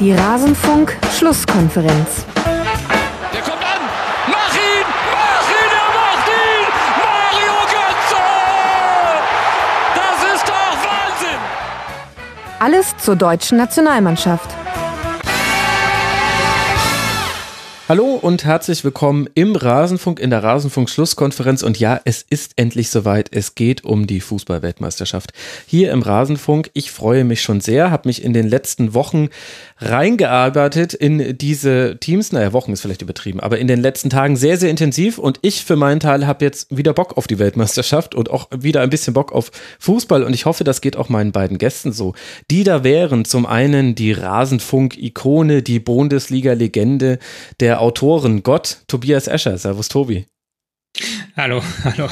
Die Rasenfunk-Schlusskonferenz. Der kommt an! Mach ihn! Mach ihn! Er macht ihn! Mario Götze! Das ist doch Wahnsinn! Alles zur deutschen Nationalmannschaft. Hallo und herzlich willkommen im Rasenfunk, in der Rasenfunk-Schlusskonferenz. Und ja, es ist endlich soweit. Es geht um die Fußballweltmeisterschaft. Hier im Rasenfunk. Ich freue mich schon sehr, habe mich in den letzten Wochen reingearbeitet in diese Teams. Naja, Wochen ist vielleicht übertrieben, aber in den letzten Tagen sehr, sehr intensiv. Und ich für meinen Teil habe jetzt wieder Bock auf die Weltmeisterschaft und auch wieder ein bisschen Bock auf Fußball. Und ich hoffe, das geht auch meinen beiden Gästen so. Die da wären zum einen die Rasenfunk-Ikone, die Bundesliga-Legende, der Autoren Gott, Tobias Escher. Servus, Tobi. Hallo, hallo.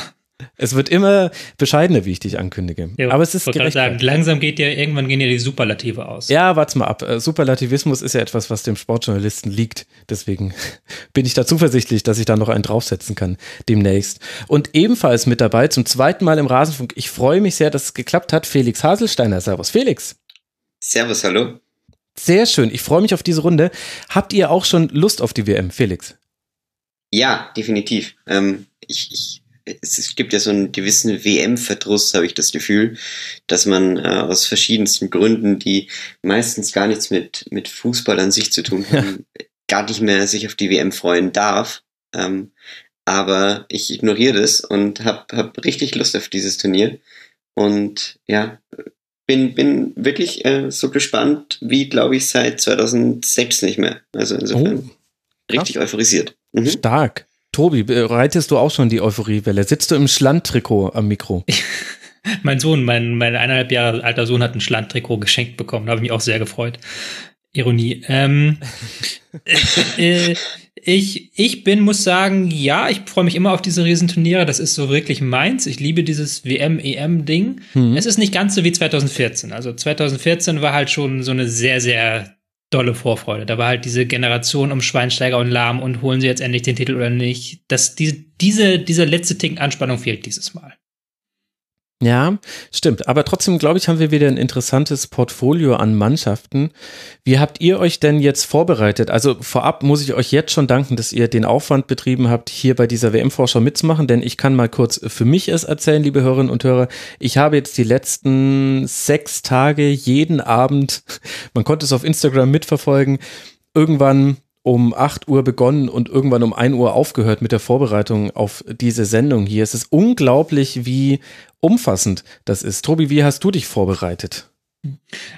Es wird immer bescheidener, wie ich dich ankündige. Ja, Aber es ist gerecht. Sagen, langsam geht ja, irgendwann gehen ja die Superlative aus. Ja, warte mal ab. Äh, Superlativismus ist ja etwas, was dem Sportjournalisten liegt. Deswegen bin ich da zuversichtlich, dass ich da noch einen draufsetzen kann demnächst. Und ebenfalls mit dabei zum zweiten Mal im Rasenfunk. Ich freue mich sehr, dass es geklappt hat. Felix Haselsteiner. Servus, Felix. Servus, hallo. Sehr schön. Ich freue mich auf diese Runde. Habt ihr auch schon Lust auf die WM, Felix? Ja, definitiv. Ähm, ich, ich, es gibt ja so einen gewissen WM-Verdruss, habe ich das Gefühl, dass man äh, aus verschiedensten Gründen, die meistens gar nichts mit, mit Fußball an sich zu tun haben, ja. gar nicht mehr sich auf die WM freuen darf. Ähm, aber ich ignoriere das und habe hab richtig Lust auf dieses Turnier. Und ja, bin, bin wirklich äh, so gespannt wie, glaube ich, seit 2006 nicht mehr. Also insofern oh, richtig euphorisiert. Mhm. Stark. Tobi, bereitest du auch schon die Euphoriewelle? Sitzt du im Schlandtrikot am Mikro? mein Sohn, mein, mein eineinhalb Jahre alter Sohn hat ein Schlandtrikot geschenkt bekommen. Da habe ich mich auch sehr gefreut. Ironie. Ähm, äh, ich, ich bin, muss sagen, ja, ich freue mich immer auf diese Riesenturniere. Das ist so wirklich meins. Ich liebe dieses WM-EM-Ding. Mhm. Es ist nicht ganz so wie 2014. Also 2014 war halt schon so eine sehr, sehr dolle Vorfreude. Da war halt diese Generation um Schweinsteiger und Lahm und holen sie jetzt endlich den Titel oder nicht. Das, die, diese, diese letzte Tick Anspannung fehlt dieses Mal. Ja, stimmt. Aber trotzdem, glaube ich, haben wir wieder ein interessantes Portfolio an Mannschaften. Wie habt ihr euch denn jetzt vorbereitet? Also vorab muss ich euch jetzt schon danken, dass ihr den Aufwand betrieben habt, hier bei dieser WM-Vorschau mitzumachen, denn ich kann mal kurz für mich es erzählen, liebe Hörerinnen und Hörer. Ich habe jetzt die letzten sechs Tage jeden Abend, man konnte es auf Instagram mitverfolgen, irgendwann um 8 Uhr begonnen und irgendwann um 1 Uhr aufgehört mit der Vorbereitung auf diese Sendung hier. Es ist unglaublich, wie umfassend das ist. Tobi, wie hast du dich vorbereitet?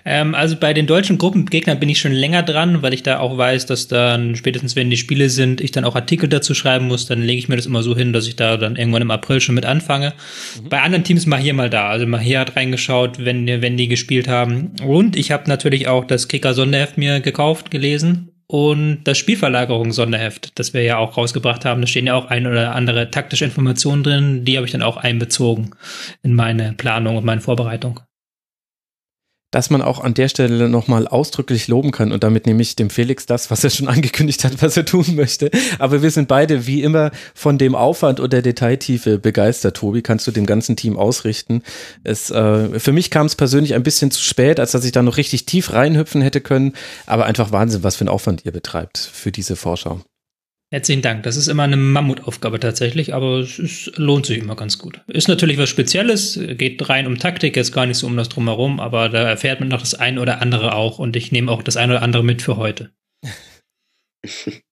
Ähm, also bei den deutschen Gruppengegnern bin ich schon länger dran, weil ich da auch weiß, dass dann spätestens, wenn die Spiele sind, ich dann auch Artikel dazu schreiben muss. Dann lege ich mir das immer so hin, dass ich da dann irgendwann im April schon mit anfange. Mhm. Bei anderen Teams mal hier mal da. Also mal hier hat reingeschaut, wenn, wenn die gespielt haben. Und ich habe natürlich auch das Kicker Sonderheft mir gekauft, gelesen und das Spielverlagerung-Sonderheft, das wir ja auch rausgebracht haben, da stehen ja auch ein oder andere taktische Informationen drin, die habe ich dann auch einbezogen in meine Planung und meine Vorbereitung dass man auch an der Stelle nochmal ausdrücklich loben kann und damit nehme ich dem Felix das, was er schon angekündigt hat, was er tun möchte. Aber wir sind beide wie immer von dem Aufwand und der Detailtiefe begeistert. Tobi, kannst du dem ganzen Team ausrichten. Es, äh, für mich kam es persönlich ein bisschen zu spät, als dass ich da noch richtig tief reinhüpfen hätte können. Aber einfach Wahnsinn, was für einen Aufwand ihr betreibt für diese Vorschau. Herzlichen Dank. Das ist immer eine Mammutaufgabe tatsächlich, aber es ist, lohnt sich immer ganz gut. Ist natürlich was Spezielles, geht rein um Taktik, jetzt gar nicht so um das Drumherum, aber da erfährt man noch das eine oder andere auch und ich nehme auch das eine oder andere mit für heute.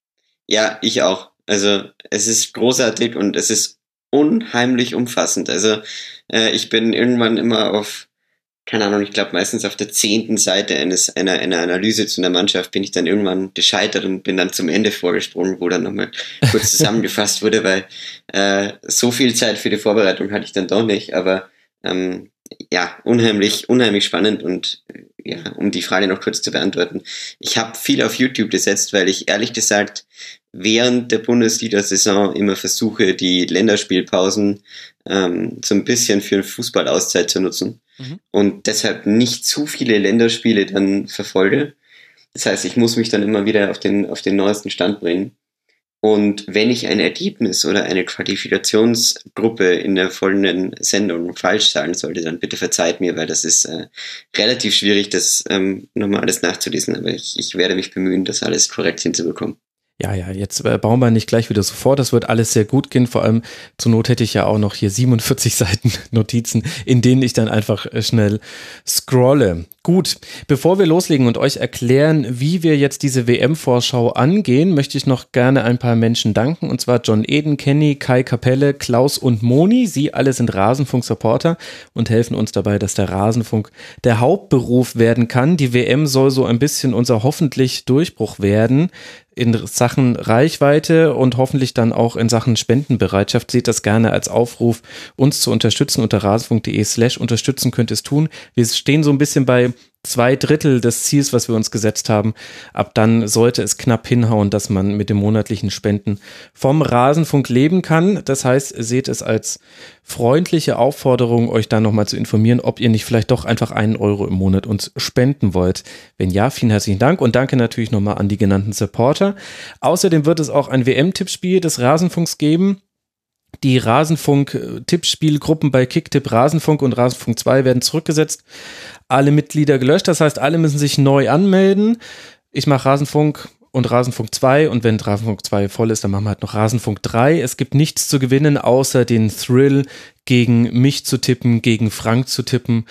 Ja, ich auch. Also es ist großartig und es ist unheimlich umfassend. Also äh, ich bin irgendwann immer auf keine Ahnung, ich glaube meistens auf der zehnten Seite eines, einer, einer Analyse zu einer Mannschaft bin ich dann irgendwann gescheitert und bin dann zum Ende vorgesprungen, wo dann nochmal kurz zusammengefasst wurde, weil äh, so viel Zeit für die Vorbereitung hatte ich dann doch nicht, aber ähm, ja, unheimlich, unheimlich spannend und ja, um die Frage noch kurz zu beantworten. Ich habe viel auf YouTube gesetzt, weil ich ehrlich gesagt während der Bundesliga-Saison immer versuche, die Länderspielpausen ähm, so ein bisschen für Fußballauszeit zu nutzen mhm. und deshalb nicht zu viele Länderspiele dann verfolge. Das heißt, ich muss mich dann immer wieder auf den, auf den neuesten Stand bringen. Und wenn ich ein Ergebnis oder eine Qualifikationsgruppe in der folgenden Sendung falsch sagen sollte, dann bitte verzeiht mir, weil das ist äh, relativ schwierig, das ähm, nochmal alles nachzulesen. Aber ich, ich werde mich bemühen, das alles korrekt hinzubekommen. Ja, ja, jetzt äh, bauen wir nicht gleich wieder so vor. Das wird alles sehr gut gehen. Vor allem zur Not hätte ich ja auch noch hier 47 Seiten Notizen, in denen ich dann einfach äh, schnell scrolle. Gut, bevor wir loslegen und euch erklären, wie wir jetzt diese WM-Vorschau angehen, möchte ich noch gerne ein paar Menschen danken. Und zwar John Eden, Kenny, Kai Kapelle, Klaus und Moni. Sie alle sind Rasenfunk-Supporter und helfen uns dabei, dass der Rasenfunk der Hauptberuf werden kann. Die WM soll so ein bisschen unser hoffentlich Durchbruch werden in Sachen Reichweite und hoffentlich dann auch in Sachen Spendenbereitschaft. Seht das gerne als Aufruf, uns zu unterstützen. Unter rasenfunk.de slash unterstützen könnt es tun. Wir stehen so ein bisschen bei zwei Drittel des Ziels, was wir uns gesetzt haben. Ab dann sollte es knapp hinhauen, dass man mit den monatlichen Spenden vom Rasenfunk leben kann. Das heißt, seht es als freundliche Aufforderung, euch da nochmal zu informieren, ob ihr nicht vielleicht doch einfach einen Euro im Monat uns spenden wollt. Wenn ja, vielen herzlichen Dank und danke natürlich nochmal an die genannten Supporter. Außerdem wird es auch ein WM-Tippspiel des Rasenfunks geben. Die Rasenfunk-Tippspielgruppen bei Kicktipp Rasenfunk und Rasenfunk 2 werden zurückgesetzt. Alle Mitglieder gelöscht, das heißt, alle müssen sich neu anmelden. Ich mache Rasenfunk und Rasenfunk 2 und wenn Rasenfunk 2 voll ist, dann machen wir halt noch Rasenfunk 3. Es gibt nichts zu gewinnen, außer den Thrill, gegen mich zu tippen, gegen Frank zu tippen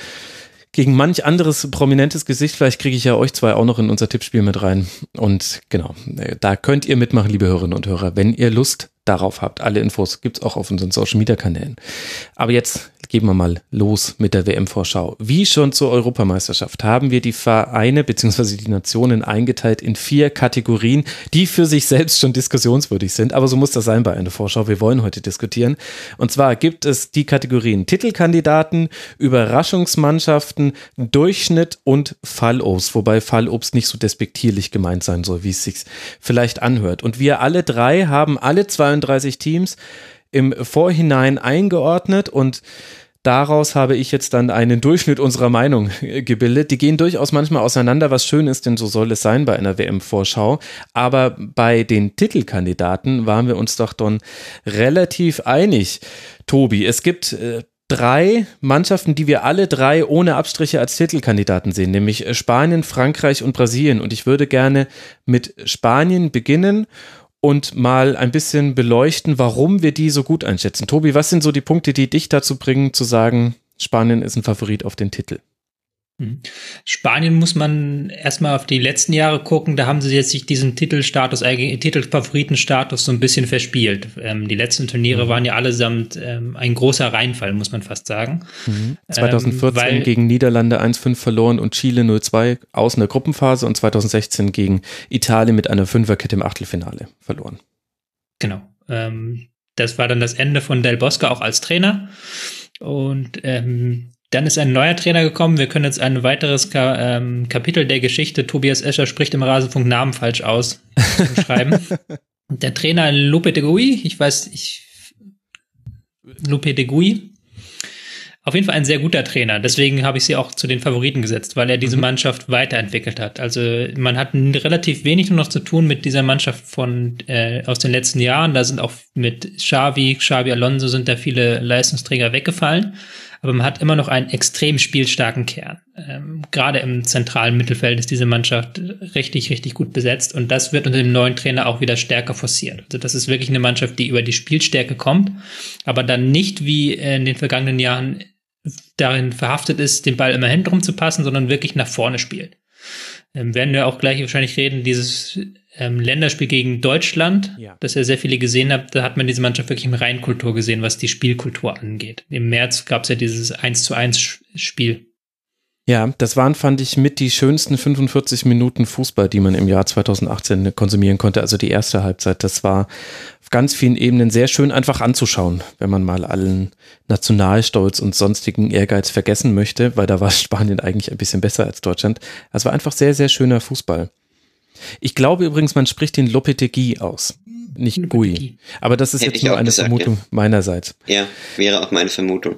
gegen manch anderes prominentes Gesicht. Vielleicht kriege ich ja euch zwei auch noch in unser Tippspiel mit rein. Und genau, da könnt ihr mitmachen, liebe Hörerinnen und Hörer, wenn ihr Lust darauf habt. Alle Infos gibt's auch auf unseren Social Media Kanälen. Aber jetzt geben wir mal los mit der WM-Vorschau. Wie schon zur Europameisterschaft haben wir die Vereine bzw. die Nationen eingeteilt in vier Kategorien, die für sich selbst schon diskussionswürdig sind. Aber so muss das sein bei einer Vorschau. Wir wollen heute diskutieren. Und zwar gibt es die Kategorien Titelkandidaten, Überraschungsmannschaften, Durchschnitt und Fallobst. Wobei Fallobst nicht so despektierlich gemeint sein soll, wie es sich vielleicht anhört. Und wir alle drei haben alle 32 Teams im Vorhinein eingeordnet und daraus habe ich jetzt dann einen Durchschnitt unserer Meinung gebildet. Die gehen durchaus manchmal auseinander, was schön ist, denn so soll es sein bei einer WM-Vorschau. Aber bei den Titelkandidaten waren wir uns doch dann relativ einig. Tobi, es gibt äh, drei Mannschaften, die wir alle drei ohne Abstriche als Titelkandidaten sehen, nämlich Spanien, Frankreich und Brasilien. Und ich würde gerne mit Spanien beginnen und mal ein bisschen beleuchten, warum wir die so gut einschätzen. Tobi, was sind so die Punkte, die dich dazu bringen, zu sagen, Spanien ist ein Favorit auf den Titel? Hm. Spanien muss man erstmal auf die letzten Jahre gucken. Da haben sie jetzt sich diesen Titelstatus, äh, Titelfavoritenstatus so ein bisschen verspielt. Ähm, die letzten Turniere mhm. waren ja allesamt ähm, ein großer Reinfall, muss man fast sagen. Mhm. 2014 ähm, gegen Niederlande 1-5 verloren und Chile 0-2 aus in der Gruppenphase und 2016 gegen Italien mit einer Fünferkette im Achtelfinale verloren. Genau. Ähm, das war dann das Ende von Del Bosque auch als Trainer. Und ähm, dann ist ein neuer Trainer gekommen. Wir können jetzt ein weiteres Ka ähm, Kapitel der Geschichte. Tobias Escher spricht im Rasenfunk Namen falsch aus. Schreiben. der Trainer Lupe de Gui, ich weiß, ich Lupe de Gui. Auf jeden Fall ein sehr guter Trainer. Deswegen habe ich sie auch zu den Favoriten gesetzt, weil er diese mhm. Mannschaft weiterentwickelt hat. Also man hat relativ wenig nur noch zu tun mit dieser Mannschaft von äh, aus den letzten Jahren. Da sind auch mit Xavi, Xavi Alonso sind da viele Leistungsträger weggefallen aber man hat immer noch einen extrem spielstarken Kern. Ähm, gerade im zentralen Mittelfeld ist diese Mannschaft richtig, richtig gut besetzt und das wird unter dem neuen Trainer auch wieder stärker forciert. Also das ist wirklich eine Mannschaft, die über die Spielstärke kommt, aber dann nicht wie in den vergangenen Jahren darin verhaftet ist, den Ball immer hinten zu passen, sondern wirklich nach vorne spielt. Ähm, werden wir auch gleich wahrscheinlich reden, dieses ähm, Länderspiel gegen Deutschland, ja. das ihr sehr viele gesehen habt, da hat man diese Mannschaft wirklich im Reinkultur gesehen, was die Spielkultur angeht. Im März gab es ja dieses 1 zu 1 Spiel. Ja, das waren, fand ich, mit die schönsten 45 Minuten Fußball, die man im Jahr 2018 konsumieren konnte. Also die erste Halbzeit. Das war auf ganz vielen Ebenen sehr schön einfach anzuschauen, wenn man mal allen Nationalstolz und sonstigen Ehrgeiz vergessen möchte, weil da war Spanien eigentlich ein bisschen besser als Deutschland. Es war einfach sehr, sehr schöner Fußball. Ich glaube übrigens, man spricht den Lopetegui aus, nicht Gui. Aber das ist Hätte jetzt nur eine gesagt, Vermutung ja. meinerseits. Ja, wäre auch meine Vermutung.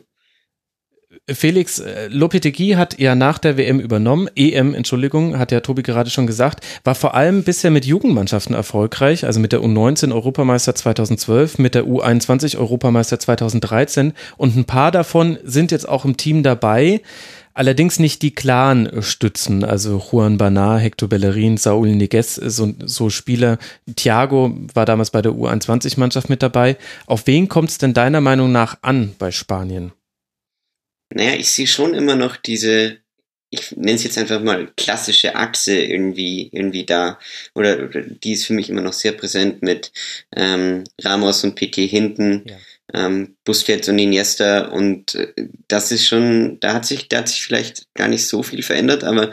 Felix, äh, Lopetegui hat ja nach der WM übernommen, EM, Entschuldigung, hat ja Tobi gerade schon gesagt, war vor allem bisher mit Jugendmannschaften erfolgreich, also mit der U19 Europameister 2012, mit der U21 Europameister 2013 und ein paar davon sind jetzt auch im Team dabei. Allerdings nicht die klaren Stützen, also Juan Bernard, Hector Bellerin, Saul Niguez, so, so Spieler. Thiago war damals bei der U21-Mannschaft mit dabei. Auf wen kommt es denn deiner Meinung nach an bei Spanien? Naja, ich sehe schon immer noch diese, ich nenne es jetzt einfach mal klassische Achse irgendwie, irgendwie da. Oder, oder die ist für mich immer noch sehr präsent mit ähm, Ramos und Piquet hinten. Ja. Ähm, Busquets und Iniesta und äh, das ist schon, da hat sich, da hat sich vielleicht gar nicht so viel verändert, aber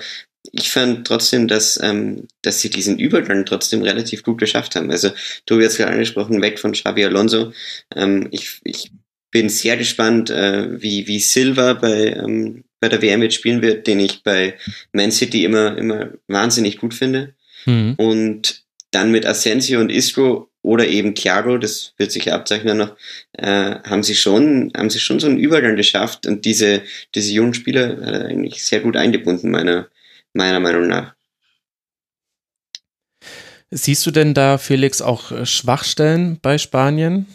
ich fand trotzdem, dass, ähm, dass sie diesen Übergang trotzdem relativ gut geschafft haben. Also, du hast gerade angesprochen, weg von Xavi Alonso. Ähm, ich, ich bin sehr gespannt, äh, wie, wie Silva bei, ähm, bei der WM jetzt spielen wird, den ich bei Man City immer, immer wahnsinnig gut finde. Mhm. Und dann mit Asensio und Isco oder eben Thiago, das wird sich abzeichnen noch, äh, haben sie schon, haben sie schon so einen Übergang geschafft und diese, diese jungen Spieler äh, eigentlich sehr gut eingebunden, meiner, meiner Meinung nach. Siehst du denn da, Felix, auch Schwachstellen bei Spanien?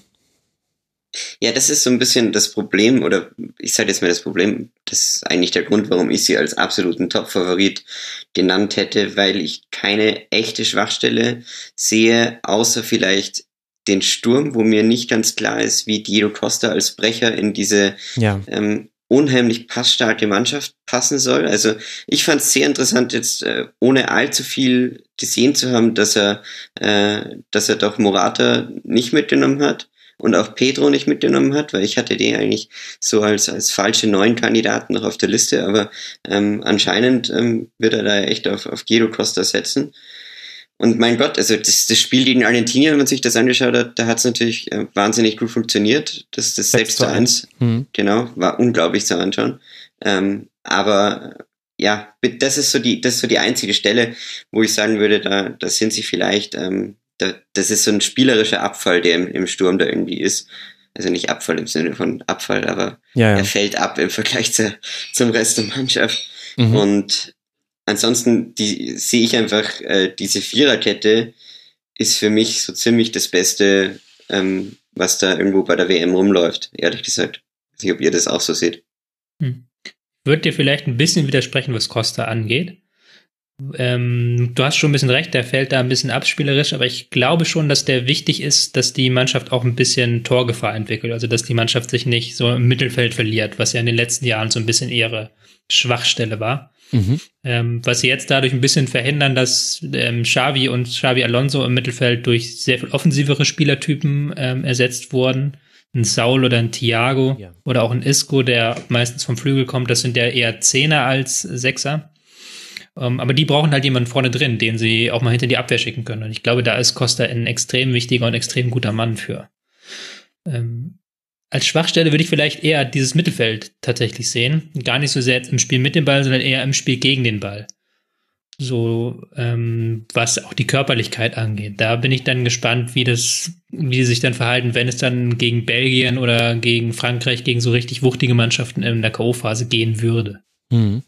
Ja, das ist so ein bisschen das Problem, oder ich sage jetzt mal das Problem, das ist eigentlich der Grund, warum ich sie als absoluten Top-Favorit genannt hätte, weil ich keine echte Schwachstelle sehe, außer vielleicht den Sturm, wo mir nicht ganz klar ist, wie Diego Costa als Brecher in diese ja. ähm, unheimlich passstarke Mannschaft passen soll. Also ich fand es sehr interessant, jetzt äh, ohne allzu viel gesehen zu haben, dass er, äh, dass er doch Morata nicht mitgenommen hat und auch Pedro nicht mitgenommen hat, weil ich hatte den eigentlich so als, als falsche neuen Kandidaten noch auf der Liste, aber ähm, anscheinend ähm, wird er da echt auf, auf Guido Costa setzen. Und mein Gott, also das, das Spiel gegen Argentinien, wenn man sich das angeschaut hat, da hat es natürlich äh, wahnsinnig gut funktioniert. Das, das 6 zu 1, mhm. genau, war unglaublich zu anschauen. Ähm, aber ja, das ist so die, das ist so die einzige Stelle, wo ich sagen würde, da, da sind sie vielleicht ähm, das ist so ein spielerischer Abfall, der im, im Sturm da irgendwie ist. Also nicht Abfall im Sinne von Abfall, aber ja, ja. er fällt ab im Vergleich zu, zum Rest der Mannschaft. Mhm. Und ansonsten die, sehe ich einfach, äh, diese Viererkette ist für mich so ziemlich das Beste, ähm, was da irgendwo bei der WM rumläuft, ehrlich gesagt. Ich weiß nicht, ob ihr das auch so seht. Hm. Wird dir vielleicht ein bisschen widersprechen, was Costa angeht. Ähm, du hast schon ein bisschen recht, der fällt da ein bisschen abspielerisch, aber ich glaube schon, dass der wichtig ist, dass die Mannschaft auch ein bisschen Torgefahr entwickelt, also dass die Mannschaft sich nicht so im Mittelfeld verliert, was ja in den letzten Jahren so ein bisschen ihre Schwachstelle war. Mhm. Ähm, was sie jetzt dadurch ein bisschen verhindern, dass ähm, Xavi und Xavi Alonso im Mittelfeld durch sehr viel offensivere Spielertypen ähm, ersetzt wurden. Ein Saul oder ein Thiago ja. oder auch ein Isco, der meistens vom Flügel kommt, das sind ja eher Zehner als Sechser. Ähm, aber die brauchen halt jemanden vorne drin, den sie auch mal hinter die Abwehr schicken können. Und ich glaube, da ist Costa ein extrem wichtiger und extrem guter Mann für. Ähm, als Schwachstelle würde ich vielleicht eher dieses Mittelfeld tatsächlich sehen. Gar nicht so sehr im Spiel mit dem Ball, sondern eher im Spiel gegen den Ball. So, ähm, was auch die Körperlichkeit angeht. Da bin ich dann gespannt, wie das, wie sie sich dann verhalten, wenn es dann gegen Belgien oder gegen Frankreich, gegen so richtig wuchtige Mannschaften in der K.O.-Phase gehen würde. Mhm.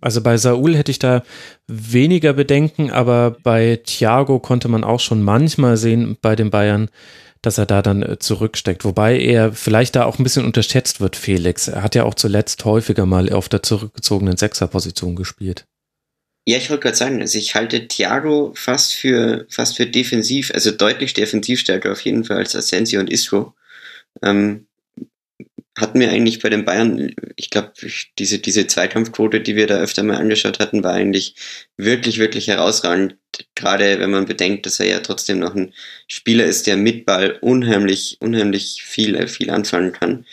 Also bei Saul hätte ich da weniger Bedenken, aber bei Thiago konnte man auch schon manchmal sehen bei den Bayern, dass er da dann äh, zurücksteckt. Wobei er vielleicht da auch ein bisschen unterschätzt wird, Felix. Er hat ja auch zuletzt häufiger mal auf der zurückgezogenen Sechserposition gespielt. Ja, ich wollte gerade sagen, also ich halte Thiago fast für, fast für defensiv, also deutlich defensivstärker auf jeden Fall als Asensio und Isco. Ähm, hatten wir eigentlich bei den Bayern, ich glaube, diese, diese Zweikampfquote, die wir da öfter mal angeschaut hatten, war eigentlich wirklich, wirklich herausragend. Gerade wenn man bedenkt, dass er ja trotzdem noch ein Spieler ist, der mit Ball unheimlich, unheimlich viel, viel anfangen kann.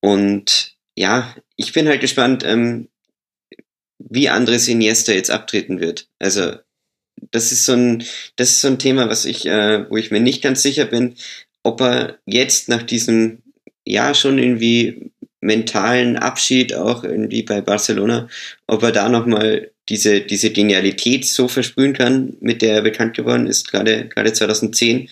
Und ja, ich bin halt gespannt, ähm, wie Andres Iniesta jetzt abtreten wird. Also, das ist so ein, das ist so ein Thema, was ich, äh, wo ich mir nicht ganz sicher bin, ob er jetzt nach diesem ja schon irgendwie mentalen Abschied auch irgendwie bei Barcelona, ob er da nochmal diese, diese Genialität so versprühen kann, mit der er bekannt geworden ist, gerade, gerade 2010.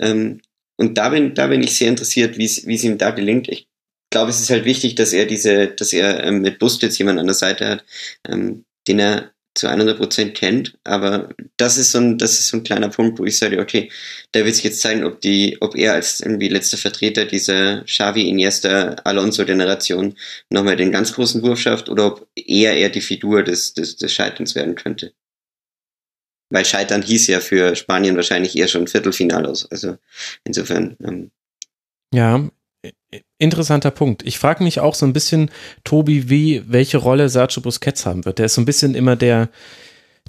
Ähm, und da bin, da bin ich sehr interessiert, wie es, ihm da gelingt. Ich glaube, es ist halt wichtig, dass er diese, dass er ähm, mit Busquets jemand an der Seite hat, ähm, den er zu 100 Prozent kennt. Aber das ist so ein, das ist so ein kleiner Punkt, wo ich sage, okay, da wird sich jetzt zeigen, ob die, ob er als irgendwie letzter Vertreter dieser Xavi, Iniesta, Alonso Generation nochmal den ganz großen Wurf schafft oder ob er eher die Figur des, des, des Scheiterns werden könnte. Weil Scheitern hieß ja für Spanien wahrscheinlich eher schon Viertelfinale aus. Also insofern. Ähm, ja, interessanter Punkt. Ich frage mich auch so ein bisschen, Tobi, wie, welche Rolle Sergio Busquets haben wird. Der ist so ein bisschen immer der,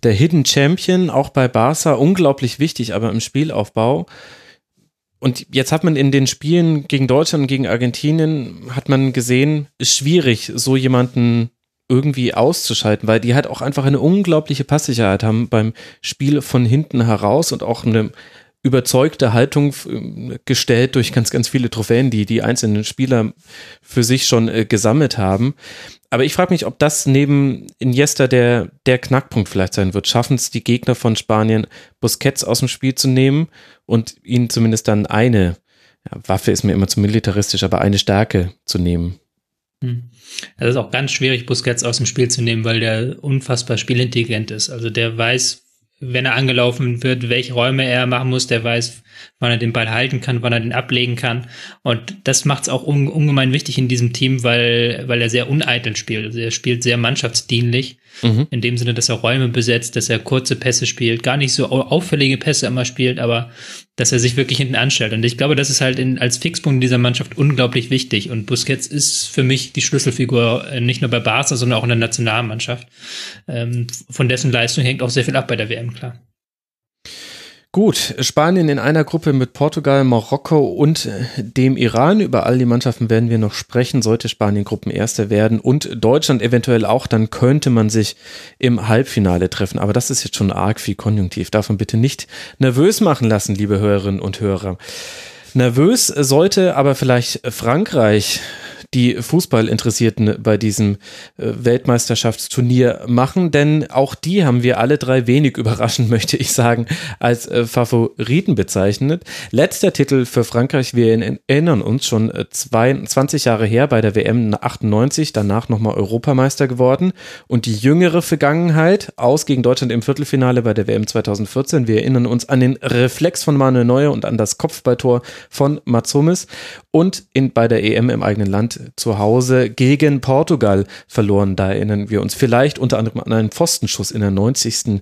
der Hidden Champion, auch bei Barca, unglaublich wichtig, aber im Spielaufbau. Und jetzt hat man in den Spielen gegen Deutschland und gegen Argentinien, hat man gesehen, ist schwierig, so jemanden irgendwie auszuschalten, weil die halt auch einfach eine unglaubliche Passsicherheit haben beim Spiel von hinten heraus und auch eine überzeugte Haltung äh, gestellt durch ganz, ganz viele Trophäen, die die einzelnen Spieler für sich schon äh, gesammelt haben. Aber ich frage mich, ob das neben Iniesta der, der Knackpunkt vielleicht sein wird. Schaffen es die Gegner von Spanien, Busquets aus dem Spiel zu nehmen und ihnen zumindest dann eine, ja, Waffe ist mir immer zu militaristisch, aber eine Stärke zu nehmen. Hm. Es ist auch ganz schwierig, Busquets aus dem Spiel zu nehmen, weil der unfassbar spielintelligent ist. Also der weiß, wenn er angelaufen wird, welche Räume er machen muss, der weiß, wann er den Ball halten kann, wann er den ablegen kann. Und das macht es auch un ungemein wichtig in diesem Team, weil, weil er sehr uneitel spielt. Also er spielt sehr mannschaftsdienlich. Mhm. In dem Sinne, dass er Räume besetzt, dass er kurze Pässe spielt, gar nicht so auffällige Pässe immer spielt, aber dass er sich wirklich hinten anstellt. Und ich glaube, das ist halt in, als Fixpunkt dieser Mannschaft unglaublich wichtig. Und Busquets ist für mich die Schlüsselfigur, äh, nicht nur bei Barca, sondern auch in der Nationalmannschaft. Ähm, von dessen Leistung hängt auch sehr viel ab bei der WM, klar. Gut, Spanien in einer Gruppe mit Portugal, Marokko und äh, dem Iran. Über all die Mannschaften werden wir noch sprechen. Sollte Spanien Gruppenerster werden und Deutschland eventuell auch, dann könnte man sich im Halbfinale treffen. Aber das ist jetzt schon arg viel Konjunktiv. Davon bitte nicht nervös machen lassen, liebe Hörerinnen und Hörer. Nervös sollte aber vielleicht Frankreich die Fußballinteressierten bei diesem äh, Weltmeisterschaftsturnier machen, denn auch die haben wir alle drei wenig überraschend, möchte ich sagen, als äh, Favoriten bezeichnet. Letzter Titel für Frankreich, wir erinnern uns schon 20 äh, Jahre her bei der WM 98, danach nochmal Europameister geworden und die jüngere Vergangenheit aus gegen Deutschland im Viertelfinale bei der WM 2014. Wir erinnern uns an den Reflex von Manuel Neuer und an das Kopfballtor von Mats Hummels und in, bei der EM im eigenen Land zu Hause gegen Portugal verloren. Da erinnern wir uns vielleicht unter anderem an einen Pfostenschuss in der 90.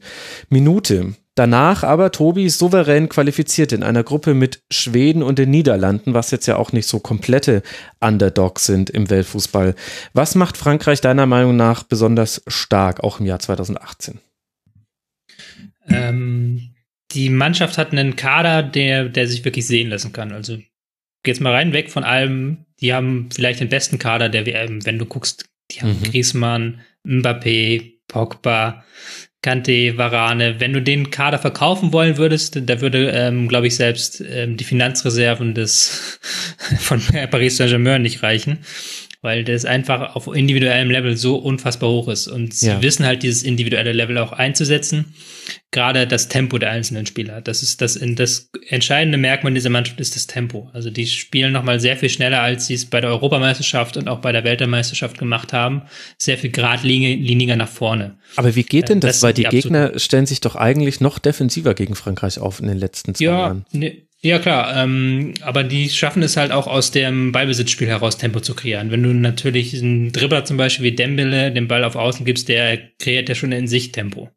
Minute. Danach aber Tobi souverän qualifiziert in einer Gruppe mit Schweden und den Niederlanden, was jetzt ja auch nicht so komplette Underdogs sind im Weltfußball. Was macht Frankreich deiner Meinung nach besonders stark, auch im Jahr 2018? Ähm, die Mannschaft hat einen Kader, der, der sich wirklich sehen lassen kann. Also jetzt mal rein weg von allem. Die haben vielleicht den besten Kader der WM, wenn du guckst. Die haben mhm. Griezmann, Mbappé, Pogba, Kante, Varane. Wenn du den Kader verkaufen wollen würdest, da würde, ähm, glaube ich, selbst ähm, die Finanzreserven des von Paris Saint-Germain nicht reichen weil das einfach auf individuellem Level so unfassbar hoch ist. Und sie ja. wissen halt, dieses individuelle Level auch einzusetzen. Gerade das Tempo der einzelnen Spieler. Das ist das, das entscheidende Merkmal dieser Mannschaft ist das Tempo. Also die spielen nochmal sehr viel schneller, als sie es bei der Europameisterschaft und auch bei der Weltmeisterschaft gemacht haben. Sehr viel geradliniger nach vorne. Aber wie geht denn das? das Weil die, die Gegner stellen sich doch eigentlich noch defensiver gegen Frankreich auf in den letzten zwei ja, Jahren. Ne, ja, klar, ähm, aber die schaffen es halt auch aus dem Ballbesitzspiel heraus Tempo zu kreieren. Wenn du natürlich einen Dribbler zum Beispiel wie Dembele den Ball auf Außen gibst, der kreiert ja schon in sich Tempo.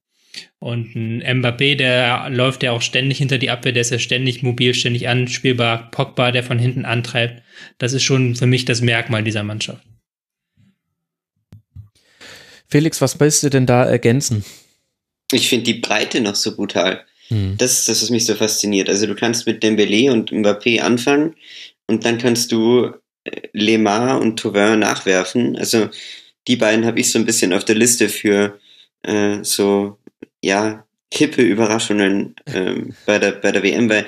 Und ein Mbappé, der läuft ja auch ständig hinter die Abwehr, der ist ja ständig mobil, ständig anspielbar. Pogba, der von hinten antreibt. Das ist schon für mich das Merkmal dieser Mannschaft. Felix, was willst du denn da ergänzen? Ich finde die Breite noch so brutal. Mhm. Das ist das, was mich so fasziniert. Also du kannst mit Dembele und Mbappé anfangen und dann kannst du äh, Lemar und Tauvin nachwerfen. Also die beiden habe ich so ein bisschen auf der Liste für äh, so, ja, hippe Überraschungen ähm, bei, der, bei der WM, weil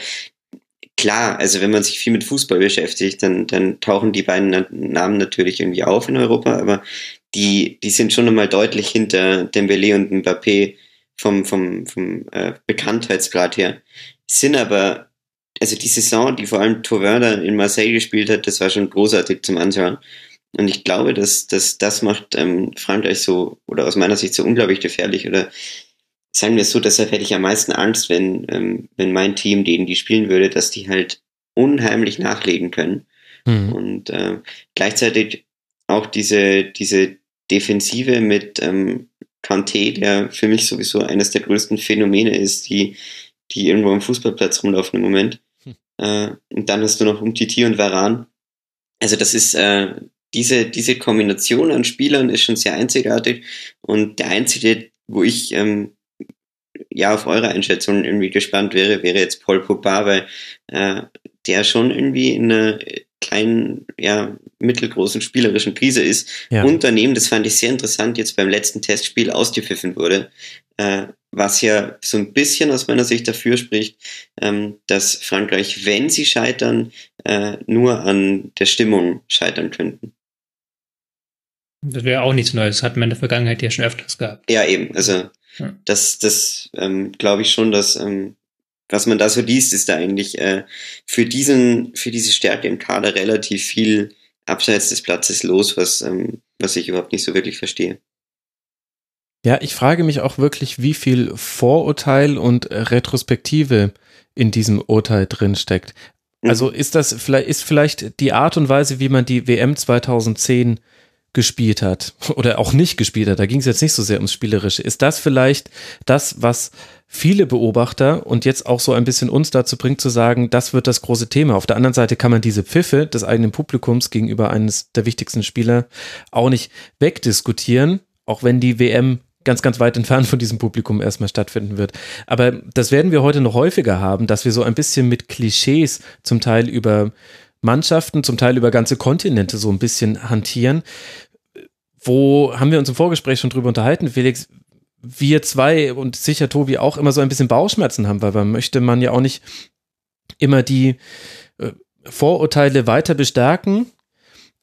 klar, also wenn man sich viel mit Fußball beschäftigt, dann, dann tauchen die beiden Namen natürlich irgendwie auf in Europa, aber die, die sind schon nochmal deutlich hinter Dembele und Mbappé vom, vom, vom äh, Bekanntheitsgrad her, sind aber also die Saison, die vor allem Tauvin in Marseille gespielt hat, das war schon großartig zum Anschauen. Und ich glaube, dass, dass das macht ähm, Frankreich so, oder aus meiner Sicht so unglaublich gefährlich. Oder sagen wir es so, deshalb hätte ich am meisten Angst, wenn, ähm, wenn mein Team, denen die spielen würde, dass die halt unheimlich nachlegen können. Mhm. Und äh, gleichzeitig auch diese, diese Defensive mit ähm, Kanté, der für mich sowieso eines der größten Phänomene ist, die, die irgendwo am Fußballplatz rumlaufen im Moment. Hm. Äh, und dann hast du noch Umtiti und Varan. Also das ist äh, diese, diese Kombination an Spielern ist schon sehr einzigartig. Und der einzige, wo ich ähm, ja auf eure Einschätzung irgendwie gespannt wäre, wäre jetzt Paul Pogba, weil äh, der schon irgendwie in einer kleinen, ja, mittelgroßen spielerischen Krise ist. Ja. Unternehmen, das fand ich sehr interessant, jetzt beim letzten Testspiel ausgepfiffen wurde, äh, was ja so ein bisschen aus meiner Sicht dafür spricht, ähm, dass Frankreich, wenn sie scheitern, äh, nur an der Stimmung scheitern könnten. Das wäre auch nichts Neues, das hat man in der Vergangenheit ja schon öfters gehabt. Ja, eben. Also ja. das, das ähm, glaube ich schon, dass ähm, was man da so liest, ist da eigentlich äh, für diesen, für diese Stärke im Kader relativ viel abseits des Platzes los, was, ähm, was ich überhaupt nicht so wirklich verstehe. Ja, ich frage mich auch wirklich, wie viel Vorurteil und Retrospektive in diesem Urteil drin steckt. Mhm. Also ist das vielleicht, ist vielleicht die Art und Weise, wie man die WM 2010 gespielt hat oder auch nicht gespielt hat, da ging es jetzt nicht so sehr ums Spielerische, ist das vielleicht das, was viele Beobachter und jetzt auch so ein bisschen uns dazu bringt zu sagen, das wird das große Thema. Auf der anderen Seite kann man diese Pfiffe des eigenen Publikums gegenüber eines der wichtigsten Spieler auch nicht wegdiskutieren, auch wenn die WM ganz, ganz weit entfernt von diesem Publikum erstmal stattfinden wird. Aber das werden wir heute noch häufiger haben, dass wir so ein bisschen mit Klischees zum Teil über Mannschaften, zum Teil über ganze Kontinente so ein bisschen hantieren. Wo haben wir uns im Vorgespräch schon drüber unterhalten, Felix? Wir zwei und sicher Tobi auch immer so ein bisschen Bauchschmerzen haben, weil man möchte man ja auch nicht immer die äh, Vorurteile weiter bestärken.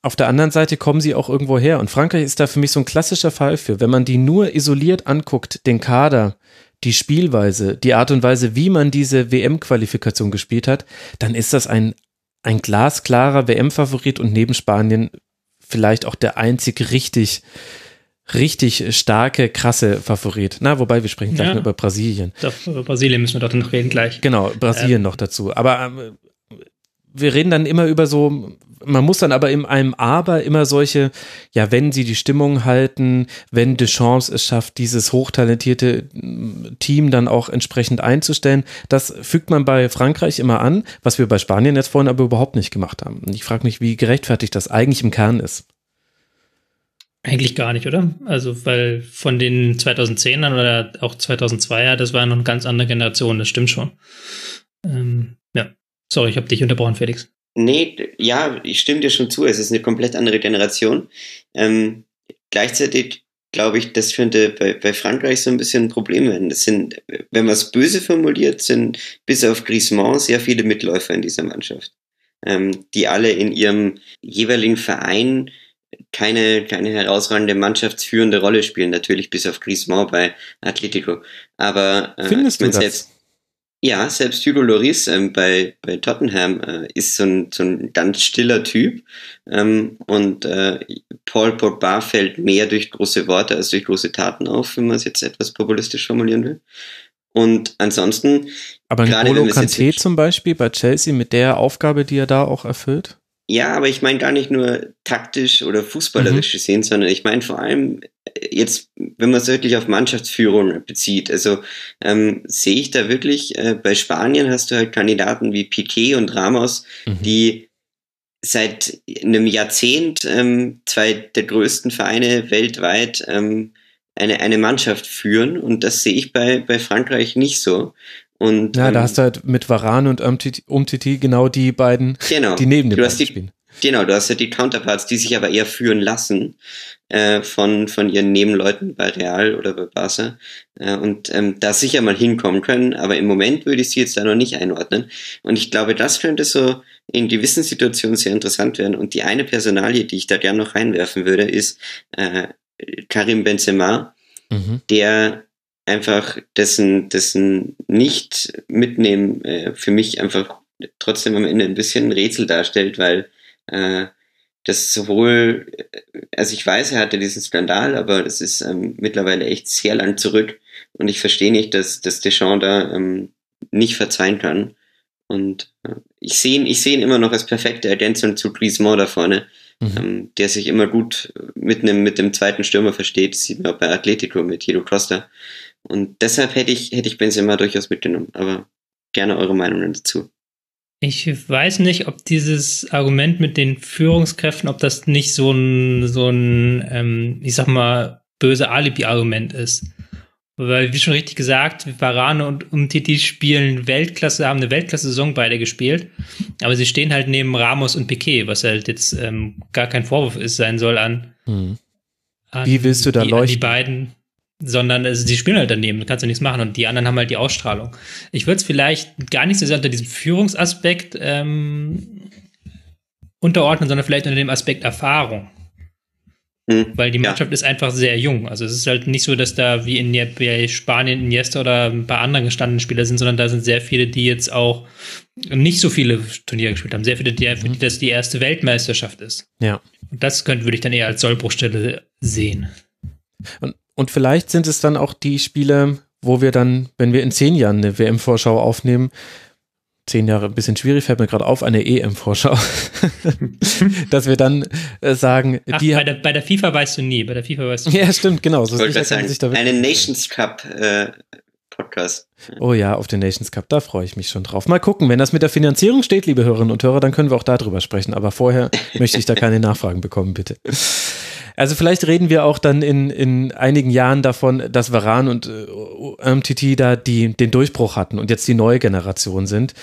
Auf der anderen Seite kommen sie auch irgendwo her. Und Frankreich ist da für mich so ein klassischer Fall für. Wenn man die nur isoliert anguckt, den Kader, die Spielweise, die Art und Weise, wie man diese WM-Qualifikation gespielt hat, dann ist das ein ein glasklarer WM-Favorit und neben Spanien vielleicht auch der einzig richtig richtig starke, krasse Favorit. Na, wobei wir sprechen gleich ja. über Brasilien. Doch, über Brasilien müssen wir doch noch reden gleich. Genau, Brasilien ähm. noch dazu. Aber ähm, wir reden dann immer über so man muss dann aber in einem Aber immer solche, ja, wenn sie die Stimmung halten, wenn Deschamps es schafft, dieses hochtalentierte mm, Team dann auch entsprechend einzustellen, das fügt man bei Frankreich immer an, was wir bei Spanien jetzt vorhin aber überhaupt nicht gemacht haben. Ich frage mich, wie gerechtfertigt das eigentlich im Kern ist. Eigentlich gar nicht, oder? Also, weil von den 2010ern oder auch 2002er, das war noch eine ganz andere Generation, das stimmt schon. Ähm, sorry, ich habe dich unterbrochen, Felix. Nee, ja, ich stimme dir schon zu. Es ist eine komplett andere Generation. Ähm, gleichzeitig glaube ich, das könnte bei, bei Frankreich so ein bisschen ein Problem werden. Das sind, wenn man es böse formuliert, sind bis auf Griezmann sehr viele Mitläufer in dieser Mannschaft, ähm, die alle in ihrem jeweiligen Verein keine, keine herausragende mannschaftsführende Rolle spielen, natürlich bis auf Griezmann bei Atletico. Aber äh, Findest du das? Selbst, ja, selbst Hugo Loris ähm, bei, bei Tottenham äh, ist so ein, so ein ganz stiller Typ. Ähm, und äh, Paul Pogba fällt mehr durch große Worte als durch große Taten auf, wenn man es jetzt etwas populistisch formulieren will. Und ansonsten. Aber N'Golo Kanté zum Beispiel bei Chelsea mit der Aufgabe, die er da auch erfüllt? Ja, aber ich meine gar nicht nur taktisch oder fußballerisch mhm. gesehen, sondern ich meine vor allem äh, jetzt, wenn man es wirklich auf Mannschaftsführung bezieht. Also ähm, sehe ich da wirklich, äh, bei Spanien hast du halt Kandidaten wie Piquet und Ramos, mhm. die seit einem Jahrzehnt ähm, zwei der größten Vereine weltweit ähm, eine, eine Mannschaft führen und das sehe ich bei, bei Frankreich nicht so. Und, ja, da ähm, hast du halt mit Varan und Umtiti genau die beiden, genau, die neben dem die, spielen. Genau, du hast ja die Counterparts, die sich aber eher führen lassen äh, von, von ihren Nebenleuten bei Real oder bei Barca äh, und ähm, da sicher mal hinkommen können, aber im Moment würde ich sie jetzt da noch nicht einordnen. Und ich glaube, das könnte so in gewissen Situationen sehr interessant werden. Und die eine Personalie, die ich da gerne noch reinwerfen würde, ist äh, Karim Benzema, mhm. der einfach dessen, dessen nicht mitnehmen äh, für mich einfach trotzdem am Ende ein bisschen ein Rätsel darstellt, weil äh, das sowohl, also ich weiß, er hatte diesen Skandal, aber das ist ähm, mittlerweile echt sehr lang zurück und ich verstehe nicht, dass, dass Deschamps da ähm, nicht verzeihen kann. Und äh, ich sehe ihn, ich sehe ihn immer noch als perfekte Ergänzung zu Griezmann da vorne, mhm. ähm, der sich immer gut mit einem mit dem zweiten Stürmer versteht. Das sieht man auch bei Atletico mit Diego Costa. Und deshalb hätte ich hätte ich Benzema durchaus mitgenommen. Aber gerne eure Meinungen dazu. Ich weiß nicht, ob dieses Argument mit den Führungskräften, ob das nicht so ein, so ein, ähm, ich sag mal, böse Alibi-Argument ist. Weil, wie schon richtig gesagt, Varane und Umtiti spielen Weltklasse, haben eine Weltklasse-Saison beide gespielt. Aber sie stehen halt neben Ramos und Piquet, was halt jetzt ähm, gar kein Vorwurf ist, sein soll an. Hm. an wie willst du da die, leuchten? die beiden, sondern also, sie spielen halt daneben, da kannst du nichts machen. Und die anderen haben halt die Ausstrahlung. Ich würde es vielleicht gar nicht so sehr unter diesem Führungsaspekt ähm, unterordnen, sondern vielleicht unter dem Aspekt Erfahrung. Mhm. Weil die Mannschaft ja. ist einfach sehr jung. Also es ist halt nicht so, dass da wie in bei Spanien Iniesta oder ein paar anderen gestandenen Spieler sind, sondern da sind sehr viele, die jetzt auch nicht so viele Turniere gespielt haben. Sehr viele, die, für die das die erste Weltmeisterschaft ist. Ja. Und das könnte, würde ich dann eher als Sollbruchstelle sehen. Und, und vielleicht sind es dann auch die Spiele, wo wir dann, wenn wir in zehn Jahren eine WM-Vorschau aufnehmen, zehn Jahre ein bisschen schwierig, fällt mir gerade auf, eine EM-Vorschau, dass wir dann äh, sagen, Ach, die bei der, bei der FIFA weißt du nie, bei der FIFA weißt du nie. Ja, stimmt, genau. So ich sagen, sich da eine Nations Cup äh, Podcast. Oh ja, auf den Nations Cup, da freue ich mich schon drauf. Mal gucken, wenn das mit der Finanzierung steht, liebe Hörerinnen und Hörer, dann können wir auch darüber sprechen. Aber vorher möchte ich da keine Nachfragen bekommen, bitte. Also vielleicht reden wir auch dann in, in einigen Jahren davon, dass Varan und äh, MTT da die, den Durchbruch hatten und jetzt die neue Generation sind.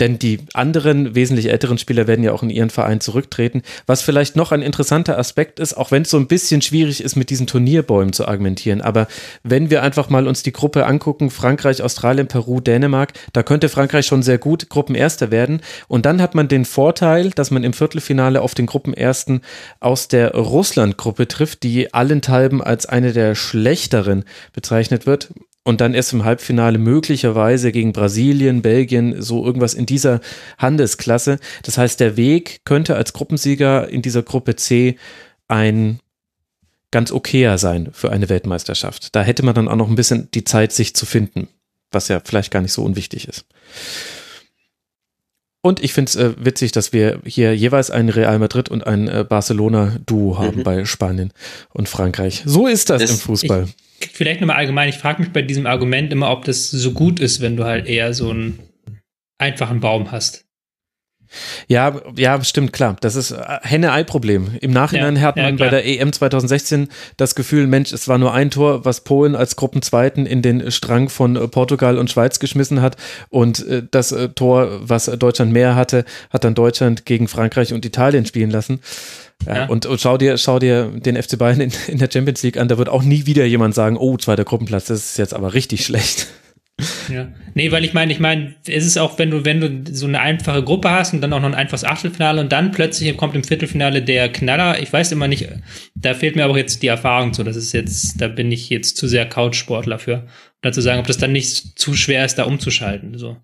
Denn die anderen, wesentlich älteren Spieler werden ja auch in ihren Verein zurücktreten. Was vielleicht noch ein interessanter Aspekt ist, auch wenn es so ein bisschen schwierig ist, mit diesen Turnierbäumen zu argumentieren. Aber wenn wir einfach mal uns die Gruppe angucken, Frankreich, Australien, Peru, Dänemark, da könnte Frankreich schon sehr gut Gruppenerster werden. Und dann hat man den Vorteil, dass man im Viertelfinale auf den Gruppenersten aus der Russland-Gruppe trifft, die allenthalben als eine der schlechteren bezeichnet wird und dann erst im Halbfinale möglicherweise gegen Brasilien, Belgien, so irgendwas in dieser Handelsklasse. Das heißt, der Weg könnte als Gruppensieger in dieser Gruppe C ein ganz okayer sein für eine Weltmeisterschaft. Da hätte man dann auch noch ein bisschen die Zeit, sich zu finden, was ja vielleicht gar nicht so unwichtig ist. Und ich finde es äh, witzig, dass wir hier jeweils ein Real Madrid und ein äh, Barcelona-Duo haben mhm. bei Spanien und Frankreich. So ist das, das im Fußball. Ich, vielleicht nochmal allgemein, ich frage mich bei diesem Argument immer, ob das so gut ist, wenn du halt eher so einen einfachen Baum hast. Ja, ja, stimmt, klar. Das ist äh, Henne-Ei-Problem. Im Nachhinein ja, hat man ja, bei der EM 2016 das Gefühl, Mensch, es war nur ein Tor, was Polen als Gruppenzweiten in den Strang von äh, Portugal und Schweiz geschmissen hat. Und äh, das Tor, was Deutschland mehr hatte, hat dann Deutschland gegen Frankreich und Italien spielen lassen. Ja, ja. Und, und, schau dir, schau dir den FC Bayern in, in, der Champions League an, da wird auch nie wieder jemand sagen, oh, zweiter Gruppenplatz, das ist jetzt aber richtig schlecht. Ja. Nee, weil ich meine, ich meine, es ist auch, wenn du, wenn du so eine einfache Gruppe hast und dann auch noch ein einfaches Achtelfinale und dann plötzlich kommt im Viertelfinale der Knaller. Ich weiß immer nicht, da fehlt mir aber jetzt die Erfahrung zu. Das ist jetzt, da bin ich jetzt zu sehr Couchsportler für. Dazu sagen, ob das dann nicht zu schwer ist, da umzuschalten. So.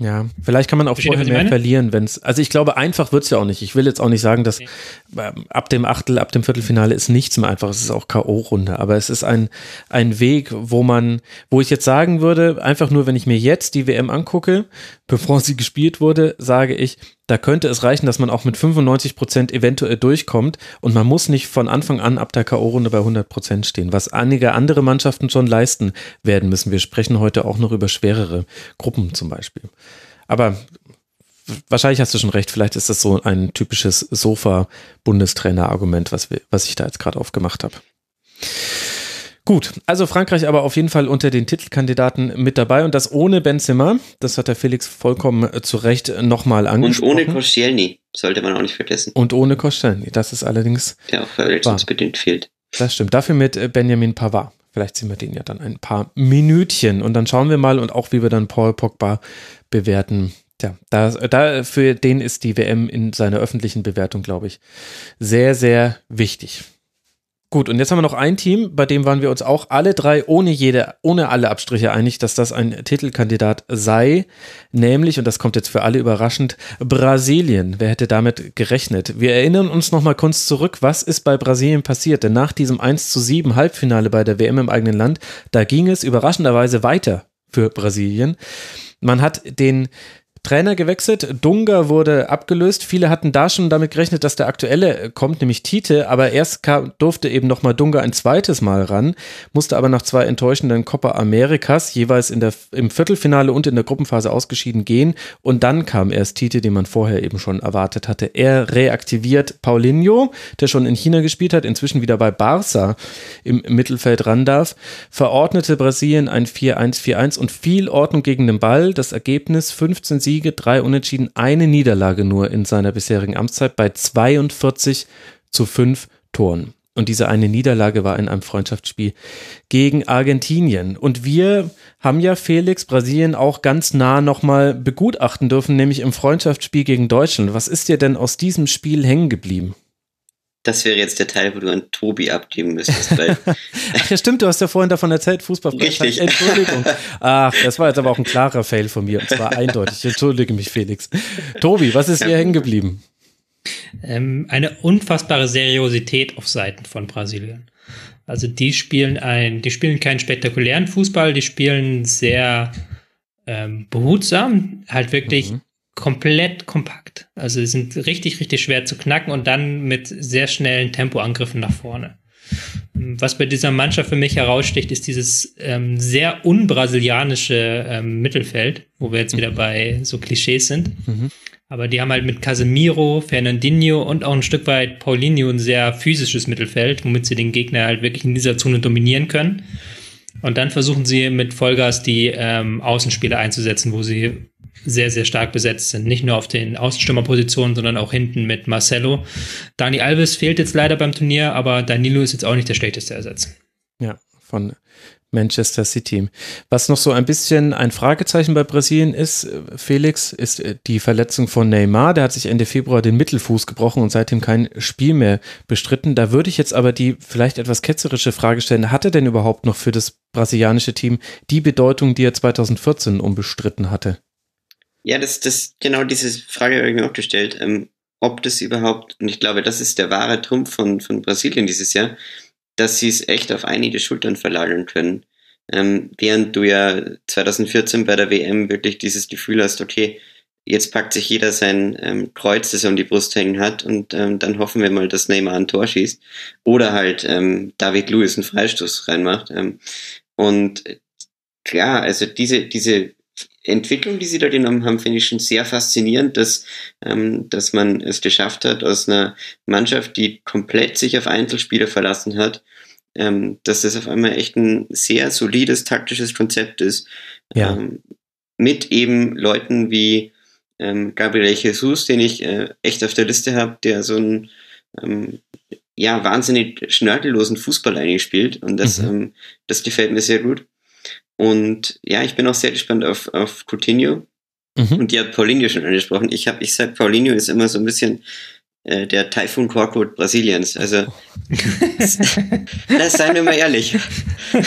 Ja, vielleicht kann man auch Versteht vorher mehr verlieren, wenn es. Also ich glaube, einfach wird's ja auch nicht. Ich will jetzt auch nicht sagen, dass. Ähm, ab dem Achtel, ab dem Viertelfinale ist nichts mehr einfach. Es ist auch K.O.-Runde. Aber es ist ein, ein Weg, wo man, wo ich jetzt sagen würde, einfach nur, wenn ich mir jetzt die WM angucke, bevor sie gespielt wurde, sage ich, da könnte es reichen, dass man auch mit 95 Prozent eventuell durchkommt und man muss nicht von Anfang an ab der K.O.-Runde bei 100 Prozent stehen, was einige andere Mannschaften schon leisten werden müssen. Wir sprechen heute auch noch über schwerere Gruppen zum Beispiel. Aber wahrscheinlich hast du schon recht, vielleicht ist das so ein typisches Sofa-Bundestrainer-Argument, was, was ich da jetzt gerade aufgemacht habe. Gut, also Frankreich aber auf jeden Fall unter den Titelkandidaten mit dabei und das ohne Benzema. Das hat der Felix vollkommen äh, zu Recht nochmal angesprochen. Und ohne Koscielny, sollte man auch nicht vergessen. Und ohne Koscielny, das ist allerdings Der auch verletzungsbedingt fehlt. Das stimmt. Dafür mit äh, Benjamin Pavard. Vielleicht sehen wir den ja dann ein paar Minütchen und dann schauen wir mal und auch wie wir dann Paul Pogba bewerten. Tja, da, da für den ist die WM in seiner öffentlichen Bewertung, glaube ich, sehr, sehr wichtig. Gut, und jetzt haben wir noch ein Team, bei dem waren wir uns auch alle drei ohne jede, ohne alle Abstriche einig, dass das ein Titelkandidat sei, nämlich, und das kommt jetzt für alle überraschend, Brasilien. Wer hätte damit gerechnet? Wir erinnern uns nochmal kurz zurück, was ist bei Brasilien passiert, denn nach diesem 1 zu 7 Halbfinale bei der WM im eigenen Land, da ging es überraschenderweise weiter für Brasilien. Man hat den Trainer gewechselt. Dunga wurde abgelöst. Viele hatten da schon damit gerechnet, dass der aktuelle kommt, nämlich Tite. Aber erst kam, durfte eben nochmal Dunga ein zweites Mal ran, musste aber nach zwei enttäuschenden Copa Americas jeweils in der, im Viertelfinale und in der Gruppenphase ausgeschieden gehen. Und dann kam erst Tite, den man vorher eben schon erwartet hatte. Er reaktiviert Paulinho, der schon in China gespielt hat, inzwischen wieder bei Barca im Mittelfeld ran darf, verordnete Brasilien ein 4-1-4-1 und viel Ordnung gegen den Ball. Das Ergebnis 15 Siege, drei Unentschieden, eine Niederlage nur in seiner bisherigen Amtszeit bei 42 zu 5 Toren. Und diese eine Niederlage war in einem Freundschaftsspiel gegen Argentinien. Und wir haben ja Felix Brasilien auch ganz nah nochmal begutachten dürfen, nämlich im Freundschaftsspiel gegen Deutschland. Was ist dir denn aus diesem Spiel hängen geblieben? Das wäre jetzt der Teil, wo du an Tobi abgeben müsstest. Weil Ach ja, stimmt, du hast ja vorhin davon erzählt, Fußball. Richtig. Entschuldigung. Ach, das war jetzt aber auch ein klarer Fail von mir. Und zwar eindeutig. Entschuldige mich, Felix. Tobi, was ist dir hängen geblieben? Ähm, eine unfassbare Seriosität auf Seiten von Brasilien. Also die spielen ein, die spielen keinen spektakulären Fußball, die spielen sehr ähm, behutsam, halt wirklich Mhm. Komplett kompakt. Also sie sind richtig, richtig schwer zu knacken und dann mit sehr schnellen Tempoangriffen nach vorne. Was bei dieser Mannschaft für mich heraussticht, ist dieses ähm, sehr unbrasilianische ähm, Mittelfeld, wo wir jetzt wieder bei so Klischees sind. Mhm. Aber die haben halt mit Casemiro, Fernandinho und auch ein Stück weit Paulinho ein sehr physisches Mittelfeld, womit sie den Gegner halt wirklich in dieser Zone dominieren können. Und dann versuchen sie mit Vollgas die ähm, Außenspieler einzusetzen, wo sie sehr, sehr stark besetzt sind. Nicht nur auf den Außenstürmerpositionen, sondern auch hinten mit Marcelo. Dani Alves fehlt jetzt leider beim Turnier, aber Danilo ist jetzt auch nicht der schlechteste Ersatz. Ja, von Manchester City. Was noch so ein bisschen ein Fragezeichen bei Brasilien ist, äh, Felix, ist äh, die Verletzung von Neymar. Der hat sich Ende Februar den Mittelfuß gebrochen und seitdem kein Spiel mehr bestritten. Da würde ich jetzt aber die vielleicht etwas ketzerische Frage stellen, hat er denn überhaupt noch für das brasilianische Team die Bedeutung, die er 2014 unbestritten hatte? Ja, das, das, genau diese Frage habe ich mir auch gestellt, ähm, ob das überhaupt, und ich glaube, das ist der wahre Trumpf von, von Brasilien dieses Jahr, dass sie es echt auf einige Schultern verlagern können. Ähm, während du ja 2014 bei der WM wirklich dieses Gefühl hast, okay, jetzt packt sich jeder sein ähm, Kreuz, das er um die Brust hängen hat, und ähm, dann hoffen wir mal, dass Neymar ein Tor schießt. Oder halt ähm, David Lewis einen Freistoß reinmacht. Ähm, und äh, ja, also diese, diese Entwicklung, die sie da genommen haben, finde ich schon sehr faszinierend, dass, ähm, dass man es geschafft hat, aus einer Mannschaft, die komplett sich auf Einzelspieler verlassen hat, ähm, dass das auf einmal echt ein sehr solides taktisches Konzept ist. Ja. Ähm, mit eben Leuten wie ähm, Gabriel Jesus, den ich äh, echt auf der Liste habe, der so einen ähm, ja, wahnsinnig schnörkellosen Fußball eigentlich spielt. Und das, Mhm. ähm, das gefällt mir sehr gut. Und ja, ich bin auch sehr gespannt auf, auf Coutinho. Mhm. Und die hat Paulinho schon angesprochen. Ich habe, ich sag, Paulinho ist immer so ein bisschen äh, der Typhoon Korkut Brasiliens. Also, das seien wir mal ehrlich.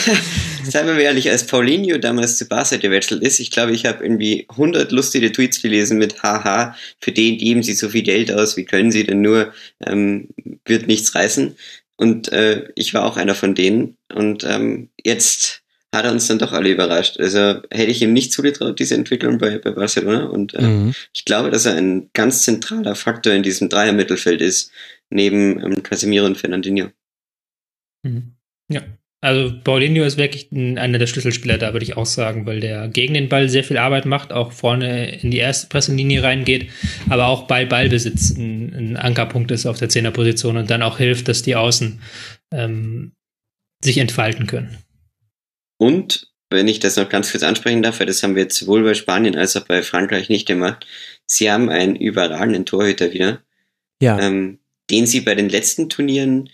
seien wir mal ehrlich, als Paulinho damals zu Barca gewechselt ist, ich glaube, ich habe irgendwie 100 lustige Tweets gelesen mit Haha, für den geben sie so viel Geld aus, wie können sie denn nur, ähm, wird nichts reißen. Und äh, ich war auch einer von denen. Und ähm, jetzt hat er uns dann doch alle überrascht. Also hätte ich ihm nicht zugetraut, diese Entwicklung bei, bei Barcelona. Und äh, Mhm. ich glaube, dass er ein ganz zentraler Faktor in diesem Dreier-Mittelfeld ist, neben ähm, Casemiro und Fernandinho. Mhm. Ja. Also Paulinho ist wirklich ein, einer der Schlüsselspieler, da würde ich auch sagen, weil der gegen den Ball sehr viel Arbeit macht, auch vorne in die erste Pressenlinie reingeht, aber auch bei Ballbesitz ein, ein Ankerpunkt ist auf der Zehnerposition und dann auch hilft, dass die Außen ähm, sich entfalten können. Und wenn ich das noch ganz kurz ansprechen darf, weil das haben wir jetzt sowohl bei Spanien als auch bei Frankreich nicht gemacht, sie haben einen überragenden Torhüter wieder, Ja. ähm, den sie bei den letzten Turnieren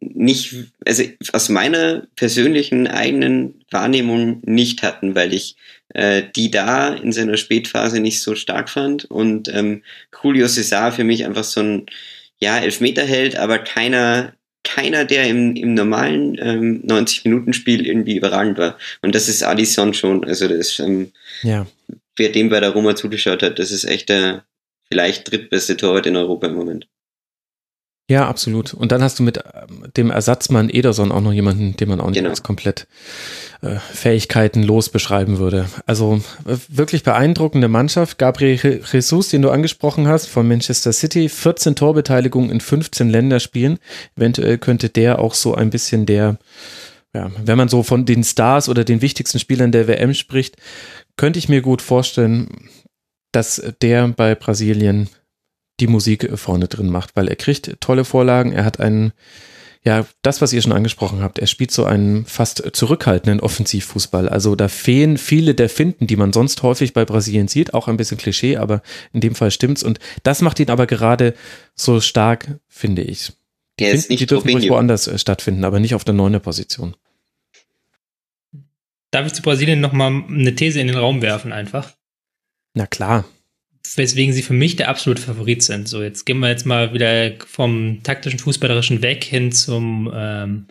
nicht, also aus meiner persönlichen eigenen Wahrnehmung nicht hatten, weil ich äh, die da in seiner Spätphase nicht so stark fand und ähm, Julio Cesar für mich einfach so ein ja Elfmeterheld, aber keiner keiner, der im, im normalen ähm, 90-Minuten-Spiel irgendwie überragend war. Und das ist Alisson schon. Also das, ähm, Ja. wer dem bei der Roma zugeschaut hat, das ist echt der vielleicht drittbeste Torwart in Europa im Moment. Ja, absolut. Und dann hast du mit ähm, dem Ersatzmann Ederson auch noch jemanden, den man auch nicht Genau. als komplett äh, fähigkeitenlos beschreiben würde. Also äh, wirklich beeindruckende Mannschaft. Gabriel Jesus, den du angesprochen hast, von Manchester City, 14 Torbeteiligungen in 15 Länderspielen. Eventuell könnte der auch so ein bisschen der, ja, wenn man so von den Stars oder den wichtigsten Spielern der WM spricht, könnte ich mir gut vorstellen, dass der bei Brasilien die Musik vorne drin macht, weil er kriegt tolle Vorlagen, er hat einen, ja, das, was ihr schon angesprochen habt, er spielt so einen fast zurückhaltenden Offensivfußball. Also da fehlen viele der Finden, die man sonst häufig bei Brasilien sieht, auch ein bisschen Klischee, aber in dem Fall stimmt's und das macht ihn aber gerade so stark, finde ich. Die, Er ist Finden, nicht die dürfen ruhig woanders äh, stattfinden, aber nicht auf der neuner Position. Darf ich zu Brasilien nochmal eine These in den Raum werfen einfach? Na klar. Weswegen sie für mich der absolute Favorit sind. So, jetzt gehen wir jetzt mal wieder vom taktischen, fußballerischen weg hin zum ähm,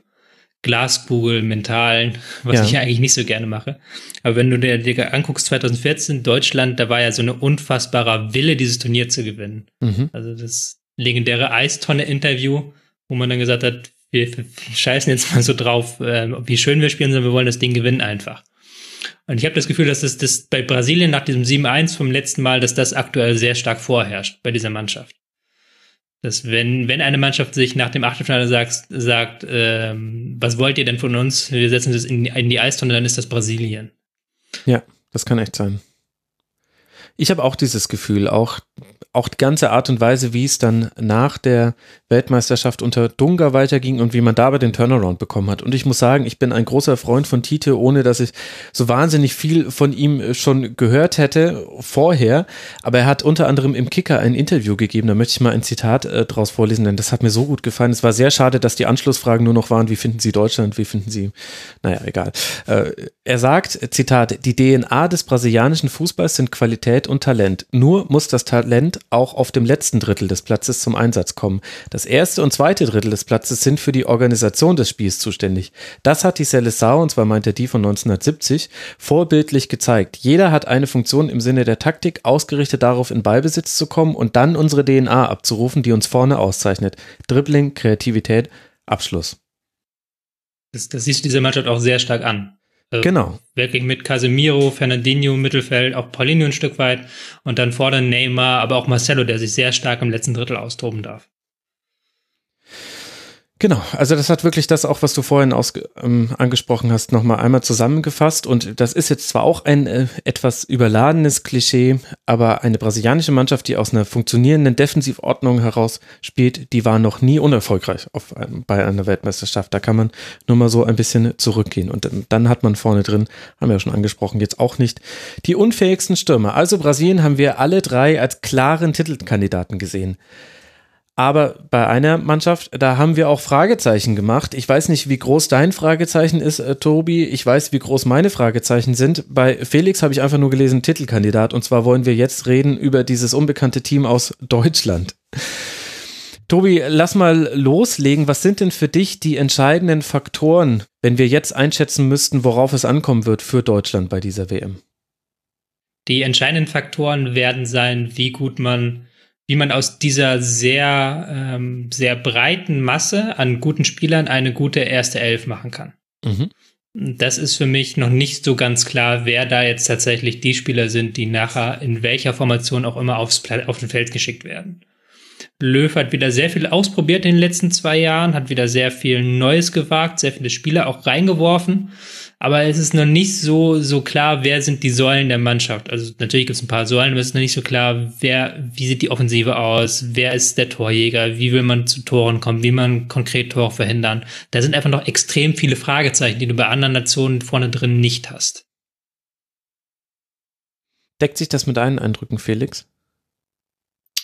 Glaskugel, mentalen, was Ja. ich eigentlich nicht so gerne mache. Aber wenn du dir, dir anguckst, 2014, Deutschland, da war ja so eine unfassbarer Wille, dieses Turnier zu gewinnen. Mhm. Also das legendäre Eistonne-Interview, wo man dann gesagt hat, wir scheißen jetzt mal so drauf, äh, wie schön wir spielen, sondern wir wollen das Ding gewinnen einfach. Und ich habe das Gefühl, dass das, das bei Brasilien nach diesem 7-1 vom letzten Mal, dass das aktuell sehr stark vorherrscht bei dieser Mannschaft. Dass wenn, wenn eine Mannschaft sich nach dem Achtelfinale sagt, sagt ähm, was wollt ihr denn von uns? Wir setzen das in, in die Eistonne, dann ist das Brasilien. Ja, das kann echt sein. Ich habe auch dieses Gefühl, auch, auch die ganze Art und Weise, wie es dann nach der Weltmeisterschaft unter Dunga weiterging und wie man dabei den Turnaround bekommen hat. Und ich muss sagen, ich bin ein großer Freund von Tite, ohne dass ich so wahnsinnig viel von ihm äh, schon gehört hätte vorher. Aber er hat unter anderem im Kicker ein Interview gegeben, da möchte ich mal ein Zitat äh, draus vorlesen, denn das hat mir so gut gefallen. Es war sehr schade, dass die Anschlussfragen nur noch waren, wie finden Sie Deutschland, wie finden Sie, naja, egal. Äh, er sagt, Zitat, die DNA des brasilianischen Fußballs sind Qualität und Talent. Nur muss das Talent auch auf dem letzten Drittel des Platzes zum Einsatz kommen. Das erste und zweite Drittel des Platzes sind für die Organisation des Spiels zuständig. Das hat die Seleção, und zwar meint er die von 1970, vorbildlich gezeigt. Jeder hat eine Funktion im Sinne der Taktik, ausgerichtet darauf, in Ballbesitz zu kommen und dann unsere DNA abzurufen, die uns vorne auszeichnet. Dribbling, Kreativität, Abschluss. Das, das siehst du dieser Mannschaft auch sehr stark an. Also Genau. Wirklich mit Casemiro, Fernandinho im Mittelfeld, auch Paulinho ein Stück weit und dann vorne Neymar, aber auch Marcelo, der sich sehr stark im letzten Drittel austoben darf. Genau, also das hat wirklich das auch, was du vorhin ausge ähm, angesprochen hast, nochmal einmal zusammengefasst. Und das ist jetzt zwar auch ein äh, etwas überladenes Klischee, aber eine brasilianische Mannschaft, die aus einer funktionierenden Defensivordnung heraus spielt, die war noch nie unerfolgreich auf, bei einer Weltmeisterschaft. Da kann man nur mal so ein bisschen zurückgehen. Und dann hat man vorne drin, haben wir ja schon angesprochen, jetzt auch nicht die unfähigsten Stürmer. Also Brasilien haben wir alle drei als klaren Titelkandidaten gesehen. Aber bei einer Mannschaft, da haben wir auch Fragezeichen gemacht. Ich weiß nicht, wie groß dein Fragezeichen ist, äh, Tobi. Ich weiß, wie groß meine Fragezeichen sind. Bei Felix habe ich einfach nur gelesen, Titelkandidat. Und zwar wollen wir jetzt reden über dieses unbekannte Team aus Deutschland. Tobi, lass mal loslegen. Was sind denn für dich die entscheidenden Faktoren, wenn wir jetzt einschätzen müssten, worauf es ankommen wird für Deutschland bei dieser WM? Die entscheidenden Faktoren werden sein, wie gut man, wie man aus dieser sehr, ähm, sehr breiten Masse an guten Spielern eine gute erste Elf machen kann. Mhm. Das ist für mich noch nicht so ganz klar, wer da jetzt tatsächlich die Spieler sind, die nachher in welcher Formation auch immer aufs auf den Feld geschickt werden. Löw hat wieder sehr viel ausprobiert in den letzten zwei Jahren, hat wieder sehr viel Neues gewagt, sehr viele Spieler auch reingeworfen. Aber es ist noch nicht so, so klar, wer sind die Säulen der Mannschaft. Also natürlich gibt es ein paar Säulen, aber es ist noch nicht so klar, wer, wie sieht die Offensive aus, wer ist der Torjäger, wie will man zu Toren kommen, wie man konkret Tore verhindern. Da sind einfach noch extrem viele Fragezeichen, die du bei anderen Nationen vorne drin nicht hast. Deckt sich das mit deinen Eindrücken, Felix?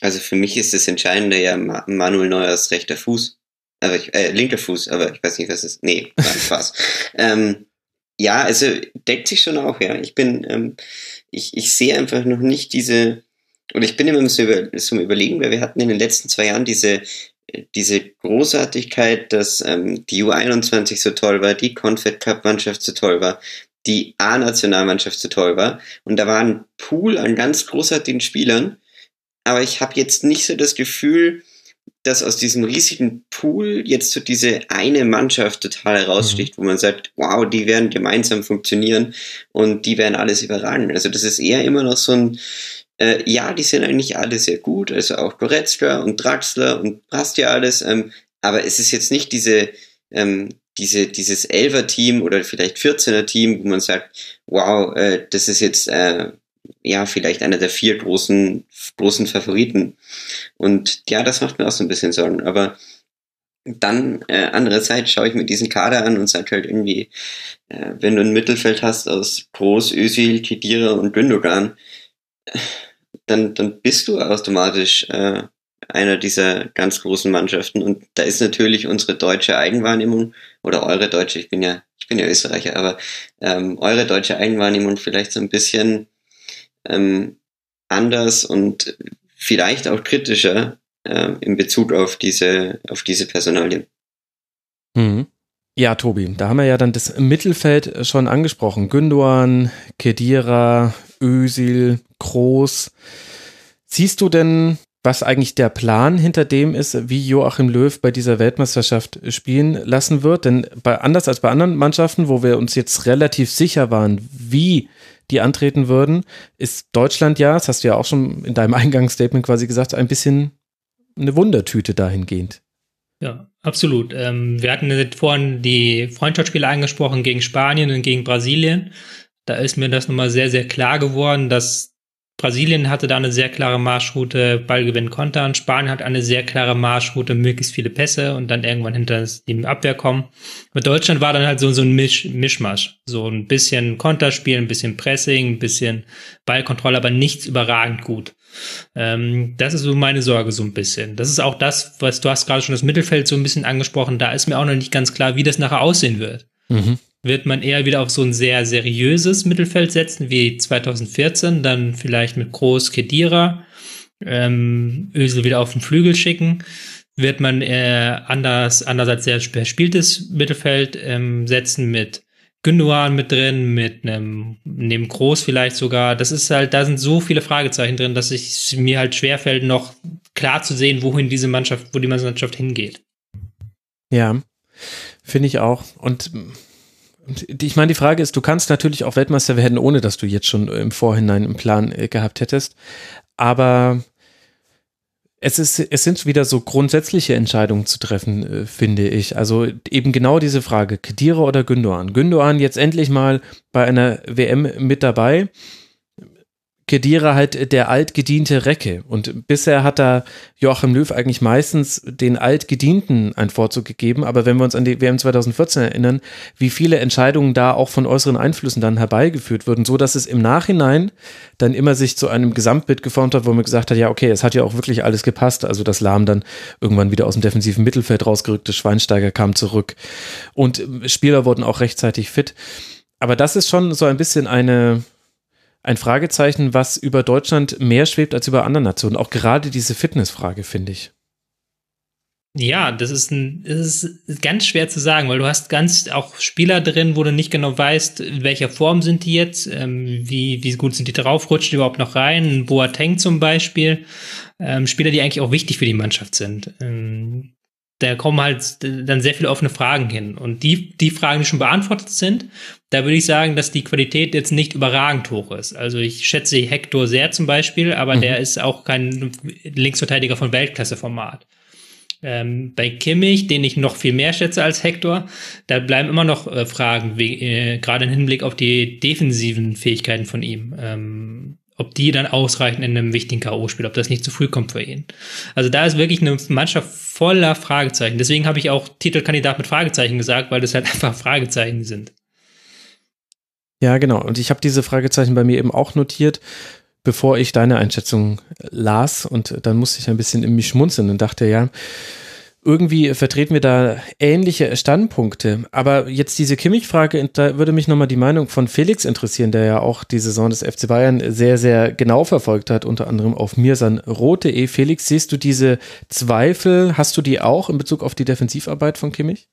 Also für mich ist das Entscheidende ja Ma Manuel Neuers rechter Fuß. Aber ich, äh, linker Fuß, aber ich weiß nicht, was es ist. Nee, war ein Spaß. ähm, ja, also deckt sich schon auch, ja. Ich bin, ähm, ich, ich sehe einfach noch nicht diese, oder ich bin immer so, über, im Überlegen, weil wir hatten in den letzten zwei Jahren diese diese Großartigkeit, dass ähm, die U21 so toll war, die Confed Cup Mannschaft so toll war, die A-Nationalmannschaft so toll war. Und da war ein Pool an ganz großartigen Spielern. Aber ich habe jetzt nicht so das Gefühl, dass aus diesem riesigen Pool jetzt so diese eine Mannschaft total heraussticht, mhm. wo man sagt, wow, die werden gemeinsam funktionieren und die werden alles überragen. Also das ist eher immer noch so ein, äh, ja, die sind eigentlich alle sehr gut, also auch Goretzka und Draxler und passt ja alles, ähm, aber es ist jetzt nicht diese, ähm, diese, dieses Elfer-Team oder vielleicht 14er-Team, wo man sagt, wow, äh, das ist jetzt äh, ja vielleicht einer der vier großen, großen Favoriten. Und ja, das macht mir auch so ein bisschen Sorgen. Aber dann äh, andererseits schaue ich mir diesen Kader an und sage halt irgendwie, äh, wenn du ein Mittelfeld hast aus Groß, Özil, Kedira und Gündogan, dann, dann bist du automatisch äh, einer dieser ganz großen Mannschaften. Und da ist natürlich unsere deutsche Eigenwahrnehmung oder eure deutsche, ich bin ja, ich bin ja Österreicher, aber ähm, eure deutsche Eigenwahrnehmung vielleicht so ein bisschen ähm, anders und vielleicht auch kritischer äh, in Bezug auf diese, auf diese Personalien. Mhm. Ja, Tobi, da haben wir ja dann das Mittelfeld schon angesprochen. Gündoan, Kedira, Ösil, Groß. Siehst du denn, was eigentlich der Plan hinter dem ist, wie Joachim Löw bei dieser Weltmeisterschaft spielen lassen wird? Denn bei, anders als bei anderen Mannschaften, wo wir uns jetzt relativ sicher waren, wie die antreten würden, ist Deutschland ja, das hast du ja auch schon in deinem Eingangsstatement quasi gesagt, ein bisschen eine Wundertüte dahingehend. Ja, absolut. Ähm, wir hatten vorhin die Freundschaftsspiele angesprochen gegen Spanien und gegen Brasilien. Da ist mir das nochmal sehr, sehr klar geworden, dass Brasilien hatte da eine sehr klare Marschroute, Ballgewinn kontern. Spanien hat eine sehr klare Marschroute, möglichst viele Pässe und dann irgendwann hinter die Abwehr kommen. Mit Deutschland war dann halt so, so ein Misch, Mischmasch. So ein bisschen Konterspiel, ein bisschen Pressing, ein bisschen Ballkontrolle, aber nichts überragend gut. Ähm, das ist so meine Sorge so ein bisschen. Das ist auch das, was du hast gerade schon das Mittelfeld so ein bisschen angesprochen. Da ist mir auch noch nicht ganz klar, wie das nachher aussehen wird. Mhm wird man eher wieder auf so ein sehr seriöses Mittelfeld setzen wie 2014, dann vielleicht mit Groß Kedira, ähm, Ösel wieder auf den Flügel schicken. Wird man äh, anders, als sehr verspieltes Mittelfeld ähm, setzen mit Gündogan mit drin, mit einem, neben Groß vielleicht sogar. Das ist halt, da sind so viele Fragezeichen drin, dass es mir halt schwerfällt, noch klar zu sehen, wohin diese Mannschaft, wo die Mannschaft hingeht. Ja, finde ich auch. Und ich meine, die Frage ist, du kannst natürlich auch Weltmeister werden, ohne dass du jetzt schon im Vorhinein einen Plan äh, gehabt hättest. Aber es ist, es sind wieder so grundsätzliche Entscheidungen zu treffen, äh, finde ich. Also eben genau diese Frage, Kedira oder Gündoan. Gündoan jetzt endlich mal bei einer WM mit dabei. Kedira halt der altgediente Recke. Und bisher hat da Joachim Löw eigentlich meistens den altgedienten einen Vorzug gegeben. Aber wenn wir uns an die WM 2014 erinnern, wie viele Entscheidungen da auch von äußeren Einflüssen dann herbeigeführt wurden, so dass es im Nachhinein dann immer sich zu einem Gesamtbild geformt hat, wo man gesagt hat, ja, okay, es hat ja auch wirklich alles gepasst. Also das Lahm dann irgendwann wieder aus dem defensiven Mittelfeld rausgerückte Schweinsteiger kam zurück und Spieler wurden auch rechtzeitig fit. Aber das ist schon so ein bisschen eine, ein Fragezeichen, was über Deutschland mehr schwebt als über andere Nationen. Auch gerade diese Fitnessfrage, finde ich. Ja, das ist, ein, das ist ganz schwer zu sagen, weil du hast ganz auch Spieler drin, wo du nicht genau weißt, in welcher Form sind die jetzt, ähm, wie, wie gut sind die drauf, rutschen überhaupt noch rein, Boateng zum Beispiel, ähm, Spieler, die eigentlich auch wichtig für die Mannschaft sind. Ähm, da kommen halt dann sehr viele offene Fragen hin. Und die, die Fragen, die schon beantwortet sind, da würde ich sagen, dass die Qualität jetzt nicht überragend hoch ist. Also ich schätze Hector sehr zum Beispiel, aber mhm. der ist auch kein Linksverteidiger von Weltklasseformat. Ähm, bei Kimmich, den ich noch viel mehr schätze als Hector, da bleiben immer noch äh, Fragen, äh, gerade im Hinblick auf die defensiven Fähigkeiten von ihm. Ähm, ob die dann ausreichen in einem wichtigen K.O.-Spiel, ob das nicht zu früh kommt für ihn. Also da ist wirklich eine Mannschaft voller Fragezeichen. Deswegen habe ich auch Titelkandidat mit Fragezeichen gesagt, weil das halt einfach Fragezeichen sind. Ja, genau. Und ich habe diese Fragezeichen bei mir eben auch notiert, bevor ich deine Einschätzung las. Und dann musste ich ein bisschen in mich schmunzeln und dachte, ja, irgendwie vertreten wir da ähnliche Standpunkte. Aber jetzt diese Kimmich-Frage, da würde mich nochmal die Meinung von Felix interessieren, der ja auch die Saison des FC Bayern sehr, sehr genau verfolgt hat, unter anderem auf mirsanrote.de. Felix, siehst du diese Zweifel, hast du die auch in Bezug auf die Defensivarbeit von Kimmich?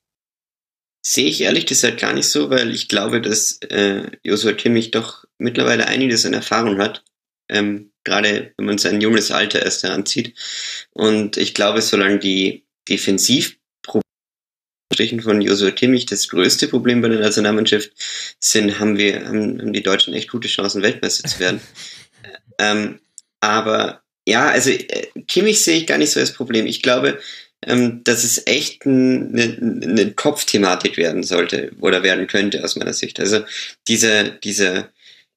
Sehe ich ehrlich gesagt gar nicht so, weil ich glaube, dass äh, Joshua Kimmich doch mittlerweile einiges an Erfahrung hat. Ähm, gerade wenn man sein junges Alter erst heranzieht. Und ich glaube, solange die Defensivprobleme von Joshua Kimmich das größte Problem bei der Nationalmannschaft sind, haben wir, haben, haben die Deutschen echt gute Chancen, Weltmeister zu werden. ähm, aber ja, also äh, Kimmich sehe ich gar nicht so als Problem. Ich glaube, ähm, dass es echt eine, eine Kopfthematik werden sollte oder werden könnte aus meiner Sicht. Also dieser, dieser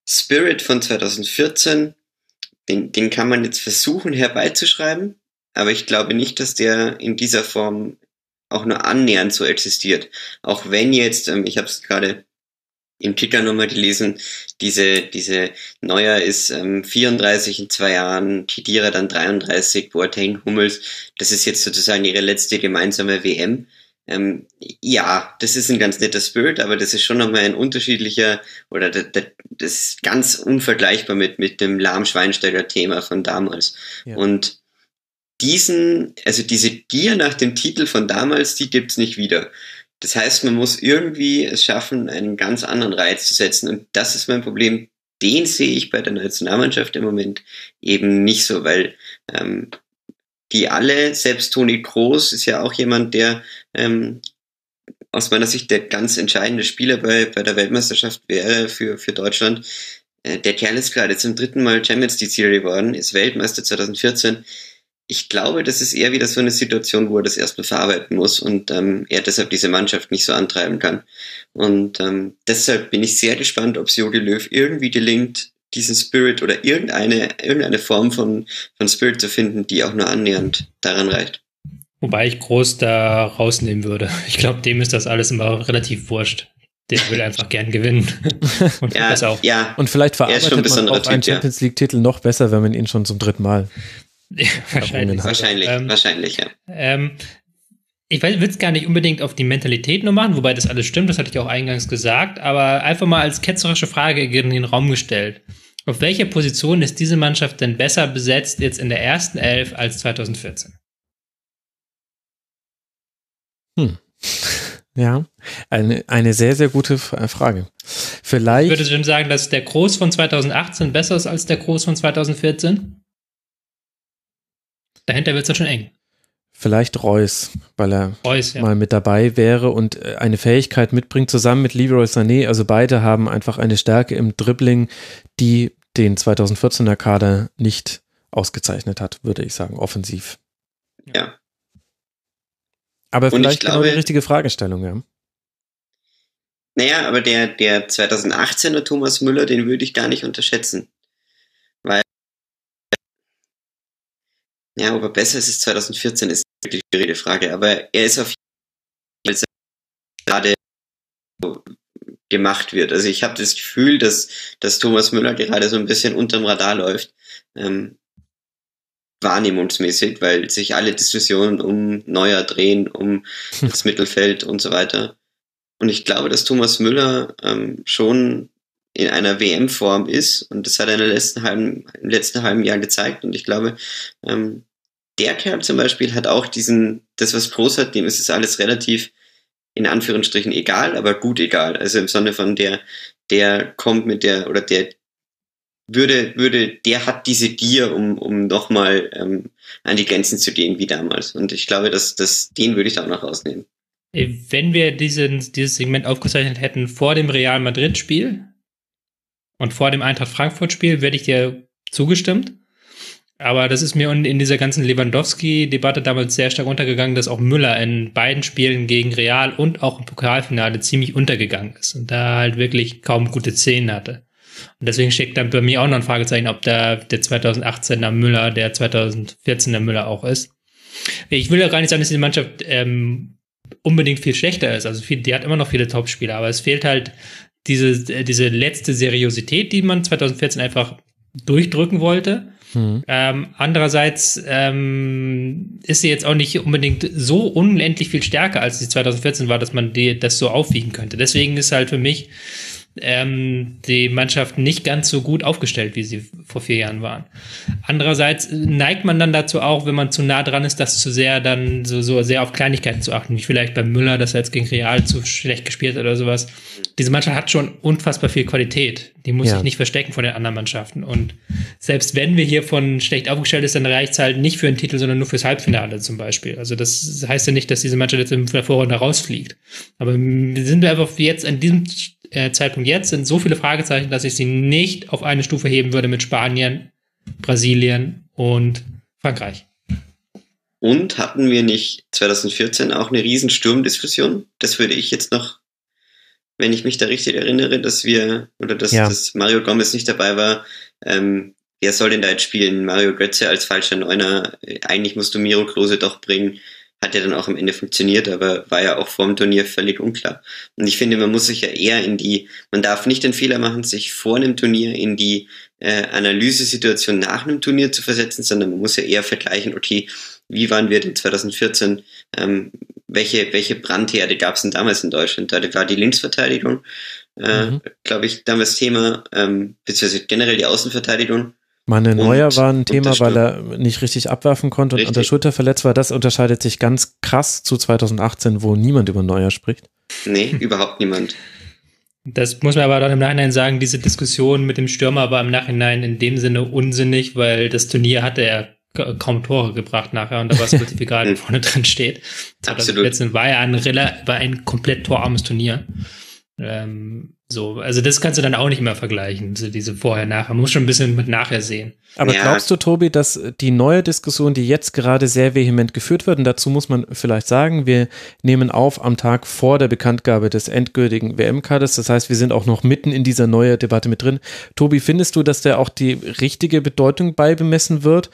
Spirit von 2014, den, den kann man jetzt versuchen herbeizuschreiben, aber ich glaube nicht, dass der in dieser Form auch nur annähernd so existiert. Auch wenn jetzt, ähm, ich habe es gerade im Kicker nochmal gelesen, diese, diese Neuer ist ähm, 34 in zwei Jahren, Kidira dann 33, Boateng, Hummels, das ist jetzt sozusagen ihre letzte gemeinsame WM. Ähm, ja, das ist ein ganz netter Spirit, aber das ist schon nochmal ein unterschiedlicher oder das, das ist ganz unvergleichbar mit, mit dem Lahm-Schweinsteiger-Thema von damals. Ja. Und diesen, also diese Gier nach dem Titel von damals, die gibt's nicht wieder. Das heißt, man muss irgendwie es schaffen, einen ganz anderen Reiz zu setzen. Und das ist mein Problem. Den sehe ich bei der Nationalmannschaft im Moment eben nicht so, weil ähm, die alle, selbst Toni Kroos ist ja auch jemand, der ähm, aus meiner Sicht der ganz entscheidende Spieler bei, bei der Weltmeisterschaft wäre für, für Deutschland. Äh, der Kerl ist gerade zum dritten Mal Champions League geworden, ist Weltmeister 2014 ich glaube, das ist eher wieder so eine Situation, wo er das erstmal verarbeiten muss und ähm, er deshalb diese Mannschaft nicht so antreiben kann. Und ähm, deshalb bin ich sehr gespannt, ob es Jogi Löw irgendwie gelingt, diesen Spirit oder irgendeine, irgendeine Form von, von Spirit zu finden, die auch nur annähernd daran reicht. Wobei ich groß da rausnehmen würde. Ich glaube, dem ist das alles immer relativ wurscht. Der will einfach gern gewinnen. Und ja, das auch. Ja, und vielleicht verarbeitet man auch einen Champions League-Titel noch besser, wenn man ihn schon zum dritten Mal wahrscheinlich. Wahrscheinlich, ähm, wahrscheinlich, ja. Ähm, ich will es gar nicht unbedingt auf die Mentalität nur machen, wobei das alles stimmt, das hatte ich auch eingangs gesagt, aber einfach mal als ketzerische Frage in den Raum gestellt. Auf welcher Position ist diese Mannschaft denn besser besetzt jetzt in der ersten Elf als 2014? Hm. Ja, eine, eine sehr, sehr gute Frage. Vielleicht. Ich würde schon sagen, dass der Groß von 2018 besser ist als der Groß von 2014? Dahinter wird es dann schon eng. Vielleicht Reus, weil er Reus, ja. mal mit dabei wäre und äh, eine Fähigkeit mitbringt, zusammen mit Leroy Sané. Also beide haben einfach eine Stärke im Dribbling, die den 2014er Kader nicht ausgezeichnet hat, würde ich sagen, offensiv. Ja. Aber vielleicht glaube, genau die richtige Fragestellung, ja. Naja, aber der, der 2018er Thomas Müller, den würde ich gar nicht unterschätzen. Ja, ob er besser ist als 2014, ist wirklich eine schwierige Frage. Aber er ist auf jeden Fall gerade gemacht wird. Also ich habe das Gefühl, dass, dass Thomas Müller gerade so ein bisschen unterm Radar läuft. Ähm, wahrnehmungsmäßig, weil sich alle Diskussionen um Neuer drehen, um das Mittelfeld und so weiter. Und ich glaube, dass Thomas Müller ähm, schon in einer WM-Form ist und das hat er in letzten halben, im letzten halben Jahr gezeigt und ich glaube, ähm, der Kerl zum Beispiel hat auch diesen, das was Groß hat, dem ist es alles relativ in Anführungsstrichen egal, aber gut egal. Also im Sinne von der, der kommt mit der, oder der würde, würde, der hat diese Gier, um, um nochmal ähm, an die Grenzen zu gehen wie damals. Und ich glaube, dass, dass den würde ich da auch noch rausnehmen. Wenn wir diesen, dieses Segment aufgezeichnet hätten vor dem Real Madrid-Spiel, und vor dem Eintracht Frankfurt-Spiel werde ich dir zugestimmt. Aber das ist mir in dieser ganzen Lewandowski-Debatte damals sehr stark untergegangen, dass auch Müller in beiden Spielen gegen Real und auch im Pokalfinale ziemlich untergegangen ist und da halt wirklich kaum gute Szenen hatte. Und deswegen steckt dann bei mir auch noch ein Fragezeichen, ob der, der 2018er Müller der 2014er Müller auch ist. Ich will ja gar nicht sagen, dass diese Mannschaft ähm, unbedingt viel schlechter ist. Also viel, die hat immer noch viele Topspieler, aber es fehlt halt diese, diese letzte Seriosität, die man 2014 einfach durchdrücken wollte. Mhm. Ähm, andererseits ähm, ist sie jetzt auch nicht unbedingt so unendlich viel stärker, als sie 2014 war, dass man die, das so aufwiegen könnte. Deswegen ist halt für mich ähm, die Mannschaft nicht ganz so gut aufgestellt, wie sie vor vier Jahren waren. Andererseits neigt man dann dazu auch, wenn man zu nah dran ist, das zu sehr dann so, so sehr auf Kleinigkeiten zu achten, wie vielleicht beim Müller, dass er jetzt gegen Real zu schlecht gespielt hat oder sowas. Diese Mannschaft hat schon unfassbar viel Qualität. Die muss ja. sich nicht verstecken von den anderen Mannschaften. Und selbst wenn wir hier von schlecht aufgestellt ist, dann reicht es halt nicht für einen Titel, sondern nur fürs Halbfinale zum Beispiel. Also das heißt ja nicht, dass diese Mannschaft jetzt im Vorrunde rausfliegt. Aber wir sind einfach jetzt an diesem Zeitpunkt jetzt sind so viele Fragezeichen, dass ich sie nicht auf eine Stufe heben würde mit Spanien, Brasilien und Frankreich. Und hatten wir nicht 2014 auch eine riesen Sturmdiskussion? Das würde ich jetzt noch, wenn ich mich da richtig erinnere, dass wir, oder dass, ja. dass Mario Gomez nicht dabei war, ähm, wer soll denn da jetzt spielen? Mario Götze als falscher Neuner? Eigentlich musst du Miro Klose doch bringen hat ja dann auch am Ende funktioniert, aber war ja auch vor dem Turnier völlig unklar. Und ich finde, man muss sich ja eher in die, man darf nicht den Fehler machen, sich vor einem Turnier in die äh, Analysesituation nach einem Turnier zu versetzen, sondern man muss ja eher vergleichen, okay, wie waren wir denn 2014, ähm, welche, welche Brandherde gab es denn damals in Deutschland? Da war die Linksverteidigung, äh, mhm. glaube ich, damals Thema, ähm, beziehungsweise generell die Außenverteidigung. Meine Neuer war ein Thema, weil er nicht richtig abwerfen konnte richtig. und an der Schulter verletzt war. Das unterscheidet sich ganz krass zu 2018, wo niemand über Neuer spricht. Nee, überhaupt niemand. Das muss man aber dann im Nachhinein sagen, diese Diskussion mit dem Stürmer war im Nachhinein in dem Sinne unsinnig, weil das Turnier hatte er kaum Tore gebracht nachher und da war es egal, wer vorne drin steht. 2014 war ja ein, war ein komplett torarmes Turnier. Ähm, so, also das kannst du dann auch nicht mehr vergleichen, so diese vorher-nachher. Man muss schon ein bisschen mit nachher sehen. Aber ja. glaubst du, Tobi, dass die neue Diskussion, die jetzt gerade sehr vehement geführt wird, und dazu muss man vielleicht sagen, wir nehmen auf am Tag vor der Bekanntgabe des endgültigen WM-Kaders. Das heißt, wir sind auch noch mitten in dieser neuen Debatte mit drin. Tobi, findest du, dass der auch die richtige Bedeutung beibemessen wird?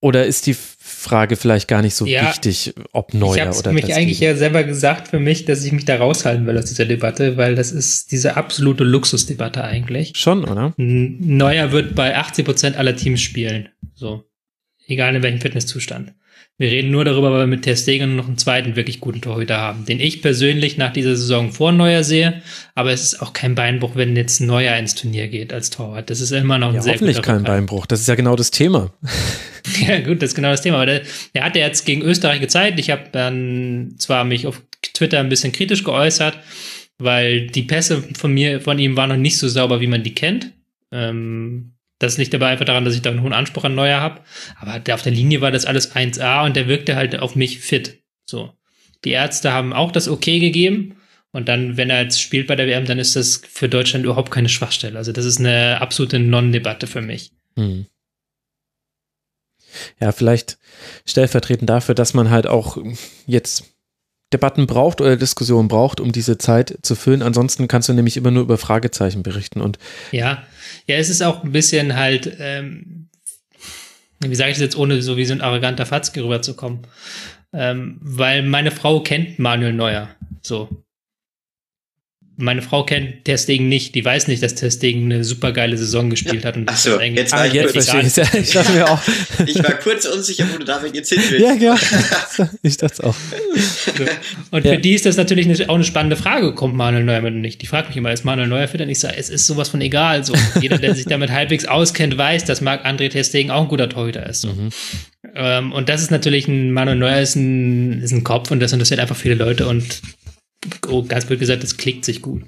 Oder ist die Frage vielleicht gar nicht so ja, wichtig, ob neuer ich hab's oder mich eigentlich ja selber gesagt für mich, dass ich mich da raushalten will aus dieser Debatte, weil das ist diese absolute Luxusdebatte eigentlich. Schon, oder? Neuer wird bei 80 Prozent aller Teams spielen. So. Egal in welchem Fitnesszustand. Wir reden nur darüber, weil wir mit Ter Stegen noch einen zweiten wirklich guten Torhüter haben, den ich persönlich nach dieser Saison vor Neuer sehe. Aber es ist auch kein Beinbruch, wenn jetzt Neuer ins Turnier geht als Torwart. Das ist immer noch ein ja, sehr hoffentlich kein Beinbruch. Das ist ja genau das Thema. ja, gut, das ist genau das Thema. Aber der, der hat ja jetzt gegen Österreich gezeigt. Ich habe dann zwar mich auf Twitter ein bisschen kritisch geäußert, weil die Pässe von mir, von ihm waren noch nicht so sauber, wie man die kennt. Ähm, das liegt aber einfach daran, dass ich da einen hohen Anspruch an Neuer habe. Aber der, auf der Linie war das alles 1A und der wirkte halt auf mich fit. So. Die Ärzte haben auch das Okay gegeben. Und dann, wenn er jetzt spielt bei der WM, dann ist das für Deutschland überhaupt keine Schwachstelle. Also das ist eine absolute Non-Debatte für mich. Hm. Ja, vielleicht stellvertretend dafür, dass man halt auch jetzt Debatten braucht oder Diskussionen braucht, um diese Zeit zu füllen. Ansonsten kannst du nämlich immer nur über Fragezeichen berichten. Und ja, ja, es ist auch ein bisschen halt, ähm, wie sage ich das jetzt, ohne so wie so ein arroganter Fatzke rüberzukommen. Ähm, weil meine Frau kennt Manuel Neuer. So meine Frau kennt Testegen nicht, die weiß nicht, dass Testegen eine super geile Saison gespielt hat. Und Ach so, jetzt war ich jetzt verstehe ich. Ich dachte mir auch. ich war kurz unsicher, wo du damit jetzt hin willst. Ja, genau. Ich dachte auch. So. Und ja. für die ist das natürlich eine, auch eine spannende Frage, kommt Manuel Neuer mit nicht? Die fragt mich immer, ist Manuel Neuer fit? Und ich sage, es ist sowas von egal. So, jeder, der sich damit halbwegs auskennt, weiß, dass Marc André Testegen auch ein guter Torhüter ist. So. Mhm. Ähm, und das ist natürlich ein, Manuel Neuer ist ein, ist ein Kopf und das interessiert einfach viele Leute und ganz blöd gesagt, das klickt sich gut.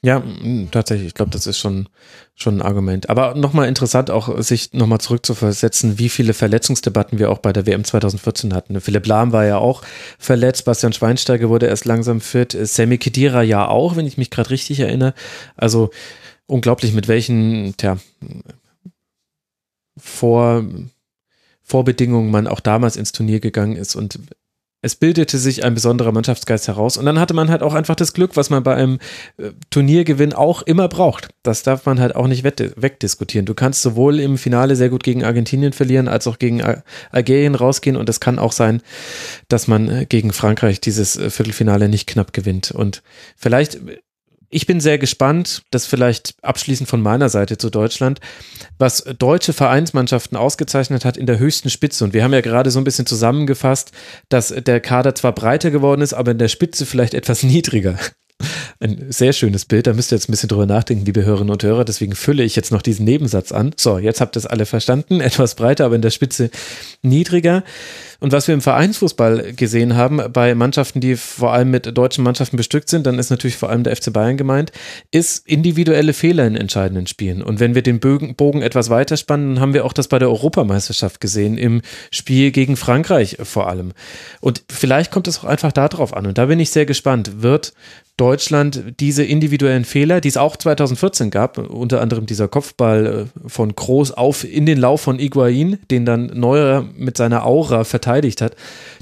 Ja, tatsächlich. Ich glaube, das ist schon, schon ein Argument. Aber nochmal interessant, auch sich nochmal zurückzuversetzen, wie viele Verletzungsdebatten wir auch bei der WM 2014 hatten. Philipp Lahm war ja auch verletzt, Bastian Schweinsteiger wurde erst langsam fit, Sammy Kedira ja auch, wenn ich mich gerade richtig erinnere. Also unglaublich, mit welchen, tja, vor, Vorbedingungen man auch damals ins Turnier gegangen ist und es bildete sich ein besonderer Mannschaftsgeist heraus und dann hatte man halt auch einfach das Glück, was man bei einem äh, Turniergewinn auch immer braucht. Das darf man halt auch nicht wegdiskutieren. Du kannst sowohl im Finale sehr gut gegen Argentinien verlieren, als auch gegen Algerien rausgehen und es kann auch sein, dass man äh, gegen Frankreich dieses äh, Viertelfinale nicht knapp gewinnt. Und vielleicht ich bin sehr gespannt, das vielleicht abschließend von meiner Seite zu Deutschland, was deutsche Vereinsmannschaften ausgezeichnet hat in der höchsten Spitze. Und wir haben ja gerade so ein bisschen zusammengefasst, dass der Kader zwar breiter geworden ist, aber in der Spitze vielleicht etwas niedriger. Ein sehr schönes Bild, da müsst ihr jetzt ein bisschen drüber nachdenken, liebe Hörerinnen und Hörer. Deswegen fülle ich jetzt noch diesen Nebensatz an. So, jetzt habt ihr es alle verstanden. Etwas breiter, aber in der Spitze niedriger. Und was wir im Vereinsfußball gesehen haben, bei Mannschaften, die vor allem mit deutschen Mannschaften bestückt sind, dann ist natürlich vor allem der FC Bayern gemeint, ist individuelle Fehler in entscheidenden Spielen. Und wenn wir den Bogen, etwas weiterspannen, dann haben wir auch das bei der Europameisterschaft gesehen, im Spiel gegen Frankreich vor allem. Und vielleicht kommt es auch einfach darauf an. Und da bin ich sehr gespannt. Wird Deutschland diese individuellen Fehler, die es auch 2014 gab, unter anderem dieser Kopfball äh, von Groß auf in den Lauf von Iguain, den dann Neuer mit seiner Aura verteidigt hat,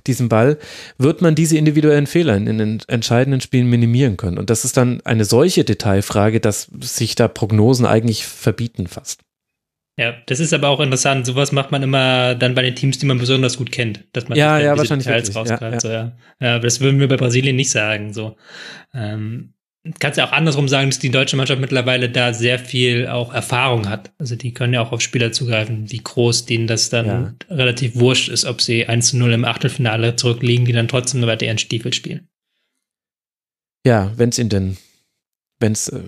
diesen Ball, wird man diese individuellen Fehler in den entscheidenden Spielen minimieren können. Und das ist dann eine solche Detailfrage, dass sich da Prognosen eigentlich verbieten fast. Ja, das ist aber auch interessant. Sowas macht man immer dann bei den Teams, die man besonders gut kennt, dass man ja, ja, wahrscheinlich Details rausgreift. Ja, ja. So, ja. ja, aber das würden wir bei Brasilien nicht sagen. So, ähm, kannst ja auch andersrum sagen, dass die deutsche Mannschaft mittlerweile da sehr viel auch Erfahrung hat. Also die können ja auch auf Spieler zugreifen, wie groß denen das dann ja. relativ wurscht ist, ob sie 1 zu 0 im Achtelfinale zurückliegen, die dann trotzdem weiter ihren Stiefel spielen. Ja, wenn es ihnen denn, wenn es äh,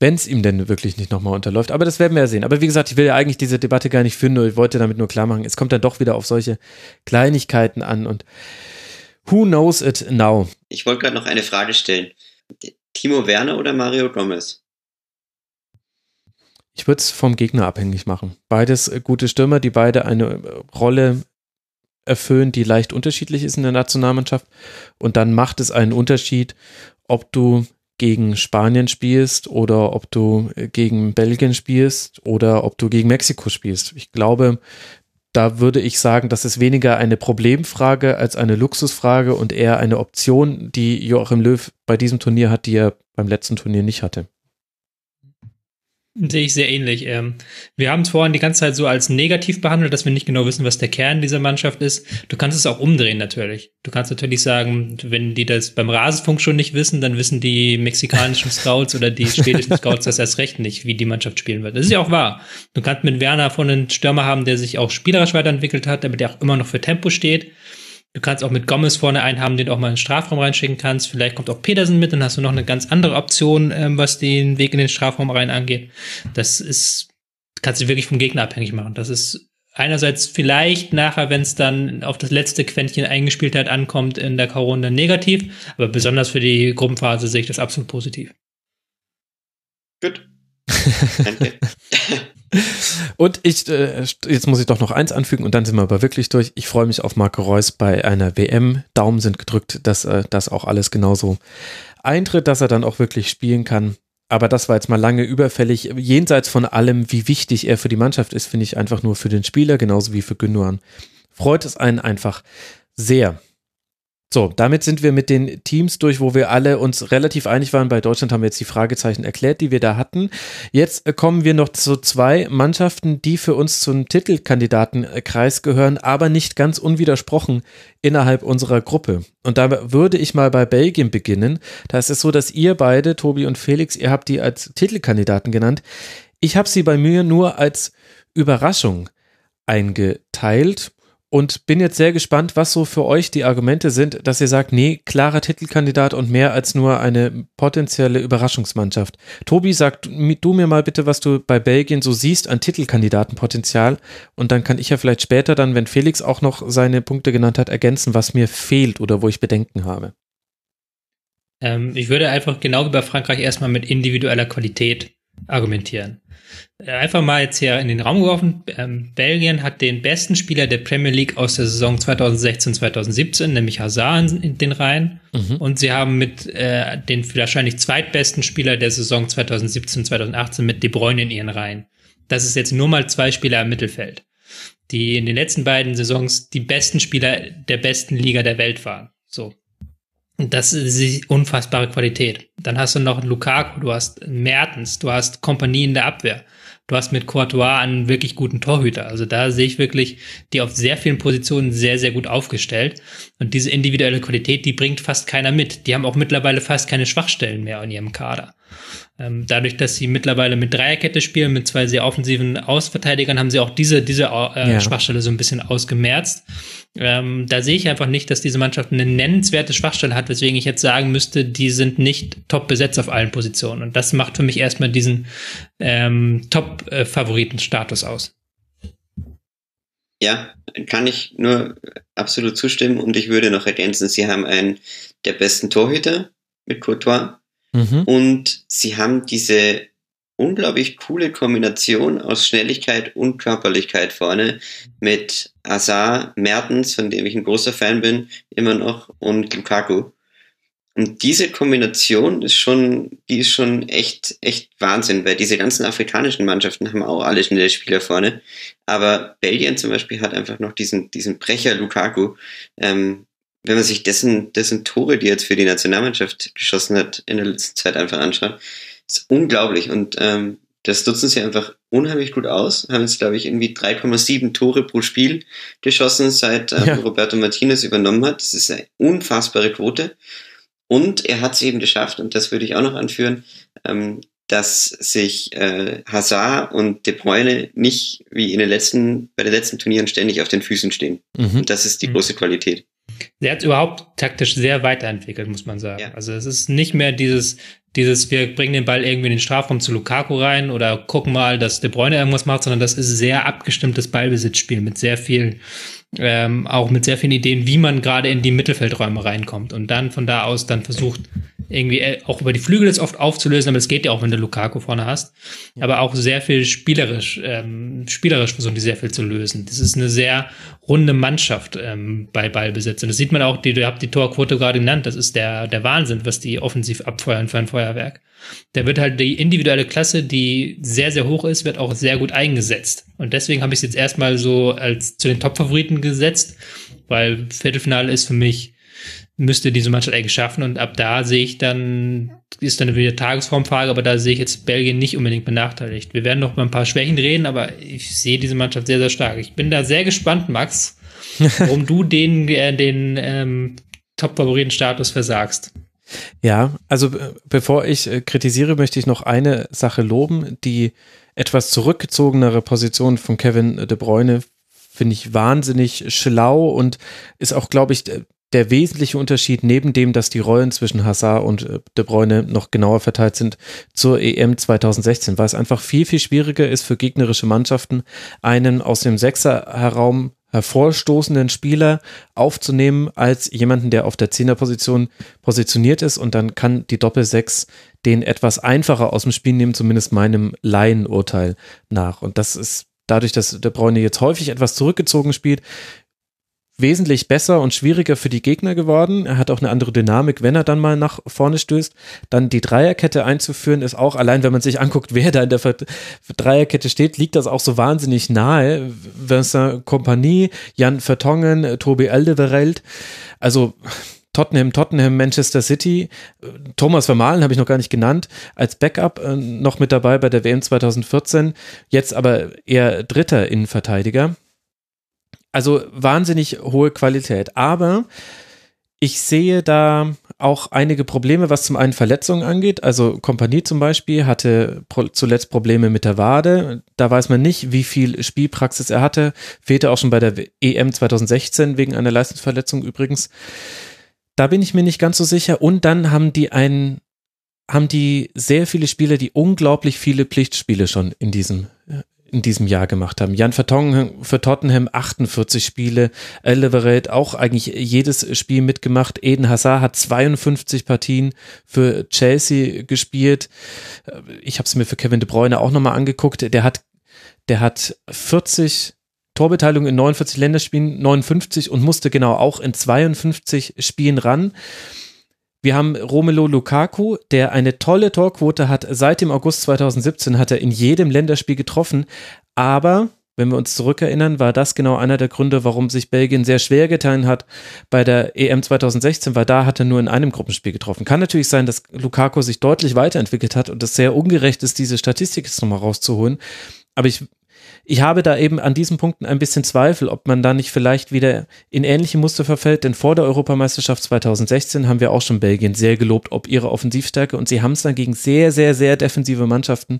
wenn es ihm denn wirklich nicht nochmal unterläuft. Aber das werden wir ja sehen. Aber wie gesagt, ich will ja eigentlich diese Debatte gar nicht führen, nur ich wollte damit nur klar machen, es kommt dann doch wieder auf solche Kleinigkeiten an und who knows it now? Ich wollte gerade noch eine Frage stellen. Timo Werner oder Mario Gomez? Ich würde es vom Gegner abhängig machen. Beides äh, gute Stürmer, die beide eine äh, Rolle erfüllen, die leicht unterschiedlich ist in der Nationalmannschaft. Und dann macht es einen Unterschied, ob du gegen Spanien spielst oder ob du äh, gegen Belgien spielst oder ob du gegen Mexiko spielst. Ich glaube, da würde ich sagen, das ist weniger eine Problemfrage als eine Luxusfrage und eher eine Option, die Joachim Löw bei diesem Turnier hat, die er beim letzten Turnier nicht hatte. Sehe ich sehr ähnlich. Ähm, wir haben es vorhin die ganze Zeit so als negativ behandelt, dass wir nicht genau wissen, was der Kern dieser Mannschaft ist. Du kannst es auch umdrehen natürlich. Du kannst natürlich sagen, wenn die das beim Rasenfunk schon nicht wissen, dann wissen die mexikanischen Scouts oder die schwedischen Scouts das erst recht nicht, wie die Mannschaft spielen wird. Das ist ja auch wahr. Du kannst mit Werner von einen Stürmer haben, der sich auch spielerisch weiterentwickelt hat, damit er auch immer noch für Tempo steht. Du kannst auch mit Gomez vorne einen haben, den du auch mal in den Strafraum reinschicken kannst. Vielleicht kommt auch Petersen mit, dann hast du noch eine ganz andere Option, ähm, was den Weg in den Strafraum rein angeht. Das ist, kannst du wirklich vom Gegner abhängig machen. Das ist einerseits vielleicht nachher, wenn es dann auf das letzte Quäntchen eingespielt hat, ankommt in der K-Runde negativ, aber besonders für die Gruppenphase sehe ich das absolut positiv. Gut. Danke. Und ich, äh, jetzt muss ich doch noch eins anfügen und dann sind wir aber wirklich durch. Ich freue mich auf Marco Reus bei einer WM. Daumen sind gedrückt, dass äh, das auch alles genauso eintritt, dass er dann auch wirklich spielen kann. Aber das war jetzt mal lange überfällig. Jenseits von allem, wie wichtig er für die Mannschaft ist, finde ich einfach nur für den Spieler, genauso wie für Gündogan. Freut es einen einfach sehr. So, damit sind wir mit den Teams durch, wo wir alle uns relativ einig waren. Bei Deutschland haben wir jetzt die Fragezeichen erklärt, die wir da hatten. Jetzt äh, kommen wir noch zu zwei Mannschaften, die für uns zum Titelkandidatenkreis gehören, aber nicht ganz unwidersprochen innerhalb unserer Gruppe. Und da würde ich mal bei Belgien beginnen. Da ist es so, dass ihr beide, Tobi und Felix, ihr habt die als Titelkandidaten genannt. Ich habe sie bei mir nur als Überraschung eingeteilt und bin jetzt sehr gespannt, was so für euch die Argumente sind, dass ihr sagt, nee, klarer Titelkandidat und mehr als nur eine potenzielle Überraschungsmannschaft. Tobi, sag du mir mal bitte, was du bei Belgien so siehst an Titelkandidatenpotenzial und dann kann ich ja vielleicht später dann, wenn Felix auch noch seine Punkte genannt hat, ergänzen, was mir fehlt oder wo ich Bedenken habe. Ähm, ich würde einfach genau wie bei Frankreich erstmal mit individueller Qualität argumentieren. Äh, einfach mal jetzt hier in den Raum geworfen. Ähm, Belgien hat den besten Spieler der Premier League aus der Saison 2016-2017, nämlich Hazard in den Reihen. Mhm. Und sie haben mit äh, den wahrscheinlich zweitbesten Spieler der Saison 2017-2018 mit De Bruyne in ihren Reihen. Das ist jetzt nur mal zwei Spieler im Mittelfeld, die in den letzten beiden Saisons die besten Spieler der besten Liga der Welt waren. So. Und das ist unfassbare Qualität. Dann hast du noch Lukaku, du hast Mertens, du hast Kompanie in der Abwehr. Du hast mit Courtois einen wirklich guten Torhüter. Also da sehe ich wirklich die auf sehr vielen Positionen sehr, sehr gut aufgestellt. Und diese individuelle Qualität, die bringt fast keiner mit. Die haben auch mittlerweile fast keine Schwachstellen mehr in ihrem Kader. Ähm, dadurch, dass sie mittlerweile mit Dreierkette spielen, mit zwei sehr offensiven Ausverteidigern, haben sie auch diese, diese äh, ja. Schwachstelle so ein bisschen ausgemerzt. Ähm, da sehe ich einfach nicht, dass diese Mannschaft eine nennenswerte Schwachstelle hat, weswegen ich jetzt sagen müsste, die sind nicht top besetzt auf allen Positionen. Und das macht für mich erstmal diesen ähm, Top-Favoritenstatus aus. Ja, kann ich nur absolut zustimmen und ich würde noch ergänzen, sie haben einen der besten Torhüter mit Courtois mhm. und sie haben diese unglaublich coole Kombination aus Schnelligkeit und Körperlichkeit vorne mit Azar, Mertens, von dem ich ein großer Fan bin, immer noch, und Lukaku. Und diese Kombination ist schon, die ist schon echt, echt Wahnsinn, weil diese ganzen afrikanischen Mannschaften haben auch alle schnelle Spieler vorne. Aber Belgien zum Beispiel hat einfach noch diesen, diesen Brecher Lukaku. Ähm, wenn man sich dessen, dessen Tore, die er jetzt für die Nationalmannschaft geschossen hat, in der letzten Zeit einfach anschaut, ist unglaublich. Und ähm, das nutzen sie einfach unheimlich gut aus. Haben jetzt, glaube ich, irgendwie 3,7 Tore pro Spiel geschossen, seit ähm, ja. Roberto Martinez übernommen hat. Das ist eine unfassbare Quote. Und er hat es eben geschafft, und das würde ich auch noch anführen, ähm, dass sich äh, Hazard und De Bruyne nicht wie in den letzten, bei den letzten Turnieren ständig auf den Füßen stehen. Mhm. Und das ist die mhm. große Qualität. Er hat überhaupt taktisch sehr weiterentwickelt, muss man sagen. Ja. Also es ist nicht mehr dieses, dieses, wir bringen den Ball irgendwie in den Strafraum zu Lukaku rein oder gucken mal, dass De Bruyne irgendwas macht, sondern das ist sehr abgestimmtes Ballbesitzspiel mit sehr viel, ähm, auch mit sehr vielen Ideen, wie man gerade in die Mittelfeldräume reinkommt und dann von da aus dann versucht, irgendwie äh, auch über die Flügel das oft aufzulösen, aber es geht ja auch, wenn du Lukaku vorne hast. Ja. Aber auch sehr viel spielerisch, ähm, spielerisch versuchen die sehr viel zu lösen. Das ist eine sehr runde Mannschaft ähm, bei Ballbesitz. Und das sieht man auch, die, du habt die Torquote gerade genannt, das ist der, der Wahnsinn, was die offensiv abfeuern für ein Feuerwerk. Da wird halt die individuelle Klasse, die sehr, sehr hoch ist, wird auch sehr gut eingesetzt. Und deswegen habe ich es jetzt erstmal so als zu den Top-Favoriten gesetzt, weil Viertelfinale ist für mich müsste diese Mannschaft eigentlich schaffen. Und ab da sehe ich dann, ist dann wieder Tagesformfrage, aber da sehe ich jetzt Belgien nicht unbedingt benachteiligt. Wir werden noch mal ein paar Schwächen reden, aber ich sehe diese Mannschaft sehr, sehr stark. Ich bin da sehr gespannt, Max, warum du den, äh, den ähm, Top-Favoriten-Status versagst. Ja, also bevor ich äh, kritisiere, möchte ich noch eine Sache loben. Die etwas zurückgezogenere Position von Kevin De Bruyne finde ich wahnsinnig schlau und ist auch, glaube ich, der wesentliche Unterschied neben dem, dass die Rollen zwischen Hazard und äh, De Bruyne noch genauer verteilt sind zur EM 2016, weil es einfach viel, viel schwieriger ist für gegnerische Mannschaften, einen aus dem Sechser-Raum hervorstoßenden Spieler aufzunehmen als jemanden, der auf der Zehnerposition positioniert ist und dann kann die Doppel-Sechs den etwas einfacher aus dem Spiel nehmen, zumindest meinem Laienurteil nach. Und das ist dadurch, dass der Bräune jetzt häufig etwas zurückgezogen spielt, wesentlich besser und schwieriger für die Gegner geworden. Er hat auch eine andere Dynamik, wenn er dann mal nach vorne stößt. Dann die Dreierkette einzuführen, ist auch, allein wenn man sich anguckt, wer da in der Dreierkette steht, liegt das auch so wahnsinnig nahe. Vincent Kompanie, Jan Vertongen, Tobi Alderweireld. Also Tottenham, Tottenham, Manchester City. Thomas Vermahlen habe ich noch gar nicht genannt, als Backup äh, noch mit dabei bei der WM 2014. Jetzt aber eher dritter Innenverteidiger. Also wahnsinnig hohe Qualität. Aber ich sehe da auch einige Probleme, was zum einen Verletzungen angeht. Also Kompanie zum Beispiel hatte zuletzt Probleme mit der Wade. Da weiß man nicht, wie viel Spielpraxis er hatte. Fehlte auch schon bei der EM 2016 wegen einer Leistungsverletzung übrigens. Da bin ich mir nicht ganz so sicher. Und dann haben die einen, haben die sehr viele Spieler, die unglaublich viele Pflichtspiele schon in diesem in diesem Jahr gemacht haben. Jan Vertongen für Tottenham 48 Spiele, Leverett auch eigentlich jedes Spiel mitgemacht. Eden Hazard hat 52 Partien für Chelsea gespielt. Ich habe es mir für Kevin De Bruyne auch nochmal angeguckt. Der hat, der hat 40 Torbeteiligung in 49 Länderspielen, 59 und musste genau auch in 52 Spielen ran. Wir haben Romelu Lukaku, der eine tolle Torquote hat. Seit dem August 2017 hat er in jedem Länderspiel getroffen. Aber wenn wir uns zurückerinnern, war das genau einer der Gründe, warum sich Belgien sehr schwer getan hat bei der EM 2016, weil da hat er nur in einem Gruppenspiel getroffen. Kann natürlich sein, dass Lukaku sich deutlich weiterentwickelt hat und es sehr ungerecht ist, diese Statistik jetzt nochmal rauszuholen. Aber ich ich habe da eben an diesen Punkten ein bisschen Zweifel, ob man da nicht vielleicht wieder in ähnliche Muster verfällt, denn vor der Europameisterschaft 2016 haben wir auch schon Belgien sehr gelobt, ob ihre Offensivstärke. Und sie haben es dann gegen sehr, sehr, sehr defensive Mannschaften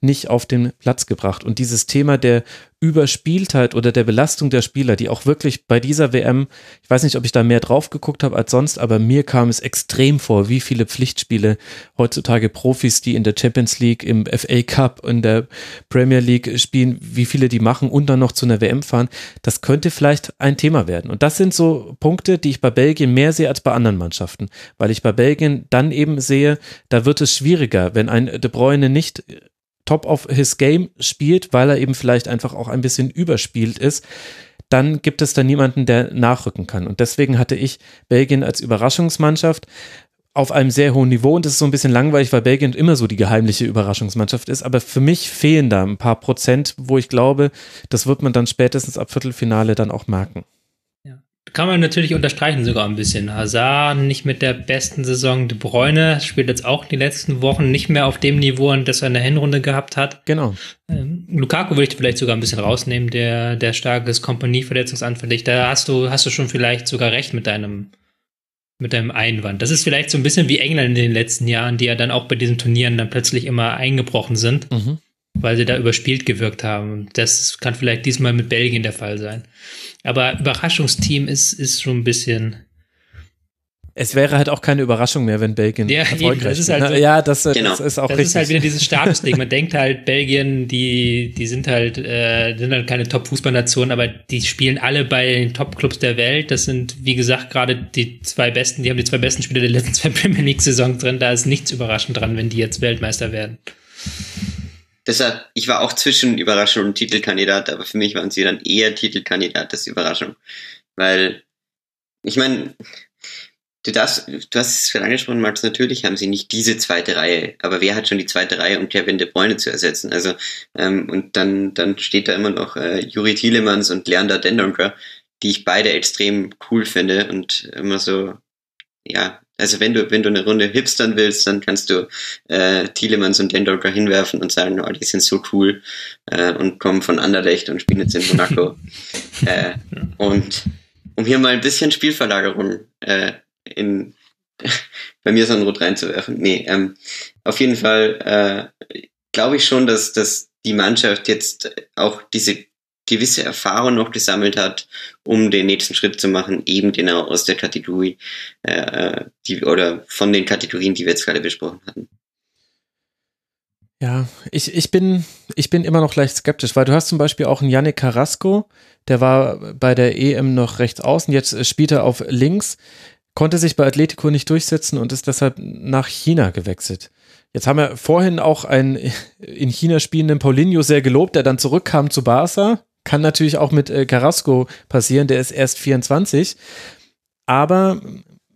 nicht auf den Platz gebracht. Und dieses Thema der Überspieltheit oder der Belastung der Spieler, die auch wirklich bei dieser WM, ich weiß nicht, ob ich da mehr drauf geguckt habe als sonst, aber mir kam es extrem vor, wie viele Pflichtspiele heutzutage Profis, die in der Champions League, im FA Cup, in der Premier League spielen, wie viele die machen und dann noch zu einer WM fahren. Das könnte vielleicht ein Thema werden. Und das sind so Punkte, die ich bei Belgien mehr sehe als bei anderen Mannschaften, weil ich bei Belgien dann eben sehe, da wird es schwieriger, wenn ein De Bruyne nicht top of his game spielt, weil er eben vielleicht einfach auch ein bisschen überspielt ist, dann gibt es da niemanden, der nachrücken kann. Und deswegen hatte ich Belgien als Überraschungsmannschaft auf einem sehr hohen Niveau und das ist so ein bisschen langweilig, weil Belgien immer so die geheimliche Überraschungsmannschaft ist. Aber für mich fehlen da ein paar Prozent, wo ich glaube, das wird man dann spätestens ab Viertelfinale dann auch merken kann man natürlich unterstreichen sogar ein bisschen. Hazard nicht mit der besten Saison. De Bruyne spielt jetzt auch die letzten Wochen nicht mehr auf dem Niveau, das er in der Hinrunde gehabt hat. Genau. Ähm, Lukaku würde ich vielleicht sogar ein bisschen rausnehmen, der, der stark ist, Kompanie verletzungsanfällig. Da hast du, hast du schon vielleicht sogar recht mit deinem, mit deinem Einwand. Das ist vielleicht so ein bisschen wie England in den letzten Jahren, die ja dann auch bei diesen Turnieren dann plötzlich immer eingebrochen sind. Mhm weil sie da überspielt gewirkt haben. Und das kann vielleicht diesmal mit Belgien der Fall sein. Aber Überraschungsteam ist, ist schon ein bisschen. Es wäre halt auch keine Überraschung mehr, wenn Belgien ja, erfolgreich das ist. Halt so, ja, das, genau. das ist auch das richtig. Das ist halt wieder dieses Statusding. Man denkt halt, Belgien, die, die sind halt, äh, sind halt keine Top-Fußballnation, aber die spielen alle bei den Top-Clubs der Welt. Das sind, wie gesagt, gerade die zwei besten, die haben die zwei besten Spieler der letzten zwei Premier League-Saisons drin. Da ist nichts überraschend dran, wenn die jetzt Weltmeister werden. Deshalb, ich war auch zwischen Überraschung und Titelkandidat, aber für mich waren sie dann eher Titelkandidat als Überraschung. Weil, ich meine, du darfst, du hast es schon angesprochen, Max, natürlich haben sie nicht diese zweite Reihe, aber wer hat schon die zweite Reihe, um Kevin De Bruyne zu ersetzen? Also, ähm, und dann, dann steht da immer noch äh, Juri Tielemans und Leander Dendonker, die ich beide extrem cool finde und immer so, ja, also wenn du, wenn du eine Runde hipstern willst, dann kannst du äh, Thielemanns und Dendolker hinwerfen und sagen, oh, die sind so cool äh, und kommen von Anderlecht und spielen jetzt in Monaco. äh, und um hier mal ein bisschen Spielverlagerung äh, in bei mir so ein Rot reinzuwerfen. Nee, ähm, auf jeden Fall äh, glaube ich schon, dass, dass die Mannschaft jetzt auch diese gewisse Erfahrung noch gesammelt hat, um den nächsten Schritt zu machen, eben genau aus der Kategorie, äh, die, oder von den Kategorien, die wir jetzt gerade besprochen hatten. Ja, ich, ich, bin, ich bin immer noch leicht skeptisch, weil du hast zum Beispiel auch einen Yannick Carrasco, der war bei der EM noch rechts außen, jetzt spielt er auf links, konnte sich bei Atletico nicht durchsetzen und ist deshalb nach China gewechselt. Jetzt haben wir vorhin auch einen in China spielenden Paulinho sehr gelobt, der dann zurückkam zu Barca, kann natürlich auch mit äh, Carrasco passieren, der ist erst 24. Aber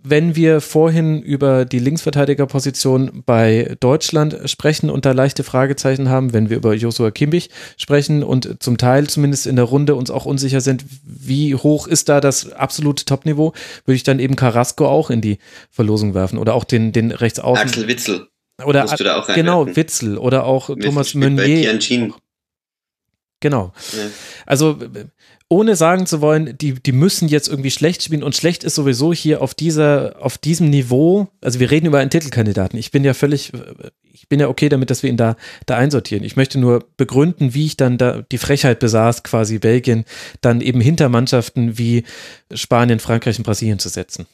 wenn wir vorhin über die Linksverteidigerposition bei Deutschland sprechen und da leichte Fragezeichen haben, wenn wir über Joshua Kimmich sprechen und zum Teil zumindest in der Runde uns auch unsicher sind, wie hoch ist da das absolute Topniveau, würde ich dann eben Carrasco auch in die Verlosung werfen oder auch den, den Rechtsaußen. Axel Witzel. Oder genau, Witzel oder auch Witzel Thomas Meunier. Genau. Ja. Also ohne sagen zu wollen, die, die müssen jetzt irgendwie schlecht spielen und schlecht ist sowieso hier auf dieser, auf diesem Niveau, also wir reden über einen Titelkandidaten. Ich bin ja völlig, ich bin ja okay damit, dass wir ihn da, da einsortieren. Ich möchte nur begründen, wie ich dann da die Frechheit besaß, quasi Belgien dann eben hinter Mannschaften wie Spanien, Frankreich und Brasilien zu setzen.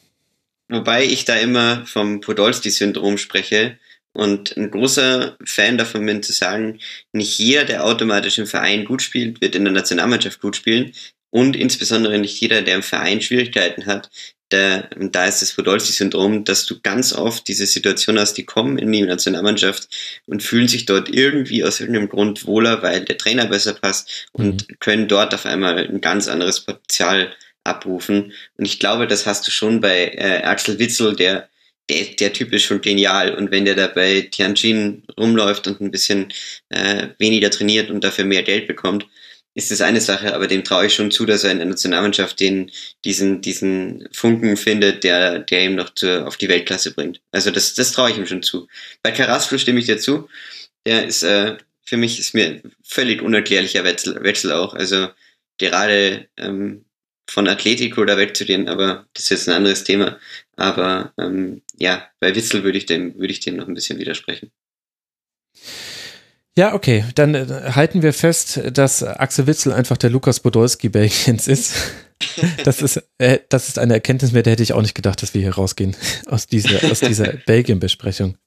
Wobei ich da immer vom Podolski-Syndrom spreche, und ein großer Fan davon bin zu sagen, nicht jeder, der automatisch im Verein gut spielt, wird in der Nationalmannschaft gut spielen. Und insbesondere nicht jeder, der im Verein Schwierigkeiten hat, da, da ist das Podolski-Syndrom, dass du ganz oft diese Situation hast, die kommen in die Nationalmannschaft und fühlen sich dort irgendwie aus irgendeinem Grund wohler, weil der Trainer besser passt und mhm. können dort auf einmal ein ganz anderes Potenzial abrufen. Und ich glaube, das hast du schon bei äh, Axel Witzel, der der, der Typ ist schon genial. Und wenn der da bei Tianjin rumläuft und ein bisschen äh, weniger trainiert und dafür mehr Geld bekommt, ist das eine Sache, aber dem traue ich schon zu, dass er in der Nationalmannschaft den, diesen, diesen Funken findet, der, der ihm noch zu, auf die Weltklasse bringt. Also das, das traue ich ihm schon zu. Bei Carrasco stimme ich dir zu. Der ist, äh, für mich ist mir völlig unerklärlicher Wechsel, Wechsel auch. Also gerade ähm, von Atletico da wegzugehen, aber das ist jetzt ein anderes Thema. Aber ähm, ja, bei Witzel würde ich dem, würde ich dem noch ein bisschen widersprechen. Ja, okay, dann äh, halten wir fest, dass Axel Witzel einfach der Lukas Podolski Belgiens ist. Das ist, äh, das ist eine Erkenntnis mehr, der hätte ich auch nicht gedacht, dass wir hier rausgehen aus dieser, aus dieser Belgien-Besprechung.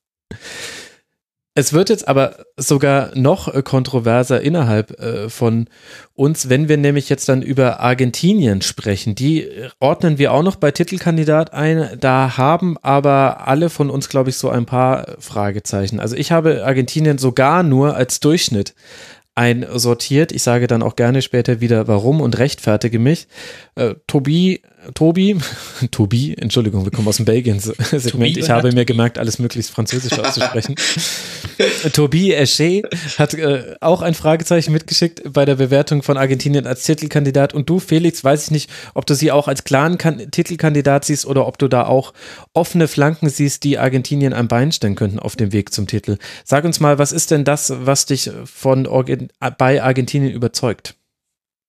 Es wird jetzt aber sogar noch äh, kontroverser innerhalb äh, von uns, wenn wir nämlich jetzt dann über Argentinien sprechen. Die äh, ordnen wir auch noch bei Titelkandidat ein. Da haben aber alle von uns, glaube ich, so ein paar Fragezeichen. Also ich habe Argentinien sogar nur als Durchschnitt einsortiert. Ich sage dann auch gerne später wieder warum und rechtfertige mich. Tobi Tobi, Tobi, Entschuldigung, wir kommen aus dem Belgien-Segment. Ich habe mir gemerkt, alles möglichst französisch auszusprechen. Tobi Esche hat äh, auch ein Fragezeichen mitgeschickt bei der Bewertung von Argentinien als Titelkandidat. Und du, Felix, weiß ich nicht, ob du sie auch als klaren kan Titelkandidat siehst oder ob du da auch offene Flanken siehst, die Argentinien am Bein stellen könnten auf dem Weg zum Titel. Sag uns mal, was ist denn das, was dich von bei Argentinien überzeugt?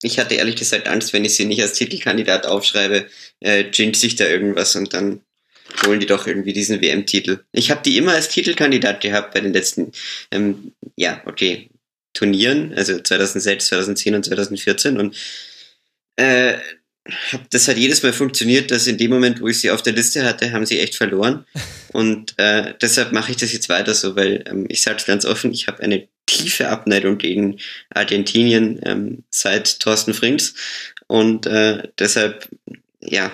Ich hatte ehrlich gesagt Angst, wenn ich sie nicht als Titelkandidat aufschreibe, äh, jinx sich da irgendwas und dann holen die doch irgendwie diesen WM-Titel. Ich habe die immer als Titelkandidat gehabt bei den letzten, ähm, ja, okay, Turnieren, also 2006, 2010 und 2014 und äh, hab, das hat jedes Mal funktioniert, dass in dem Moment, wo ich sie auf der Liste hatte, haben sie echt verloren. Und äh, deshalb mache ich das jetzt weiter so, weil ähm, ich sage es ganz offen, ich habe eine tiefe Abneigung gegen Argentinien ähm, seit Thorsten Frings. Und äh, deshalb, ja,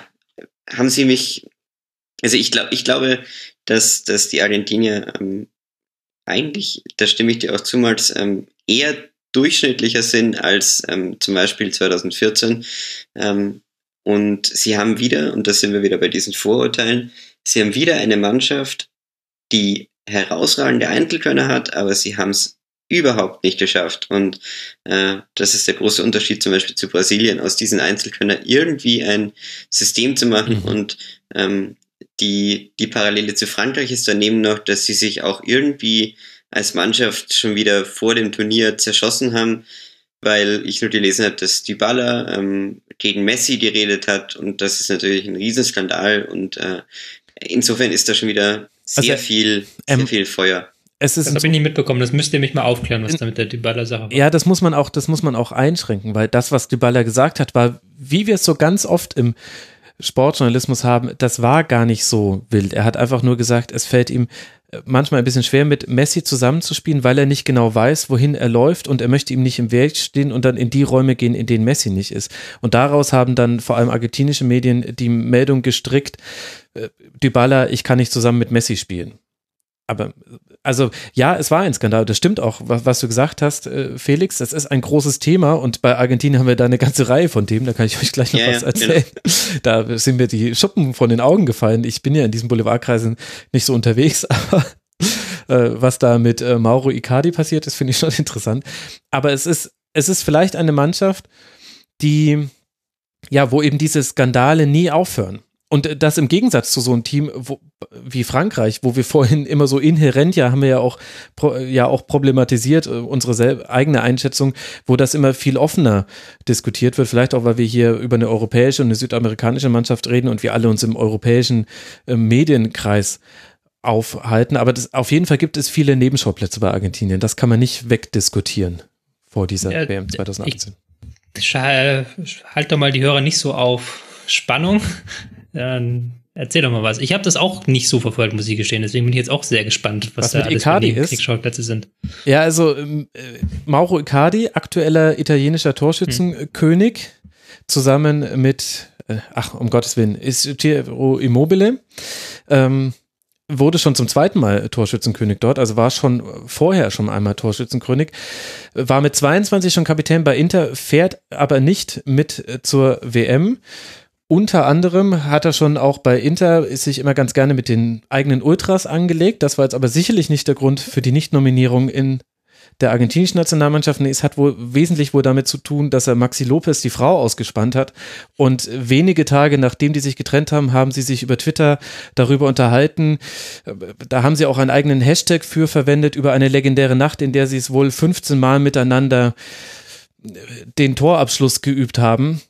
haben sie mich, also ich glaube, ich glaube, dass, dass die Argentinier ähm, eigentlich, da stimme ich dir auch zu, ähm, eher durchschnittlicher sind als ähm, zum Beispiel 2014. Ähm, und sie haben wieder, und da sind wir wieder bei diesen Vorurteilen, sie haben wieder eine Mannschaft, die herausragende Einzelkönner hat, aber sie haben es überhaupt nicht geschafft. Und äh, das ist der große Unterschied zum Beispiel zu Brasilien, aus diesen Einzelkönnern irgendwie ein System zu machen. Mhm. Und ähm, die, die Parallele zu Frankreich ist daneben noch, dass sie sich auch irgendwie als Mannschaft schon wieder vor dem Turnier zerschossen haben, weil ich nur gelesen habe, dass Dybala ähm, gegen Messi geredet hat und das ist natürlich ein Riesenskandal und äh, insofern ist da schon wieder sehr also, viel, sehr ähm, viel Feuer. Es ist das habe ich nicht mitbekommen. Das müsst ihr mich mal aufklären, was da mit der Dybala-Sache war. Ja, das muss man auch, das muss man auch einschränken, weil das, was Dybala gesagt hat, war, wie wir es so ganz oft im Sportjournalismus haben, das war gar nicht so wild. Er hat einfach nur gesagt, es fällt ihm äh, manchmal ein bisschen schwer, mit Messi zusammenzuspielen, weil er nicht genau weiß, wohin er läuft und er möchte ihm nicht im Weg stehen und dann in die Räume gehen, in denen Messi nicht ist. Und daraus haben dann vor allem argentinische Medien die Meldung gestrickt, äh, Dybala, ich kann nicht zusammen mit Messi spielen aber also ja, es war ein Skandal. Das stimmt auch, was, was du gesagt hast, äh, Felix. Das ist ein großes Thema und bei Argentinien haben wir da eine ganze Reihe von Themen. Da kann ich euch gleich noch ja, was erzählen. Genau. Da sind mir die Schuppen von den Augen gefallen. Ich bin ja in diesen Boulevardkreisen nicht so unterwegs, aber äh, was da mit äh, Mauro Icardi passiert ist, finde ich schon interessant. Aber es ist, es ist vielleicht eine Mannschaft, die ja, wo eben diese Skandale nie aufhören. Und das im Gegensatz zu so einem Team wo, wie Frankreich, wo wir vorhin immer so inhärent, ja, haben wir ja auch, ja auch problematisiert, äh, unsere eigene Einschätzung, wo das immer viel offener diskutiert wird. Vielleicht auch, weil wir hier über eine europäische und eine südamerikanische Mannschaft reden und wir alle uns im europäischen äh, Medienkreis aufhalten. Aber das, auf jeden Fall gibt es viele Nebenschauplätze bei Argentinien. Das kann man nicht wegdiskutieren vor dieser ja, WM 2018. Ich, halt doch mal die Hörer nicht so auf Spannung. Dann erzähl doch mal was. Ich habe das auch nicht so verfolgt, muss ich gestehen. Deswegen bin ich jetzt auch sehr gespannt, was, was da alles Icardi für Kriegsschauplätze sind. Ja, also ähm, äh, Mauro Icardi, aktueller italienischer Torschützenkönig, hm. zusammen mit, äh, ach, um Gottes Willen, ist Giro Immobile. Ähm, wurde schon zum zweiten Mal Torschützenkönig dort, also war schon vorher schon einmal Torschützenkönig, war mit 22 schon Kapitän bei Inter, fährt aber nicht mit zur WM unter anderem hat er schon auch bei Inter sich immer ganz gerne mit den eigenen Ultras angelegt. Das war jetzt aber sicherlich nicht der Grund für die Nichtnominierung in der argentinischen Nationalmannschaft. Es hat wohl wesentlich wohl damit zu tun, dass er Maxi Lopez die Frau ausgespannt hat. Und wenige Tage nachdem die sich getrennt haben, haben sie sich über Twitter darüber unterhalten. Da haben sie auch einen eigenen Hashtag für verwendet über eine legendäre Nacht, in der sie es wohl 15 Mal miteinander den Torabschluss geübt haben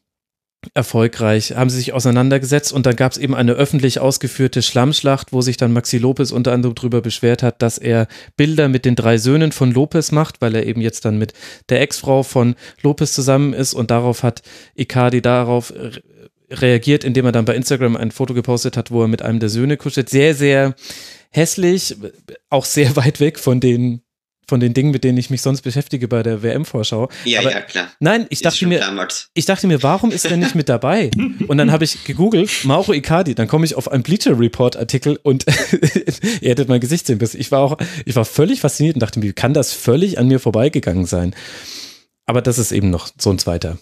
erfolgreich, haben sie sich auseinandergesetzt und dann gab es eben eine öffentlich ausgeführte Schlammschlacht, wo sich dann Maxi Lopez unter anderem darüber beschwert hat, dass er Bilder mit den drei Söhnen von Lopez macht, weil er eben jetzt dann mit der Ex-Frau von Lopez zusammen ist und darauf hat Icardi darauf reagiert, indem er dann bei Instagram ein Foto gepostet hat, wo er mit einem der Söhne kuschelt. Sehr, sehr hässlich, auch sehr weit weg von den von den Dingen, mit denen ich mich sonst beschäftige bei der WM-Vorschau. Ja, Aber ja, klar. Nein, ich Ist dachte mir, damals. ich dachte mir, warum ist er nicht mit dabei? Und dann habe ich gegoogelt, Mauro Icardi, dann komme ich auf einen Bleacher Report Artikel und ihr hättet mein Gesicht sehen müssen. Ich war auch, ich war völlig fasziniert und dachte mir, wie kann das völlig an mir vorbeigegangen sein? Aber das ist eben noch so ein zweiter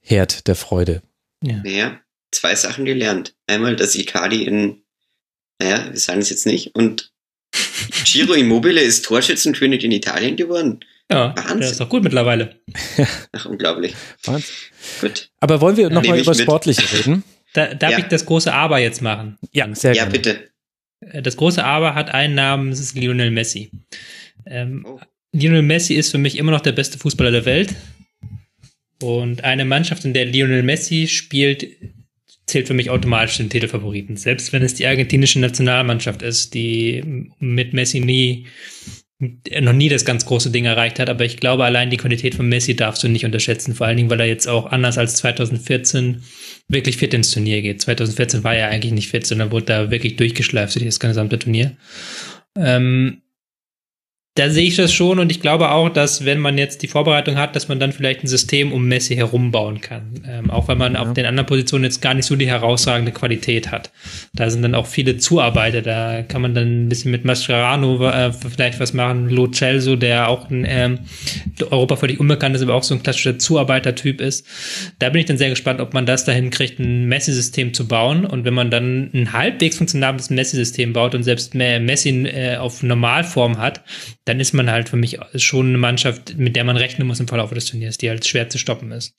Herd der Freude. Naja, zwei Sachen gelernt. Einmal, dass Icardi in, naja, wir sagen es jetzt nicht, und Giro Immobile ist Torschützenkönig in Italien geworden. Ja, Wahnsinn. der ist doch gut mittlerweile. Ach, unglaublich. Wahnsinn. Gut. Aber wollen wir Ja, nochmal über mit. Sportliche reden? Da, darf Ja. ich das große Aber jetzt machen? Ja, sehr Ja, gerne. bitte. Äh, Das große Aber hat einen Namen, das ist Lionel Messi. Ähm, Oh. Lionel Messi ist für mich immer noch der beste Fußballer der Welt. Und eine Mannschaft, in der Lionel Messi spielt, zählt für mich automatisch den Titelfavoriten. Selbst wenn es die argentinische Nationalmannschaft ist, die mit Messi nie, noch nie das ganz große Ding erreicht hat. Aber ich glaube, allein die Qualität von Messi darfst du nicht unterschätzen. Vor allen Dingen, weil er jetzt auch anders als 2014 wirklich fit ins Turnier geht. 2014 war er eigentlich nicht fit, sondern wurde da wirklich durchgeschleift durch das gesamte Turnier. Ähm, da sehe ich das schon und ich glaube auch, dass wenn man jetzt die Vorbereitung hat, dass man dann vielleicht ein System um Messi herum bauen kann. Ähm, auch wenn man Ja. auf den anderen Positionen jetzt gar nicht so die herausragende Qualität hat. Da sind dann auch viele Zuarbeiter, da kann man dann ein bisschen mit Mascherano äh, vielleicht was machen. Lo Celso, der auch ein ähm, Europa völlig unbekannt ist, aber auch so ein klassischer Zuarbeitertyp ist. Da bin ich dann sehr gespannt, ob man das dahin kriegt, ein Messi-System zu bauen. Und wenn man dann ein halbwegs funktionables Messi-System baut und selbst Me- Messi äh, auf Normalform hat, dann ist man halt für mich schon eine Mannschaft, mit der man rechnen muss im Verlauf des Turniers, die halt schwer zu stoppen ist.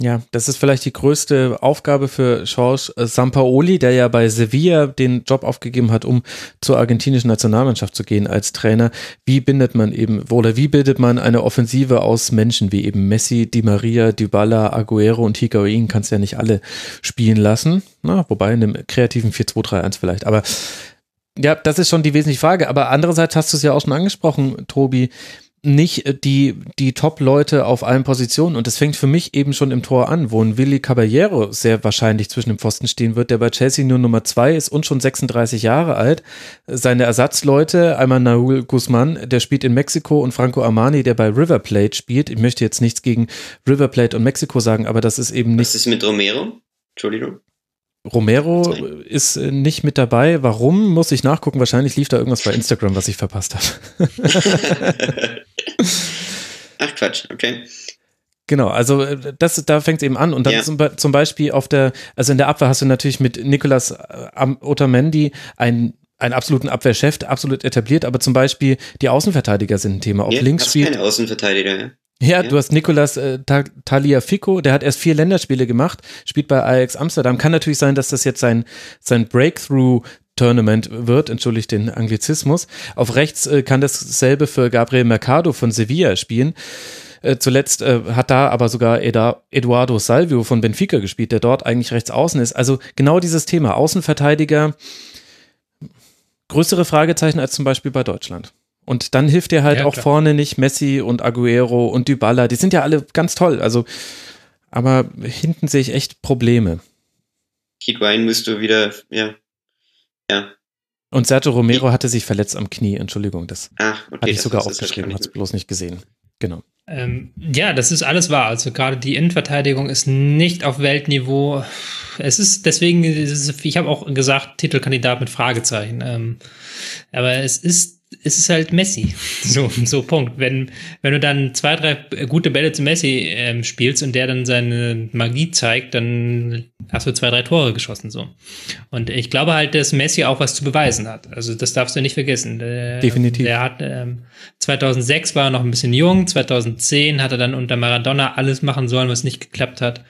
Ja, das ist vielleicht die größte Aufgabe für George Sampaoli, der ja bei Sevilla den Job aufgegeben hat, um zur argentinischen Nationalmannschaft zu gehen als Trainer. Wie bindet man eben, oder wie bildet man eine Offensive aus Menschen wie eben Messi, Di Maria, Dybala, Aguero und Higuain kannst ja nicht alle spielen lassen. Na, wobei in einem kreativen 4-2-3-1 vielleicht. Aber ja, das ist schon die wesentliche Frage. Aber andererseits hast du es ja auch schon angesprochen, Tobi, nicht äh, die, die Top-Leute auf allen Positionen. Und das fängt für mich eben schon im Tor an, wo ein Willi Caballero sehr wahrscheinlich zwischen dem Pfosten stehen wird, der bei Chelsea nur Nummer zwei ist und schon 36 Jahre alt. Seine Ersatzleute, einmal Nahuel Guzman, der spielt in Mexiko und Franco Armani, der bei River Plate spielt. Ich möchte jetzt nichts gegen River Plate und Mexiko sagen, aber das ist eben nicht Was ist mit Romero? Entschuldigung. Romero ist äh, nicht mit dabei. Warum? Muss ich nachgucken. Wahrscheinlich lief da irgendwas bei Instagram, was ich verpasst habe. Ach Quatsch, okay. Genau, also äh, das, da fängt es eben an. Und dann Ja. zum, zum Beispiel auf der, also in der Abwehr hast du natürlich mit Nicolas äh, Am- Otamendi einen, einen absoluten Abwehrchef, absolut etabliert, aber zum Beispiel die Außenverteidiger sind ein Thema. Auf ja, links spielt keine Außenverteidiger, ja? Ja, du hast Nicolas äh, Ta- Taliafico, der hat erst vier Länderspiele gemacht, spielt bei Ajax Amsterdam. Kann natürlich sein, dass das jetzt sein, sein Breakthrough Tournament wird, entschuldigt den Anglizismus. Auf rechts äh, kann dasselbe für Gabriel Mercado von Sevilla spielen. Äh, zuletzt äh, hat da aber sogar Eda, Eduardo Salvio von Benfica gespielt, der dort eigentlich rechts außen ist. Also genau dieses Thema, Außenverteidiger, größere Fragezeichen als zum Beispiel bei Deutschland. Und dann hilft dir halt Ja, auch klar. vorne nicht Messi und Aguero und Dybala. Die sind ja alle ganz toll. Also, aber hinten sehe ich echt Probleme. Higuain müsst du wieder, ja. Ja. Und Sergio Romero hatte sich verletzt am Knie. Entschuldigung, das Ach, okay. hatte ich das sogar aufgeschrieben, hat es bloß nicht gesehen. Genau. Ähm, ja, das ist alles wahr. Also gerade die Innenverteidigung ist nicht auf Weltniveau. Es ist deswegen, ich habe auch gesagt, Titelkandidat mit Fragezeichen. Ähm, aber es ist ist es halt Messi. So, so Punkt. Wenn, wenn du dann zwei, drei gute Bälle zu Messi ähm, spielst und der dann seine Magie zeigt, dann hast du zwei, drei Tore geschossen, so. Und ich glaube halt, dass Messi auch was zu beweisen hat. Also, das darfst du nicht vergessen. Der, Definitiv. Der hat, ähm, 2006 war er noch ein bisschen jung, 2010 hat er dann unter Maradona alles machen sollen, was nicht geklappt hat.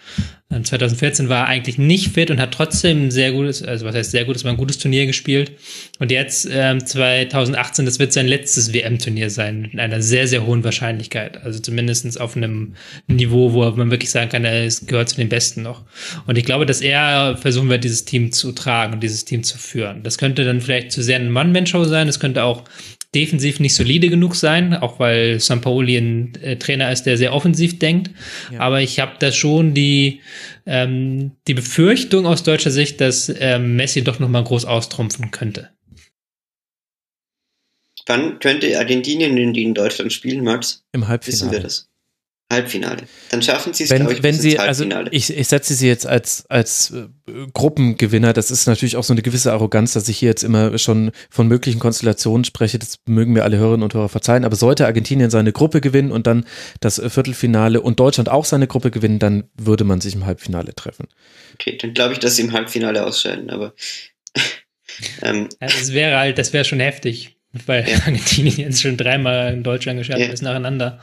2014 war er eigentlich nicht fit und hat trotzdem ein sehr gutes, also was heißt sehr gutes, war ein gutes Turnier gespielt. Und jetzt ähm, 2018, das wird sein letztes WM-Turnier sein, mit einer sehr, sehr hohen Wahrscheinlichkeit. Also zumindestens auf einem Niveau, wo man wirklich sagen kann, er gehört zu den Besten noch. Und ich glaube, dass er versuchen wird, dieses Team zu tragen und dieses Team zu führen. Das könnte dann vielleicht zu sehr eine One-Man-Show sein, es könnte auch defensiv nicht solide genug sein, auch weil Sampaoli ein äh, Trainer ist, der sehr offensiv denkt. Ja. Aber ich habe da schon die, ähm, die Befürchtung aus deutscher Sicht, dass ähm, Messi doch noch mal groß austrumpfen könnte. Wann könnte Argentinien in Deutschland spielen, Max? Im Halbfinale. Wissen wir das? Halbfinale. Dann schaffen sie es, wenn, ich, wenn sie, also ich, ich setze sie jetzt als, als äh, Gruppengewinner. Das ist natürlich auch so eine gewisse Arroganz, dass ich hier jetzt immer schon von möglichen Konstellationen spreche. Das mögen mir alle Hörerinnen und Hörer verzeihen. Aber sollte Argentinien seine Gruppe gewinnen und dann das Viertelfinale und Deutschland auch seine Gruppe gewinnen, dann würde man sich im Halbfinale treffen. Okay, dann glaube ich, dass sie im Halbfinale ausscheiden. Aber ähm, ja, das wäre halt, das wäre schon heftig, weil ja. Argentinien jetzt schon dreimal in Deutschland gescheitert ja. ist nacheinander.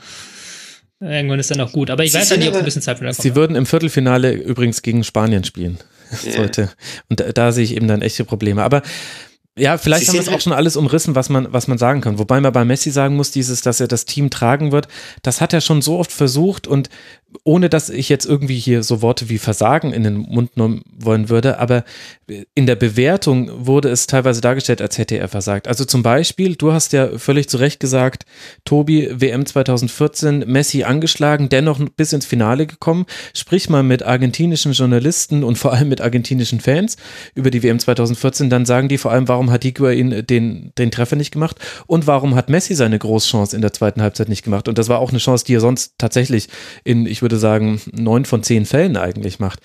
Irgendwann ist dann auch gut. Aber ich Sie weiß ja nicht, ob ein bisschen Zeit für Sie würden im Viertelfinale übrigens gegen Spanien spielen. Ja. Sollte. Und da, da, sehe ich eben dann echte Probleme. Aber ja, vielleicht Sie haben wir es auch schon alles umrissen, was man, was man sagen kann. Wobei man bei Messi sagen muss, dieses, dass er das Team tragen wird, das hat er schon so oft versucht und ohne dass ich jetzt irgendwie hier so Worte wie Versagen in den Mund nehmen wollen würde, aber in der Bewertung wurde es teilweise dargestellt, als hätte er versagt. Also zum Beispiel, du hast ja völlig zu Recht gesagt, Tobi, WM 2014, Messi angeschlagen, dennoch bis ins Finale gekommen. Sprich mal mit argentinischen Journalisten und vor allem mit argentinischen Fans über die WM 2014, dann sagen die vor allem, warum hat Higuain den, den Treffer nicht gemacht und warum hat Messi seine Großchance in der zweiten Halbzeit nicht gemacht. Und das war auch eine Chance, die er sonst tatsächlich in, ich würde sagen, neun von zehn Fällen eigentlich macht.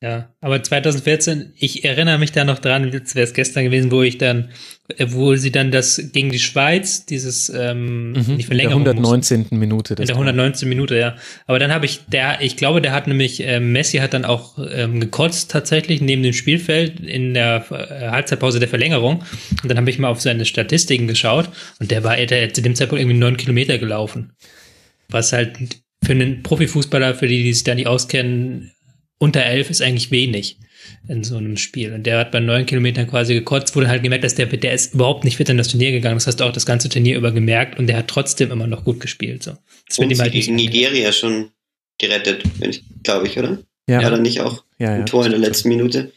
Ja, aber 2014, ich erinnere mich da noch dran, jetzt wäre es gestern gewesen, wo ich dann, äh, wo sie dann das gegen die Schweiz, dieses ähm, mhm, die Verlängerung. In der 119. Mussten. Minute. in der 119. Minute, ja. Aber dann habe ich, der, ich glaube, der hat nämlich, äh, Messi hat dann auch ähm, gekotzt tatsächlich neben dem Spielfeld in der äh, Halbzeitpause der Verlängerung. Und dann habe ich mal auf seine Statistiken geschaut und der war der, zu dem Zeitpunkt irgendwie neun Kilometer gelaufen. Was halt für einen Profifußballer, für die, die sich da nicht auskennen, unter elf ist eigentlich wenig in so einem Spiel. Und der hat bei neun Kilometern quasi gekotzt, wurde halt gemerkt, dass der, der ist überhaupt nicht fit in das Turnier gegangen. Das hast du auch das ganze Turnier über gemerkt und der hat trotzdem immer noch gut gespielt. So. Das und halt gegen Nigeria schon gerettet, glaube ich, oder? Ja. War dann nicht auch ja, ein Tor in der letzten Minute?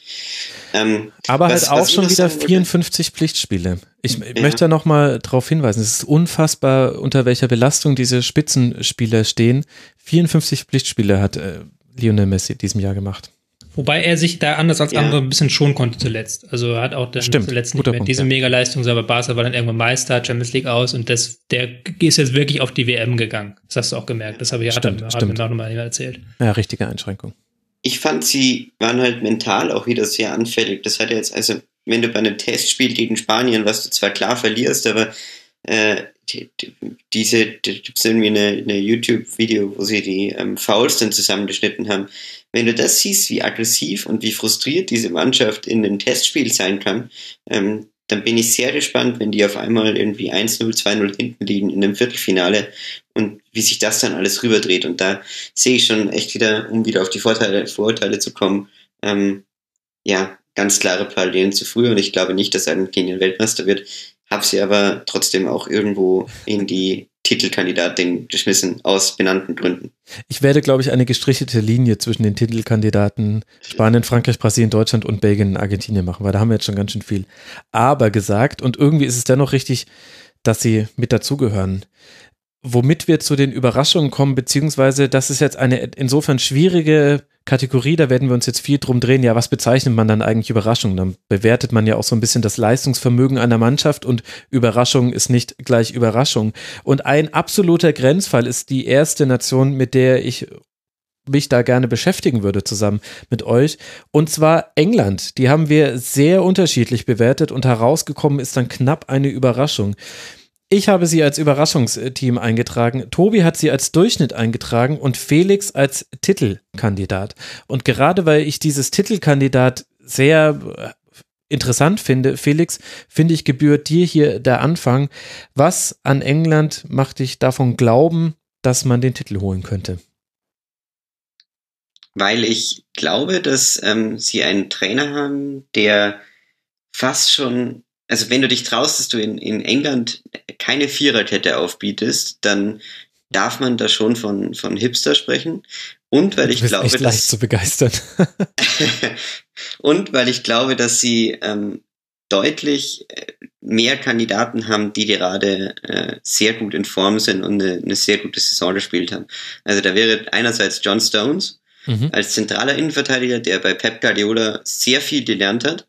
Ähm, Aber was, halt auch schon wieder 54 würde? Pflichtspiele. Ich ja. möchte da nochmal darauf hinweisen, es ist unfassbar, unter welcher Belastung diese Spitzenspieler stehen. 54 Pflichtspiele hat äh, Lionel Messi diesem Jahr gemacht. Wobei er sich da anders als ja. andere ein bisschen schon konnte zuletzt. Also er hat auch dann Stimmt, zuletzt nicht mehr Punkt, diese ja. Mega-Leistung, aber Barca war dann irgendwann Meister, Champions League aus und das, der ist jetzt wirklich auf die WM gegangen. Das hast du auch gemerkt. Das habe ich stimmt. Hat mir nochmal erzählt. Ja, richtige Einschränkung. Ich fand, sie waren halt mental auch wieder sehr anfällig. Das hat er jetzt, also wenn du bei einem Testspiel gegen Spanien, was du zwar klar verlierst, aber äh, diese, da gibt es irgendwie eine, eine YouTube-Video, wo sie die ähm, Fouls dann zusammengeschnitten haben. Wenn du das siehst, wie aggressiv und wie frustriert diese Mannschaft in einem Testspiel sein kann, ähm, dann bin ich sehr gespannt, wenn die auf einmal irgendwie 1-0, 2-0 hinten liegen in einem Viertelfinale und wie sich das dann alles rüberdreht. Und da sehe ich schon echt wieder, um wieder auf die Vorteile, Vorurteile zu kommen, ähm, ja, ganz klare Parallelen zu früher. Und ich glaube nicht, dass Argentinien Weltmeister wird habe sie aber trotzdem auch irgendwo in die Titelkandidatin geschmissen, aus benannten Gründen. Ich werde, glaube ich, eine gestrichelte Linie zwischen den Titelkandidaten Spanien, Frankreich, Brasilien, Deutschland und Belgien und Argentinien machen, weil da haben wir jetzt schon ganz schön viel aber gesagt und irgendwie ist es dennoch richtig, dass sie mit dazugehören womit wir zu den Überraschungen kommen, beziehungsweise das ist jetzt eine insofern schwierige Kategorie, da werden wir uns jetzt viel drum drehen. Ja, was bezeichnet man dann eigentlich Überraschung? Dann bewertet man ja auch so ein bisschen das Leistungsvermögen einer Mannschaft und Überraschung ist nicht gleich Überraschung. Und ein absoluter Grenzfall ist die erste Nation, mit der ich mich da gerne beschäftigen würde zusammen mit euch. Und zwar England. Die haben wir sehr unterschiedlich bewertet und herausgekommen ist dann knapp eine Überraschung. Ich habe sie als Überraschungsteam eingetragen. Tobi hat sie als Durchschnitt eingetragen und Felix als Titelkandidat. Und gerade weil ich dieses Titelkandidat sehr äh, interessant finde, Felix, finde ich, gebührt dir hier der Anfang. Was an England macht dich davon glauben, dass man den Titel holen könnte? Weil ich glaube, dass ähm, sie einen Trainer haben, der fast schon, also wenn du dich traust, dass du in, in England keine Viererkette aufbietest, dann darf man da schon von, von Hipster sprechen. Und weil ich glaube, echt dass, zu begeistern. und weil ich glaube, dass sie ähm, deutlich äh, mehr Kandidaten haben, die gerade äh, sehr gut in Form sind und eine, eine sehr gute Saison gespielt haben. Also da wäre einerseits John Stones Mhm. als zentraler Innenverteidiger, der bei Pep Guardiola sehr viel gelernt hat.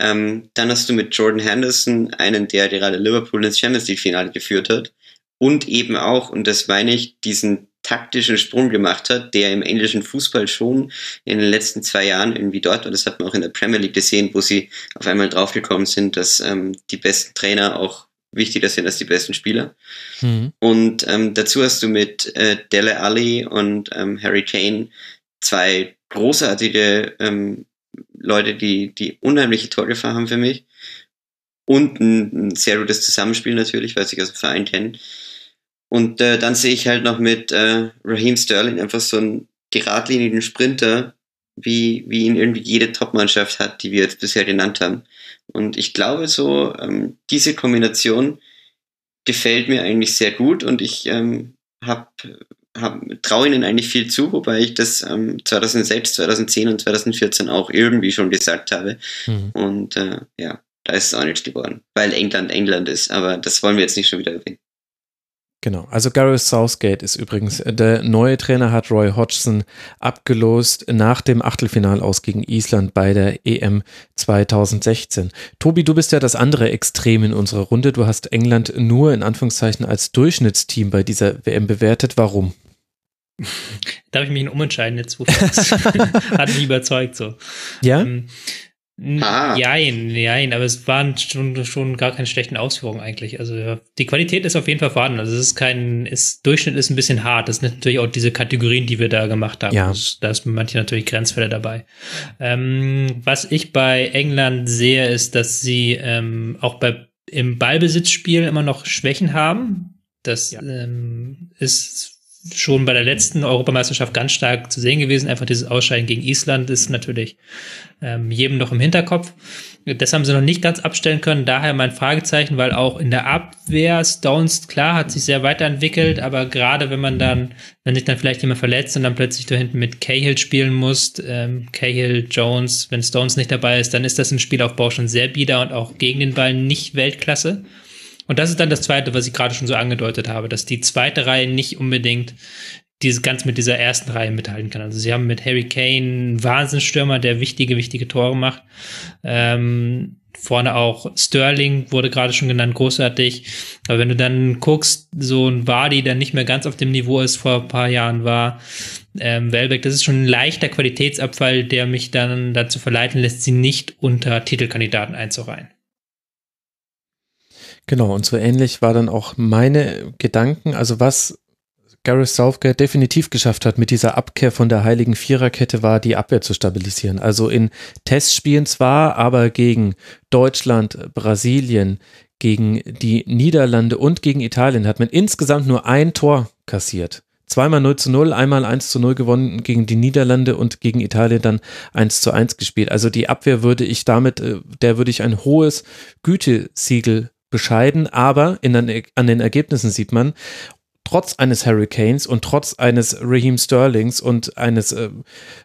Ähm, dann hast du mit Jordan Henderson einen, der gerade Liverpool ins Champions League Finale geführt hat und eben auch, und das meine ich, diesen taktischen Sprung gemacht hat, der im englischen Fußball schon in den letzten zwei Jahren irgendwie dort war. Das hat man auch in der Premier League gesehen, wo sie auf einmal draufgekommen sind, dass ähm, die besten Trainer auch wichtiger sind als die besten Spieler. Mhm. Und ähm, dazu hast du mit äh, Dele Alli und ähm, Harry Kane zwei großartige ähm, Leute, die, die unheimliche Torgefahr haben für mich. Und ein, ein sehr gutes Zusammenspiel natürlich, weil sie aus dem Verein kennen. Und äh, dann sehe ich halt noch mit äh, Raheem Sterling einfach so einen geradlinigen Sprinter, wie, wie ihn irgendwie jede Topmannschaft hat, die wir jetzt bisher genannt haben. Und ich glaube so, ähm, diese Kombination gefällt mir eigentlich sehr gut und ich ähm, hab, hab, traue ihnen eigentlich viel zu, wobei ich das ähm, 2006, 2010 und 2014 auch irgendwie schon gesagt habe. Mhm. Und äh, ja, da ist es auch nichts geworden, weil England England ist, aber das wollen wir jetzt nicht schon wieder erwähnen. Genau, also Gareth Southgate ist übrigens der neue Trainer, hat Roy Hodgson abgelost nach dem Achtelfinal aus gegen Island bei der EM 2016. Tobi, du bist ja das andere Extrem in unserer Runde. Du hast England nur in Anführungszeichen als Durchschnittsteam bei dieser WM bewertet. Warum? Darf ich mich noch umentscheiden jetzt? Hat mich überzeugt so. Ja? Ähm, Ah. Jein, jein, aber es waren schon, schon gar keine schlechten Ausführungen eigentlich. Also ja, die Qualität ist auf jeden Fall vorhanden. Also es ist kein, ist, Durchschnitt ist ein bisschen hart. Das sind natürlich auch diese Kategorien, die wir da gemacht haben. Ja. Das, da ist manche natürlich Grenzfälle dabei. Ähm, was ich bei England sehe, ist, dass sie ähm, auch bei im Ballbesitzspiel immer noch Schwächen haben. Das ähm, ist schon bei der letzten Europameisterschaft ganz stark zu sehen gewesen. Einfach dieses Ausscheiden gegen Island ist natürlich ähm, jedem noch im Hinterkopf. Das haben sie noch nicht ganz abstellen können. Daher mein Fragezeichen, weil auch in der Abwehr Stones, klar, hat sich sehr weiterentwickelt, aber gerade wenn man dann, wenn sich dann vielleicht jemand verletzt und dann plötzlich da hinten mit Cahill spielen muss, ähm, Cahill, Jones, wenn Stones nicht dabei ist, dann ist das im Spielaufbau schon sehr bieder und auch gegen den Ball nicht Weltklasse. Und das ist dann das Zweite, was ich gerade schon so angedeutet habe, dass die zweite Reihe nicht unbedingt diese ganz mit dieser ersten Reihe mithalten kann. Also sie haben mit Harry Kane einen Wahnsinnsstürmer, der wichtige, wichtige Tore macht. Ähm, vorne auch Sterling wurde gerade schon genannt, großartig. Aber wenn du dann guckst, so ein Wadi, der nicht mehr ganz auf dem Niveau ist, vor ein paar Jahren war, ähm, Welbeck, das ist schon ein leichter Qualitätsabfall, der mich dann dazu verleiten lässt, sie nicht unter Titelkandidaten einzureihen. Genau, und so ähnlich war dann auch meine Gedanken, also was Gareth Southgate definitiv geschafft hat mit dieser Abkehr von der heiligen Viererkette war, die Abwehr zu stabilisieren. Also in Testspielen zwar, aber gegen Deutschland, Brasilien, gegen die Niederlande und gegen Italien hat man insgesamt nur ein Tor kassiert. Zweimal 0 zu 0, einmal 1 zu 0 gewonnen gegen die Niederlande und gegen Italien dann 1 zu 1 gespielt. Also die Abwehr würde ich damit, äh, der würde ich ein hohes Gütesiegel bescheiden, aber den, an den Ergebnissen sieht man, trotz eines Hurricanes und trotz eines Raheem Sterlings und eines äh,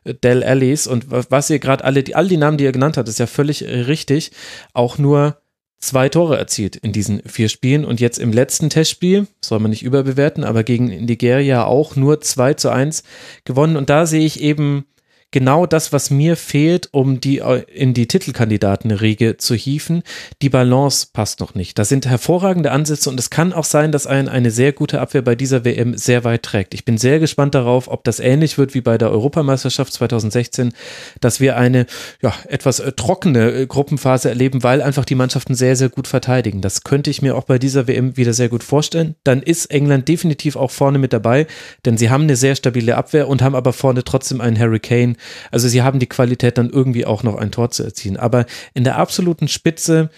Del Allis und was ihr gerade alle, die, all die Namen, die ihr genannt habt, ist ja völlig äh, richtig, auch nur zwei Tore erzielt in diesen vier Spielen. Und jetzt im letzten Testspiel, soll man nicht überbewerten, aber gegen Nigeria auch nur 2 zu 1 gewonnen. Und da sehe ich eben genau das, was mir fehlt, um die äh, in die Titelkandidatenriege zu hieven. Die Balance passt noch nicht. Das sind hervorragende Ansätze und es kann auch sein, dass ein eine sehr gute Abwehr bei dieser WM sehr weit trägt. Ich bin sehr gespannt darauf, ob das ähnlich wird wie bei der Europameisterschaft 2016, dass wir eine ja, etwas äh, trockene äh, Gruppenphase erleben, weil einfach die Mannschaften sehr, sehr gut verteidigen. Das könnte ich mir auch bei dieser WM wieder sehr gut vorstellen. Dann ist England definitiv auch vorne mit dabei, denn sie haben eine sehr stabile Abwehr und haben aber vorne trotzdem einen Hurricane. Also sie haben die Qualität dann irgendwie auch noch ein Tor zu erzielen. Aber in der absoluten Spitze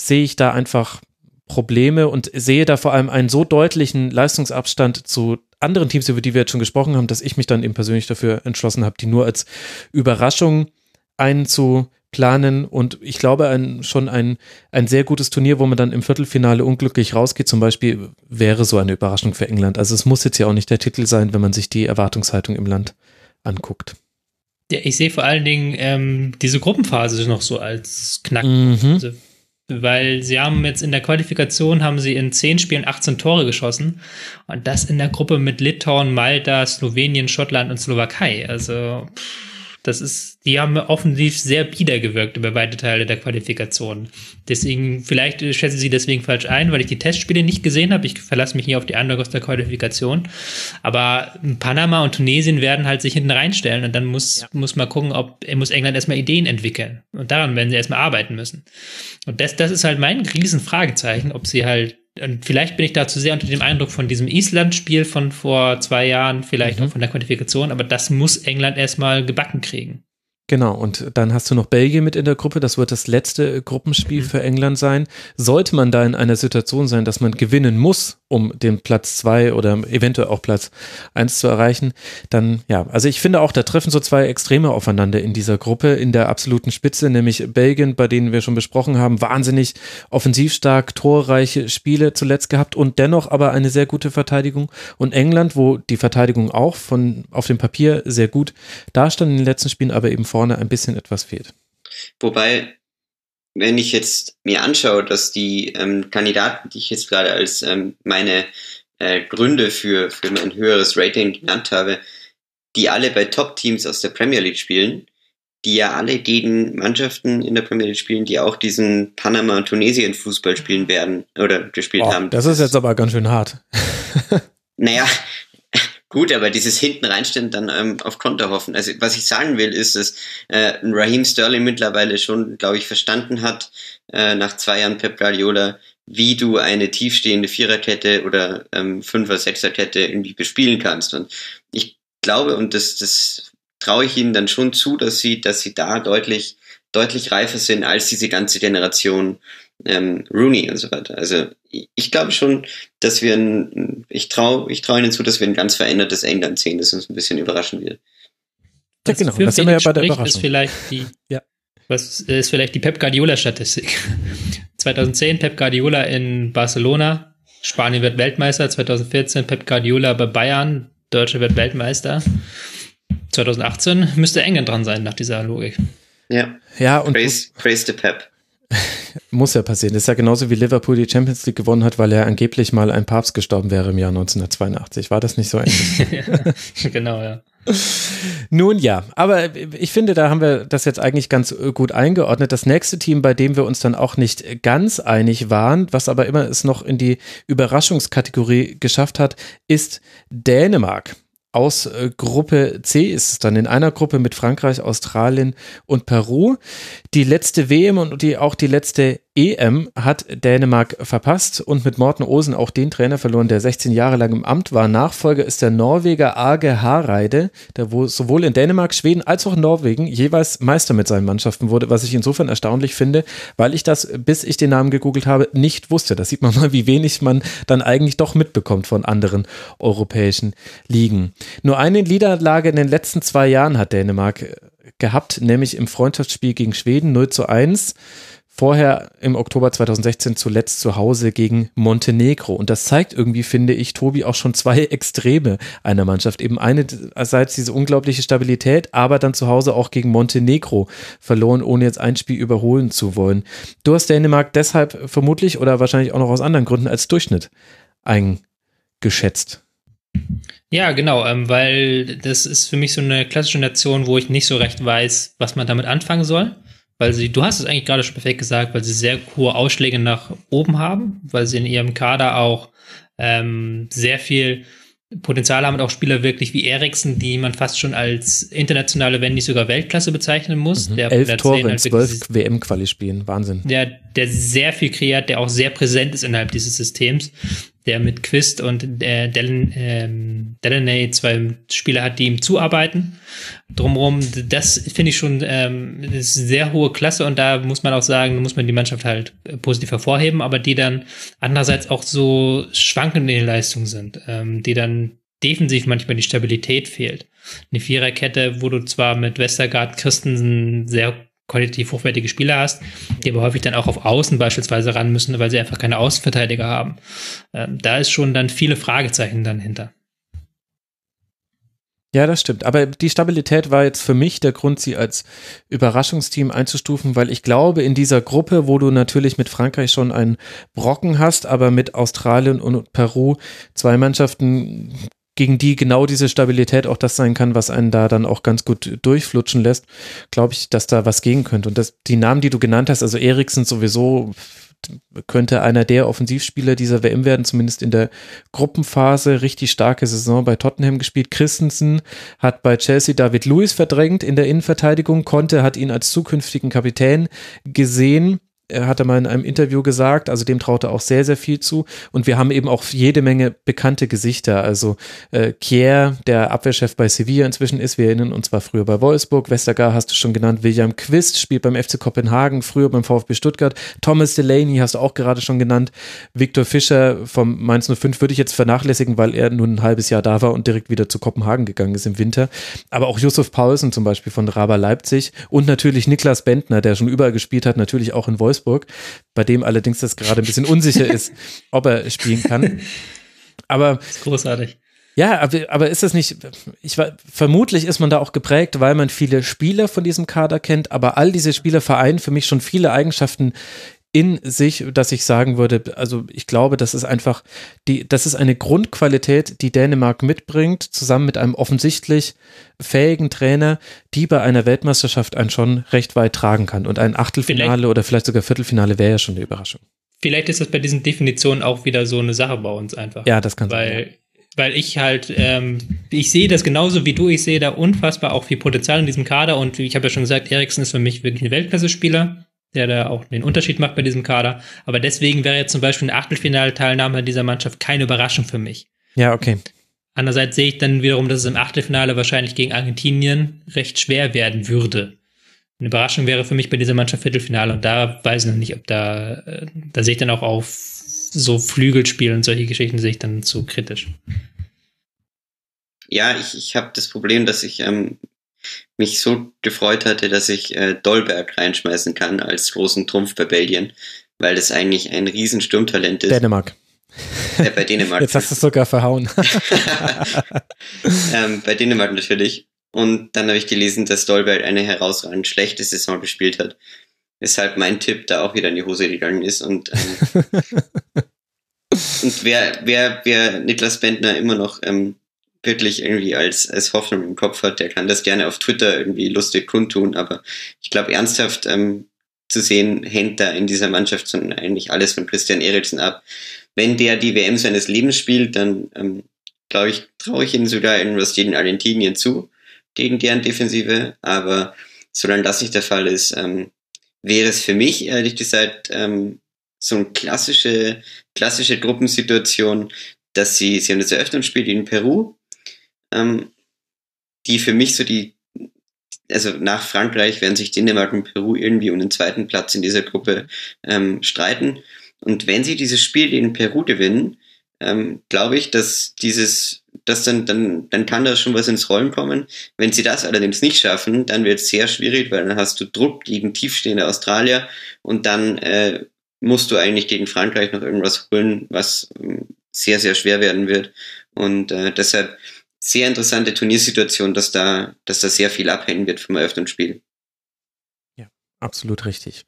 sehe ich da einfach Probleme und sehe da vor allem einen so deutlichen Leistungsabstand zu anderen Teams, über die wir jetzt schon gesprochen haben, dass ich mich dann eben persönlich dafür entschlossen habe, die nur als Überraschung einzuplanen und ich glaube ein, schon ein, ein sehr gutes Turnier, wo man dann im Viertelfinale unglücklich rausgeht, zum Beispiel wäre so eine Überraschung für England. Also es muss jetzt ja auch nicht der Titel sein, wenn man sich die Erwartungshaltung im Land anguckt. Ja, ich sehe vor allen Dingen ähm, diese Gruppenphase noch so als Knackpunkt. Mhm. Also, weil sie haben jetzt in der Qualifikation haben sie in zehn Spielen 18 Tore geschossen und das in der Gruppe mit Litauen, Malta, Slowenien, Schottland und Slowakei. Also pff, das ist, die haben offensiv sehr bieder gewirkt über weite Teile der Qualifikation. Deswegen, vielleicht schätze sie deswegen falsch ein, weil ich die Testspiele nicht gesehen habe. Ich verlasse mich hier auf die andere aus der Qualifikation. Aber Panama und Tunesien werden halt sich hinten reinstellen und dann muss, ja. muss man gucken, ob, muss England erstmal Ideen entwickeln. Und daran werden sie erstmal arbeiten müssen. Und das, das ist halt mein riesen Fragezeichen, ob sie halt und vielleicht bin ich da zu sehr unter dem Eindruck von diesem Island-Spiel von vor zwei Jahren, vielleicht mhm. auch von der Qualifikation, aber das muss England erstmal gebacken kriegen. Genau, und dann hast du noch Belgien mit in der Gruppe. Das wird das letzte Gruppenspiel mhm. für England sein. Sollte man da in einer Situation sein, dass man gewinnen muss, um den Platz zwei oder eventuell auch Platz eins zu erreichen, dann ja, also ich finde auch, da treffen so zwei Extreme aufeinander in dieser Gruppe, in der absoluten Spitze, nämlich Belgien, bei denen wir schon besprochen haben, wahnsinnig offensiv stark, torreiche Spiele zuletzt gehabt und dennoch aber eine sehr gute Verteidigung und England, wo die Verteidigung auch von auf dem Papier sehr gut dastand in den letzten Spielen, aber eben vorne ein bisschen etwas fehlt. Wobei wenn ich jetzt mir anschaue, dass die ähm, Kandidaten, die ich jetzt gerade als ähm, meine äh, Gründe für, für mein höheres Rating genannt habe, die alle bei Top-Teams aus der Premier League spielen, die ja alle gegen Mannschaften in der Premier League spielen, die auch diesen Panama- und Tunesien-Fußball spielen werden oder gespielt oh, haben. Das ist jetzt aber ganz schön hart. naja, Gut, aber dieses hinten reinstellen dann ähm, auf Konter hoffen. Also was ich sagen will, ist, dass äh, Raheem Sterling mittlerweile schon, glaube ich, verstanden hat, äh, nach zwei Jahren Pep Guardiola, wie du eine tiefstehende Viererkette oder ähm, Fünfer-, Sechserkette irgendwie bespielen kannst. Und ich glaube, und das, das traue ich ihnen dann schon zu, dass sie, dass sie da deutlich, deutlich reifer sind als diese ganze Generation ähm, Rooney und so weiter. Also ich glaube schon, dass wir ein, ich traue ich trau ihnen zu, dass wir ein ganz verändertes England sehen, das uns ein bisschen überraschen wird. Ja, genau, das sind wir ja bei der Überraschung. Ist vielleicht die, ja. Was ist vielleicht die Pep Guardiola Statistik? 2010 Pep Guardiola in Barcelona, Spanien wird Weltmeister, 2014 Pep Guardiola bei Bayern, Deutsche wird Weltmeister. 2018 müsste England dran sein nach dieser Logik. Ja. Ja, und praise, praise the Pep. Muss ja passieren. Das ist ja genauso wie Liverpool die Champions League gewonnen hat, weil er angeblich mal ein Papst gestorben wäre im Jahr 1982. War das nicht so ähnlich? genau, ja. Nun ja, aber ich finde, da haben wir das jetzt eigentlich ganz gut eingeordnet. Das nächste Team, bei dem wir uns dann auch nicht ganz einig waren, was aber immer es noch in die Überraschungskategorie geschafft hat, ist Dänemark aus äh, Gruppe C ist es dann in einer Gruppe mit Frankreich, Australien und Peru. Die letzte WM und die, auch die letzte EM hat Dänemark verpasst und mit Morten Osen auch den Trainer verloren, der 16 Jahre lang im Amt war. Nachfolger ist der Norweger Arge Hareide, der wo sowohl in Dänemark, Schweden als auch in Norwegen jeweils Meister mit seinen Mannschaften wurde, was ich insofern erstaunlich finde, weil ich das, bis ich den Namen gegoogelt habe, nicht wusste. Da sieht man mal, wie wenig man dann eigentlich doch mitbekommt von anderen europäischen Ligen. Nur eine Niederlage in den letzten zwei Jahren hat Dänemark gehabt, nämlich im Freundschaftsspiel gegen Schweden 0 zu 1 vorher im Oktober 2016 zuletzt zu Hause gegen Montenegro. Und das zeigt irgendwie, finde ich, Tobi, auch schon zwei Extreme einer Mannschaft. Eben einerseits diese unglaubliche Stabilität, aber dann zu Hause auch gegen Montenegro verloren, ohne jetzt ein Spiel überholen zu wollen. Du hast Dänemark deshalb vermutlich oder wahrscheinlich auch noch aus anderen Gründen als Durchschnitt eingeschätzt. Ja, genau, ähm, weil das ist für mich so eine klassische Nation, wo ich nicht so recht weiß, was man damit anfangen soll. Weil sie, du hast es eigentlich gerade schon perfekt gesagt, weil sie sehr hohe Ausschläge nach oben haben, weil sie in ihrem Kader auch ähm, sehr viel Potenzial haben und auch Spieler wirklich wie Eriksen, die man fast schon als internationale, wenn nicht sogar Weltklasse bezeichnen muss. Mhm. Der Elf Tore in zwölf WM-Quali spielen, Wahnsinn. Der, der sehr viel kreiert, der auch sehr präsent ist innerhalb dieses Systems der mit Quist und äh, ähm, Delaney zwei Spieler hat, die ihm zuarbeiten. Drumherum, das finde ich schon ähm, ist sehr hohe Klasse und da muss man auch sagen, muss man die Mannschaft halt positiv hervorheben, aber die dann andererseits auch so schwankend in den Leistungen sind, ähm, die dann defensiv manchmal die Stabilität fehlt. Eine Viererkette, wo du zwar mit Westergaard Christensen sehr qualitativ hochwertige Spieler hast, die aber häufig dann auch auf Außen beispielsweise ran müssen, weil sie einfach keine Außenverteidiger haben. Ähm, da ist schon dann viele Fragezeichen dann hinter. Ja, das stimmt. Aber die Stabilität war jetzt für mich der Grund, sie als Überraschungsteam einzustufen, weil ich glaube, in dieser Gruppe, wo du natürlich mit Frankreich schon einen Brocken hast, aber mit Australien und Peru zwei Mannschaften, gegen die genau diese Stabilität auch das sein kann, was einen da dann auch ganz gut durchflutschen lässt, glaube ich, dass da was gehen könnte. Und das, die Namen, die du genannt hast, also Eriksen sowieso könnte einer der Offensivspieler dieser WM werden, zumindest in der Gruppenphase. Richtig starke Saison bei Tottenham gespielt. Christensen hat bei Chelsea David Lewis verdrängt in der Innenverteidigung, konnte, hat ihn als zukünftigen Kapitän gesehen er hatte mal in einem Interview gesagt, also dem traute auch sehr, sehr viel zu. Und wir haben eben auch jede Menge bekannte Gesichter. Also äh, Kier, der Abwehrchef bei Sevilla inzwischen ist, wir erinnern uns zwar früher bei Wolfsburg, Westergaard hast du schon genannt, William Quist spielt beim FC Kopenhagen, früher beim VfB Stuttgart, Thomas Delaney hast du auch gerade schon genannt, Viktor Fischer vom Mainz 05 würde ich jetzt vernachlässigen, weil er nun ein halbes Jahr da war und direkt wieder zu Kopenhagen gegangen ist im Winter. Aber auch Yusuf Paulsen zum Beispiel von Raba Leipzig und natürlich Niklas Bentner, der schon überall gespielt hat, natürlich auch in Wolfsburg Wolfsburg, bei dem allerdings das gerade ein bisschen unsicher ist, ob er spielen kann. Aber das ist großartig. Ja, aber, aber ist das nicht, ich vermutlich ist man da auch geprägt, weil man viele Spieler von diesem Kader kennt, aber all diese Spieler vereinen für mich schon viele Eigenschaften in sich, dass ich sagen würde, also ich glaube, das ist einfach die, das ist eine Grundqualität, die Dänemark mitbringt, zusammen mit einem offensichtlich fähigen Trainer, die bei einer Weltmeisterschaft einen schon recht weit tragen kann. Und ein Achtelfinale vielleicht, oder vielleicht sogar Viertelfinale wäre ja schon eine Überraschung. Vielleicht ist das bei diesen Definitionen auch wieder so eine Sache bei uns einfach. Ja, das kann weil, sein. Weil ich halt, ähm, ich sehe das genauso wie du, ich sehe da unfassbar auch viel Potenzial in diesem Kader und ich habe ja schon gesagt, Eriksen ist für mich wirklich ein Weltklasse-Spieler der da auch den Unterschied macht bei diesem Kader. Aber deswegen wäre jetzt zum Beispiel eine Achtelfinalteilnahme dieser Mannschaft keine Überraschung für mich. Ja, okay. Andererseits sehe ich dann wiederum, dass es im Achtelfinale wahrscheinlich gegen Argentinien recht schwer werden würde. Eine Überraschung wäre für mich bei dieser Mannschaft Viertelfinale und da weiß ich noch nicht, ob da, äh, da sehe ich dann auch auf so Flügelspiel und solche Geschichten sehe ich dann zu kritisch. Ja, ich, ich habe das Problem, dass ich ähm, mich so gefreut hatte, dass ich äh, Dolberg reinschmeißen kann als großen Trumpf bei Belgien, weil das eigentlich ein riesen Sturmtalent ist. Dänemark. Äh, bei Dänemark. Jetzt hast du es sogar verhauen. ähm, bei Dänemark natürlich. Und dann habe ich gelesen, dass Dolberg eine herausragend schlechte Saison gespielt hat. Weshalb mein Tipp da auch wieder in die Hose gegangen ist. Und, ähm, und wer, wer, wer Niklas Bentner immer noch ähm, wirklich irgendwie als, als Hoffnung im Kopf hat, der kann das gerne auf Twitter irgendwie lustig kundtun, aber ich glaube ernsthaft ähm, zu sehen, hängt da in dieser Mannschaft so eigentlich alles von Christian Eriksen ab. Wenn der die WM seines Lebens spielt, dann ähm, glaube ich, traue ich ihm sogar irgendwas gegen Argentinien zu, gegen deren Defensive, aber solange das nicht der Fall ist, ähm, wäre es für mich ehrlich gesagt ähm, so eine klassische, klassische Gruppensituation, dass sie, sie haben das Eröffnungsspiel in Peru, ähm, die für mich so die, also nach Frankreich werden sich Dänemark und Peru irgendwie um den zweiten Platz in dieser Gruppe ähm, streiten. Und wenn sie dieses Spiel in Peru gewinnen, ähm, glaube ich, dass dieses, dass dann, dann, dann kann da schon was ins Rollen kommen. Wenn sie das allerdings nicht schaffen, dann wird es sehr schwierig, weil dann hast du Druck gegen tiefstehende Australier und dann äh, musst du eigentlich gegen Frankreich noch irgendwas holen, was ähm, sehr, sehr schwer werden wird. Und äh, deshalb sehr interessante Turniersituation, dass da, dass da sehr viel abhängen wird vom Eröffnungsspiel. Ja. Absolut richtig.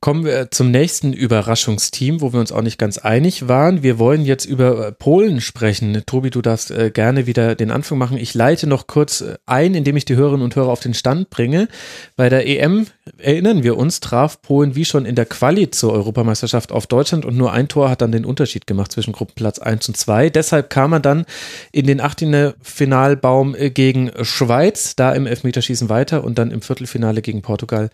Kommen wir zum nächsten Überraschungsteam, wo wir uns auch nicht ganz einig waren. Wir wollen jetzt über äh, Polen sprechen. Tobi, du darfst äh, gerne wieder den Anfang machen. Ich leite noch kurz äh, ein, indem ich die Hörerinnen und Hörer auf den Stand bringe. Bei der EM, erinnern wir uns, traf Polen wie schon in der Quali zur Europameisterschaft auf Deutschland und nur ein Tor hat dann den Unterschied gemacht zwischen Gruppenplatz 1 und 2. Deshalb kam man dann in den Achtelfinalbaum gegen Schweiz, da im Elfmeterschießen weiter und dann im Viertelfinale gegen Portugal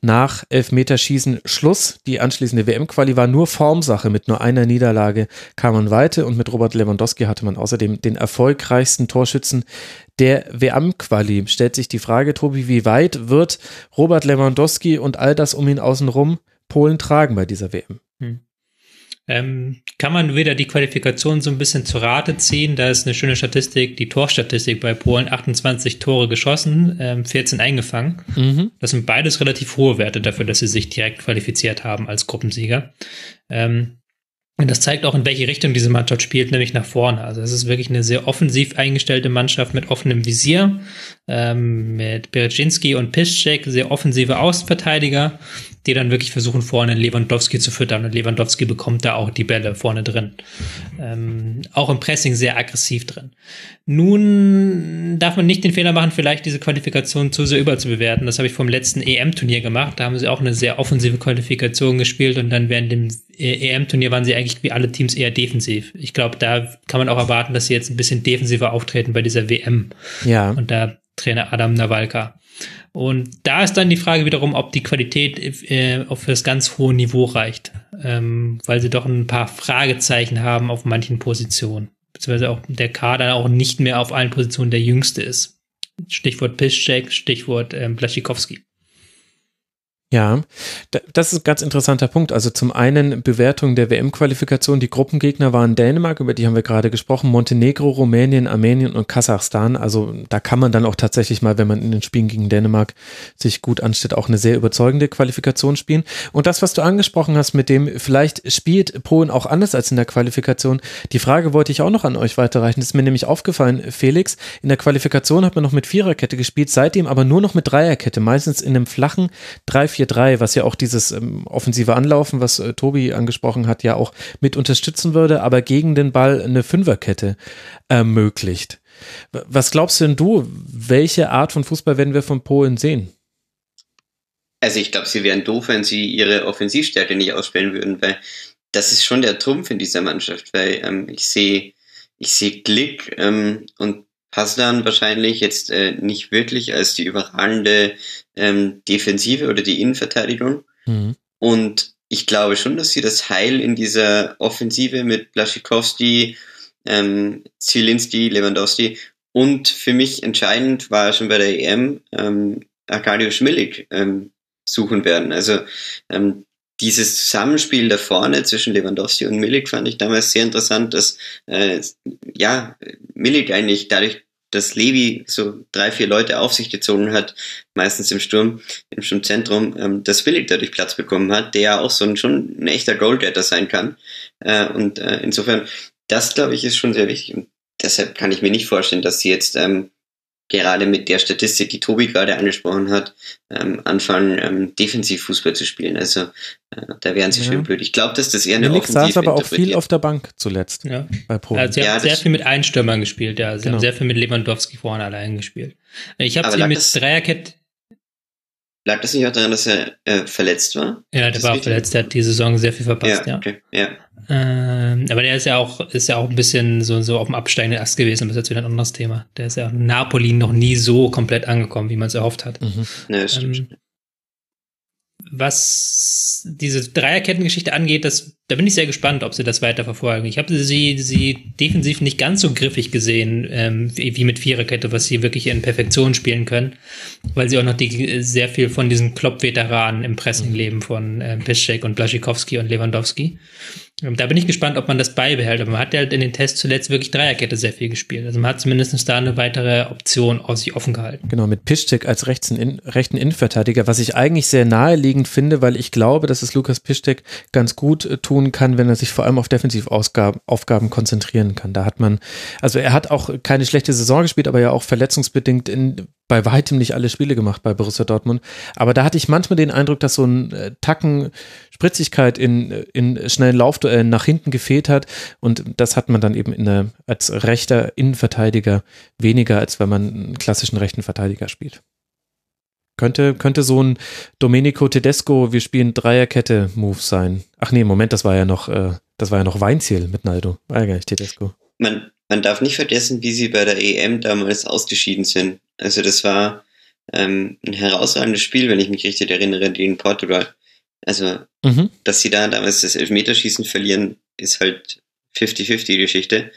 nach Elfmeterschießen Schluss. Die anschließende WM-Quali war nur Formsache. Mit nur einer Niederlage kam man weiter und mit Robert Lewandowski hatte man außerdem den erfolgreichsten Torschützen der WM-Quali. Stellt sich die Frage, Tobi, wie weit wird Robert Lewandowski und all das um ihn außenrum Polen tragen bei dieser WM? Hm. Ähm, kann man wieder die Qualifikation so ein bisschen zu Rate ziehen? Da ist eine schöne Statistik, die Torstatistik bei Polen, 28 Tore geschossen, ähm, 14 eingefangen. Mhm. Das sind beides relativ hohe Werte dafür, dass sie sich direkt qualifiziert haben als Gruppensieger. Ähm, und das zeigt auch, in welche Richtung diese Mannschaft spielt, nämlich nach vorne. Also es ist wirklich eine sehr offensiv eingestellte Mannschaft mit offenem Visier, ähm, mit Berezinski und Piszczek, sehr offensive Außenverteidiger, die dann wirklich versuchen, vorne Lewandowski zu füttern. Und Lewandowski bekommt da auch die Bälle vorne drin. Ähm, auch im Pressing sehr aggressiv drin. Nun darf man nicht den Fehler machen, vielleicht diese Qualifikation zu sehr überzubewerten. Das habe ich vom letzten EM-Turnier gemacht. Da haben sie auch eine sehr offensive Qualifikation gespielt und dann während dem EM-Turnier waren sie eigentlich wie alle Teams eher defensiv. Ich glaube, da kann man auch erwarten, dass sie jetzt ein bisschen defensiver auftreten bei dieser WM. Ja. Und da Trainer Adam Nawalka. Und da ist dann die Frage wiederum, ob die Qualität äh, auf das ganz hohe Niveau reicht, ähm, weil sie doch ein paar Fragezeichen haben auf manchen Positionen, beziehungsweise auch der Kader auch nicht mehr auf allen Positionen der jüngste ist. Stichwort Piszczek, Stichwort ähm, Blaschikowski. Ja, das ist ein ganz interessanter Punkt. Also zum einen Bewertung der WM-Qualifikation. Die Gruppengegner waren Dänemark, über die haben wir gerade gesprochen, Montenegro, Rumänien, Armenien und Kasachstan. Also da kann man dann auch tatsächlich mal, wenn man in den Spielen gegen Dänemark sich gut ansteht, auch eine sehr überzeugende Qualifikation spielen. Und das, was du angesprochen hast mit dem, vielleicht spielt Polen auch anders als in der Qualifikation. Die Frage wollte ich auch noch an euch weiterreichen. Das ist mir nämlich aufgefallen, Felix. In der Qualifikation hat man noch mit Viererkette gespielt, seitdem aber nur noch mit Dreierkette, meistens in einem flachen 3 4 4-3, was ja auch dieses ähm, offensive Anlaufen, was äh, Tobi angesprochen hat, ja auch mit unterstützen würde, aber gegen den Ball eine Fünferkette ermöglicht. Was glaubst denn du, welche Art von Fußball werden wir von Polen sehen? Also ich glaube, sie wären doof, wenn sie ihre Offensivstärke nicht ausspielen würden, weil das ist schon der Trumpf in dieser Mannschaft, weil ähm, ich sehe ich sehe Glick ähm, und Paslan wahrscheinlich jetzt äh, nicht wirklich als die überragende ähm, Defensive oder die Innenverteidigung. Mhm. Und ich glaube schon, dass sie das Heil in dieser Offensive mit Blaschikowski, ähm, Zielinski, Lewandowski und für mich entscheidend war schon bei der EM ähm, Arkadiusz Milik ähm, suchen werden. Also ähm, dieses Zusammenspiel da vorne zwischen Lewandowski und Milik fand ich damals sehr interessant, dass äh, ja Milik eigentlich dadurch, dass Levi so drei, vier Leute auf sich gezogen hat, meistens im Sturm, im Sturmzentrum, ähm, dass Milik dadurch Platz bekommen hat, der ja auch so ein, schon ein echter Goalgetter sein kann. Äh, und äh, insofern, das glaube ich ist schon sehr wichtig. Und deshalb kann ich mir nicht vorstellen, dass sie jetzt ähm, gerade mit der Statistik, die Tobi gerade angesprochen hat, ähm, anfangen, ähm, Defensivfußball zu spielen. Also äh, da wären sie ja. schön blöd. Ich glaube, dass das eher eine Milik saß aber auch viel auf der Bank zuletzt ja. bei Polen. Also sie ja, haben sehr viel mit Einstürmern gespielt, ja. Sie genau. haben sehr viel mit Lewandowski vorne allein gespielt. Ich habe sie mit Dreierkett Lag das nicht auch daran, dass er äh, verletzt war? Ja, der war auch verletzt, der hat die Saison sehr viel verpasst, ja. Okay. ja. Ähm, aber der ist ja auch, ist ja auch ein bisschen so, so auf dem absteigenden Ast gewesen, das ist jetzt wieder ein anderes Thema. Der ist ja in Napoli noch nie so komplett angekommen, wie man es erhofft hat. Mhm. Ja, das stimmt. Ähm, was diese Dreierkettengeschichte angeht, das, da bin ich sehr gespannt, ob sie das weiter verfolgen. Ich habe sie, sie defensiv nicht ganz so griffig gesehen, ähm, wie, mit Viererkette, was sie wirklich in Perfektion spielen können, weil sie auch noch die, sehr viel von diesen Klopp-Veteranen im Pressing leben, von äh, Piszczek und Blaschikowski und Lewandowski. Ähm, Da bin ich gespannt, ob man das beibehält. Aber man hat ja in den Tests zuletzt wirklich Dreierkette sehr viel gespielt. Also man hat zumindest da eine weitere Option aus sich offen gehalten. Genau, mit Piszczek als rechten, in, rechten Innenverteidiger, was ich eigentlich sehr naheliegend finde, weil ich glaube, dass es Lukas Piszczek ganz gut äh, tun kann, wenn er sich vor allem auf Defensivaufgaben Aufgaben konzentrieren kann. Da hat man, also er hat auch keine schlechte Saison gespielt, aber ja auch verletzungsbedingt in, bei weitem nicht alle Spiele gemacht bei Borussia Dortmund. Aber da hatte ich manchmal den Eindruck, dass so ein äh, Tacken Spritzigkeit in, in schnellen Laufduellen nach hinten gefehlt hat. Und das hat man dann eben in der, als rechter Innenverteidiger weniger, als wenn man einen klassischen rechten Verteidiger spielt. Könnte, könnte so ein Domenico Tedesco, wir spielen Dreierkette-Move sein. Ach nee, Moment, das war ja noch, äh, das war ja noch Weinziel mit Naldo. War ja gar nicht Tedesco. Man, man darf nicht vergessen, wie sie bei der EM damals ausgeschieden sind. Also das war ähm, ein herausragendes Spiel, wenn ich mich richtig erinnere, in Portugal. Also, Mhm. dass sie da damals das Elfmeterschießen verlieren, ist halt 50-50 Geschichte.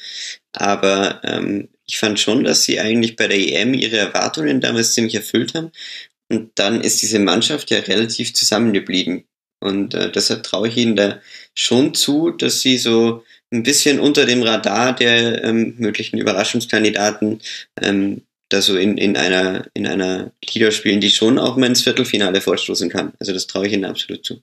Aber ähm, ich fand schon, dass sie eigentlich bei der EM ihre Erwartungen damals ziemlich erfüllt haben. Und dann ist diese Mannschaft ja relativ zusammengeblieben. Und äh, deshalb traue ich ihnen da schon zu, dass sie so ein bisschen unter dem Radar der ähm, möglichen Überraschungskandidaten ähm, da so in, in einer in einer Liga spielen, die schon auch mal ins Viertelfinale vorstoßen kann. Also das traue ich ihnen absolut zu.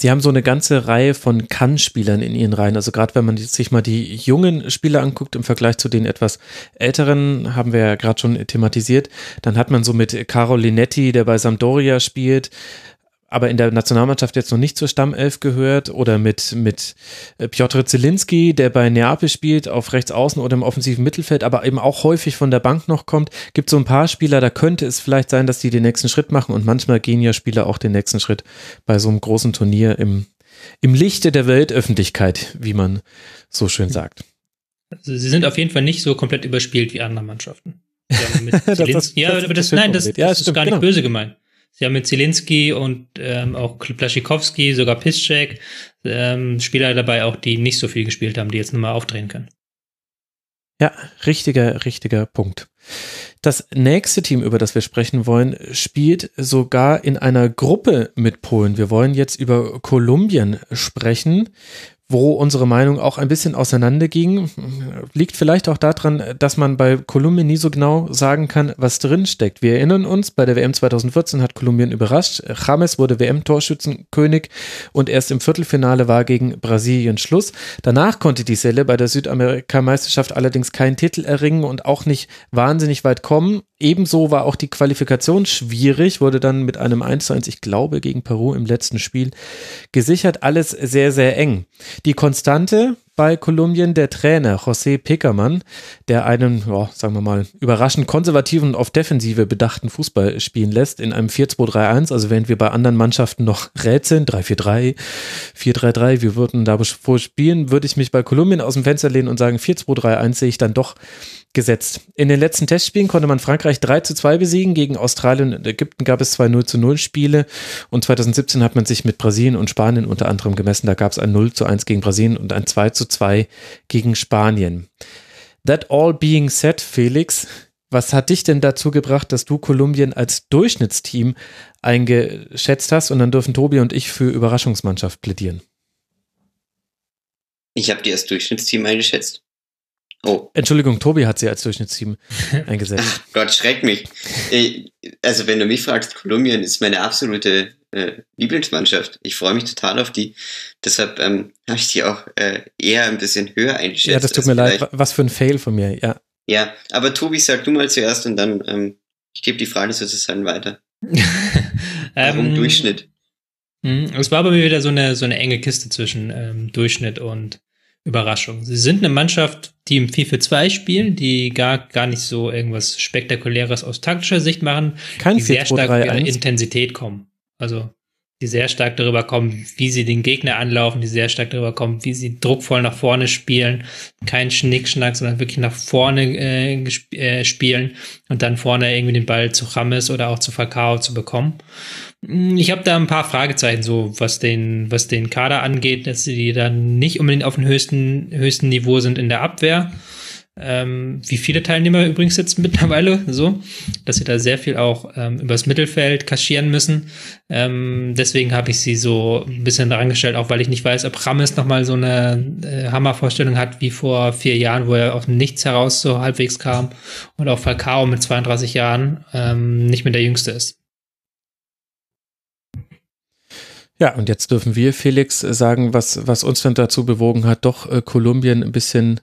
Sie haben so eine ganze Reihe von Kann-Spielern in ihren Reihen. Also gerade wenn man sich mal die jungen Spieler anguckt im Vergleich zu den etwas älteren, haben wir ja gerade schon thematisiert, dann hat man so mit Carol Linetti, der bei Sampdoria spielt, aber in der Nationalmannschaft jetzt noch nicht zur Stammelf gehört oder mit, mit äh, Piotr Zielinski, der bei Neapel spielt, auf rechts außen oder im offensiven Mittelfeld, aber eben auch häufig von der Bank noch kommt. Gibt so ein paar Spieler, da könnte es vielleicht sein, dass die den nächsten Schritt machen und manchmal gehen ja Spieler auch den nächsten Schritt bei so einem großen Turnier im, im Lichte der Weltöffentlichkeit, wie man so schön sagt. Also sie sind auf jeden Fall nicht so komplett überspielt wie andere Mannschaften. Mit Das- das- ja, das- aber das, nein, das. Ja, ist stimmt, gar nicht genau. böse gemeint. Sie haben mit Zielinski und ähm, auch Plaschikowski, sogar Piszczek, ähm, Spieler dabei auch, die nicht so viel gespielt haben, die jetzt nochmal aufdrehen können. Ja, richtiger, richtiger Punkt. Das nächste Team, über das wir sprechen wollen, spielt sogar in einer Gruppe mit Polen. Wir wollen jetzt über Kolumbien sprechen, wo unsere Meinung auch ein bisschen auseinanderging. Liegt vielleicht auch daran, dass man bei Kolumbien nie so genau sagen kann, was drin steckt. Wir erinnern uns, bei der WM 2014 hat Kolumbien überrascht. James wurde WM-Torschützenkönig und erst im Viertelfinale war gegen Brasilien Schluss. Danach konnte die Selle bei der Südamerika-Meisterschaft allerdings keinen Titel erringen und auch nicht wahnsinnig weit kommen. Ebenso war auch die Qualifikation schwierig, wurde dann mit einem 1 zu 1, ich glaube, gegen Peru im letzten Spiel gesichert. Alles sehr, sehr eng. Die Konstante bei Kolumbien der Trainer José Peckermann, der einen, ja, sagen wir mal, überraschend konservativen und auf Defensive bedachten Fußball spielen lässt in einem 4-2-3-1, also während wir bei anderen Mannschaften noch rätseln, 3-4-3, 4-3-3, wir würden da wohl spielen, würde ich mich bei Kolumbien aus dem Fenster lehnen und sagen, 4-2-3-1 sehe ich dann doch gesetzt. In den letzten Testspielen konnte man Frankreich 3 zu 2 besiegen. Gegen Australien und Ägypten gab es zwei 0 zu 0 Spiele. Und 2017 hat man sich mit Brasilien und Spanien unter anderem gemessen. Da gab es ein 0 zu 1 gegen Brasilien und ein 2 zu 2 gegen Spanien. That all being said, Felix, was hat dich denn dazu gebracht, dass du Kolumbien als Durchschnittsteam eingeschätzt hast? Und dann dürfen Tobi und ich für Überraschungsmannschaft plädieren. Ich habe die als Durchschnittsteam eingeschätzt. Oh, Entschuldigung, Tobi hat sie als Durchschnittsteam eingesetzt. ach Gott, schreck mich. Äh, Also wenn du mich fragst, Kolumbien ist meine absolute äh, Lieblingsmannschaft. Ich freue mich total auf die. Deshalb ähm, habe ich die auch äh, eher ein bisschen höher eingeschätzt. Ja, das tut mir leid. Was für ein Fail von mir. Ja, Ja, aber Tobi, sag du mal zuerst und dann ähm, ich gebe die Frage sozusagen weiter. Warum Ähm, Durchschnitt? mh, Es war bei mir wieder so eine, so eine enge Kiste zwischen ähm, Durchschnitt und Überraschung. Sie sind eine Mannschaft, die im 4-4-2 spielen, die gar, gar nicht so irgendwas Spektakuläres aus taktischer Sicht machen, kein die sehr stark 4-2-3-1. Intensität kommen. Also die sehr stark darüber kommen, wie sie den Gegner anlaufen, die sehr stark darüber kommen, wie sie druckvoll nach vorne spielen, kein Schnickschnack, sondern wirklich nach vorne äh, gesp- äh, spielen und dann vorne irgendwie den Ball zu Rames oder auch zu Falcao zu bekommen. Mm, Ich habe da ein paar Fragezeichen, so was den, was den Kader angeht, dass sie dann nicht unbedingt auf dem höchsten, höchsten Niveau sind in der Abwehr. Ähm, wie viele Teilnehmer übrigens jetzt mittlerweile so, dass sie da sehr viel auch ähm, übers Mittelfeld kaschieren müssen. Ähm, deswegen habe ich sie so ein bisschen rangestellt, auch weil ich nicht weiß, ob Rames nochmal so eine äh, Hammervorstellung hat wie vor vier Jahren, wo er auf nichts heraus so halbwegs kam und auch Falcao mit 32 Jahren ähm, nicht mehr der Jüngste ist. Ja, und jetzt dürfen wir, Felix, sagen, was, was uns dann dazu bewogen hat, doch äh, Kolumbien ein bisschen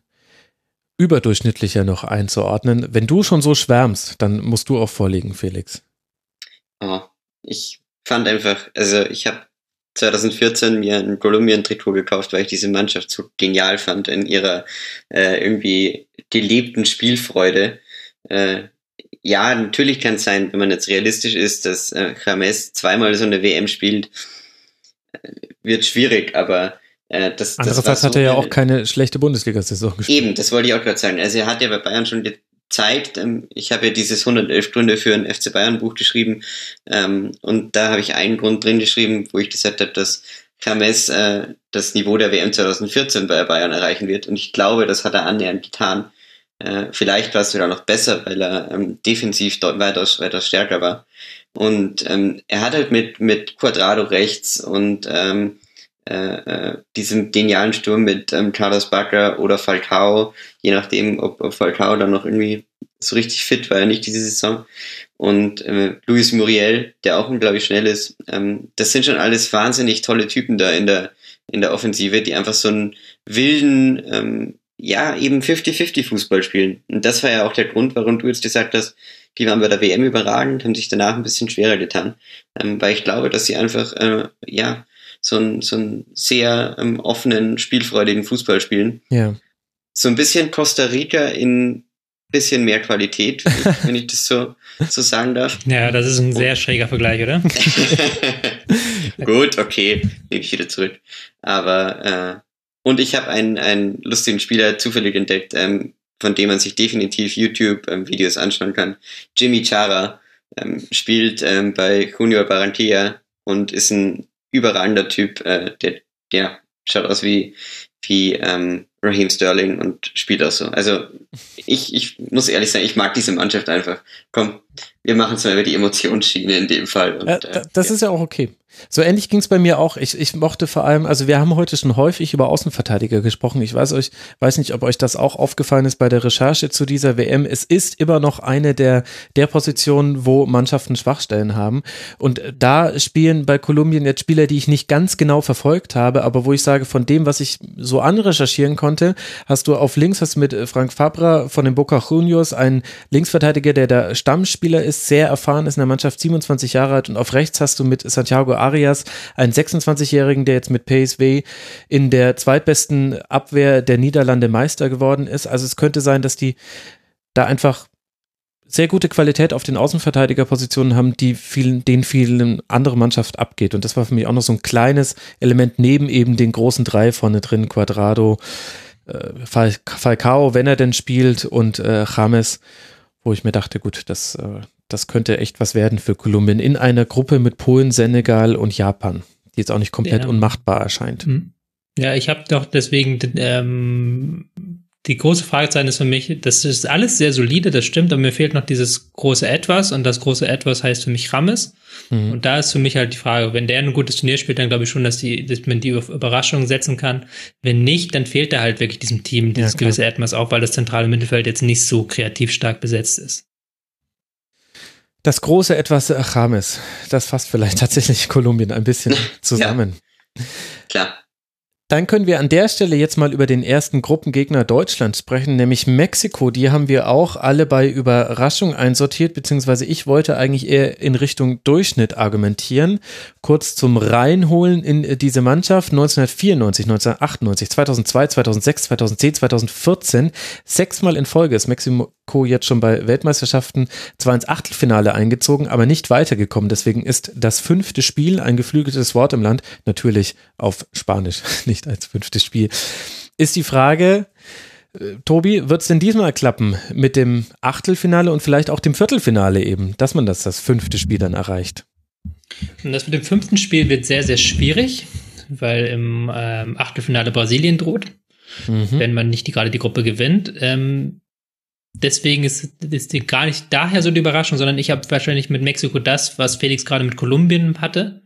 überdurchschnittlicher noch einzuordnen. Wenn du schon so schwärmst, dann musst du auch vorlegen, Felix. Oh, ich fand einfach, also ich habe 2014 mir ein Kolumbien-Trikot gekauft, weil ich diese Mannschaft so genial fand in ihrer äh, irgendwie gelebten Spielfreude. Äh, ja, natürlich kann es sein, wenn man jetzt realistisch ist, dass äh, James zweimal so eine WM spielt, äh, wird schwierig, aber äh, das, Andererseits so hat er ja auch keine schlechte Bundesliga-Saison gespielt. Eben, das wollte ich auch gerade sagen. Also er hat ja bei Bayern schon gezeigt, ähm, ich habe ja dieses 111 Gründe für ein FC Bayern Buch geschrieben ähm, und da habe ich einen Grund drin geschrieben, wo ich gesagt habe, dass James äh, das Niveau der WM 2014 bei Bayern erreichen wird und ich glaube, das hat er annähernd getan. Äh, vielleicht war es sogar noch besser, weil er ähm, defensiv dort weitaus, weitaus stärker war. Und ähm, er hat halt mit, mit Quadrado rechts und ähm, äh, äh, diesem genialen Sturm mit ähm, Carlos Bacca oder Falcao, je nachdem, ob, ob Falcao dann noch irgendwie so richtig fit war, nicht diese Saison. Und äh, Luis Muriel, der auch unglaublich schnell ist. Ähm, das sind schon alles wahnsinnig tolle Typen da in der, in der Offensive, die einfach so einen wilden, ähm, ja, eben 50-50 Fußball spielen. Und das war ja auch der Grund, warum du jetzt gesagt hast, die waren bei der WM überragend, haben sich danach ein bisschen schwerer getan. Ähm, weil ich glaube, dass sie einfach, äh, ja, so einen, so einen sehr ähm, offenen, spielfreudigen Fußball spielen. Ja. So ein bisschen Costa Rica in bisschen mehr Qualität, wenn ich das so, so sagen darf. Ja, das ist ein sehr schräger Vergleich, oder? Gut, okay, nehme ich wieder zurück. Aber äh, und ich habe einen, einen lustigen Spieler zufällig entdeckt, ähm, von dem man sich definitiv YouTube-Videos ähm, anschauen kann. Jimmy Chara ähm, spielt ähm, bei Junior Barranquilla und ist ein überragender Typ, äh, der, der schaut aus wie, wie ähm, Raheem Sterling und spielt auch so. Also ich, ich muss ehrlich sagen, ich mag diese Mannschaft einfach. Komm, wir machen es mal über die Emotionsschiene in dem Fall. Und, äh, das ja. ist ja auch okay. So ähnlich ging es bei mir auch. Ich, ich mochte vor allem, also wir haben heute schon häufig über Außenverteidiger gesprochen. Ich weiß euch, weiß nicht, ob euch das auch aufgefallen ist bei der Recherche zu dieser WM. Es ist immer noch eine der, der Positionen, wo Mannschaften Schwachstellen haben. Und da spielen bei Kolumbien jetzt Spieler, die ich nicht ganz genau verfolgt habe, aber wo ich sage, von dem, was ich so anrecherchieren konnte, hast du auf links hast du mit Frank Fabra von den Boca Juniors einen Linksverteidiger, der der Stammspieler ist, sehr erfahren ist in der Mannschaft, 27 Jahre alt und auf rechts hast du mit Santiago Arias, einen 26-Jährigen, der jetzt mit PSV in der zweitbesten Abwehr der Niederlande Meister geworden ist. Also es könnte sein, dass die da einfach sehr gute Qualität auf den Außenverteidigerpositionen haben, die vielen, den vielen andere Mannschaft abgeht. Und das war für mich auch noch so ein kleines Element neben eben den großen drei vorne drin, Quadrado, Falcao, wenn er denn spielt, und äh, James, wo ich mir dachte, gut, das äh, das könnte echt was werden für Kolumbien in einer Gruppe mit Polen, Senegal und Japan, die jetzt auch nicht komplett ja. unmachtbar erscheint. Hm. Ja, ich habe doch deswegen ähm, die große Fragezeichen ist für mich, das ist alles sehr solide, das stimmt, aber mir fehlt noch dieses große Etwas und das große Etwas heißt für mich Rames. Mhm. Und da ist für mich halt die Frage, wenn der ein gutes Turnier spielt, dann glaube ich schon, dass, die, dass man die auf Überraschung setzen kann. Wenn nicht, dann fehlt da halt wirklich diesem Team dieses ja, gewisse Etwas, auch weil das zentrale Mittelfeld jetzt nicht so kreativ stark besetzt ist. Das große etwas Chames, das fasst vielleicht tatsächlich Kolumbien ein bisschen zusammen. Ja. Klar. Dann können wir an der Stelle jetzt mal über den ersten Gruppengegner Deutschlands sprechen, nämlich Mexiko. Die haben wir auch alle bei Überraschung einsortiert, beziehungsweise ich wollte eigentlich eher in Richtung Durchschnitt argumentieren. Kurz zum Reinholen in diese Mannschaft. 1994, 1998, 2002, 2006, 2010, 2014. Sechsmal in Folge ist Mexiko jetzt schon bei Weltmeisterschaften zwar ins Achtelfinale eingezogen, aber nicht weitergekommen. Deswegen ist das fünfte Spiel ein geflügeltes Wort im Land, natürlich auf Spanisch, nicht als fünftes Spiel. Ist die Frage, äh, Tobi, wird es denn diesmal klappen mit dem Achtelfinale und vielleicht auch dem Viertelfinale eben, dass man das, das fünfte Spiel dann erreicht? Und das mit dem fünften Spiel wird sehr, sehr schwierig, weil im ähm, Achtelfinale Brasilien droht. mhm. wenn man nicht die, gerade die Gruppe gewinnt. Ähm, deswegen ist, ist die gar nicht daher so die Überraschung, sondern ich habe wahrscheinlich mit Mexiko das, was Felix gerade mit Kolumbien hatte.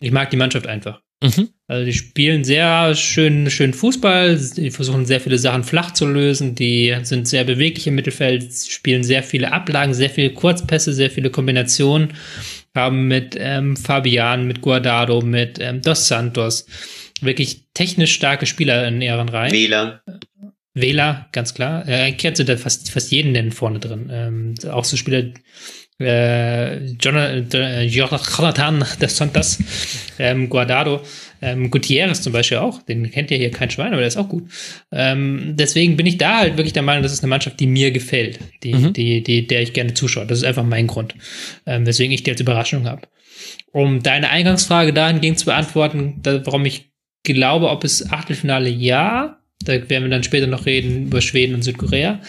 Ich mag die Mannschaft einfach. Mhm. Also die spielen sehr schön, schön Fußball, die versuchen sehr viele Sachen flach zu lösen, die sind sehr beweglich im Mittelfeld, spielen sehr viele Ablagen, sehr viele Kurzpässe, sehr viele Kombinationen, haben mit ähm, Fabian, mit Guardado, mit ähm, Dos Santos wirklich technisch starke Spieler in ihren Reihen. Wähler. Wähler, ganz klar. Äh, Kehrt sind da fast, fast jeden nennen vorne drin. Ähm, auch so Spieler, äh, äh Jonathan des Santos, ähm, Guardado, ähm, Gutierrez zum Beispiel auch, den kennt ja hier kein Schwein, aber der ist auch gut. Ähm, deswegen bin ich da halt wirklich der Meinung, das ist eine Mannschaft, die mir gefällt, die, mhm. die, die, der ich gerne zuschaue. Das ist einfach mein Grund, ähm, weswegen ich die als Überraschung habe. Um deine Eingangsfrage dahingehend zu beantworten, da, warum ich glaube, ob es Achtelfinale ja, da werden wir dann später noch reden über Schweden und Südkorea.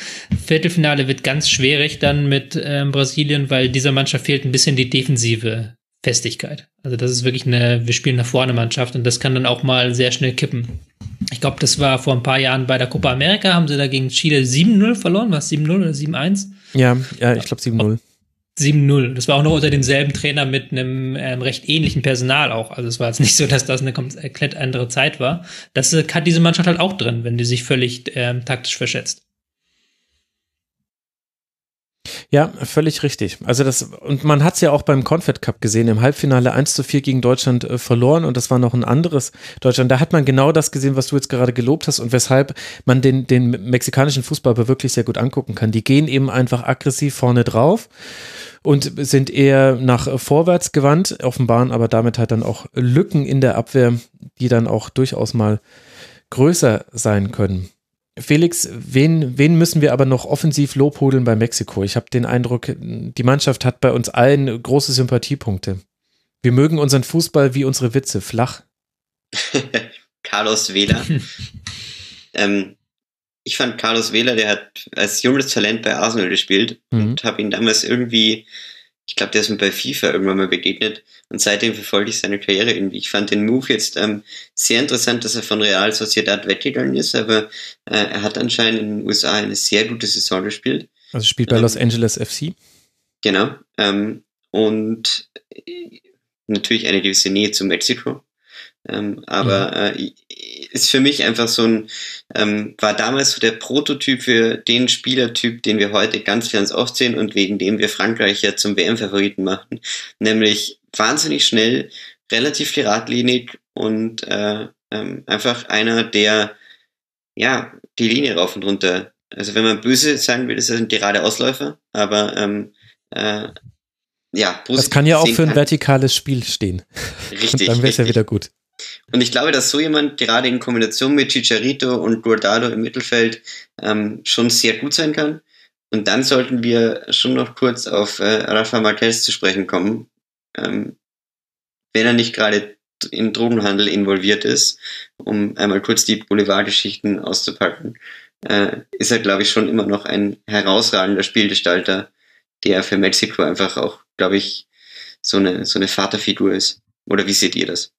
Viertelfinale wird ganz schwierig dann mit ähm, Brasilien, weil dieser Mannschaft fehlt ein bisschen die defensive Festigkeit. Also das ist wirklich eine, wir spielen nach vorne Mannschaft und das kann dann auch mal sehr schnell kippen. Ich glaube, das war vor ein paar Jahren bei der Copa America, haben sie da gegen Chile 7-0 verloren, war es 7-0 oder 7-1? Ja, ja, ich glaube 7-0. 7-0. Das war auch noch unter demselben Trainer mit einem ähm, recht ähnlichen Personal auch. Also es war jetzt nicht so, dass das eine komplett andere Zeit war. Das äh, hat diese Mannschaft halt auch drin, wenn die sich völlig ähm, taktisch verschätzt. Ja, völlig richtig. Also das, und man hat es ja auch beim Confed Cup gesehen, im Halbfinale 1 zu 4 gegen Deutschland äh, verloren und das war noch ein anderes Deutschland. Da hat man genau das gesehen, was du jetzt gerade gelobt hast und weshalb man den, den mexikanischen Fußball aber wirklich sehr gut angucken kann. Die gehen eben einfach aggressiv vorne drauf und sind eher nach vorwärts gewandt, offenbaren aber damit halt dann auch Lücken in der Abwehr, die dann auch durchaus mal größer sein können. Felix, wen, wen müssen wir aber noch offensiv lobhudeln bei Mexiko? Ich habe den Eindruck, die Mannschaft hat bei uns allen große Sympathiepunkte. Wir mögen unseren Fußball wie unsere Witze, flach. Carlos Vela. ähm, ich fand Carlos Vela, der hat als junges Talent bei Arsenal gespielt mhm. und habe ihn damals irgendwie, ich glaube, der ist mir bei FIFA irgendwann mal begegnet und seitdem verfolge ich seine Karriere irgendwie. Ich fand den Move jetzt ähm, sehr interessant, dass er von Real Sociedad weggegangen ist, aber äh, er hat anscheinend in den USA eine sehr gute Saison gespielt. Also spielt bei ähm, Los Angeles FC. Genau. Ähm, und äh, natürlich eine gewisse Nähe zu Mexiko. Ähm, aber mhm. äh, ist für mich einfach so ein, ähm, war damals so der Prototyp für den Spielertyp, den wir heute ganz, ganz oft sehen und wegen dem wir Frankreich ja zum WM-Favoriten machen. Nämlich wahnsinnig schnell, relativ geradlinig und äh, ähm, einfach einer, der ja die Linie rauf und runter. Also wenn man böse sagen will, ist er ein gerade Ausläufer, aber ähm, äh, ja, Das kann ja auch für ein vertikales Spiel stehen. Richtig. Und dann wäre es ja wieder gut. Und ich glaube, dass so jemand gerade in Kombination mit Chicharito und Guardado im Mittelfeld ähm, schon sehr gut sein kann. Und dann sollten wir schon noch kurz auf äh, Rafa Marquez zu sprechen kommen. Ähm, wenn er nicht gerade in Drogenhandel involviert ist, um einmal kurz die Boulevardgeschichten auszupacken, äh, ist er, glaube ich, schon immer noch ein herausragender Spielgestalter, der für Mexiko einfach auch, glaube ich, so eine, so eine Vaterfigur ist. Oder wie seht ihr das?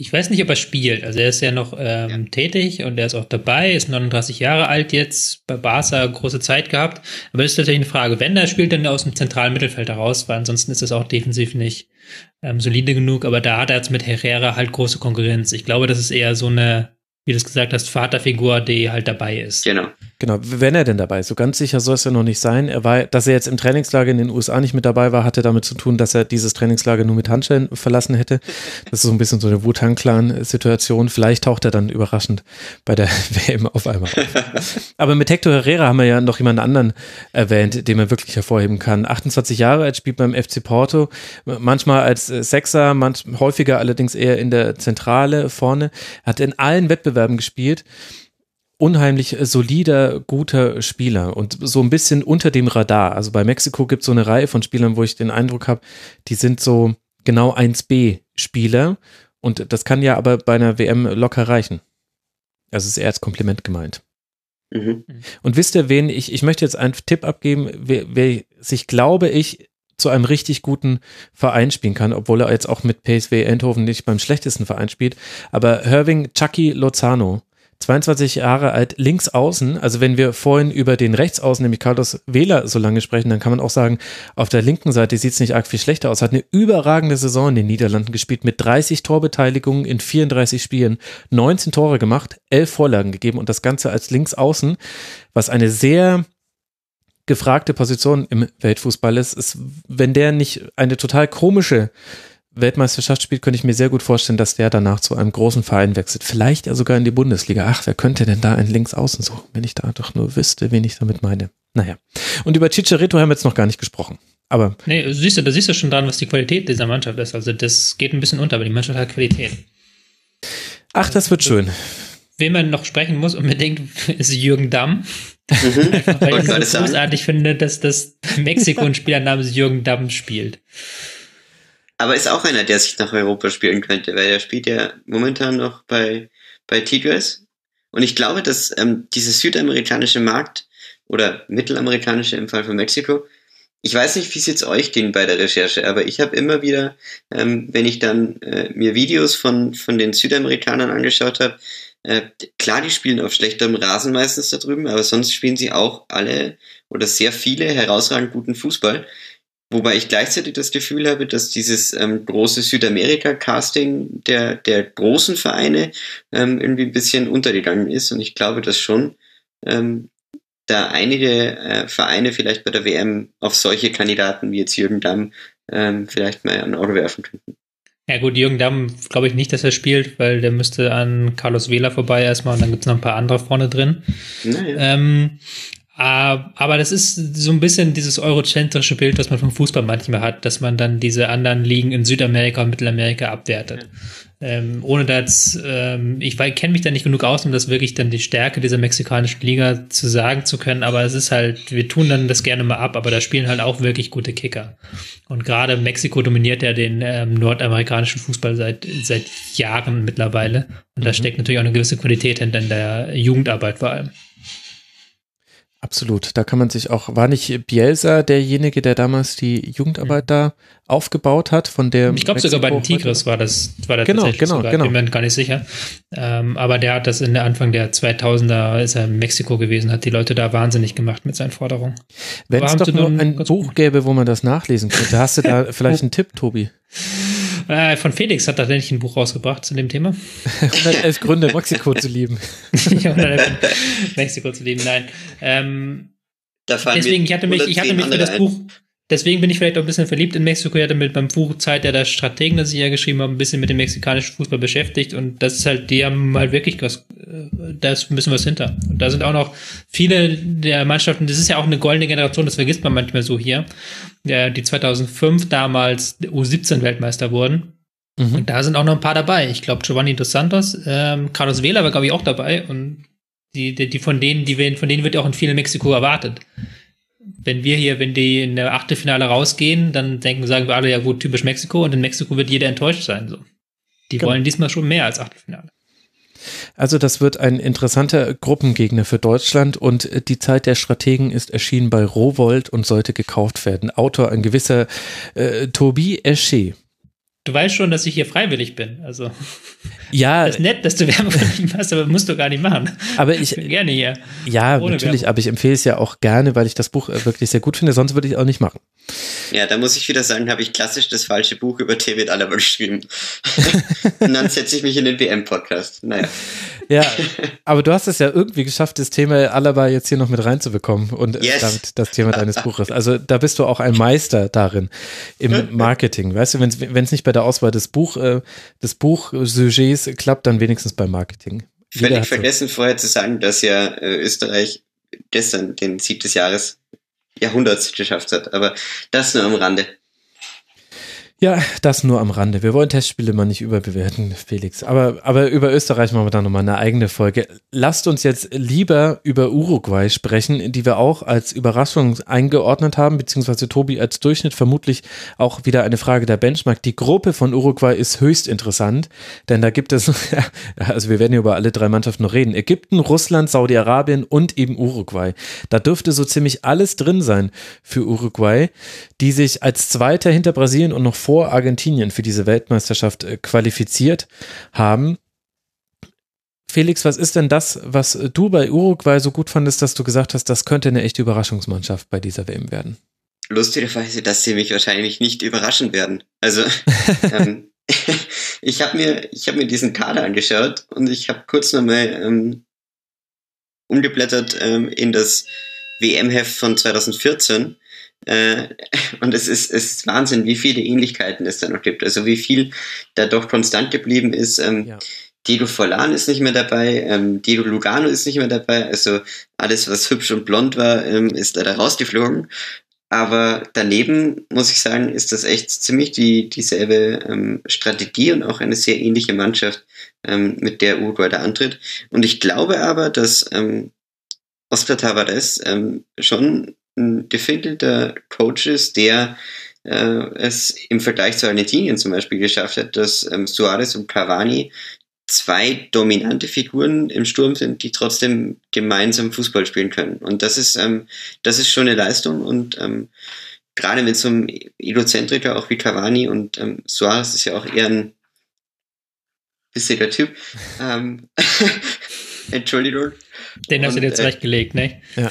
Ich weiß nicht, ob er spielt. Also er ist ja noch ähm, ja. tätig und er ist auch dabei, ist 39 Jahre alt jetzt, bei Barca große Zeit gehabt. Aber das ist tatsächlich eine Frage. Wenn er spielt, dann aus dem zentralen Mittelfeld heraus, weil ansonsten ist es auch defensiv nicht ähm, solide genug. Aber da hat er jetzt mit Herrera halt große Konkurrenz. Ich glaube, das ist eher so eine wie du es gesagt hast, Vaterfigur, die halt dabei ist. Genau. Genau, wenn er denn dabei ist. So ganz sicher soll es ja noch nicht sein. Er war, dass er jetzt im Trainingslager in den USA nicht mit dabei war, hatte damit zu tun, dass er dieses Trainingslager nur mit Handschellen verlassen hätte. Das ist so ein bisschen so eine Wu-Tang-Clan-Situation. Vielleicht taucht er dann überraschend bei der WM auf einmal auf. Aber mit Hector Herrera haben wir ja noch jemanden anderen erwähnt, den man wirklich hervorheben kann. 28 Jahre alt, spielt beim FC Porto, manchmal als Sechser, manch, häufiger allerdings eher in der Zentrale vorne. Hat in allen Wettbewerben gespielt. Unheimlich solider, guter Spieler und so ein bisschen unter dem Radar. Also bei Mexiko gibt es so eine Reihe von Spielern, wo ich den Eindruck habe, die sind so genau 1B-Spieler und das kann ja aber bei einer WM locker reichen. Also ist eher als Kompliment gemeint. Mhm. Und wisst ihr, wen ich, ich möchte jetzt einen Tipp abgeben, wer, wer sich, glaube ich, zu einem richtig guten Verein spielen kann, obwohl er jetzt auch mit PSW Eindhoven nicht beim schlechtesten Verein spielt. Aber Herving Chucky Lozano, 22 Jahre alt, links außen. Also wenn wir vorhin über den Rechtsaußen, nämlich Carlos Wähler, so lange sprechen, dann kann man auch sagen, auf der linken Seite sieht es nicht arg viel schlechter aus. Hat eine überragende Saison in den Niederlanden gespielt mit 30 Torbeteiligungen in 34 Spielen, 19 Tore gemacht, 11 Vorlagen gegeben und das Ganze als links außen, was eine sehr gefragte Position im Weltfußball ist, ist, wenn der nicht eine total komische Weltmeisterschaft spielt, könnte ich mir sehr gut vorstellen, dass der danach zu einem großen Verein wechselt. Vielleicht ja sogar in die Bundesliga. Ach, wer könnte denn da einen Linksaußen suchen, wenn ich da doch nur wüsste, wen ich damit meine. Naja. Und über Chicharito haben wir jetzt noch gar nicht gesprochen. Aber. Nee, siehst du, da siehst du schon dran, was die Qualität dieser Mannschaft ist. Also das geht ein bisschen unter, aber die Mannschaft hat Qualität. Ach, das wird schön. Wen man noch sprechen muss unbedingt, ist Jürgen Damm. Mhm. Weil ich es so großartig finde, dass das Mexiko ein Spieler namens Jürgen Damm spielt. Aber ist auch einer, der sich nach Europa spielen könnte, weil er spielt ja momentan noch bei, bei Tigres. Und ich glaube, dass ähm, dieses südamerikanische Markt oder mittelamerikanische im Fall von Mexiko, ich weiß nicht, wie es jetzt euch ging bei der Recherche, aber ich habe immer wieder, ähm, wenn ich dann äh, mir Videos von, von den Südamerikanern angeschaut habe, äh, klar, die spielen auf schlechterem Rasen meistens da drüben, aber sonst spielen sie auch alle oder sehr viele herausragend guten Fußball. Wobei ich gleichzeitig das Gefühl habe, dass dieses ähm, große Südamerika-Casting der, der großen Vereine ähm, irgendwie ein bisschen untergegangen ist. Und ich glaube, dass schon ähm, da einige äh, Vereine vielleicht bei der WM auf solche Kandidaten wie jetzt Jürgen Damm ähm, vielleicht mal ein Auge werfen könnten. Ja gut, Jürgen Damm glaube ich nicht, dass er spielt, weil der müsste an Carlos Wähler vorbei erstmal und dann gibt es noch ein paar andere vorne drin. Naja. Ähm, aber das ist so ein bisschen dieses eurozentrische Bild, das man vom Fußball manchmal hat, dass man dann diese anderen Ligen in Südamerika und Mittelamerika abwertet. Ähm, ohne dass, ähm, ich kenne mich da nicht genug aus, um das wirklich dann die Stärke dieser mexikanischen Liga zu sagen zu können, aber es ist halt, wir tun dann das gerne mal ab, aber da spielen halt auch wirklich gute Kicker. Und gerade Mexiko dominiert ja den ähm, nordamerikanischen Fußball seit, seit Jahren mittlerweile. Und da mhm. steckt natürlich auch eine gewisse Qualität hinter in der Jugendarbeit vor allem. Absolut. Da kann man sich auch, war nicht Bielsa derjenige, der damals die Jugendarbeit mhm. da aufgebaut hat, von der. Ich glaube sogar bei den Tigres war das, war das genau, tatsächlich genau, sogar. genau. Bin mir gar nicht sicher. Ähm, aber der hat das in der Anfang der 2000er, ist er in Mexiko gewesen, hat die Leute da wahnsinnig gemacht mit seinen Forderungen. Wenn es doch nur ein Buch gäbe, wo man das nachlesen könnte, hast du da vielleicht einen Tipp, Tobi? Äh, von Felix hat tatsächlich ein Buch rausgebracht zu dem Thema. 111 Gründe, Mexiko zu lieben. 111 Mexiko zu lieben, nein. Ähm, deswegen, ich hatte mich, ich hatte mich für das Buch, deswegen bin ich vielleicht auch ein bisschen verliebt in Mexiko. Ich hatte mit beim Buch Zeit der Strategen, das ich ja geschrieben habe, ein bisschen mit dem mexikanischen Fußball beschäftigt und das ist halt, die haben halt wirklich was, äh, da ist ein bisschen was hinter. Und da sind auch noch viele der Mannschaften, das ist ja auch eine goldene Generation, das vergisst man manchmal so hier, die 2005 damals U17 Weltmeister wurden. Mhm. Und da sind auch noch ein paar dabei. Ich glaube, Giovanni dos Santos, ähm, Carlos Vela war, glaube ich, auch dabei und die, die, die von denen, die von denen wird ja auch in vielen Mexiko erwartet wenn wir hier, wenn die in der Achtelfinale rausgehen, dann denken, sagen wir alle, ja gut, typisch Mexiko und in Mexiko wird jeder enttäuscht sein. So. Die genau. wollen diesmal schon mehr als Achtelfinale. Also das wird ein interessanter Gruppengegner für Deutschland und die Zeit der Strategen ist erschienen bei Rowold und sollte gekauft werden. Autor ein gewisser äh, Tobi Esche. Du weißt schon, dass ich hier freiwillig bin. Also ja, das ist nett, dass du Werbung für mich machst, aber musst du gar nicht machen. Aber ich, ich bin gerne hier. Ja, natürlich, Werbung. aber ich empfehle es ja auch gerne, weil ich das Buch äh, wirklich sehr gut finde. Sonst würde ich es auch nicht machen. Ja, da muss ich wieder sagen, habe ich klassisch das falsche Buch über David Alaba geschrieben. Und dann setze ich mich in den WM-Podcast. Naja. Ja, aber du hast es ja irgendwie geschafft, das Thema Alaba jetzt hier noch mit reinzubekommen und äh, yes. damit das Thema deines Buches. Also da bist du auch ein Meister darin im Marketing. Weißt du, wenn es nicht bei der Auswahl des Buch, äh, des Buchsujets klappt, dann wenigstens beim Marketing. Völlig vergessen vorher zu sagen, dass ja äh, Österreich gestern den Sieg des Jahres Jahrhunderts geschafft hat. Aber das nur am Rande. Ja, das nur am Rande. Wir wollen Testspiele mal nicht überbewerten, Felix. Aber, aber über Österreich machen wir dann nochmal eine eigene Folge. Lasst uns jetzt lieber über Uruguay sprechen, die wir auch als Überraschung eingeordnet haben, beziehungsweise Tobi als Durchschnitt vermutlich auch wieder eine Frage der Benchmark. Die Gruppe von Uruguay ist höchst interessant, denn da gibt es, also wir werden hier über alle drei Mannschaften noch reden. Ägypten, Russland, Saudi-Arabien und eben Uruguay. Da dürfte so ziemlich alles drin sein für Uruguay, die sich als Zweiter hinter Brasilien und noch vor Argentinien für diese Weltmeisterschaft äh, qualifiziert haben. Felix, was ist denn das, was du bei Uruguay so gut fandest, dass du gesagt hast, das könnte eine echte Überraschungsmannschaft bei dieser WM werden? Lustigerweise, dass sie mich wahrscheinlich nicht überraschen werden. Also ähm, ich habe mir, ich habe mir diesen Kader angeschaut und ich habe kurz nochmal ähm, umgeblättert ähm, in das WM-Heft von 2014 äh, und es ist, es ist Wahnsinn, wie viele Ähnlichkeiten es da noch gibt. Also wie viel da doch konstant geblieben ist. Ähm, ja. Diego Forlan ist nicht mehr dabei, ähm, Diego Lugano ist nicht mehr dabei. Also alles, was hübsch und blond war, ähm, ist leider rausgeflogen. Aber daneben muss ich sagen, ist das echt ziemlich die, dieselbe ähm, Strategie und auch eine sehr ähnliche Mannschaft, ähm, mit der Uruguay da antritt. Und ich glaube aber, dass ähm, Oscar Tavares ähm, schon ein gefädelter Coach ist, der äh, es im Vergleich zu Argentinien zum Beispiel geschafft hat, dass ähm, Suarez und Cavani zwei dominante Figuren im Sturm sind, die trotzdem gemeinsam Fußball spielen können. Und das ist, ähm, das ist schon eine Leistung und ähm, gerade mit so einem Egozentriker auch wie Cavani und ähm, Suarez ist ja auch eher ein bissiger Typ. ähm, Entschuldigung. Den hast du dir zurechtgelegt, äh, ne? Ja.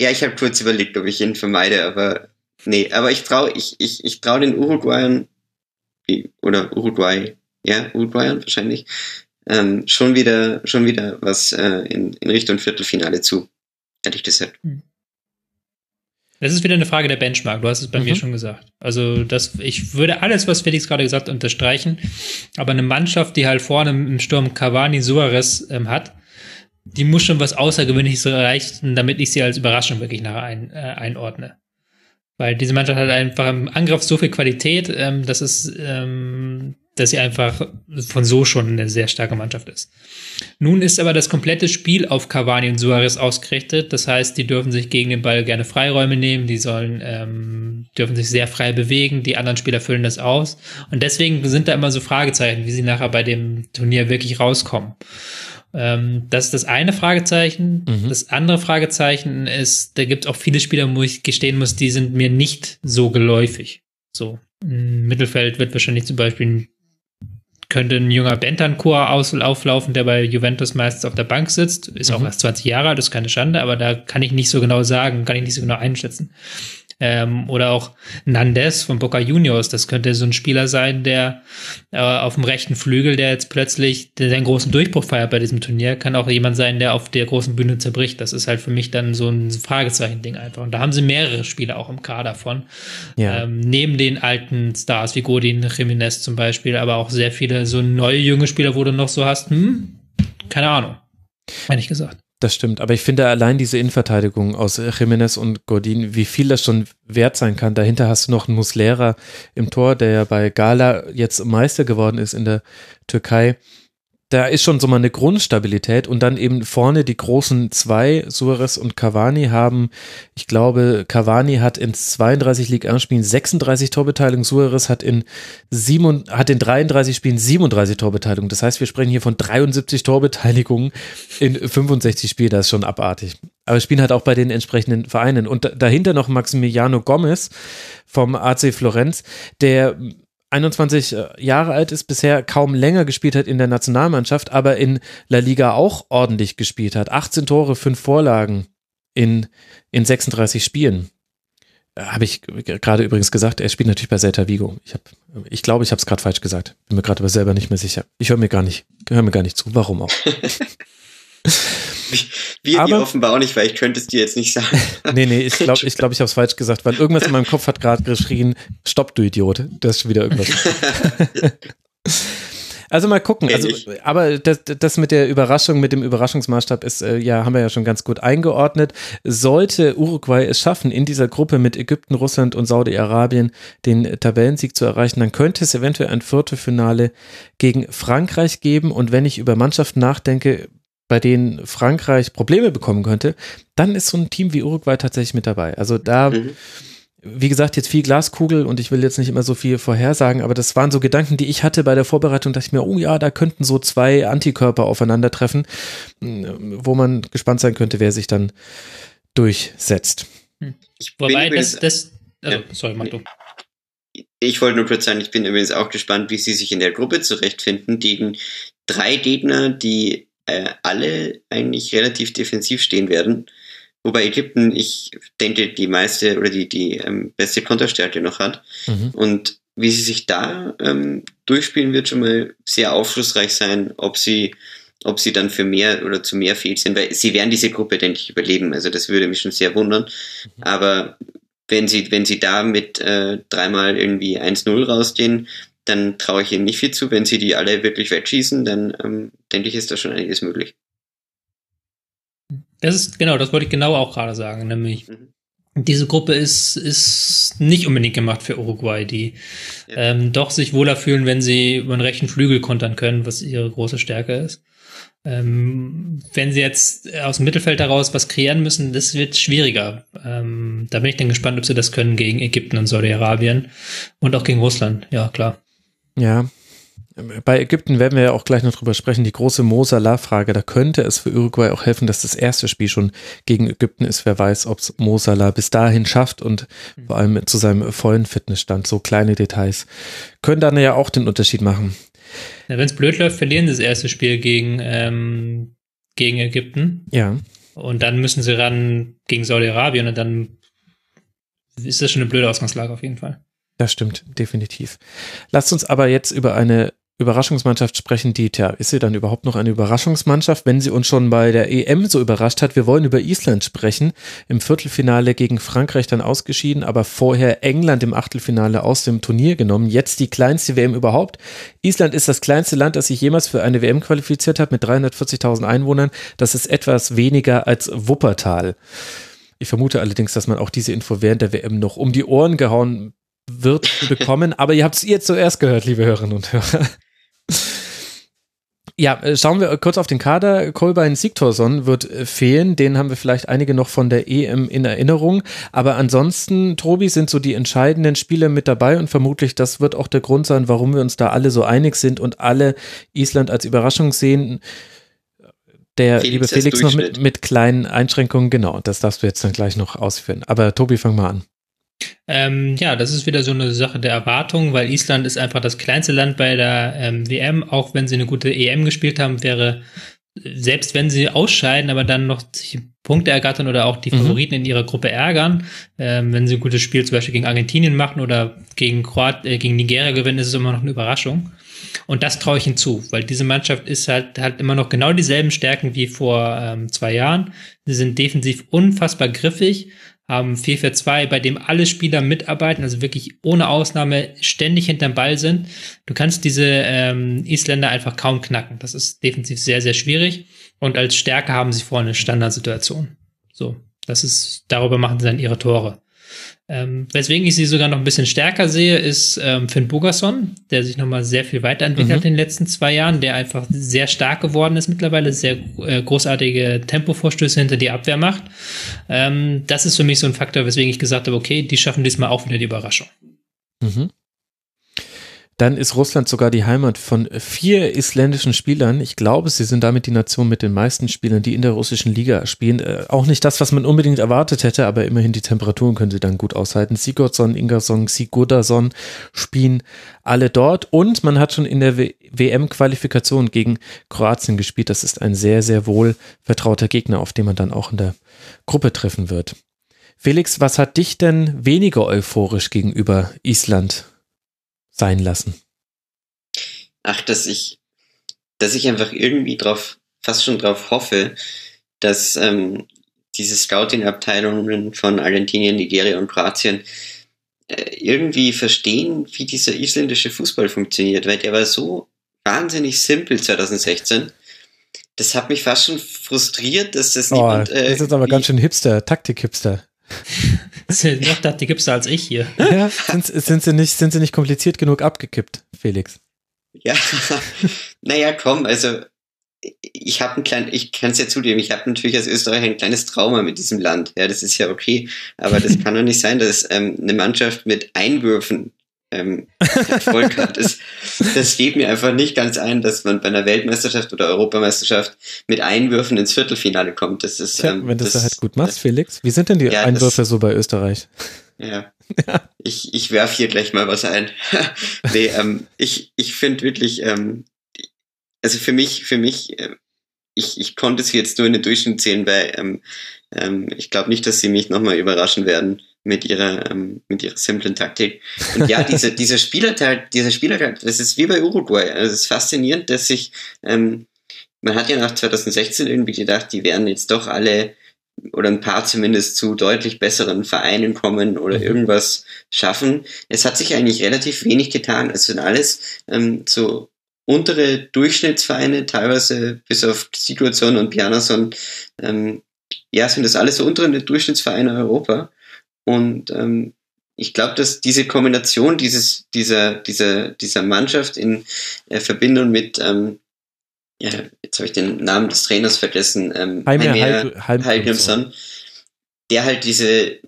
Ja, ich habe kurz überlegt, ob ich ihn vermeide, aber nee, aber ich traue ich, ich, ich trau den Uruguayern oder Uruguay, ja, Uruguayern wahrscheinlich, ähm, schon wieder schon wieder was äh, in, in Richtung Viertelfinale zu, ehrlich gesagt. Hm. Das ist wieder eine Frage der Benchmark. Du hast es bei mhm. mir schon gesagt. Also, das, ich würde alles, was Felix gerade gesagt hat, unterstreichen. Aber eine Mannschaft, die halt vorne im Sturm Cavani Suarez ähm, hat, die muss schon was Außergewöhnliches erreichen, damit ich sie als Überraschung wirklich nach ein, äh, einordne. Weil diese Mannschaft hat einfach im Angriff so viel Qualität, ähm, dass es, ähm, dass sie einfach von so schon eine sehr starke Mannschaft ist. Nun ist aber das komplette Spiel auf Cavani und Suarez ausgerichtet. Das heißt, die dürfen sich gegen den Ball gerne Freiräume nehmen, die sollen, ähm, dürfen sich sehr frei bewegen, die anderen Spieler füllen das aus. Und deswegen sind da immer so Fragezeichen, wie sie nachher bei dem Turnier wirklich rauskommen. Ähm, das ist das eine Fragezeichen. Mhm. Das andere Fragezeichen ist, da gibt es auch viele Spieler, wo ich gestehen muss, die sind mir nicht so geläufig. So, im Mittelfeld wird wahrscheinlich zum Beispiel könnte ein junger Bentancur auflaufen, der bei Juventus meistens auf der Bank sitzt. Ist mhm. auch erst 20 Jahre alt, ist keine Schande, aber da kann ich nicht so genau sagen, kann ich nicht so genau einschätzen. Ähm, oder auch Nandes von Boca Juniors. Das könnte so ein Spieler sein, der äh, auf dem rechten Flügel, der jetzt plötzlich der einen großen Durchbruch feiert bei diesem Turnier, kann auch jemand sein, der auf der großen Bühne zerbricht. Das ist halt für mich dann so ein Fragezeichen-Ding einfach. Und da haben sie mehrere Spieler auch im Kader von. Ja. Ähm, neben den alten Stars wie Godin, Jiménez zum Beispiel, aber auch sehr viele so neue junge Spieler, wo du noch so hast, hm, keine Ahnung. Ehrlich gesagt. Das stimmt, aber ich finde allein diese Innenverteidigung aus Jiménez und Godin, wie viel das schon wert sein kann. Dahinter hast du noch einen Muslera im Tor, der ja bei Gala jetzt Meister geworden ist in der Türkei da ist schon so mal eine Grundstabilität und dann eben vorne die großen zwei, Suarez und Cavani haben, ich glaube, Cavani hat in 32 Ligue 1 Spielen 36 Torbeteiligung, Suarez hat in, sieben, hat in 33 Spielen 37 Torbeteiligung. Das heißt, wir sprechen hier von 73 Torbeteiligungen in 65 Spielen, das ist schon abartig. Aber spielen halt auch bei den entsprechenden Vereinen. Und dahinter noch Maximiliano Gomez vom AC Florenz, der 21 äh, Jahre alt ist, bisher kaum länger gespielt hat in der Nationalmannschaft, aber in La Liga auch ordentlich gespielt hat. 18 Tore, 5 Vorlagen in, in 36 Spielen. Äh, habe ich gerade übrigens gesagt, er spielt natürlich bei Celta Vigo. Ich, hab, ich glaube, ich habe es gerade falsch gesagt. Bin mir gerade aber selber nicht mehr sicher. Ich höre mir gar nicht, höre mir gar nicht zu. Warum auch? Wir aber, offenbar auch nicht, weil ich könnte es dir jetzt nicht sagen. nee, nee, ich glaube, ich, glaub, ich habe es falsch gesagt, weil irgendwas in meinem Kopf hat gerade geschrien, stopp, du Idiot. Das ist schon wieder irgendwas. Also mal gucken. Also, aber das, das mit der Überraschung, mit dem Überraschungsmaßstab ist, äh, ja, haben wir ja schon ganz gut eingeordnet. Sollte Uruguay es schaffen, in dieser Gruppe mit Ägypten, Russland und Saudi-Arabien den Tabellensieg zu erreichen, dann könnte es eventuell ein Viertelfinale gegen Frankreich geben. Und wenn ich über Mannschaften nachdenke, bei denen Frankreich Probleme bekommen könnte, dann ist so ein Team wie Uruguay tatsächlich mit dabei. Also da, mhm. wie gesagt, jetzt viel Glaskugel und ich will jetzt nicht immer so viel vorhersagen, aber das waren so Gedanken, die ich hatte bei der Vorbereitung, dachte ich mir, oh ja, da könnten so zwei Antikörper aufeinandertreffen, wo man gespannt sein könnte, wer sich dann durchsetzt. Hm. Ich Wobei, das, das, also, ja. sorry, mach du. Ich wollte nur kurz sagen, ich bin übrigens auch gespannt, wie sie sich in der Gruppe zurechtfinden gegen drei Gegner, die äh, alle eigentlich relativ defensiv stehen werden. Wobei Ägypten, ich denke, die meiste oder die, die ähm, beste Konterstärke noch hat. Mhm. Und wie sie sich da ähm, durchspielen, wird schon mal sehr aufschlussreich sein, ob sie, ob sie dann für mehr oder zu mehr fähig sind, weil sie werden diese Gruppe, denke ich, überleben. Also das würde mich schon sehr wundern. Mhm. Aber wenn sie, wenn sie da mit äh, dreimal irgendwie 1-0 rausgehen, dann traue ich ihnen nicht viel zu. Wenn sie die alle wirklich wegschießen, dann ähm, denke ich, ist da schon einiges möglich. Das ist, genau, das wollte ich genau auch gerade sagen, nämlich mhm. diese Gruppe ist, ist nicht unbedingt gemacht für Uruguay, die ja. ähm, doch sich wohler fühlen, wenn sie über den rechten Flügel kontern können, was ihre große Stärke ist. Ähm, wenn sie jetzt aus dem Mittelfeld heraus was kreieren müssen, das wird schwieriger. Ähm, da bin ich dann gespannt, ob sie das können gegen Ägypten und Saudi-Arabien und auch gegen Russland. Ja, klar. Ja. Bei Ägypten werden wir ja auch gleich noch drüber sprechen, die große Mo Salah-Frage. Da könnte es für Uruguay auch helfen, dass das erste Spiel schon gegen Ägypten ist. Wer weiß, ob es Mo Salah bis dahin schafft und vor allem zu seinem vollen Fitnessstand. So kleine Details können dann ja auch den Unterschied machen. Wenn es blöd läuft, verlieren sie das erste Spiel gegen, ähm, gegen Ägypten. Ja. Und dann müssen sie ran gegen Saudi-Arabien und dann ist das schon eine blöde Ausgangslage auf jeden Fall. Das stimmt, definitiv. Lasst uns aber jetzt über eine Überraschungsmannschaft sprechen, die, tja, ist sie dann überhaupt noch eine Überraschungsmannschaft, wenn sie uns schon bei der EM so überrascht hat? Wir wollen über Island sprechen. Im Viertelfinale gegen Frankreich dann ausgeschieden, aber vorher England im Achtelfinale aus dem Turnier genommen. Jetzt die kleinste WM überhaupt. Island ist das kleinste Land, das sich jemals für eine WM qualifiziert hat mit 340.000 Einwohnern. Das ist etwas weniger als Wuppertal. Ich vermute allerdings, dass man auch diese Info während der WM noch um die Ohren gehauen wird bekommen, aber ihr habt es ihr zuerst gehört, liebe Hörerinnen und Hörer. Ja, äh, schauen wir kurz auf den Kader. Kolbein Sigtorsson wird äh, fehlen. Den haben wir vielleicht einige noch von der EM in Erinnerung. Aber ansonsten, Tobi, sind so die entscheidenden Spieler mit dabei und vermutlich das wird auch der Grund sein, warum wir uns da alle so einig sind und alle Island als Überraschung sehen. Der Felix liebe Felix noch mit, mit kleinen Einschränkungen, genau, das darfst du jetzt dann gleich noch ausführen. Aber Tobi, fang mal an. Ähm, ja, das ist wieder so eine Sache der Erwartung, weil Island ist einfach das kleinste Land bei der ähm, WM. Auch wenn sie eine gute EM gespielt haben, wäre, selbst wenn sie ausscheiden, aber dann noch sich Punkte ergattern oder auch die mhm. Favoriten in ihrer Gruppe ärgern, ähm, wenn sie ein gutes Spiel zum Beispiel gegen Argentinien machen oder gegen, Kroat äh, gegen Nigeria gewinnen, ist es immer noch eine Überraschung. Und das traue ich hinzu, weil diese Mannschaft ist halt, hat immer noch genau dieselben Stärken wie vor ähm, zwei Jahren. Sie sind defensiv unfassbar griffig, haben 4-4-2, bei dem alle Spieler mitarbeiten, also wirklich ohne Ausnahme ständig hinterm Ball sind. Du kannst diese ähm, Isländer einfach kaum knacken. Das ist defensiv sehr, sehr schwierig. Und als Stärke haben sie vorne Standardsituation. So, das ist, darüber machen sie dann ihre Tore. Ähm, weswegen ich sie sogar noch ein bisschen stärker sehe, ist ähm, Finn Bogerson, der sich nochmal sehr viel weiterentwickelt mhm. hat in den letzten zwei Jahren, der einfach sehr stark geworden ist mittlerweile, sehr äh, großartige Tempovorstöße hinter die Abwehr macht. Ähm, das ist für mich so ein Faktor, weswegen ich gesagt habe, okay, die schaffen diesmal auch wieder die Überraschung. Mhm. Dann ist Russland sogar die Heimat von vier isländischen Spielern. Ich glaube, sie sind damit die Nation mit den meisten Spielern, die in der russischen Liga spielen. Äh, auch nicht das, was man unbedingt erwartet hätte, aber immerhin die Temperaturen können sie dann gut aushalten. Sigurdsson, Ingersson, Sigurdarsson spielen alle dort und man hat schon in der WM-Qualifikation gegen Kroatien gespielt. Das ist ein sehr, sehr wohl vertrauter Gegner, auf den man dann auch in der Gruppe treffen wird. Felix, was hat dich denn weniger euphorisch gegenüber Island sein lassen? Ach, dass ich, dass ich einfach irgendwie drauf, fast schon drauf hoffe, dass ähm, diese Scouting-Abteilungen von Argentinien, Nigeria und Kroatien äh, irgendwie verstehen, wie dieser isländische Fußball funktioniert, weil der war so wahnsinnig simpel 2016. Das hat mich fast schon frustriert, dass das oh, niemand. Äh, das ist aber ganz schön Hipster, Taktik-Hipster. Noch das, die gibt's da als ich hier. Ja, sind, sind, sie nicht, sind sie nicht kompliziert genug abgekippt, Felix? Ja, naja, komm, also ich habe ein kleines, ich kann es ja zugeben, ich habe natürlich als Österreicher ein kleines Trauma mit diesem Land. Ja, das ist ja okay, aber das kann doch nicht sein, dass ähm, eine Mannschaft mit Einwürfen ähm, Erfolg hat. Das, das geht mir einfach nicht ganz ein, dass man bei einer Weltmeisterschaft oder Europameisterschaft mit Einwürfen ins Viertelfinale kommt. Das ist, Tja, ähm, wenn du das, das halt gut machst, das, Felix. Wie sind denn die ja, Einwürfe das, so bei Österreich? Ja. ja. Ich, ich werf hier gleich mal was ein. nee, ähm, ich, ich finde wirklich, ähm, also für mich, für mich, äh, ich, ich konnte sie jetzt nur in den Durchschnitt zählen, weil ähm, ähm, ich glaube nicht, dass sie mich nochmal überraschen werden mit ihrer, ähm, mit ihrer simplen Taktik. Und ja, diese, dieser Spielerteil, dieser Spielerteil, das ist wie bei Uruguay. Also es ist faszinierend, dass sich, ähm, man hat ja nach 2016 irgendwie gedacht, die werden jetzt doch alle oder ein paar zumindest zu deutlich besseren Vereinen kommen oder Mhm. irgendwas schaffen. Es hat sich eigentlich relativ wenig getan. Es sind alles ähm, so untere Durchschnittsvereine, teilweise bis auf Sigurdsson und Bjarnason, ähm, ja, sind das alles so untere Durchschnittsvereine Europa. Und ähm, ich glaube, dass diese Kombination dieses, dieser, dieser, dieser Mannschaft in äh, Verbindung mit, ähm, ja, jetzt habe ich den Namen des Trainers vergessen, ähm, Heime Heimir Hall- Hall- Hallgrímsson, der halt diese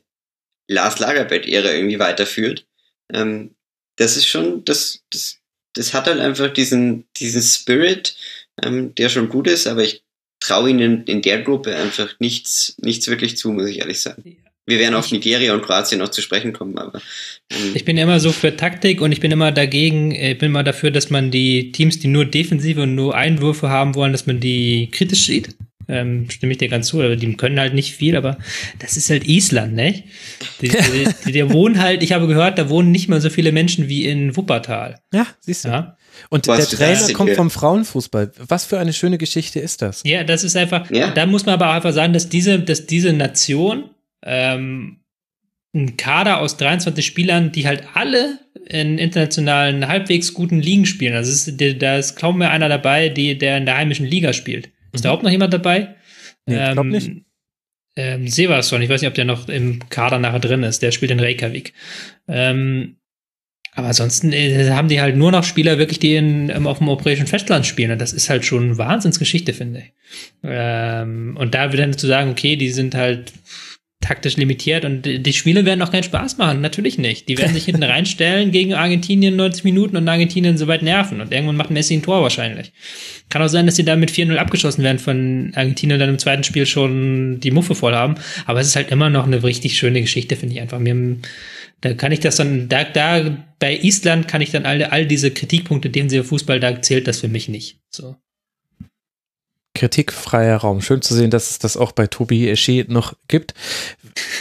Lars Lagerfeld-Ära irgendwie weiterführt. Ähm, das ist schon, das, das, das hat halt einfach diesen, diesen Spirit, ähm, der schon gut ist, aber ich traue ihnen in der Gruppe einfach nichts, nichts wirklich zu, muss ich ehrlich sagen. Wir werden auf Nigeria und Kroatien noch zu sprechen kommen, aber ähm, Ich bin immer so für Taktik und ich bin immer dagegen, äh, ich bin immer dafür, dass man die Teams, die nur Defensive und nur Einwürfe haben wollen, dass man die kritisch sieht. Ähm, stimme ich dir ganz zu, aber die können halt nicht viel, aber das ist halt Island, ne? Die, die, die, die wohnen halt, ich habe gehört, da wohnen nicht mal so viele Menschen wie in Wuppertal. Ja, siehst du. Ja, Und Was der Trainer kommt vom Frauenfußball. Was für eine schöne Geschichte ist das? ja das ist einfach, Ja. da muss man aber auch einfach sagen, dass diese, dass diese Nation ähm, ein Kader aus 23 Spielern, die halt alle in internationalen halbwegs guten Ligen spielen. Also ist, da ist kaum mehr einer dabei, die, der in der heimischen Liga spielt. Ist da überhaupt noch jemand dabei? Nee, ich glaub nicht. Ähm, Seversson, ich weiß nicht, ob der noch im Kader nachher drin ist. Der spielt in Reykjavik. Ähm, aber ansonsten äh, haben die halt nur noch Spieler wirklich, die in, ähm, auf dem europäischen Festland spielen. Und das ist halt schon eine Wahnsinnsgeschichte, finde ich. Ähm, und da wieder zu sagen, okay, die sind halt taktisch limitiert und die Spiele werden auch keinen Spaß machen. Natürlich nicht. Die werden sich hinten reinstellen gegen Argentinien 90 Minuten und Argentinien soweit nerven. Und irgendwann macht Messi ein Tor wahrscheinlich. Kann auch sein, dass sie da mit 4-0 abgeschossen werden von Argentinien dann im zweiten Spiel schon die Muffe voll haben. Aber es ist halt immer noch eine richtig schöne Geschichte, finde ich einfach. Mir, da kann ich das dann, da, da, bei Island kann ich dann all, all diese Kritikpunkte, denen sie Fußball, da zählt das für mich nicht. So. Kritikfreier Raum. Schön zu sehen, dass es das auch bei Tobi Esche noch gibt.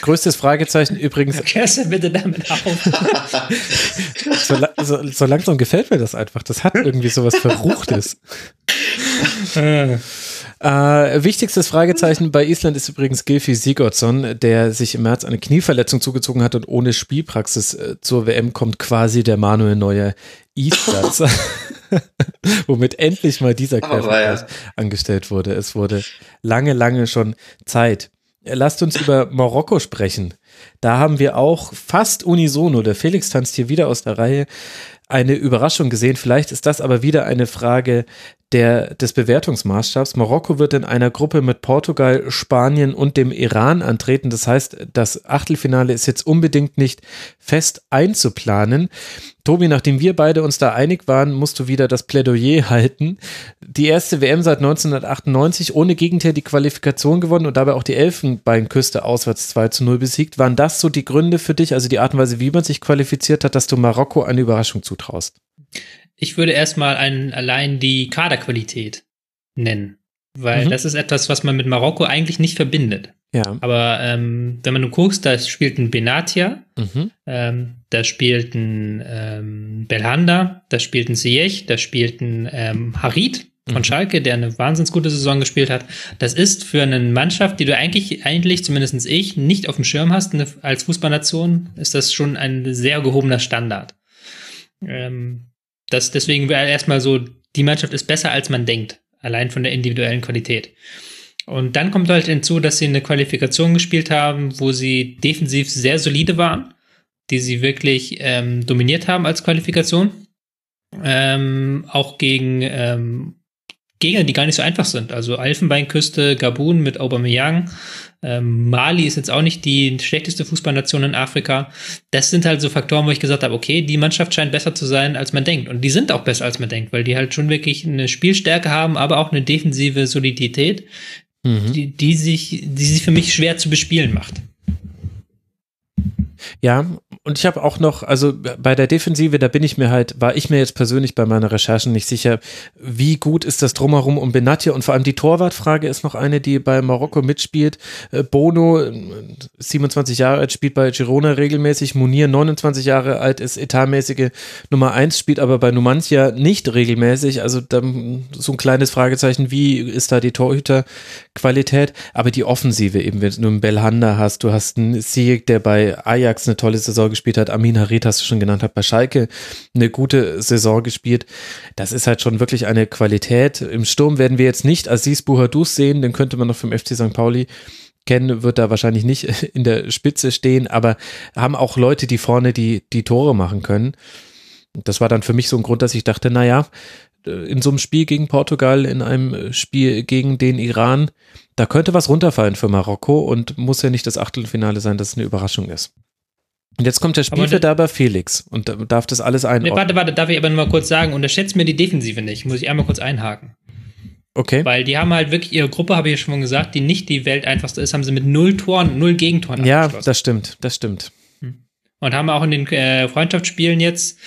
Größtes Fragezeichen übrigens, Hörst du bitte damit auf? so, so, so langsam gefällt mir das einfach. Das hat irgendwie sowas Verruchtes. Äh, wichtigstes Fragezeichen bei Island ist übrigens Gylfi Sigurdsson, der sich im März eine Knieverletzung zugezogen hat und ohne Spielpraxis äh, zur WM kommt quasi der Manuel Neuer Islands. Womit endlich mal dieser Quervergleich ja. angestellt wurde. Es wurde lange, lange schon Zeit. Lasst uns über Marokko sprechen. Da haben wir auch fast unisono, der Felix tanzt hier wieder aus der Reihe, eine Überraschung gesehen. Vielleicht ist das aber wieder eine Frage der, des Bewertungsmaßstabs. Marokko wird in einer Gruppe mit Portugal, Spanien und dem Iran antreten. Das heißt, das Achtelfinale ist jetzt unbedingt nicht fest einzuplanen. Tobi, nachdem wir beide uns da einig waren, musst du wieder das Plädoyer halten. Die erste WM seit 1998 ohne Gegenteil die Qualifikation gewonnen und dabei auch die Elfenbeinküste auswärts 2 zu 0 besiegt. Waren das so die Gründe für dich, also die Art und Weise, wie man sich qualifiziert hat, dass du Marokko eine Überraschung zutraust? Ich würde erstmal einen, allein die Kaderqualität nennen. Weil Mhm. das ist etwas, was man mit Marokko eigentlich nicht verbindet. Ja. Aber ähm, wenn man nur guckst, da spielt ein Benatia, Mhm. ähm, da spielt ein ähm, Belhanda, da spielt ein Ziyech, da spielt ein ähm, Harid von Mhm. Schalke, der eine wahnsinnig gute Saison gespielt hat. Das ist für eine Mannschaft, die du eigentlich, eigentlich zumindest ich, nicht auf dem Schirm hast, eine, als Fußballnation, ist das schon ein sehr gehobener Standard. Ähm, das, deswegen wäre erstmal so, die Mannschaft ist besser, als man denkt, allein von der individuellen Qualität. Und dann kommt halt hinzu, dass sie eine Qualifikation gespielt haben, wo sie defensiv sehr solide waren, die sie wirklich ähm, dominiert haben als Qualifikation. Ähm, auch gegen ähm, Gegner, die gar nicht so einfach sind. Also Elfenbeinküste, Gabun mit Aubameyang, ähm, Mali ist jetzt auch nicht die schlechteste Fußballnation in Afrika. Das sind halt so Faktoren, wo ich gesagt habe, okay, die Mannschaft scheint besser zu sein, als man denkt. Und die sind auch besser, als man denkt, weil die halt schon wirklich eine Spielstärke haben, aber auch eine defensive Solidität, Mhm. die, die sich, die sich für mich schwer zu bespielen macht. Ja, und ich habe auch noch, also bei der Defensive, da bin ich mir halt, war ich mir jetzt persönlich bei meiner Recherchen nicht sicher, wie gut ist das drumherum um Benatia und vor allem die Torwartfrage ist noch eine, die bei Marokko mitspielt. Äh, Bono, 27 Jahre alt, spielt bei Girona regelmäßig, Munir, 29 Jahre alt, ist etatmäßige Nummer 1, spielt aber bei Numancia nicht regelmäßig, also so ein kleines Fragezeichen, wie ist da die Torhüterqualität, aber die Offensive eben, wenn du einen Belhanda hast, du hast einen Sieg, der bei Ajax eine tolle Saison gespielt hat. Amin Harit hast du schon genannt, hat bei Schalke eine gute Saison gespielt. Das ist halt schon wirklich eine Qualität. Im Sturm werden wir jetzt nicht Aziz Buhadus sehen, den könnte man noch vom FC St. Pauli kennen, wird da wahrscheinlich nicht in der Spitze stehen, aber haben auch Leute, die vorne die, die Tore machen können. Das war dann für mich so ein Grund, dass ich dachte, naja, in so einem Spiel gegen Portugal, in einem Spiel gegen den Iran, da könnte was runterfallen für Marokko und muss ja nicht das Achtelfinale sein, dass es eine Überraschung ist. Und jetzt kommt der Spielverderber Felix und darf das alles einordnen. Nee, warte, warte, darf ich aber nur mal kurz sagen, unterschätzt mir die Defensive nicht, muss ich einmal kurz einhaken. Okay. Weil die haben halt wirklich ihre Gruppe, habe ich ja schon gesagt, die nicht die welteinfachste ist, haben sie mit null Toren, null Gegentoren Ja, das stimmt, das stimmt. Und haben auch in den äh, Freundschaftsspielen jetzt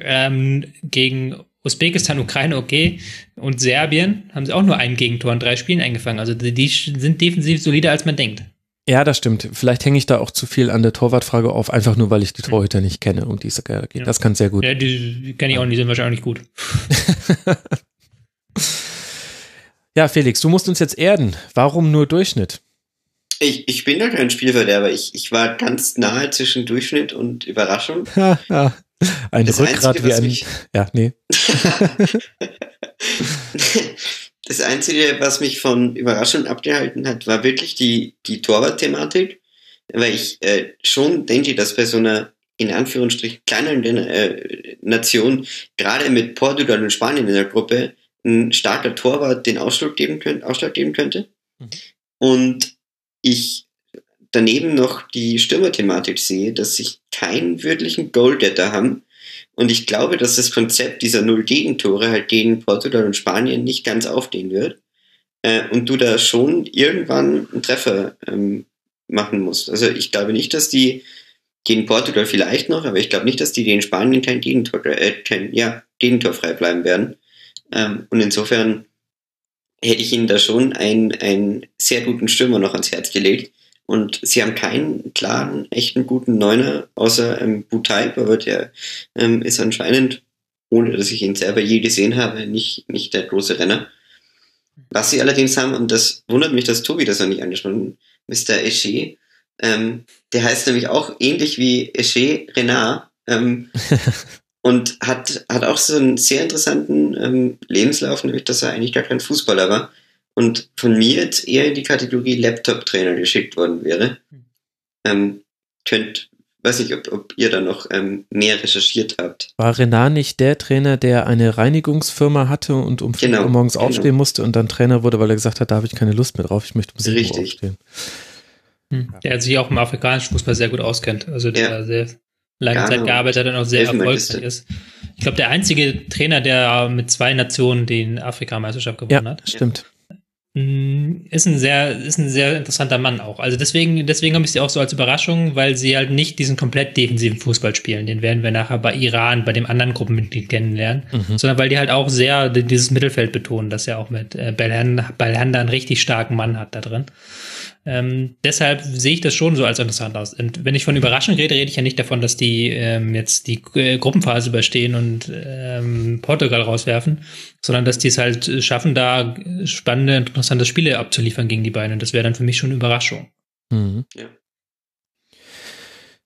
ähm, gegen Usbekistan, Ukraine, okay, und Serbien haben sie auch nur ein Gegentor in drei Spielen eingefangen. Also die, die sind defensiv solider, als man denkt. Ja, das stimmt. Vielleicht hänge ich da auch zu viel an der Torwartfrage auf, einfach nur, weil ich die Torhüter nicht kenne, um die es geht. Ja. Das kann sehr gut. Ja, die, die kenne ich auch nicht, die sind wahrscheinlich gut. ja, Felix, du musst uns jetzt erden. Warum nur Durchschnitt? Ich, ich bin da kein Spielverderber. Ich, ich war ganz nahe zwischen Durchschnitt und Überraschung. ein das Rückgrat Einzige, wie ein. Mich, ja, nee. das Einzige, was mich von Überraschung abgehalten hat, war wirklich die, die Torwart-Thematik. Weil ich äh, schon denke, dass bei so einer in Anführungsstrichen kleineren äh, Nation, gerade mit Portugal und Spanien in der Gruppe, ein starker Torwart den Ausschlag geben, könnt, Ausschlag geben könnte. Mhm. Und ich daneben noch die Stürmerthematik sehe, dass sie keinen wirklichen Goalgetter haben. Und ich glaube, dass das Konzept dieser Null Gegentore halt gegen Portugal und Spanien nicht ganz aufgehen wird. Äh, und du da schon irgendwann einen Treffer ähm, machen musst. Also ich glaube nicht, dass die gegen Portugal vielleicht noch, aber ich glaube nicht, dass die gegen Spanien kein Gegentor, äh, kein, ja, Gegentor frei bleiben werden. Ähm, und insofern hätte ich ihnen da schon einen, einen sehr guten Stürmer noch ans Herz gelegt. Und sie haben keinen klaren, echten guten Neuner, außer ähm, Butaib, aber der ähm, ist anscheinend, ohne dass ich ihn selber je gesehen habe, nicht, nicht der große Renner. Was sie allerdings haben, und das wundert mich, dass Tobi das noch nicht angesprochen Mr. Eche, ähm, der heißt nämlich auch ähnlich wie Eche Renard. Ähm, und hat, hat auch so einen sehr interessanten ähm, Lebenslauf, nämlich dass er eigentlich gar kein Fußballer war und von mir jetzt eher in die Kategorie Laptop-Trainer geschickt worden wäre. Ähm, könnt, weiß nicht, ob, ob ihr da noch ähm, mehr recherchiert habt. War Renard nicht der Trainer, der eine Reinigungsfirma hatte und um genau, Uhr morgens genau. aufstehen musste und dann Trainer wurde, weil er gesagt hat, da habe ich keine Lust mehr drauf, ich möchte um 7 Uhr aufstehen. Hm. Der sich auch im afrikanischen Fußball sehr gut auskennt. Also der ja. sehr lange Zeit gearbeitet hat und auch sehr erfolgreich ist. Ich glaube, der einzige Trainer, der mit zwei Nationen den Afrikameisterschaft gewonnen ja, hat. Stimmt. Mm, ist ein sehr, ist ein sehr interessanter Mann auch. Also deswegen, deswegen habe ich sie auch so als Überraschung, weil sie halt nicht diesen komplett defensiven Fußball spielen. Den werden wir nachher bei Iran, bei dem anderen Gruppenmitglied kennenlernen. Mhm. Sondern weil die halt auch sehr dieses Mittelfeld betonen, dass er auch mit äh, Belhanda einen richtig starken Mann hat da drin. Ähm, deshalb sehe ich das schon so als interessant aus. Und wenn ich von Überraschung rede, rede ich ja nicht davon, dass die ähm, jetzt die äh, Gruppenphase überstehen und ähm, Portugal rauswerfen, sondern dass die es halt schaffen, da spannende, interessante Spiele abzuliefern gegen die beiden. Und das wäre dann für mich schon eine Überraschung. Mhm. Ja.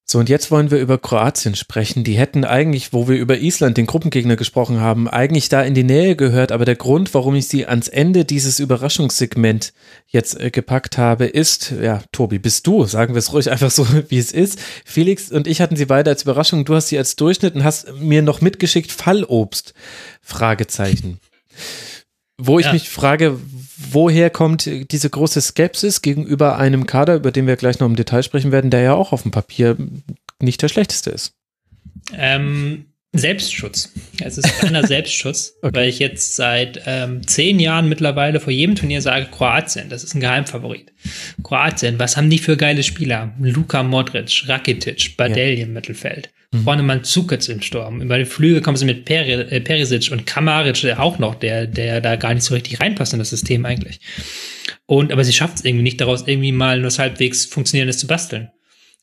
So, und jetzt wollen wir über Kroatien sprechen. Die hätten eigentlich, wo wir über Island, den Gruppengegner, gesprochen haben, eigentlich da in die Nähe gehört. Aber der Grund, warum ich sie ans Ende dieses Überraschungssegment jetzt äh, gepackt habe, ist, ja, Tobi, bist du, sagen wir es ruhig einfach so, wie es ist. Felix und ich hatten sie beide als Überraschung. Du hast sie als Durchschnitt und hast mir noch mitgeschickt Fallobst. Fragezeichen. Wo ich ja. mich frage, woher kommt diese große Skepsis gegenüber einem Kader, über den wir gleich noch im Detail sprechen werden, der ja auch auf dem Papier nicht der schlechteste ist? Ähm, Selbstschutz. Es ist reiner Selbstschutz, okay. weil ich jetzt seit ähm, zehn Jahren mittlerweile vor jedem Turnier sage, Kroatien, das ist ein Geheimfavorit. Kroatien, was haben die für geile Spieler? Luka Modric, Rakitic, Badelj ja. im Mittelfeld. Mhm. Vorne Mandzukic im Sturm. Über die Flüge kommen sie mit Peri äh, Perisic und Kamaric auch noch, der, der da gar nicht so richtig reinpasst in das System eigentlich. Und, aber sie schafft es irgendwie nicht daraus, irgendwie mal nur halbwegs funktionierendes zu basteln.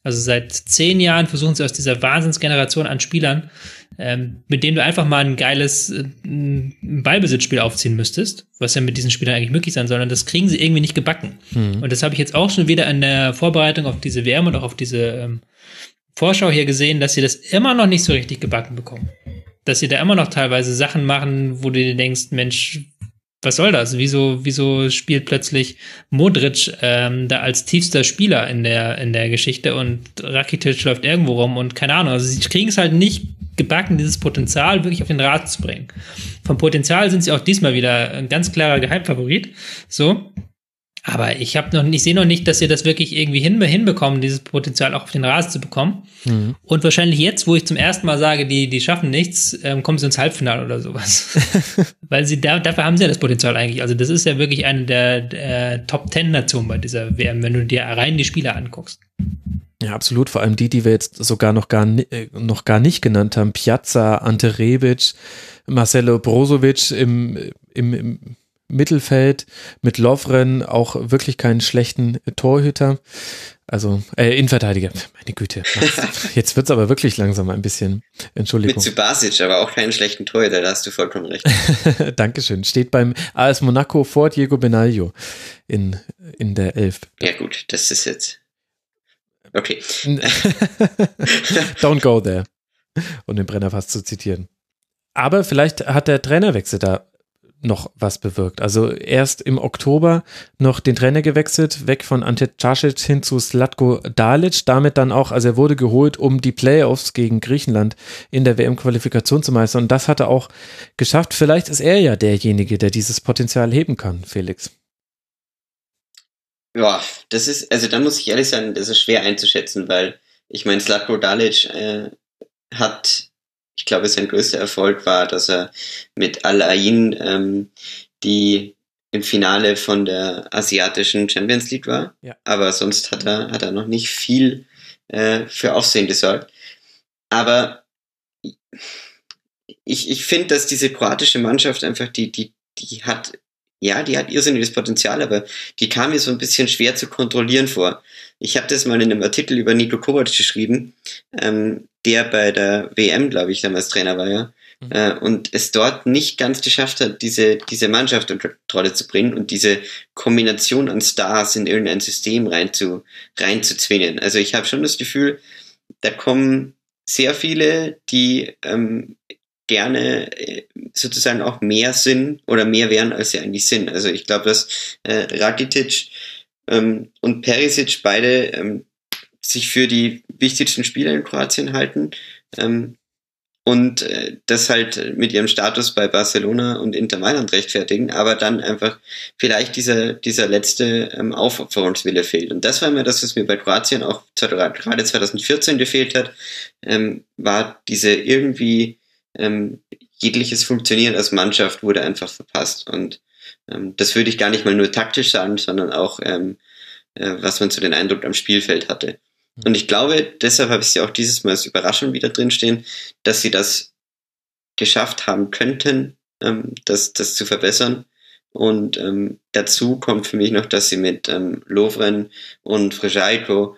Also seit zehn Jahren versuchen sie aus dieser Wahnsinnsgeneration an Spielern, ähm, mit denen du einfach mal ein geiles äh, Ballbesitzspiel aufziehen müsstest, was ja mit diesen Spielern eigentlich möglich sein soll, und das kriegen sie irgendwie nicht gebacken. Mhm. Und das habe ich jetzt auch schon wieder in der Vorbereitung auf diese WM und auch auf diese ähm, Vorschau hier gesehen, dass sie das immer noch nicht so richtig gebacken bekommen. Dass sie da immer noch teilweise Sachen machen, wo du dir denkst, Mensch, was soll das? Wieso, wieso spielt plötzlich Modric ähm, da als tiefster Spieler in der, in der Geschichte und Rakitic läuft irgendwo rum und keine Ahnung. Also sie kriegen es halt nicht gebacken, dieses Potenzial wirklich auf den Rad zu bringen. Vom Potenzial sind sie auch diesmal wieder ein ganz klarer Geheimfavorit. So. Aber ich habe noch, ich sehe noch nicht, dass sie das wirklich irgendwie hin, hinbekommen, dieses Potenzial auch auf den Rasen zu bekommen. Mhm. Und wahrscheinlich jetzt, wo ich zum ersten Mal sage, die, die schaffen nichts, ähm, kommen sie ins Halbfinale oder sowas. Weil sie da, dafür haben sie ja das Potenzial eigentlich. Also das ist ja wirklich eine der, der Top Ten Nationen bei dieser WM, wenn du dir rein die Spieler anguckst. Ja, absolut. Vor allem die, die wir jetzt sogar noch gar, äh, noch gar nicht genannt haben. Piazza, Ante Rebic, Marcelo Brozovic im, im, im Mittelfeld mit Lovren auch wirklich keinen schlechten Torhüter. Also, äh, Innenverteidiger. Meine Güte. Jetzt wird's aber wirklich langsam ein bisschen. Entschuldigung. Mit Subasic, aber auch keinen schlechten Torhüter, da hast du vollkommen recht. Dankeschön. Steht beim AS Monaco vor Diego Benaglio in, in der Elf. Ja gut, das ist jetzt. Okay. Don't go there. Um den Brenner fast zu zitieren. Aber vielleicht hat der Trainerwechsel da noch was bewirkt. Also erst im Oktober noch den Trainer gewechselt, weg von Ante Casic hin zu Slatko Dalic, damit dann auch, also er wurde geholt, um die Playoffs gegen Griechenland in der WM-Qualifikation zu meistern. Und das hat er auch geschafft. Vielleicht ist er ja derjenige, der dieses Potenzial heben kann, Felix. Ja, das ist, also da muss ich ehrlich sagen, das ist schwer einzuschätzen, weil ich meine, Slatko Dalic äh, hat ich glaube, sein größter Erfolg war, dass er mit Al-Ain ähm, die im Finale von der asiatischen Champions League war. Ja. Aber sonst hat er, hat er noch nicht viel äh, für Aufsehen gesorgt. Aber ich, ich finde, dass diese kroatische Mannschaft einfach, die, die, die hat, ja, die hat irrsinniges Potenzial, aber die kam mir so ein bisschen schwer zu kontrollieren vor. Ich habe das mal in einem Artikel über Nico Kovac geschrieben, ähm, der bei der WM, glaube ich, damals Trainer war, ja. Mhm. Äh, und es dort nicht ganz geschafft hat, diese, diese Mannschaft unter Kontrolle zu bringen und diese Kombination an Stars in irgendein System rein zu, rein zu zwingen. Also ich habe schon das Gefühl, da kommen sehr viele, die ähm, gerne äh, sozusagen auch mehr sind oder mehr wären, als sie eigentlich sind. Also ich glaube, dass äh, Rakitic ähm, und Perisic beide ähm, sich für die wichtigsten Spieler in Kroatien halten ähm, und äh, das halt mit ihrem Status bei Barcelona und Inter Mailand rechtfertigen, aber dann einfach vielleicht dieser, dieser letzte ähm, Aufopferungswille fehlt. Und das war mir das, was mir bei Kroatien auch gerade 2014 gefehlt hat, ähm, war diese irgendwie ähm, jegliches Funktionieren als Mannschaft wurde einfach verpasst. Und ähm, das würde ich gar nicht mal nur taktisch sagen, sondern auch, ähm, äh, was man zu den Eindruck am Spielfeld hatte. Und ich glaube, deshalb habe ich sie auch dieses Mal als Überraschung wieder drinstehen, dass sie das geschafft haben könnten, ähm, das, das zu verbessern. Und ähm, dazu kommt für mich noch, dass sie mit ähm, Lovren und Frijaiko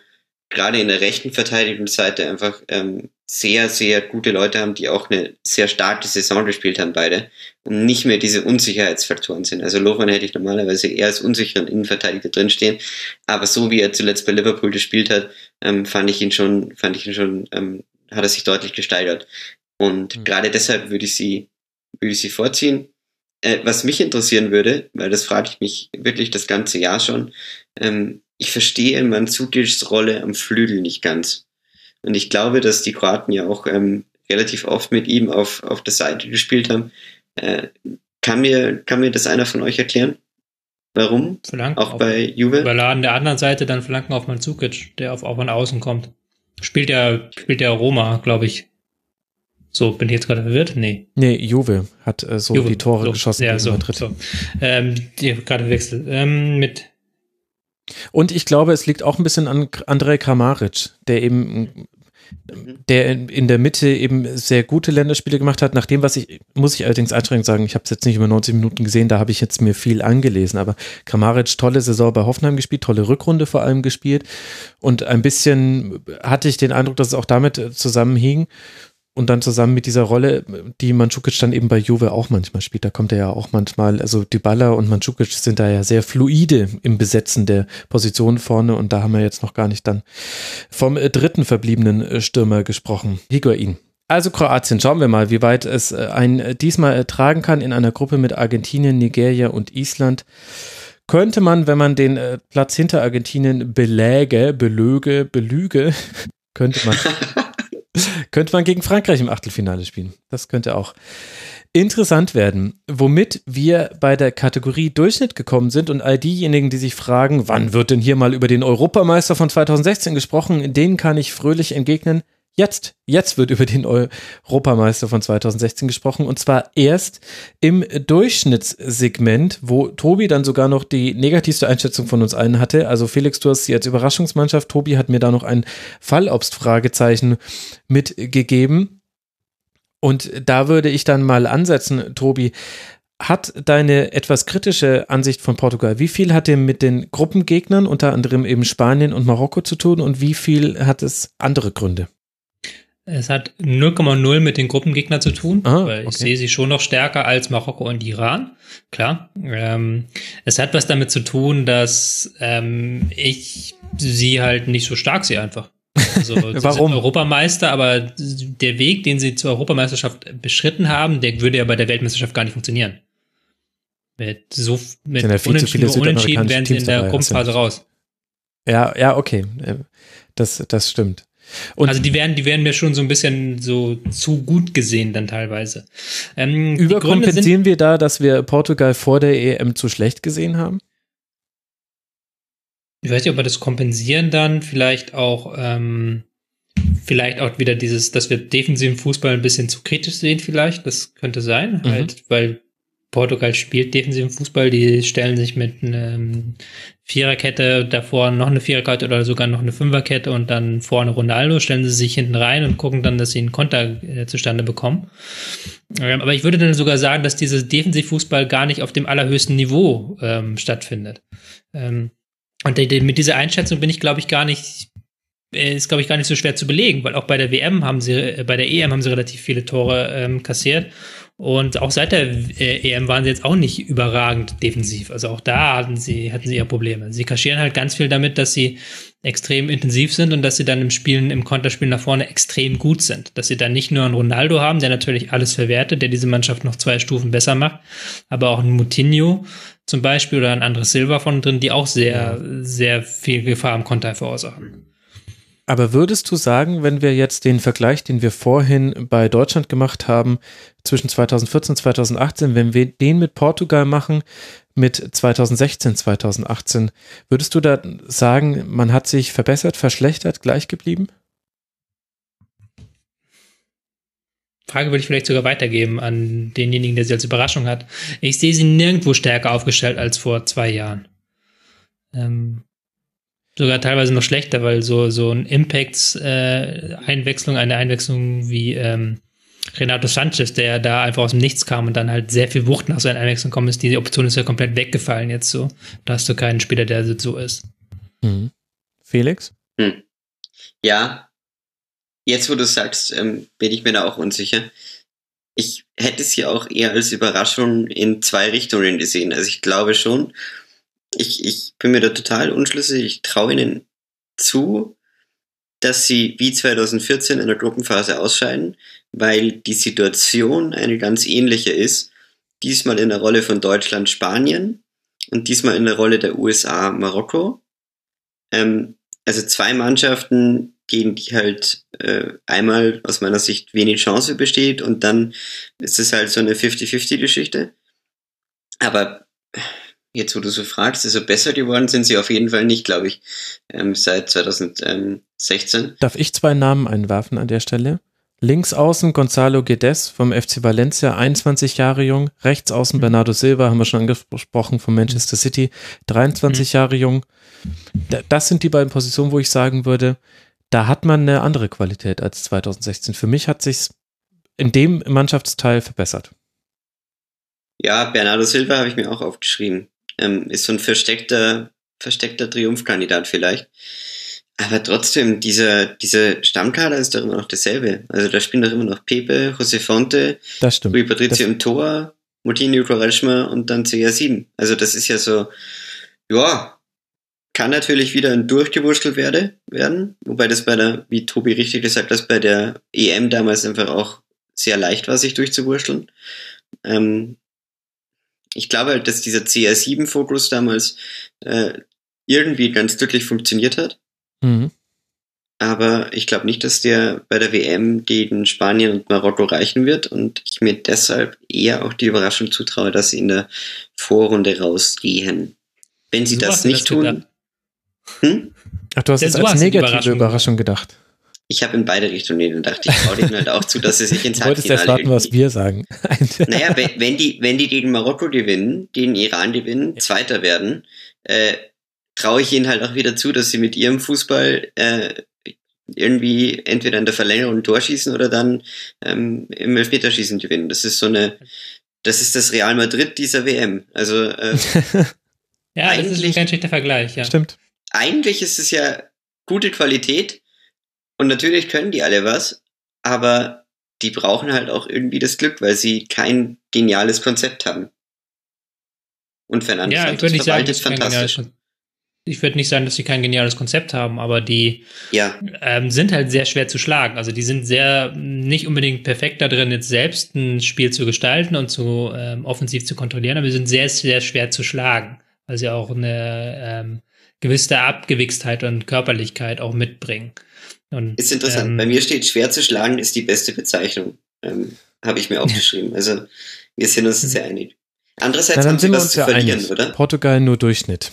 gerade in der rechten Verteidigungsseite einfach ähm, sehr, sehr gute Leute haben, die auch eine sehr starke Saison gespielt haben, beide, und nicht mehr diese Unsicherheitsfaktoren sind. Also Lovren hätte ich normalerweise eher als unsicheren Innenverteidiger drinstehen, aber so wie er zuletzt bei Liverpool gespielt hat, ähm, fand ich ihn schon, fand ich ihn schon, ähm, hat er sich deutlich gesteigert. Und mhm. gerade deshalb würde ich sie, würde ich sie vorziehen. Äh, was mich interessieren würde, weil das frage ich mich wirklich das ganze Jahr schon, ähm, ich verstehe Mandzukic's Rolle am Flügel nicht ganz. Und ich glaube, dass die Kroaten ja auch ähm, relativ oft mit ihm auf, auf der Seite gespielt haben. Äh, kann, mir, kann mir das einer von euch erklären? Warum? Flanken auch bei Juve? Überladen der anderen Seite dann Flanken auf Mandzukic, der auf, auf von außen kommt. Spielt ja, spielt ja Roma, glaube ich. So, bin ich jetzt gerade verwirrt? Nee. Nee, Juve hat äh, so Juve, die Tore so, geschossen Ja, so. Madrid. so. Ähm, die gerade wechselt. Ähm, mit Und ich glaube, es liegt auch ein bisschen an Andrej Kramaric, der eben der in, in der Mitte eben sehr gute Länderspiele gemacht hat. Nach dem, was ich, muss ich allerdings einschränkend sagen, ich habe es jetzt nicht über 90 Minuten gesehen, da habe ich jetzt mir viel angelesen, aber Kramaric, tolle Saison bei Hoffenheim gespielt, tolle Rückrunde vor allem gespielt. Und ein bisschen hatte ich den Eindruck, dass es auch damit äh, zusammenhing und dann zusammen mit dieser Rolle, die Mandzukic dann eben bei Juve auch manchmal spielt. Da kommt er ja auch manchmal, also Dybala und Mandzukic sind da ja sehr fluide im Besetzen der Position vorne und da haben wir jetzt noch gar nicht dann vom äh, dritten verbliebenen äh, Stürmer gesprochen, Higuain. Also Kroatien, schauen wir mal, wie weit es äh, ein diesmal tragen kann in einer Gruppe mit Argentinien, Nigeria und Island. Könnte man, wenn man den Platz hinter Argentinien beläge, belöge, belüge, könnte man könnte man gegen Frankreich im Achtelfinale spielen. Das könnte auch interessant werden. Womit wir bei der Kategorie Durchschnitt gekommen sind und all diejenigen, die sich fragen, wann wird denn hier mal über den Europameister von 2016 gesprochen, denen kann ich fröhlich entgegnen, Jetzt, jetzt wird über den Europameister von 2016 gesprochen und zwar erst im Durchschnittssegment, wo Tobi dann sogar noch die negativste Einschätzung von uns allen hatte. Also Felix, du hast sie als Überraschungsmannschaft. Tobi hat mir da noch ein Fallobst-Fragezeichen mitgegeben. Und da würde ich dann mal ansetzen, Tobi. Hat deine etwas kritische Ansicht von Portugal, wie viel hat dem mit den Gruppengegnern, unter anderem eben Spanien und Marokko zu tun und wie viel hat es andere Gründe? Es hat 0,0 mit den Gruppengegnern zu tun, Ah, weil ich okay. sehe sie schon noch stärker als Marokko und Iran. Klar. Ähm, es hat was damit zu tun, dass ähm, ich sie halt nicht so stark sehe einfach. Also, sie Warum? Sind Europameister, aber der Weg, den sie zur Europameisterschaft beschritten haben, der würde ja bei der Weltmeisterschaft gar nicht funktionieren. Mit so mit ja Unentschieden, Unentschieden wären sie in der Gruppenphase raus. Ja, ja, okay. Äh, Das, das stimmt. Und also die werden, die werden mir schon so ein bisschen so zu gut gesehen dann teilweise. Ähm, überkompensieren wir da, dass wir Portugal vor der EM zu schlecht gesehen haben? ich weiß nicht, ob wir das kompensieren dann, vielleicht auch, ähm, vielleicht auch wieder dieses, dass wir defensiven Fußball ein bisschen zu kritisch sehen, vielleicht. Das könnte sein, Mhm. halt, weil Portugal spielt defensiven Fußball, die stellen sich mit einer ähm, Viererkette davor noch eine Viererkette oder sogar noch eine Fünferkette und dann vorne Ronaldo, stellen sie sich hinten rein und gucken dann, dass sie einen Konter äh, zustande bekommen. Ähm, aber ich würde dann sogar sagen, dass dieser Defensivfußball gar nicht auf dem allerhöchsten Niveau ähm, stattfindet. Ähm, und mit dieser Einschätzung bin ich, glaube ich, gar nicht, äh, ist, glaube ich, gar nicht so schwer zu belegen, weil auch bei der WM haben sie, äh, bei der EM haben sie relativ viele Tore ähm, kassiert. Und auch seit der EM waren sie jetzt auch nicht überragend defensiv. Also auch da hatten sie, hatten sie ihre Probleme. Sie kaschieren halt ganz viel damit, dass sie extrem intensiv sind und dass sie dann im Spielen, im Konterspiel nach vorne extrem gut sind. Dass sie dann nicht nur einen Ronaldo haben, der natürlich alles verwertet, der diese Mannschaft noch zwei Stufen besser macht, aber auch einen Moutinho zum Beispiel oder ein anderes Silva von drin, die auch sehr, sehr viel Gefahr am Konter verursachen. Aber würdest du sagen, wenn wir jetzt den Vergleich, den wir vorhin bei Deutschland gemacht haben, zwischen 2014 und 2018, wenn wir den mit Portugal machen, mit 2016, 2018, würdest du da sagen, man hat sich verbessert, verschlechtert, gleich geblieben? Frage würde ich vielleicht sogar weitergeben an denjenigen, der sie als Überraschung hat. Ich sehe sie nirgendwo stärker aufgestellt als vor zwei Jahren. Ähm, sogar teilweise noch schlechter, weil so, so ein Impacts-Einwechslung, eine Einwechslung wie ähm, Renato Sanchez, der da einfach aus dem Nichts kam und dann halt sehr viel Wucht nach seinen Einwechslungen gekommen ist, diese Option ist ja komplett weggefallen jetzt so. Da hast du keinen Spieler, der so ist. Mhm. Felix? Hm. Ja, jetzt wo du sagst, ähm, bin ich mir da auch unsicher. Ich hätte es ja auch eher als Überraschung in zwei Richtungen gesehen. Also ich glaube schon, ich, ich bin mir da total unschlüssig. Ich traue ihnen zu, dass sie wie 2014 in der Gruppenphase ausscheiden, weil die Situation eine ganz ähnliche ist. Diesmal in der Rolle von Deutschland, Spanien und diesmal in der Rolle der USA, Marokko. Ähm, also zwei Mannschaften, gegen die halt äh, einmal aus meiner Sicht wenig Chance besteht und dann ist es halt so eine 50-50-Geschichte. Aber jetzt, wo du so fragst, also besser geworden sind sie auf jeden Fall nicht, glaube ich, ähm, seit 2016. Darf ich zwei Namen einwerfen an der Stelle? Links außen Gonzalo Guedes vom FC Valencia, 21 Jahre jung. Rechts außen Bernardo Silva, haben wir schon angesprochen, von Manchester City, 23 mhm. Jahre jung. Das sind die beiden Positionen, wo ich sagen würde, da hat man eine andere Qualität als 2016. Für mich hat sich in dem Mannschaftsteil verbessert. Ja, Bernardo Silva habe ich mir auch aufgeschrieben. Ähm, ist so ein versteckter, versteckter Triumphkandidat vielleicht. Aber trotzdem, dieser, dieser Stammkader ist doch immer noch dasselbe. Also da spielen doch immer noch Pepe, José Fonte. Rui Patrizio im Tor, Moutinho Quaresma und dann CR7. Also das ist ja so, ja, kann natürlich wieder ein durchgewurschtelt werde, werden. Wobei das bei der, wie Tobi richtig gesagt hat, bei der EM damals einfach auch sehr leicht war, sich durchzuwurschteln. Ähm, ich glaube halt, dass dieser CR7-Fokus damals äh, irgendwie ganz glücklich funktioniert hat. Mhm. Aber ich glaube nicht, dass der bei der WM gegen Spanien und Marokko reichen wird und ich mir deshalb eher auch die Überraschung zutraue, dass sie in der Vorrunde rausgehen. Wenn sie so das nicht das tun. Hm? Ach, du hast es als negative Überraschung, Überraschung gedacht. Ich habe in beide Richtungen gedacht. Ich traue denen halt auch zu, dass sie sich ins Halbfinale... Du wolltest erst warten, was wir sagen. naja, wenn, wenn, die, wenn die gegen Marokko gewinnen, gegen Iran gewinnen, Zweiter werden, äh, traue ich ihnen halt auch wieder zu, dass sie mit ihrem Fußball äh, irgendwie entweder in der Verlängerung ein Tor schießen oder dann ähm, im Elfmeterschießen gewinnen. Das ist so eine, das ist das Real Madrid dieser WM. Also äh, ja, das ist ein ganz schlechter Vergleich. Ja. Stimmt. Eigentlich ist es ja gute Qualität und natürlich können die alle was, aber die brauchen halt auch irgendwie das Glück, weil sie kein geniales Konzept haben. Und Fernandes ja, ich würde nicht sagen, fantastisch ich würde nicht sagen, dass sie kein geniales Konzept haben, aber die ja. ähm, sind halt sehr schwer zu schlagen. Also die sind sehr nicht unbedingt perfekt da drin, jetzt selbst ein Spiel zu gestalten und zu ähm, offensiv zu kontrollieren, aber sie sind sehr, sehr schwer zu schlagen, weil sie auch eine ähm, gewisse Abgewichstheit und Körperlichkeit auch mitbringen. Und, ist interessant. Ähm, Bei mir steht schwer zu schlagen ist die beste Bezeichnung. Ähm, Habe ich mir aufgeschrieben. also wir sind uns sehr einig. Andererseits Na, haben sie was zu verlieren, einig. oder? Portugal nur Durchschnitt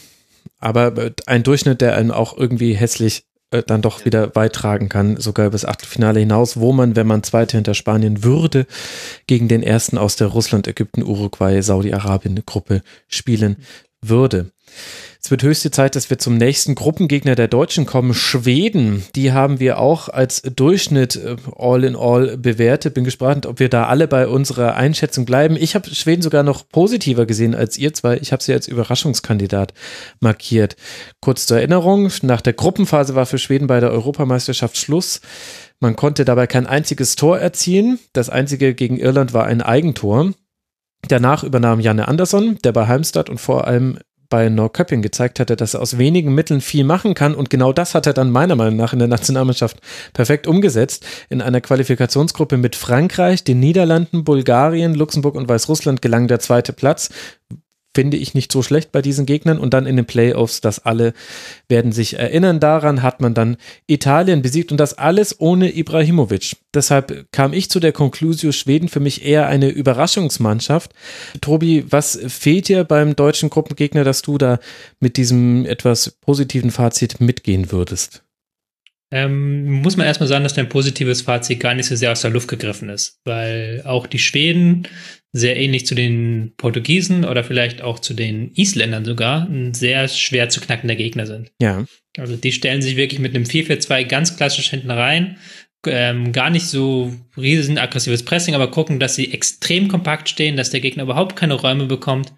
aber äh, ein Durchschnitt, der einen auch irgendwie hässlich äh, dann doch wieder weit tragen kann, sogar bis Achtelfinale hinaus, wo man, wenn man Zweite hinter Spanien würde, gegen den ersten aus der Russland, Ägypten, Uruguay, Saudi-Arabien-Gruppe spielen würde. Es wird höchste Zeit, dass wir zum nächsten Gruppengegner der Deutschen kommen. Schweden, die haben wir auch als Durchschnitt äh, all in all bewertet. Bin gespannt, ob wir da alle bei unserer Einschätzung bleiben. Ich habe Schweden sogar noch positiver gesehen als ihr zwei. Ich habe sie als Überraschungskandidat markiert. Kurz zur Erinnerung, nach der Gruppenphase war für Schweden bei der Europameisterschaft Schluss. Man konnte dabei kein einziges Tor erzielen. Das einzige gegen Irland war ein Eigentor. Danach übernahm Janne Andersson, der bei Heimstadt und vor allem bei Norrköping gezeigt hatte, dass er aus wenigen Mitteln viel machen kann. Und genau das hat er dann meiner Meinung nach in der Nationalmannschaft perfekt umgesetzt. In einer Qualifikationsgruppe mit Frankreich, den Niederlanden, Bulgarien, Luxemburg und Weißrussland gelang der zweite Platz finde ich nicht so schlecht bei diesen Gegnern. Und dann in den Playoffs, das alle werden sich erinnern daran, hat man dann Italien besiegt und das alles ohne Ibrahimovic. Deshalb kam ich zu der Conclusio Schweden für mich eher eine Überraschungsmannschaft. Tobi, was fehlt dir beim deutschen Gruppengegner, dass du da mit diesem etwas positiven Fazit mitgehen würdest? Ähm, muss man erstmal sagen, dass dein positives Fazit gar nicht so sehr aus der Luft gegriffen ist, weil auch die Schweden sehr ähnlich zu den Portugiesen oder vielleicht auch zu den Isländern sogar ein sehr schwer zu knackender Gegner sind. Ja. Also die stellen sich wirklich mit einem 4-4-2 ganz klassisch hinten rein, ähm, gar nicht so riesen aggressives Pressing, aber gucken, dass sie extrem kompakt stehen, dass der Gegner überhaupt keine Räume bekommt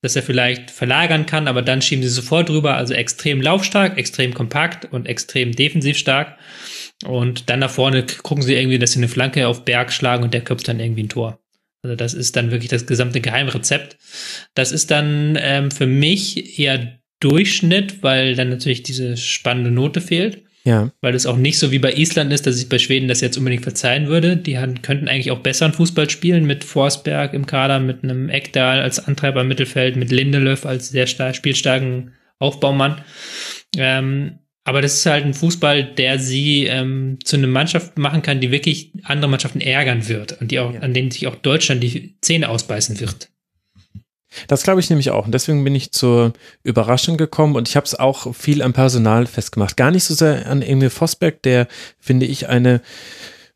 dass er vielleicht verlagern kann, aber dann schieben sie sofort drüber, also extrem laufstark, extrem kompakt und extrem defensiv stark. Und dann nach vorne gucken sie irgendwie, dass sie eine Flanke auf Berg schlagen und der köpft dann irgendwie ein Tor. Also das ist dann wirklich das gesamte Geheimrezept. Das ist dann ähm, für mich eher Durchschnitt, weil dann natürlich diese spannende Note fehlt. Ja. Weil es auch nicht so wie bei Island ist, dass ich bei Schweden das jetzt unbedingt verzeihen würde. Die haben, könnten eigentlich auch besseren Fußball spielen mit Forsberg im Kader, mit einem Eckdahl als Antreiber im Mittelfeld, mit Lindelöf als sehr stark, spielstarken Aufbaumann. Ähm, aber das ist halt ein Fußball, der sie ähm, zu einer Mannschaft machen kann, die wirklich andere Mannschaften ärgern wird und die auch, ja. an denen sich auch Deutschland die Zähne ausbeißen wird. Das glaube ich nämlich auch. Und deswegen bin ich zur Überraschung gekommen und ich habe es auch viel am Personal festgemacht. Gar nicht so sehr an Emil Vosberg, der, finde ich, eine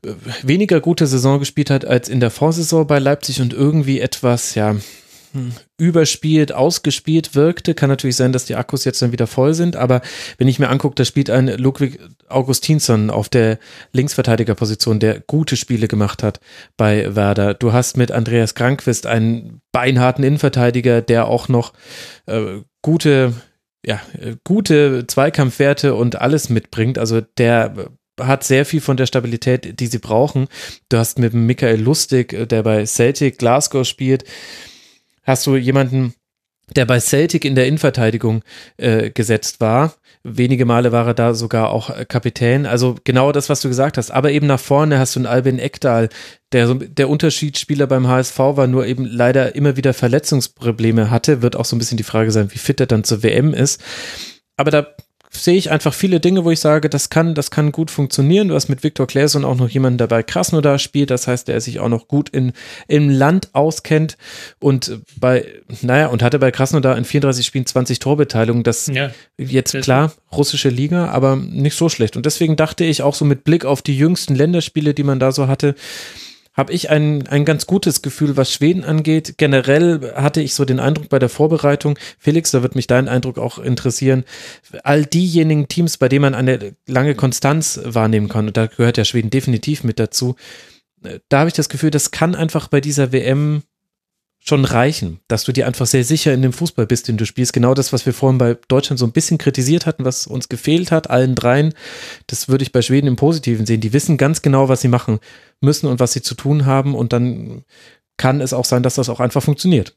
äh, weniger gute Saison gespielt hat als in der Vorsaison bei Leipzig und irgendwie etwas, ja, überspielt, ausgespielt wirkte. Kann natürlich sein, dass die Akkus jetzt dann wieder voll sind, aber wenn ich mir angucke, da spielt ein Ludwig Augustinsson auf der Linksverteidigerposition, der gute Spiele gemacht hat bei Werder. Du hast mit Andreas Krankwist einen beinharten Innenverteidiger, der auch noch äh, gute ja, gute Zweikampfwerte und alles mitbringt. Also der hat sehr viel von der Stabilität, die sie brauchen. Du hast mit Michael Lustig, der bei Celtic Glasgow spielt, hast du jemanden, der bei Celtic in der Innenverteidigung äh, gesetzt war. Wenige Male war er da sogar auch äh, Kapitän. Also genau das, was du gesagt hast. Aber eben nach vorne hast du einen Albin Eckdahl, der so der Unterschiedsspieler beim HSV war, nur eben leider immer wieder Verletzungsprobleme hatte. Wird auch so ein bisschen die Frage sein, wie fit er dann zur WM ist. Aber da sehe ich einfach viele Dinge, wo ich sage, das kann, das kann gut funktionieren. Du hast mit Viktor Claesson auch noch jemanden dabei, Krasnodar spielt, das heißt, der sich auch noch gut in, im Land auskennt und bei, naja, und hatte bei Krasnodar in 34 Spielen 20 Torbeteiligungen. Das ja, jetzt klar, russische Liga, aber nicht so schlecht. Und deswegen dachte ich auch so mit Blick auf die jüngsten Länderspiele, die man da so hatte, habe ich ein, ein ganz gutes Gefühl, was Schweden angeht. Generell hatte ich so den Eindruck bei der Vorbereitung, Felix, da wird mich dein Eindruck auch interessieren, all diejenigen Teams, bei denen man eine lange Konstanz wahrnehmen kann, und da gehört ja Schweden definitiv mit dazu, äh, da habe ich das Gefühl, das kann einfach bei dieser WM schon reichen, dass du dir einfach sehr sicher in dem Fußball bist, den du spielst. Genau das, was wir vorhin bei Deutschland so ein bisschen kritisiert hatten, was uns gefehlt hat, allen dreien, das würde ich bei Schweden im Positiven sehen. Die wissen ganz genau, was sie machen müssen und was sie zu tun haben und dann kann es auch sein, dass das auch einfach funktioniert.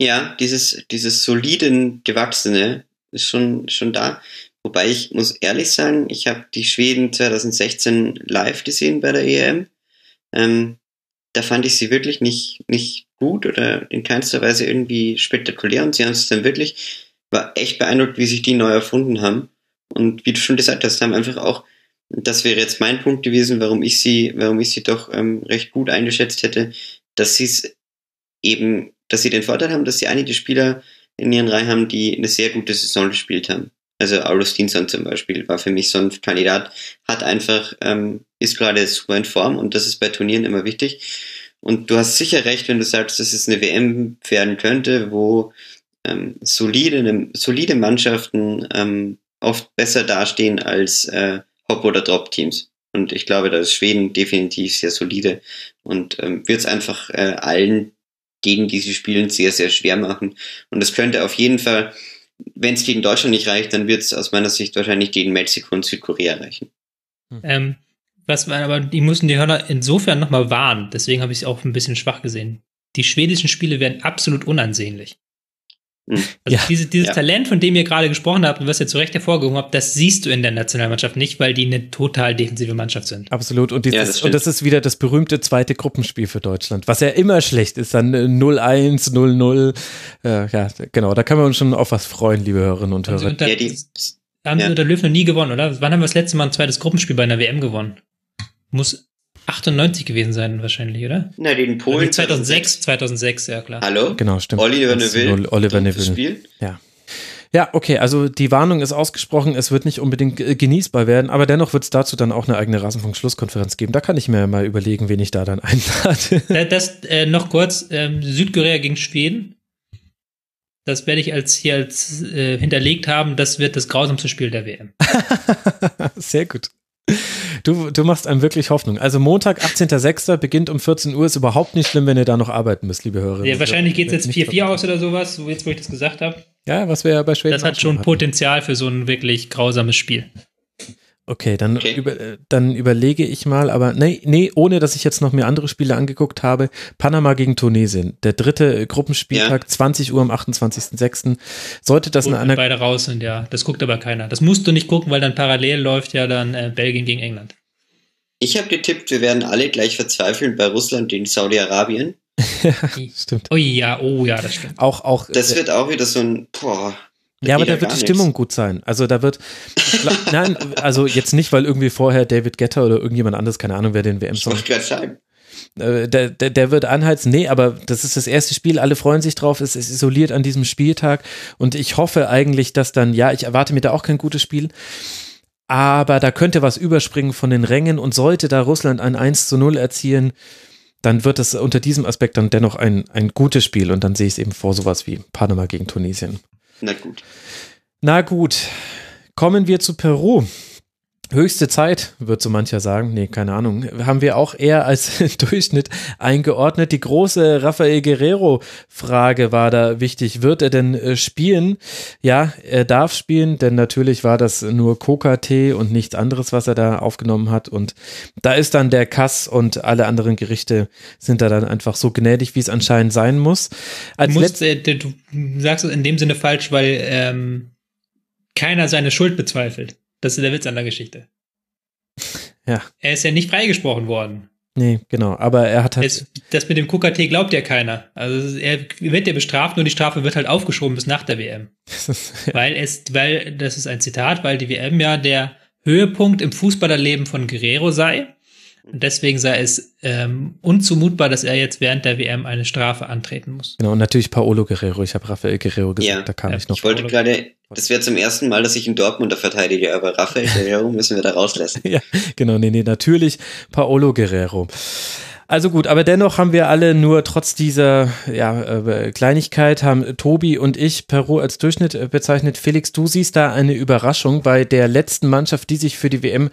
Ja, dieses, dieses soliden Gewachsene ist schon, schon da. Wobei ich muss ehrlich sagen, ich habe die Schweden 2016 live gesehen bei der EM. Ähm, da fand ich sie wirklich nicht, nicht gut oder in keinster Weise irgendwie spektakulär und sie haben es dann wirklich, war echt beeindruckt, wie sich die neu erfunden haben. Und wie du schon gesagt hast, haben einfach auch, das wäre jetzt mein Punkt gewesen, warum ich sie, warum ich sie doch ähm, recht gut eingeschätzt hätte, dass sie es eben, dass sie den Vorteil haben, dass sie einige Spieler in ihren Reihen haben, die eine sehr gute Saison gespielt haben. Also Augustinsson zum Beispiel war für mich so ein Kandidat, hat einfach, ähm, ist gerade super in Form und das ist bei Turnieren immer wichtig. Und du hast sicher recht, wenn du sagst, dass es eine WM werden könnte, wo ähm, solide, ne, solide Mannschaften ähm, oft besser dastehen als äh, Hop- oder Drop-Teams. Und ich glaube, da ist Schweden definitiv sehr solide und ähm, wird es einfach äh, allen, gegen die sie spielen, sehr, sehr schwer machen. Und es könnte auf jeden Fall wenn es gegen Deutschland nicht reicht, dann wird es aus meiner Sicht wahrscheinlich gegen Mexiko und Südkorea reichen. Hm. Ähm, was aber die mussten die Hörner insofern nochmal warnen, deswegen habe ich es auch ein bisschen schwach gesehen. Die schwedischen Spiele werden absolut unansehnlich. Hm. Also ja, diese, dieses ja. Talent, von dem ihr gerade gesprochen habt und was ihr zu Recht hervorgehoben habt, das siehst du in der Nationalmannschaft nicht, weil die eine total defensive Mannschaft sind. Absolut. Und, dieses, ja, das und das ist wieder das berühmte zweite Gruppenspiel für Deutschland, was ja immer schlecht ist. Dann 0-1, 0-0. Äh, ja, genau. Da können wir uns schon auf was freuen, liebe Hörerinnen und Hörer. Unter, ja, die, haben sie unter Löw noch nie gewonnen, oder? Wann haben wir das letzte Mal ein zweites Gruppenspiel bei einer WM gewonnen? Muss 98 gewesen sein wahrscheinlich, oder? Na, den Polen. 2006, 2006, ja klar. Hallo? Genau, stimmt. Oliver Neville. Oliver Neville. Spiel? Ja. Ja, okay, also die Warnung ist ausgesprochen, es wird nicht unbedingt genießbar werden, aber dennoch wird es dazu dann auch eine eigene Rasenfunk-Schlusskonferenz geben. Da kann ich mir mal überlegen, wen ich da dann einlade. Das, äh, noch kurz, ähm, Südkorea gegen Schweden. Das werde ich als hier als äh, hinterlegt haben. Das wird das grausamste Spiel der WM. Sehr gut. Du, du machst einem wirklich Hoffnung. Also Montag, 18.06. beginnt um 14 Uhr. Ist überhaupt nicht schlimm, wenn ihr da noch arbeiten müsst, liebe Hörer. Ja, wahrscheinlich geht es jetzt 4-4 aus oder sowas, so jetzt, wo ich das gesagt habe. Ja, was wir ja bei Schweden Das hat schon Potenzial für so ein wirklich grausames Spiel. Okay, dann, okay. Über, dann überlege ich mal, aber nee, nee, ohne dass ich jetzt noch mir andere Spiele angeguckt habe. Panama gegen Tunesien, der dritte Gruppenspieltag, ja. 20 Uhr am 28.06. Sollte das in einer. beide raus sind, ja. Das guckt aber keiner. Das musst du nicht gucken, weil dann parallel läuft ja dann äh, Belgien gegen England. Ich habe getippt, wir werden alle gleich verzweifeln bei Russland gegen Saudi-Arabien. stimmt. Oh ja, oh ja, das stimmt. Auch, auch. Das wird auch wieder so ein, boah, ja, aber da wird die Stimmung nichts. gut sein. Also da wird, nein, also jetzt nicht, weil irgendwie vorher David Getter oder irgendjemand anderes, keine Ahnung, wer den WM-Song. Ich gerade sagen. Äh, der, der, der wird anheizen. Nee, aber das ist das erste Spiel, alle freuen sich drauf, es ist isoliert an diesem Spieltag und ich hoffe eigentlich, dass dann, ja, ich erwarte mir da auch kein gutes Spiel, aber da könnte was überspringen von den Rängen und sollte da Russland ein 1 zu 0 erzielen, dann wird es unter diesem Aspekt dann dennoch ein, ein gutes Spiel und dann sehe ich es eben vor sowas wie Panama gegen Tunesien. Na gut. Na gut, kommen wir zu Peru. Höchste Zeit, wird so mancher sagen. Nee, keine Ahnung. Haben wir auch eher als Durchschnitt eingeordnet. Die große Rafael Guerrero-Frage war da wichtig. Wird er denn äh, spielen? Ja, er darf spielen, denn natürlich war das nur Coca-Tee und nichts anderes, was er da aufgenommen hat. Und da ist dann der Kass und alle anderen Gerichte sind da dann einfach so gnädig, wie es anscheinend sein muss. Als du, musst, äh, du sagst es in dem Sinne falsch, weil ähm, keiner seine Schuld bezweifelt. Das ist der Witz an der Geschichte. Ja. Er ist ja nicht freigesprochen worden. Nee, genau. Aber er hat halt. Es, das mit dem KKT glaubt ja keiner. Also er wird ja bestraft, nur die Strafe wird halt aufgeschoben bis nach der WM. Weil es, weil, das ist ein Zitat, weil die WM ja der Höhepunkt im Fußballerleben von Guerrero sei. Und deswegen sei es ähm, unzumutbar, dass er jetzt während der WM eine Strafe antreten muss. Genau, und natürlich Paolo Guerrero. Ich habe Rafael Guerrero gesagt, ja. da kam ja. ich noch. Ich wollte gerade, das wäre zum ersten Mal, dass ich einen Dortmunder verteidige, aber Rafael Guerrero müssen wir da rauslassen. ja, genau, nee, nee, natürlich Paolo Guerrero. Also gut, aber dennoch haben wir alle nur trotz dieser ja, äh, Kleinigkeit, haben Tobi und ich Peru als Durchschnitt äh, bezeichnet. Felix, du siehst da eine Überraschung bei der letzten Mannschaft, die sich für die WM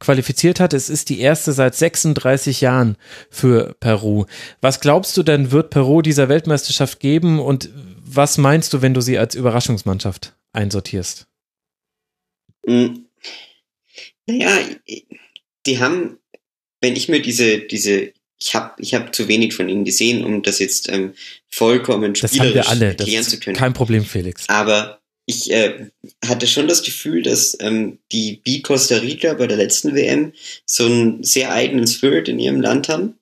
qualifiziert hat. Es ist die erste seit 36 Jahren für Peru. Was glaubst du denn, wird Peru dieser Weltmeisterschaft geben und was meinst du, wenn du sie als Überraschungsmannschaft einsortierst? Hm. Naja, die haben, wenn ich mir diese, diese ich habe ich hab zu wenig von ihnen gesehen, um das jetzt ähm, vollkommen spielerisch das haben wir alle. erklären zu können. Kein Problem, Felix. Aber ich äh, hatte schon das Gefühl, dass ähm, die B Costa Rica bei der letzten WM so einen sehr eigenen Spirit in ihrem Land haben.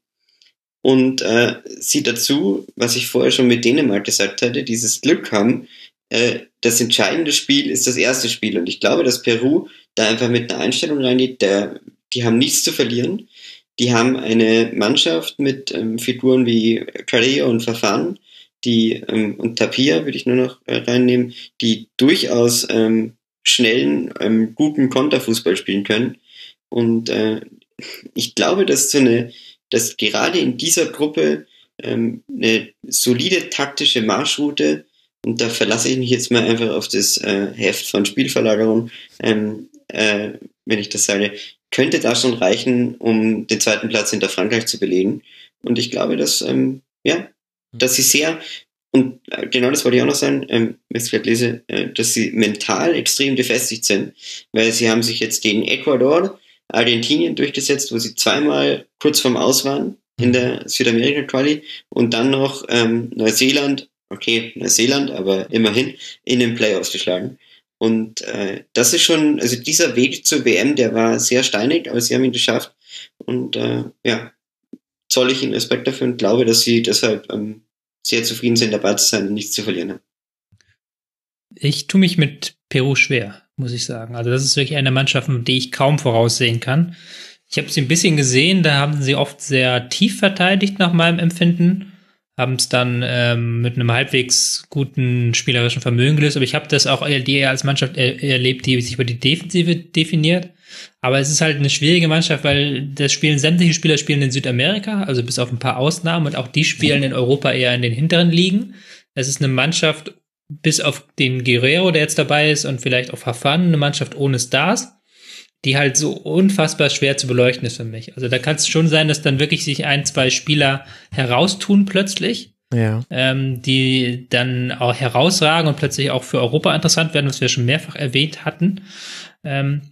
Und äh, sie dazu, was ich vorher schon mit Dänemark gesagt hatte, dieses Glück haben, äh, das entscheidende Spiel ist das erste Spiel. Und ich glaube, dass Peru da einfach mit einer Einstellung reingeht, der, die haben nichts zu verlieren die haben eine Mannschaft mit ähm, Figuren wie Carrillo und Verfahren, die ähm, und Tapia würde ich nur noch äh, reinnehmen, die durchaus ähm, schnellen, ähm, guten Konterfußball spielen können. Und äh, ich glaube, dass so eine, dass gerade in dieser Gruppe ähm, eine solide taktische Marschroute und da verlasse ich mich jetzt mal einfach auf das äh, Heft von Spielverlagerung, ähm, äh, wenn ich das sage, könnte da schon reichen, um den zweiten Platz hinter Frankreich zu belegen. Und ich glaube, dass, ähm, ja, dass sie sehr, und äh, genau das wollte ich auch noch sagen, ähm, wenn ich gerade lese, äh, dass sie mental extrem befestigt sind, weil sie haben sich jetzt gegen Ecuador, Argentinien durchgesetzt, wo sie zweimal kurz vorm Aus waren in der Südamerika-Quali und dann noch ähm, Neuseeland, okay, Neuseeland, aber immerhin in den Playoffs geschlagen. Und äh, das ist schon, also dieser Weg zur WM, der war sehr steinig, aber sie haben ihn geschafft. Und äh, ja, zoll ich ihnen Respekt dafür und glaube, dass sie deshalb ähm, sehr zufrieden sind, dabei zu sein und nichts zu verlieren haben. Ich tue mich mit Peru schwer, muss ich sagen. Also das ist wirklich eine Mannschaft, die ich kaum voraussehen kann. Ich habe sie ein bisschen gesehen, da haben sie oft sehr tief verteidigt nach meinem Empfinden haben es dann ähm, mit einem halbwegs guten spielerischen Vermögen gelöst. Aber ich habe das auch eher als Mannschaft er erlebt, die sich über die Defensive definiert. Aber es ist halt eine schwierige Mannschaft, weil das spielen sämtliche Spieler spielen in Südamerika, also bis auf ein paar Ausnahmen und auch die spielen in Europa eher in den hinteren Ligen. Es ist eine Mannschaft, bis auf den Guerrero, der jetzt dabei ist, und vielleicht auf Hafan, eine Mannschaft ohne Stars die halt so unfassbar schwer zu beleuchten ist für mich. Also da kann es schon sein, dass dann wirklich sich ein, zwei Spieler heraustun plötzlich. Ja. Ähm, die dann auch herausragen und plötzlich auch für Europa interessant werden, was wir schon mehrfach erwähnt hatten. Ähm,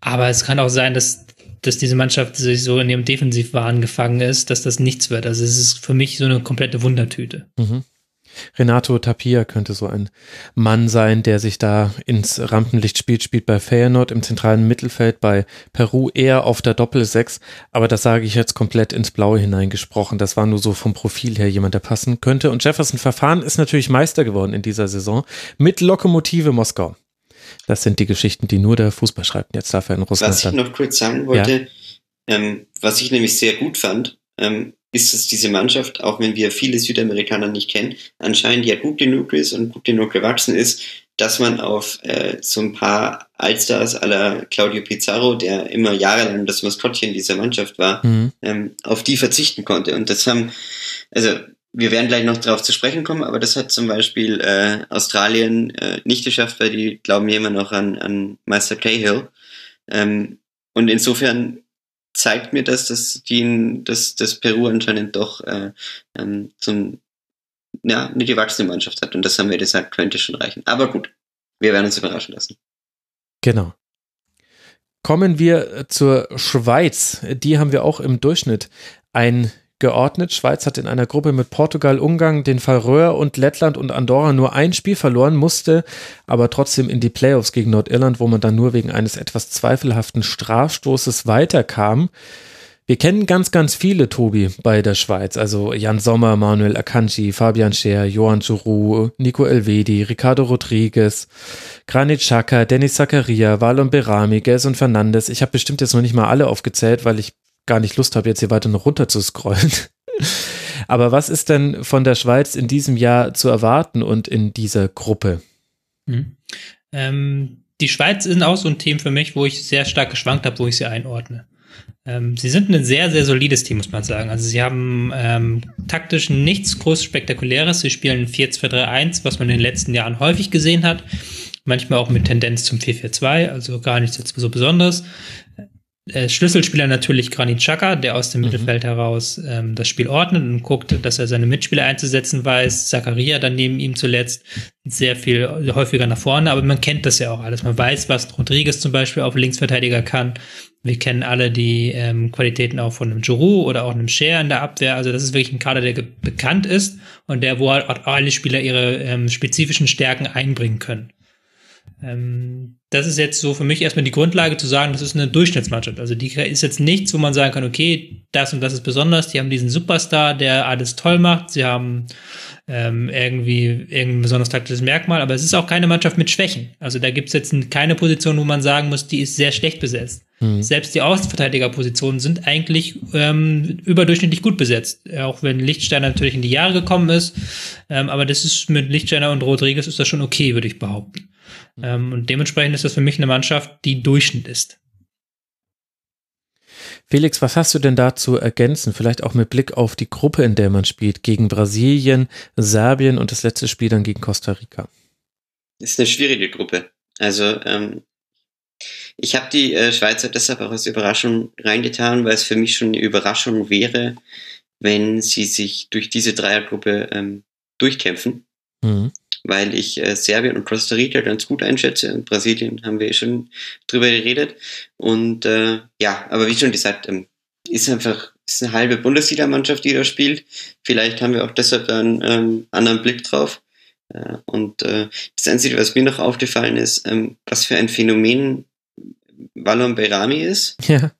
aber es kann auch sein, dass, dass diese Mannschaft sich so in ihrem Defensivwahn gefangen ist, dass das nichts wird. Also es ist für mich so eine komplette Wundertüte. Mhm. Renato Tapia könnte so ein Mann sein, der sich da ins Rampenlicht spielt, spielt bei Feyenoord im zentralen Mittelfeld, bei Peru eher auf der Doppel-6, aber das sage ich jetzt komplett ins Blaue hineingesprochen. Das war nur so vom Profil her jemand, der passen könnte. Und Jefferson Verfahren ist natürlich Meister geworden in dieser Saison mit Lokomotive Moskau. Das sind die Geschichten, die nur der Fußball schreibt. Jetzt darf er in Russland. Was ich noch kurz sagen wollte, ja? ähm, was ich nämlich sehr gut fand, ähm, ist es diese Mannschaft, auch wenn wir viele Südamerikaner nicht kennen, anscheinend ja gut genug ist und gut genug gewachsen ist, dass man auf äh, so ein paar Allstars aller Claudio Pizarro, der immer jahrelang das Maskottchen dieser Mannschaft war, mhm. ähm, auf die verzichten konnte. Und das haben, also wir werden gleich noch darauf zu sprechen kommen, aber das hat zum Beispiel äh, Australien äh, nicht geschafft, weil die glauben ja immer noch an, an Meister Cahill. Ähm, und insofern zeigt mir das, dass die, dass, dass Peru anscheinend doch äh, ähm, ein, ja, eine gewachsene Mannschaft hat. Und das haben wir gesagt, könnte schon reichen. Aber gut, wir werden uns überraschen lassen. Genau. Kommen wir zur Schweiz. Die haben wir auch im Durchschnitt ein geordnet. Schweiz hat in einer Gruppe mit Portugal, Ungarn, den Färöer und Lettland und Andorra nur ein Spiel verloren, musste aber trotzdem in die Playoffs gegen Nordirland, wo man dann nur wegen eines etwas zweifelhaften Strafstoßes weiterkam. Wir kennen ganz, ganz viele, Tobi, bei der Schweiz. Also Jan Sommer, Manuel Akanji, Fabian Scher, Johann Giroux, Nico Elvedi, Ricardo Rodriguez, Granit Xhaka, Dennis Zakaria, Valon Berami, Gelson Fernandes. Ich habe bestimmt jetzt noch nicht mal alle aufgezählt, weil ich gar nicht Lust habe, jetzt hier weiter noch runter zu scrollen. Aber was ist denn von der Schweiz in diesem Jahr zu erwarten und in dieser Gruppe? Mhm. Ähm, die Schweiz ist auch so ein Team für mich, wo ich sehr stark geschwankt habe, wo ich sie einordne. Ähm, sie sind ein sehr, sehr solides Team, muss man sagen. Also sie haben ähm, taktisch nichts groß Spektakuläres. Sie spielen 4-2-3-1, was man in den letzten Jahren häufig gesehen hat. Manchmal auch mit Tendenz zum 4-4-2, also gar nichts so Besonderes äh, Schlüsselspieler natürlich Granit Xhaka, der aus dem mhm. Mittelfeld heraus ähm, das Spiel ordnet und guckt, dass er seine Mitspieler einzusetzen weiß. Zakaria dann neben ihm zuletzt sehr viel häufiger nach vorne, aber man kennt das ja auch alles. Man weiß, was Rodriguez zum Beispiel auf Linksverteidiger kann. Wir kennen alle die ähm, Qualitäten auch von einem Giroud oder auch einem Scher in der Abwehr. Also das ist wirklich ein Kader, der bekannt ist und der, wo halt alle Spieler ihre ähm, spezifischen Stärken einbringen können. Ähm, das ist jetzt so für mich erstmal die Grundlage zu sagen, das ist eine Durchschnittsmannschaft. Also die ist jetzt nichts, wo man sagen kann, okay, das und das ist besonders. Die haben diesen Superstar, der alles toll macht. Sie haben ähm, irgendwie irgendein besonders taktisches Merkmal, aber es ist auch keine Mannschaft mit Schwächen. Also da gibt es jetzt keine Position, wo man sagen muss, die ist sehr schlecht besetzt. Mhm. Selbst die Außenverteidigerpositionen sind eigentlich ähm, überdurchschnittlich gut besetzt. Auch wenn Lichtsteiner natürlich in die Jahre gekommen ist. Ähm, aber das ist mit Lichtsteiner und Rodriguez ist das schon okay, würde ich behaupten. Mhm. Ähm, und dementsprechend ist das für mich eine Mannschaft, die Durchschnitt ist. Felix, was hast du denn da zu ergänzen? Vielleicht auch mit Blick auf die Gruppe, in der man spielt, gegen Brasilien, Serbien und das letzte Spiel dann gegen Costa Rica. Das ist eine schwierige Gruppe. Also ähm, ich habe die äh, Schweizer deshalb auch als Überraschung reingetan, weil es für mich schon eine Überraschung wäre, wenn sie sich durch diese Dreiergruppe ähm, durchkämpfen. Mhm weil ich äh, Serbien und Costa Rica ganz gut einschätze. Und Brasilien haben wir schon drüber geredet. Und äh, ja, aber wie schon gesagt, ähm, ist einfach ist eine halbe Bundesliga-Mannschaft, die da spielt. Vielleicht haben wir auch deshalb einen ähm, anderen Blick drauf. Äh, und äh, das Einzige, was mir noch aufgefallen ist, ähm, was für ein Phänomen Wallon Berami ist, ja.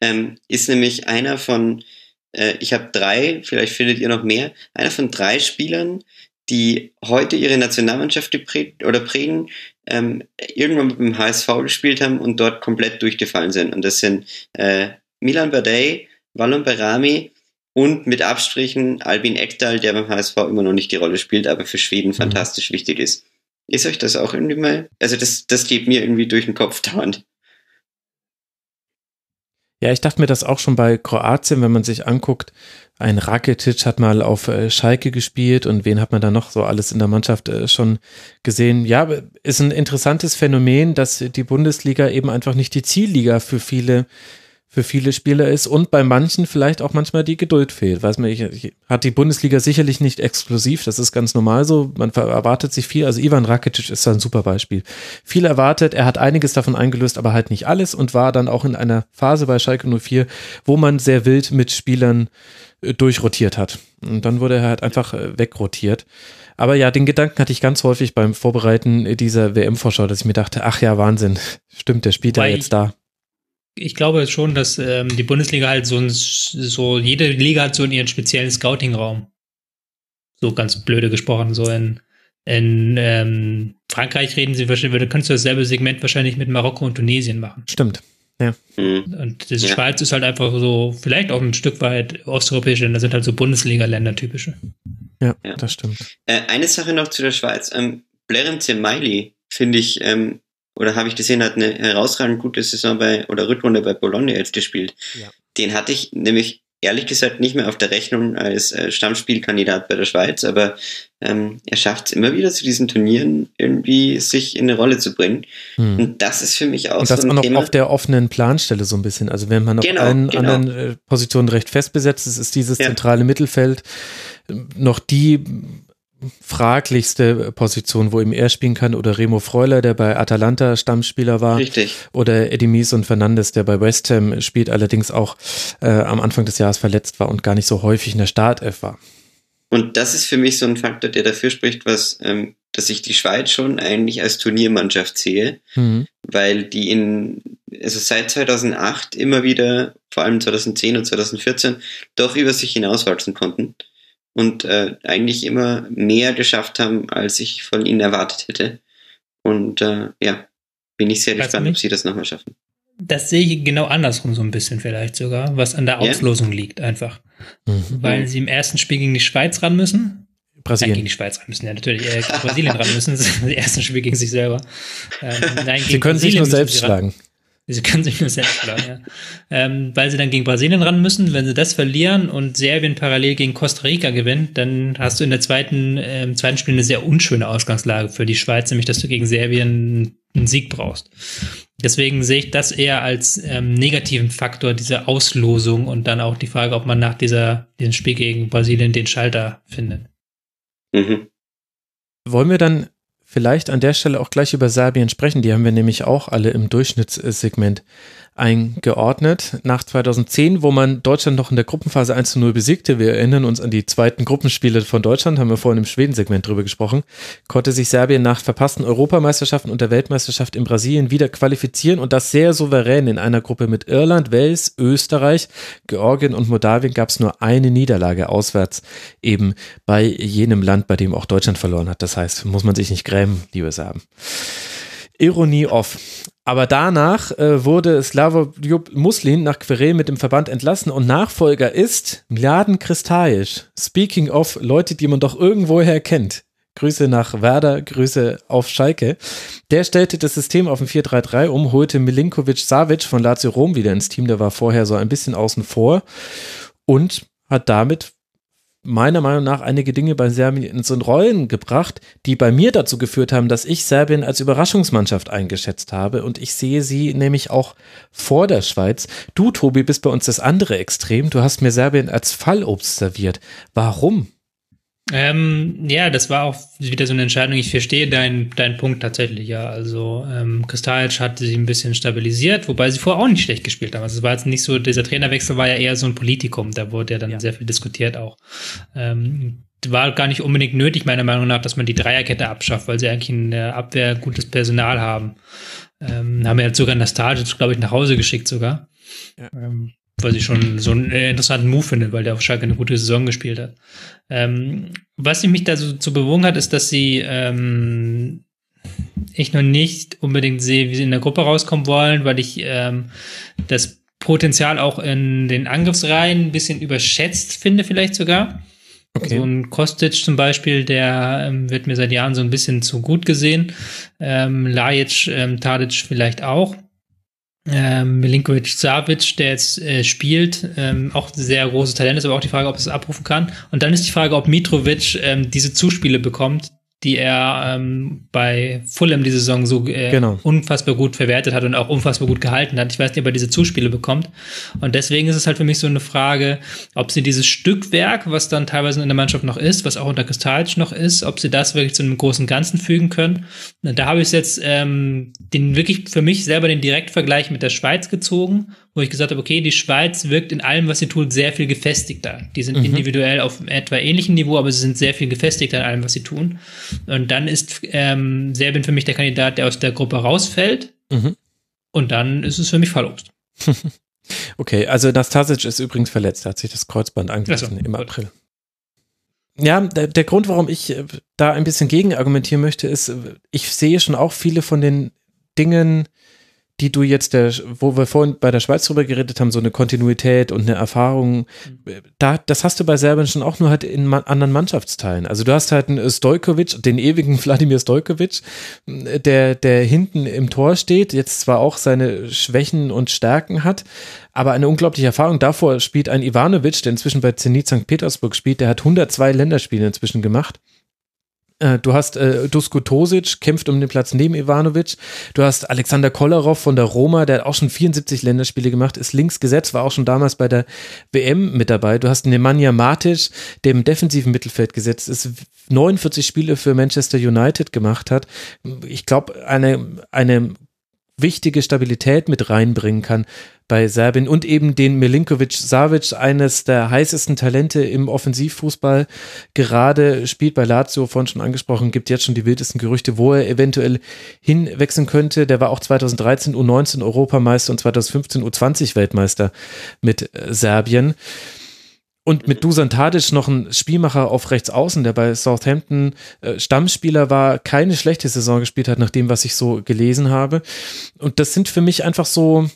ähm, ist nämlich einer von, äh, ich habe drei, vielleicht findet ihr noch mehr, einer von drei Spielern, die heute ihre Nationalmannschaft geprägt oder prägen, ähm, irgendwann mit dem HSV gespielt haben und dort komplett durchgefallen sind. Und das sind äh, Milan Badei, Wallon Berami und mit Abstrichen Albin Ekdal, der beim HSV immer noch nicht die Rolle spielt, aber für Schweden mhm. fantastisch wichtig ist. Ist euch das auch irgendwie mal? Also das, das geht mir irgendwie durch den Kopf dauernd. Ja, ich dachte mir das auch schon bei Kroatien, wenn man sich anguckt, ein Rakitic hat mal auf äh, Schalke gespielt und wen hat man da noch so alles in der Mannschaft äh, schon gesehen? Ja, ist ein interessantes Phänomen, dass die Bundesliga eben einfach nicht die Zielliga für viele für viele Spieler ist und bei manchen vielleicht auch manchmal die Geduld fehlt. Weiß man, ich, ich, hat die Bundesliga sicherlich nicht exklusiv, das ist ganz normal so. Man erwartet sich viel. Also Ivan Rakitic ist da ein super Beispiel. Viel erwartet, er hat einiges davon eingelöst, aber halt nicht alles und war dann auch in einer Phase bei Schalke 04, wo man sehr wild mit Spielern durchrotiert hat. Und dann wurde er halt einfach äh, wegrotiert. Aber ja, den Gedanken hatte ich ganz häufig beim Vorbereiten dieser WM-Vorschau, dass ich mir dachte, ach ja, Wahnsinn, stimmt, der spielt ja jetzt da ich glaube schon, dass ähm, die Bundesliga halt so ein, so, jede Liga hat so ihren speziellen Scouting-Raum. So ganz blöde gesprochen, so in, in ähm, Frankreich reden sie wahrscheinlich, könntest du dasselbe Segment wahrscheinlich mit Marokko und Tunesien machen. Stimmt. Ja. Mhm. Und die ja. Schweiz ist halt einfach so, vielleicht auch ein Stück weit osteuropäische Länder, sind halt so Bundesliga-Länder typische. Ja, ja, das stimmt. Äh, eine Sache noch zu der Schweiz. Ähm, Blair Miley finde ich, ähm, oder habe ich gesehen, hat eine herausragend gute Saison bei oder Rückrunde bei Bologna jetzt gespielt. Ja. Den hatte ich nämlich ehrlich gesagt nicht mehr auf der Rechnung als äh, Stammspielkandidat bei der Schweiz, aber ähm, er schafft es immer wieder zu diesen Turnieren irgendwie sich in eine Rolle zu bringen. Hm. Und das ist für mich auch Und das so auch ein noch Thema. auf der offenen Planstelle so ein bisschen. Also wenn man auf Genau, allen genau. anderen äh, Positionen recht fest besetzt ist, ist dieses Ja. zentrale Mittelfeld noch die fraglichste Position, wo eben er spielen kann oder Remo Freuler, der bei Atalanta Stammspieler war. Richtig. Oder Eddie Mies und Fernandes, der bei West Ham spielt, allerdings auch äh, am Anfang des Jahres verletzt war und gar nicht so häufig in der Startelf war. Und das ist für mich so ein Faktor, der dafür spricht, was, ähm, dass ich die Schweiz schon eigentlich als Turniermannschaft sehe, Mhm. weil die in, also seit 2008 immer wieder, vor allem 2010 und 2014, doch über sich hinauswachsen konnten und äh, eigentlich immer mehr geschafft haben, als ich von ihnen erwartet hätte. Und äh, ja, bin ich sehr du gespannt, ob sie das nochmal schaffen. Das sehe ich genau andersrum so ein bisschen vielleicht sogar, was an der Ja? Auslosung liegt einfach. Mhm. Weil sie im ersten Spiel gegen die Schweiz ran müssen. Nein, gegen Brasilien. die Schweiz ran müssen, ja natürlich. Äh, gegen Brasilien ran müssen. Das ist das erste Spiel gegen sich selber. Ähm, nein, Sie gegen können sich Brasilien nur müssen selbst sie ran. schlagen. Sie können sich nur selbst schlagen, ja. Ähm, weil sie dann gegen Brasilien ran müssen. Wenn sie das verlieren und Serbien parallel gegen Costa Rica gewinnt, dann hast du in der zweiten, äh, im zweiten Spiel eine sehr unschöne Ausgangslage für die Schweiz, nämlich dass du gegen Serbien einen Sieg brauchst. Deswegen sehe ich das eher als ähm, negativen Faktor, diese Auslosung und dann auch die Frage, ob man nach dieser, diesem Spiel gegen Brasilien den Schalter findet. Mhm. Wollen wir dann vielleicht an der Stelle auch gleich über Serbien sprechen? Die haben wir nämlich auch alle im Durchschnittssegment eingeordnet. Nach 2010, wo man Deutschland noch in der Gruppenphase 1 zu 0 besiegte, wir erinnern uns an die zweiten Gruppenspiele von Deutschland, haben wir vorhin im Schweden-Segment drüber gesprochen, konnte sich Serbien nach verpassten Europameisterschaften und der Weltmeisterschaft in Brasilien wieder qualifizieren und das sehr souverän in einer Gruppe mit Irland, Wales, Österreich, Georgien und Moldawien gab es nur eine Niederlage auswärts eben bei jenem Land, bei dem auch Deutschland verloren hat. Das heißt, muss man sich nicht grämen, liebe Serben. Ironie off. Aber danach äh, wurde Slavoj Muslin nach Querel mit dem Verband entlassen und Nachfolger ist Mladen Kristajic. Speaking of Leute, die man doch irgendwoher kennt. Grüße nach Werder, Grüße auf Schalke. Der stellte das System auf ein 4-3-3 um, holte Milinkovic Savic von Lazio Rom wieder ins Team, der war vorher so ein bisschen außen vor und hat damit meiner Meinung nach einige Dinge bei Serbien in so Rollen gebracht, die bei mir dazu geführt haben, dass ich Serbien als Überraschungsmannschaft eingeschätzt habe und ich sehe sie nämlich auch vor der Schweiz. Du, Tobi, bist bei uns das andere Extrem. Du hast mir Serbien als Fallobst serviert. Warum? Ähm, ja, das war auch wieder so eine Entscheidung. Ich verstehe deinen deinen Punkt tatsächlich, ja. Also ähm, Kristalic hat sie ein bisschen stabilisiert, wobei sie vorher auch nicht schlecht gespielt haben. Also es war jetzt nicht so, dieser Trainerwechsel war ja eher so ein Politikum, da wurde ja dann Ja. sehr viel diskutiert auch. Ähm, war gar nicht unbedingt nötig, meiner Meinung nach, dass man die Dreierkette abschafft, weil sie eigentlich in der Abwehr gutes Personal haben. Ähm, haben ja sogar Nastasic, glaube ich, nach Hause geschickt sogar. Ja. Ähm, was ich schon so einen äh, interessanten Move finde, weil der auf Schalke eine gute Saison gespielt hat. Ähm, was sie mich da so zu bewogen hat, ist, dass sie ähm, ich noch nicht unbedingt sehe, wie sie in der Gruppe rauskommen wollen, weil ich ähm, das Potenzial auch in den Angriffsreihen ein bisschen überschätzt finde, vielleicht sogar. Okay. So ein Kostic zum Beispiel, der ähm, wird mir seit Jahren so ein bisschen zu gut gesehen. Ähm, Lajic, ähm, Tadic vielleicht auch. Ähm, Milinkovic Savic, der jetzt äh, spielt, ähm, auch sehr großes Talent ist, aber auch die Frage, ob es abrufen kann. Und dann ist die Frage, ob Mitrovic ähm, diese Zuspiele bekommt, die er ähm, bei Fulham die Saison so äh, Genau. unfassbar gut verwertet hat und auch unfassbar gut gehalten hat. Ich weiß nicht, ob er diese Zuspiele bekommt. Und deswegen ist es halt für mich so eine Frage, ob sie dieses Stückwerk, was dann teilweise in der Mannschaft noch ist, was auch unter Kristalic noch ist, ob sie das wirklich zu einem großen Ganzen fügen können. Und da habe ich jetzt ähm, den wirklich für mich selber den Direktvergleich mit der Schweiz gezogen, wo ich gesagt habe, okay, die Schweiz wirkt in allem, was sie tut, sehr viel gefestigter. Die sind individuell auf etwa ähnlichen Niveau, aber sie sind sehr viel gefestigter in allem, was sie tun. Und dann ist ähm, Serbien für mich der Kandidat, der aus der Gruppe rausfällt. Mhm. Und dann ist es für mich Fallobst. Okay, also Nastasic ist übrigens verletzt, er hat sich das Kreuzband angegriffen Ach so, im. April. Ja, der, der Grund, warum ich äh, da ein bisschen gegen argumentieren möchte, ist, äh, ich sehe schon auch viele von den Dingen, die du jetzt, der, wo wir vorhin bei der Schweiz drüber geredet haben, so eine Kontinuität und eine Erfahrung, da, das hast du bei Serbien schon auch nur halt in anderen Mannschaftsteilen. Also du hast halt einen Stojkovic, den ewigen Wladimir Stojkovic, der, der hinten im Tor steht, jetzt zwar auch seine Schwächen und Stärken hat, aber eine unglaubliche Erfahrung. Davor spielt ein Ivanovic, der inzwischen bei Zenit St. Petersburg spielt, der hat 102 Länderspiele inzwischen gemacht. Äh, du hast äh, Dusko Tosic, kämpft um den Platz neben Ivanovic. Du hast Alexander Kolarov von der Roma, der hat auch schon 74 Länderspiele gemacht, ist links gesetzt, war auch schon damals bei der WM mit dabei. Du hast Nemanja Matic, der im defensiven Mittelfeld gesetzt ist, 49 Spiele für Manchester United gemacht hat. Ich glaube, eine, eine wichtige Stabilität mit reinbringen kann bei Serbien und eben den Milinkovic Savic, eines der heißesten Talente im Offensivfußball, gerade spielt bei Lazio, vorhin schon angesprochen, gibt jetzt schon die wildesten Gerüchte, wo er eventuell hinwechseln könnte. Der war auch 2013 U19 Europameister und 2015 U20 Weltmeister mit Serbien. Und mit Dusan Tadic noch ein Spielmacher auf rechts außen, der bei Southampton äh, Stammspieler war, keine schlechte Saison gespielt hat, nach dem, was ich so gelesen habe. Und das sind für mich einfach so,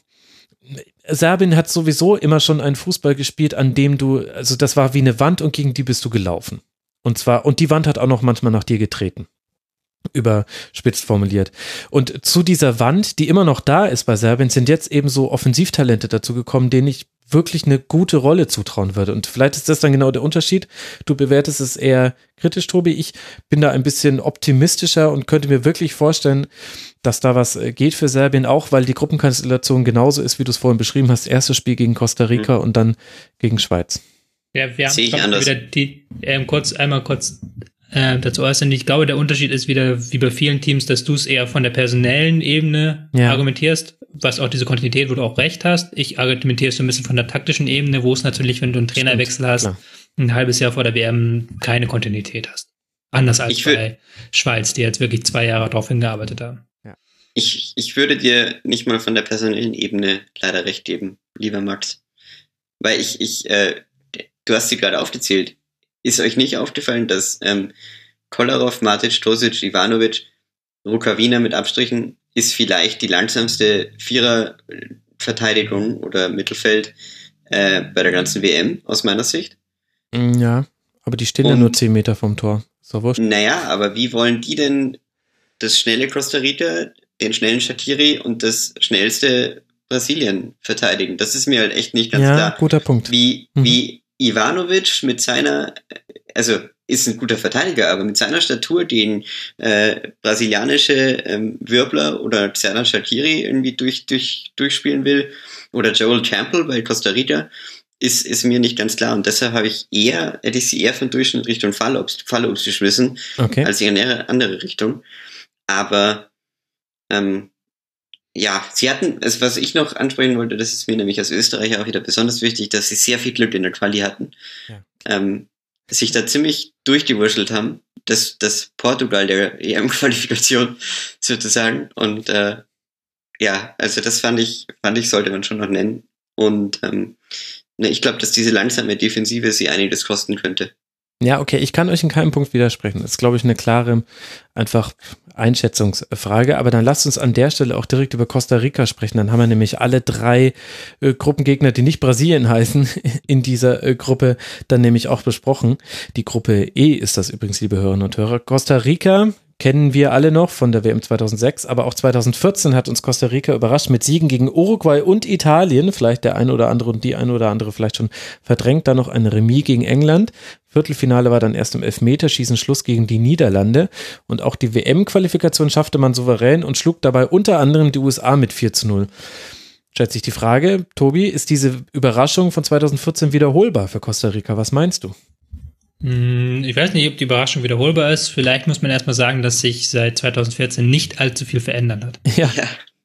Serbien hat sowieso immer schon einen Fußball gespielt, an dem du, also das war wie eine Wand und gegen die bist du gelaufen. Und zwar, und die Wand hat auch noch manchmal nach dir getreten überspitzt formuliert. Und zu dieser Wand, die immer noch da ist bei Serbien, sind jetzt eben so Offensivtalente dazu gekommen, denen ich wirklich eine gute Rolle zutrauen würde. Und vielleicht ist das dann genau der Unterschied. Du bewertest es eher kritisch, Tobi. Ich bin da ein bisschen optimistischer und könnte mir wirklich vorstellen, dass da was äh, geht für Serbien, auch weil die Gruppenkonstellation genauso ist, wie du es vorhin beschrieben hast. Erstes Spiel gegen Costa Rica mhm. und dann gegen Schweiz. Ja, wir haben wieder die, ähm, kurz, einmal kurz äh, dazu äußern. Ich glaube, der Unterschied ist wieder wie bei vielen Teams, dass du es eher von der personellen Ebene ja. argumentierst, was auch diese Kontinuität, wo du auch recht hast. Ich argumentiere so ein bisschen von der taktischen Ebene, wo es natürlich, wenn du einen Trainerwechsel hast, Klar. ein halbes Jahr vor der WM keine Kontinuität hast. Anders als bei Schweiz, die jetzt wirklich zwei Jahre darauf hingearbeitet haben. Ich, ich würde dir nicht mal von der personellen Ebene leider recht geben, lieber Max. Weil ich, ich, äh, du hast sie gerade aufgezählt. Ist euch nicht aufgefallen, dass ähm, Kolarov, Matic, Tosic, Ivanovic, Rukavina mit Abstrichen ist vielleicht die langsamste Viererverteidigung oder Mittelfeld äh, bei der ganzen WM aus meiner Sicht. Mm, ja, aber die stehen Und, ja nur 10 Meter vom Tor. So wurscht. Naja, aber wie wollen die denn das schnelle Costa Rica, den schnellen Shakiri und das schnellste Brasilien verteidigen? Das ist mir halt echt nicht ganz ja, klar. guter Punkt. Wie, mhm. wie Ivanovic mit seiner, also ist ein guter Verteidiger, aber mit seiner Statur den äh, brasilianische ähm, Wirbler oder Xerdan Shakiri irgendwie durch, durch, durchspielen will oder Joel Campbell bei Costa Rica, ist, ist mir nicht ganz klar. Und deshalb habe ich eher, hätte ich sie eher von Durchschnitt Richtung Fallobst, Fallobst geschmissen, okay. als in eine andere Richtung. Aber ähm, ja, sie hatten, also was ich noch ansprechen wollte, das ist mir nämlich als Österreicher auch wieder besonders wichtig, dass sie sehr viel Glück in der Quali hatten. Ja. Ähm, sich da ziemlich durchgewurschtelt haben, das, das Portugal der EM-Qualifikation sozusagen. Und äh, ja, also das fand ich, fand ich, sollte man schon noch nennen. Und ähm, ne, ich glaube, dass diese langsame Defensive sie einiges kosten könnte. Ja, okay, ich kann euch in keinem Punkt widersprechen. Das ist, glaube ich, eine klare, einfach Einschätzungsfrage. Aber dann lasst uns an der Stelle auch direkt über Costa Rica sprechen. Dann haben wir nämlich alle drei äh, Gruppengegner, die nicht Brasilien heißen, in dieser äh, Gruppe dann nämlich auch besprochen. Die Gruppe E ist das übrigens, liebe Hörerinnen und Hörer. Costa Rica, kennen wir alle noch von der WM 2006, aber auch 2014 hat uns Costa Rica überrascht mit Siegen gegen Uruguay und Italien, vielleicht der eine oder andere und die eine oder andere vielleicht schon verdrängt, dann noch ein Remis gegen England. Viertelfinale war dann erst im Elfmeterschießen Schluss gegen die Niederlande und auch die WM-Qualifikation schaffte man souverän und schlug dabei unter anderem die USA mit 4 zu 0. Stellt sich die Frage, Tobi, ist diese Überraschung von 2014 wiederholbar für Costa Rica? Was meinst du? Hm, ich weiß nicht, ob die Überraschung wiederholbar ist. Vielleicht muss man erstmal sagen, dass sich seit 2014 nicht allzu viel verändert hat. Ja.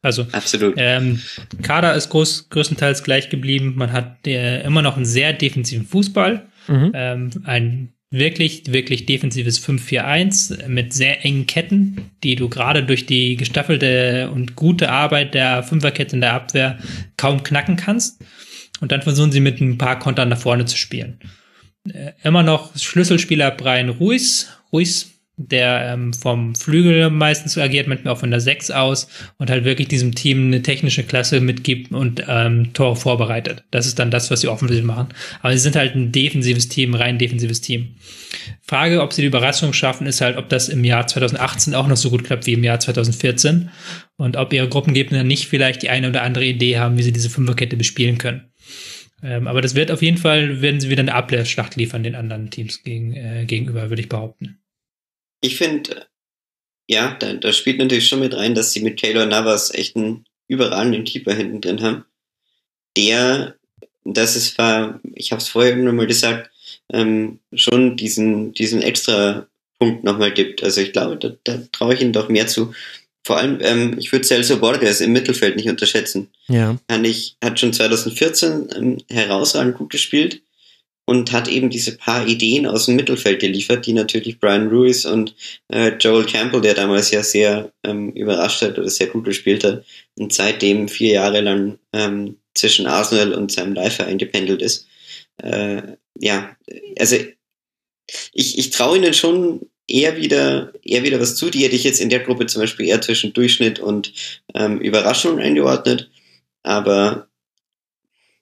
Also, absolut. Ähm, Kader ist groß, größtenteils gleich geblieben. Man hat äh, immer noch einen sehr defensiven Fußball. Mhm. Ähm, ein wirklich, wirklich defensives 5-4-1 mit sehr engen Ketten, die du gerade durch die gestaffelte und gute Arbeit der Fünferkette in der Abwehr kaum knacken kannst. Und dann versuchen sie mit ein paar Kontern nach vorne zu spielen. Äh, immer noch Schlüsselspieler Brian Ruiz, Ruiz, der ähm, vom Flügel meistens agiert, manchmal auch von der 6 aus und halt wirklich diesem Team eine technische Klasse mitgibt und ähm, Tore vorbereitet. Das ist dann das, was sie offensiv machen. Aber sie sind halt ein defensives Team, rein defensives Team. Frage, ob sie die Überraschung schaffen, ist halt, ob das im Jahr 2018 auch noch so gut klappt wie im Jahr 2014 und ob ihre Gruppengegner nicht vielleicht die eine oder andere Idee haben, wie sie diese Fünferkette bespielen können. Ähm, aber das wird auf jeden Fall, werden sie wieder eine Abwehrschlacht liefern den anderen Teams gegen, äh, gegenüber, würde ich behaupten. Ich finde, ja, da, da spielt natürlich schon mit rein, dass sie mit Taylor Navas echt einen überragenden Keeper hinten drin haben. Der, das ist war, ich habe es vorher irgendwann mal gesagt, ähm, schon diesen, diesen extra Punkt nochmal gibt. Also ich glaube, da, da traue ich ihnen doch mehr zu. Vor allem, ähm, ich würde Celso Borges im Mittelfeld nicht unterschätzen. Ja. Hat, ich, hat schon 2014 ähm, herausragend gut gespielt und hat eben diese paar Ideen aus dem Mittelfeld geliefert, die natürlich Brian Ruiz und äh, Joel Campbell, der damals ja sehr ähm, überrascht hat oder sehr gut gespielt hat und seitdem vier Jahre lang ähm, zwischen Arsenal und seinem Live-Verein gependelt ist. Äh, ja, also ich, ich traue ihnen schon eher wieder, eher wieder was zu. Die hätte ich jetzt in der Gruppe zum Beispiel eher zwischen Durchschnitt und ähm, Überraschung eingeordnet. Aber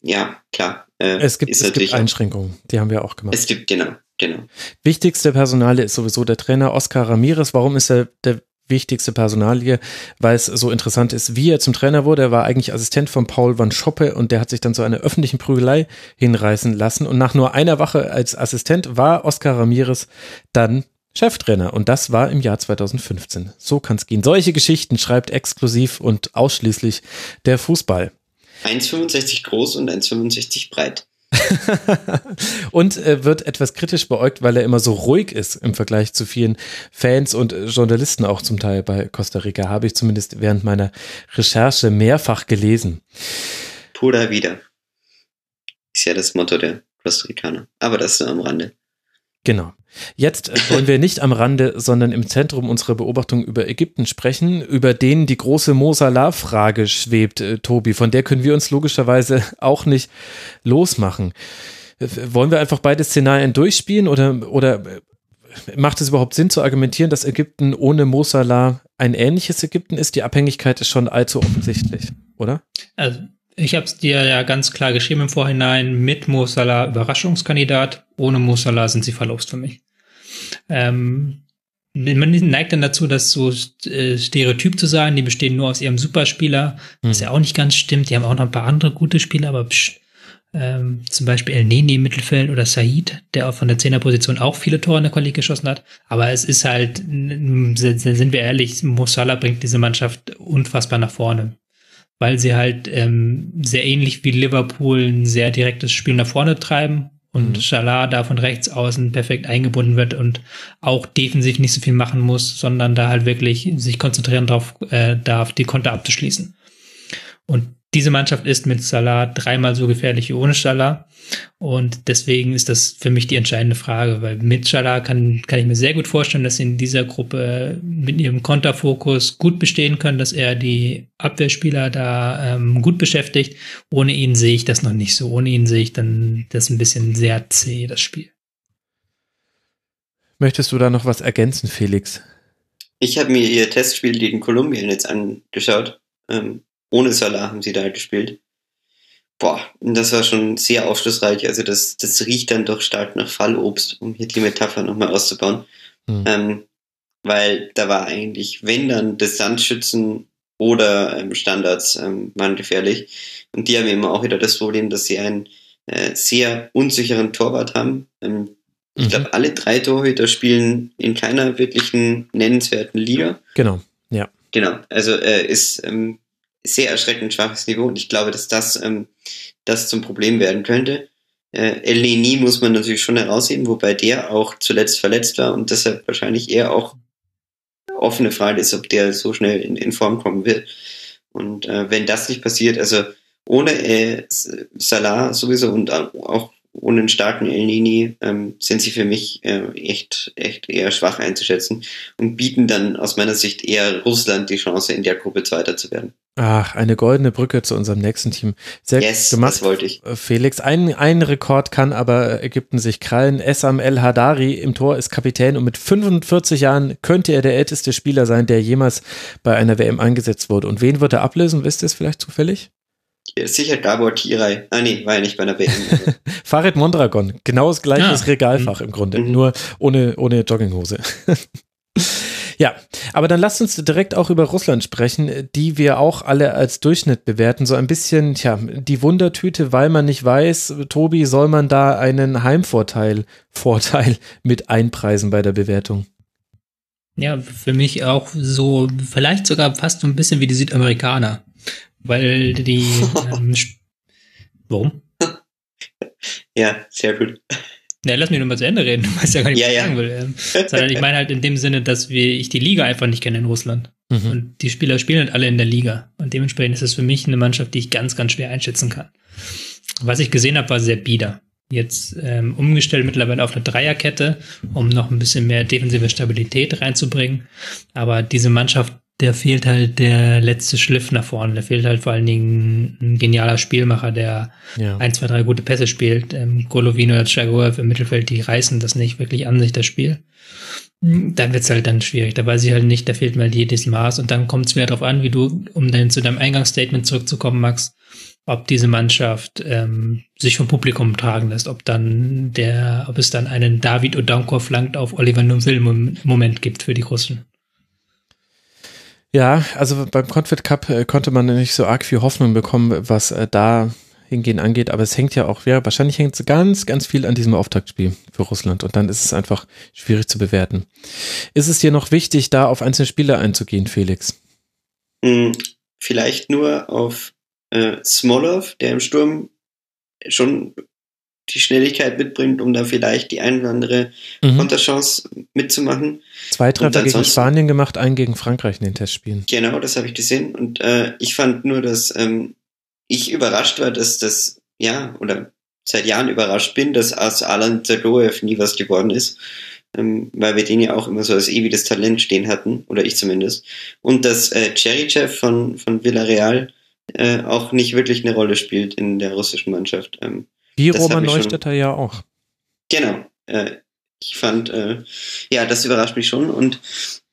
ja, klar. Äh, es gibt, es gibt Einschränkungen, die haben wir auch gemacht. Es gibt, genau, genau. Wichtigste Personale ist sowieso der Trainer Oscar Ramirez. Warum ist er der wichtigste Personalie, weil es so interessant ist, wie er zum Trainer wurde. Er war eigentlich Assistent von Paul van Schoppe und der hat sich dann zu einer öffentlichen Prügelei hinreißen lassen. Und nach nur einer Woche als Assistent war Oscar Ramirez dann Cheftrainer und das war im Jahr 2015. So kann es gehen. Solche Geschichten schreibt exklusiv und ausschließlich der Fußball. 1,65 groß und 1,65 breit. und äh, wird etwas kritisch beäugt, weil er immer so ruhig ist im Vergleich zu vielen Fans und äh, Journalisten auch zum Teil bei Costa Rica. Habe ich zumindest während meiner Recherche mehrfach gelesen. Pura wieder. Ist ja das Motto der Costa Ricaner. Aber das nur am Rande. Genau. Jetzt äh, wollen wir nicht am Rande, sondern im Zentrum unserer Beobachtung über Ägypten sprechen, über den die große Mo Salah-Frage schwebt, äh, Tobi. Von der können wir uns logischerweise auch nicht losmachen. Äh, wollen wir einfach beide Szenarien durchspielen oder, oder macht es überhaupt Sinn zu argumentieren, dass Ägypten ohne Mo Salah ein ähnliches Ägypten ist? Die Abhängigkeit ist schon allzu offensichtlich, oder? Also ich habe es dir ja ganz klar geschrieben im Vorhinein, mit Mo Salah Überraschungskandidat, ohne Mo Salah sind sie verlost für mich. Ähm, man neigt dann dazu, das so äh, stereotyp zu sagen, die bestehen nur aus ihrem Superspieler, was hm. ja auch nicht ganz stimmt. Die haben auch noch ein paar andere gute Spieler, aber psch, ähm, zum Beispiel El Neni im Mittelfeld oder Said, der auch von der Zehnerposition auch viele Tore in der Quali geschossen hat. Aber es ist halt, sind wir ehrlich, Mo Salah bringt diese Mannschaft unfassbar nach vorne weil sie halt ähm, sehr ähnlich wie Liverpool ein sehr direktes Spiel nach vorne treiben und mhm. Salah da von rechts außen perfekt eingebunden wird und auch defensiv nicht so viel machen muss, sondern da halt wirklich sich konzentrieren darauf äh, darf, die Konter abzuschließen. Und diese Mannschaft ist mit Salah dreimal so gefährlich wie ohne Salah. Und deswegen ist das für mich die entscheidende Frage, weil mit Salah kann, kann ich mir sehr gut vorstellen, dass sie in dieser Gruppe mit ihrem Konterfokus gut bestehen können, dass er die Abwehrspieler da ähm, gut beschäftigt. Ohne ihn sehe ich das noch nicht so. Ohne ihn sehe ich dann das ein bisschen sehr zäh, das Spiel. Möchtest du da noch was ergänzen, Felix? Ich habe mir ihr Testspiel gegen Kolumbien jetzt angeschaut. Ähm, ohne Salah haben sie da gespielt. Boah, das war schon sehr aufschlussreich. Also das, das riecht dann doch stark nach Fallobst, um hier die Metapher nochmal auszubauen. Mhm. Ähm, weil da war eigentlich, wenn dann Distanzschützen oder ähm, Standards ähm, waren gefährlich. Und die haben immer auch wieder das Problem, dass sie einen äh, sehr unsicheren Torwart haben. Ähm, ich mhm. glaube, alle drei Torhüter spielen in keiner wirklichen nennenswerten Liga. Genau, ja. Genau, also äh, ist ähm, sehr erschreckend schwaches Niveau und ich glaube, dass das, ähm, das zum Problem werden könnte. Äh, El Neni muss man natürlich schon herausheben, wobei der auch zuletzt verletzt war und deshalb wahrscheinlich eher auch offene Frage ist, ob der so schnell in, in Form kommen wird. Und äh, wenn das nicht passiert, also ohne äh, Salah sowieso und auch ohne einen starken El Nini ähm, sind sie für mich äh, echt, echt eher schwach einzuschätzen und bieten dann aus meiner Sicht eher Russland die Chance, in der Gruppe Zweiter zu werden. Ach, eine goldene Brücke zu unserem nächsten Team. Sehr Yes, gemacht, das wollte ich. äh, Felix. Ein, ein Rekord kann aber Ägypten sich krallen. Essam El Hadari im Tor ist Kapitän und mit 45 Jahren könnte er der älteste Spieler sein, der jemals bei einer WM eingesetzt wurde. Und wen wird er ablösen? Wisst ihr es vielleicht zufällig? Ja, sicher Gabor Tiray. Ah nee, war ja nicht bei einer WM. Farid Mondragon. Genau das gleiche Ah. Regalfach im Grunde. Mhm. Nur ohne, ohne Jogginghose. Ja, aber dann lasst uns direkt auch über Russland sprechen, die wir auch alle als Durchschnitt bewerten. So ein bisschen, tja, die Wundertüte, weil man nicht weiß, Tobi, soll man da einen Heimvorteil, Vorteil mit einpreisen bei der Bewertung? Ja, für mich auch so, vielleicht sogar fast so ein bisschen wie die Südamerikaner. Weil die, ähm, warum? ja, sehr gut. Ja, lass mich nur mal zu Ende reden. Du weißt ja gar nicht, Ja, was ich ja. sagen will. Ähm, Sondern ich meine halt in dem Sinne, dass wir, ich die Liga einfach nicht kenne in Russland. Mhm. Und die Spieler spielen halt alle in der Liga. Und dementsprechend ist es für mich eine Mannschaft, die ich ganz, ganz schwer einschätzen kann. Was ich gesehen habe, war sehr bieder. Jetzt ähm, umgestellt mittlerweile auf eine Dreierkette, um noch ein bisschen mehr defensive Stabilität reinzubringen. Aber diese Mannschaft, der fehlt halt der letzte Schliff nach vorne. Der fehlt halt vor allen Dingen ein genialer Spielmacher, der Ja. ein, zwei, drei gute Pässe spielt. Ähm, Golovin oder Chagoev im Mittelfeld, die reißen das nicht wirklich an sich, das Spiel. Dann wird's halt dann schwierig. Da weiß ich halt nicht, da fehlt mir halt jedes Maß. Und dann kommt es wieder darauf an, wie du, um dann zu deinem Eingangsstatement zurückzukommen, Max, ob diese Mannschaft ähm, sich vom Publikum tragen lässt, ob dann der, ob es dann einen David Odankor flankt auf Oliver Neuville Moment gibt für die Russen. Ja, also beim Confed Cup äh, konnte man nicht so arg viel Hoffnung bekommen, was äh, da hingehen angeht, aber es hängt ja auch, ja, wahrscheinlich hängt es ganz, ganz viel an diesem Auftaktspiel für Russland und dann ist es einfach schwierig zu bewerten. Ist es dir noch wichtig, da auf einzelne Spieler einzugehen, Felix? Hm, vielleicht nur auf äh, Smolov, der im Sturm schon die Schnelligkeit mitbringt, um da vielleicht die ein oder andere Mhm. Konterchance mitzumachen. Zwei Treffer gegen Spanien gemacht, einen gegen Frankreich in den Testspielen. Genau, das habe ich gesehen. Und äh, ich fand nur, dass ähm, ich überrascht war, dass das, ja, oder seit Jahren überrascht bin, dass aus Alan Zagoev nie was geworden ist. Ähm, weil wir den ja auch immer so als ewiges Talent stehen hatten, oder ich zumindest. Und dass äh, Cherichev von, von Villarreal äh, auch nicht wirklich eine Rolle spielt in der russischen Mannschaft. Ähm, Wie Das Roman ich schon- Neustädter ja auch. Genau. Äh, ich fand, äh, ja, das überrascht mich schon. Und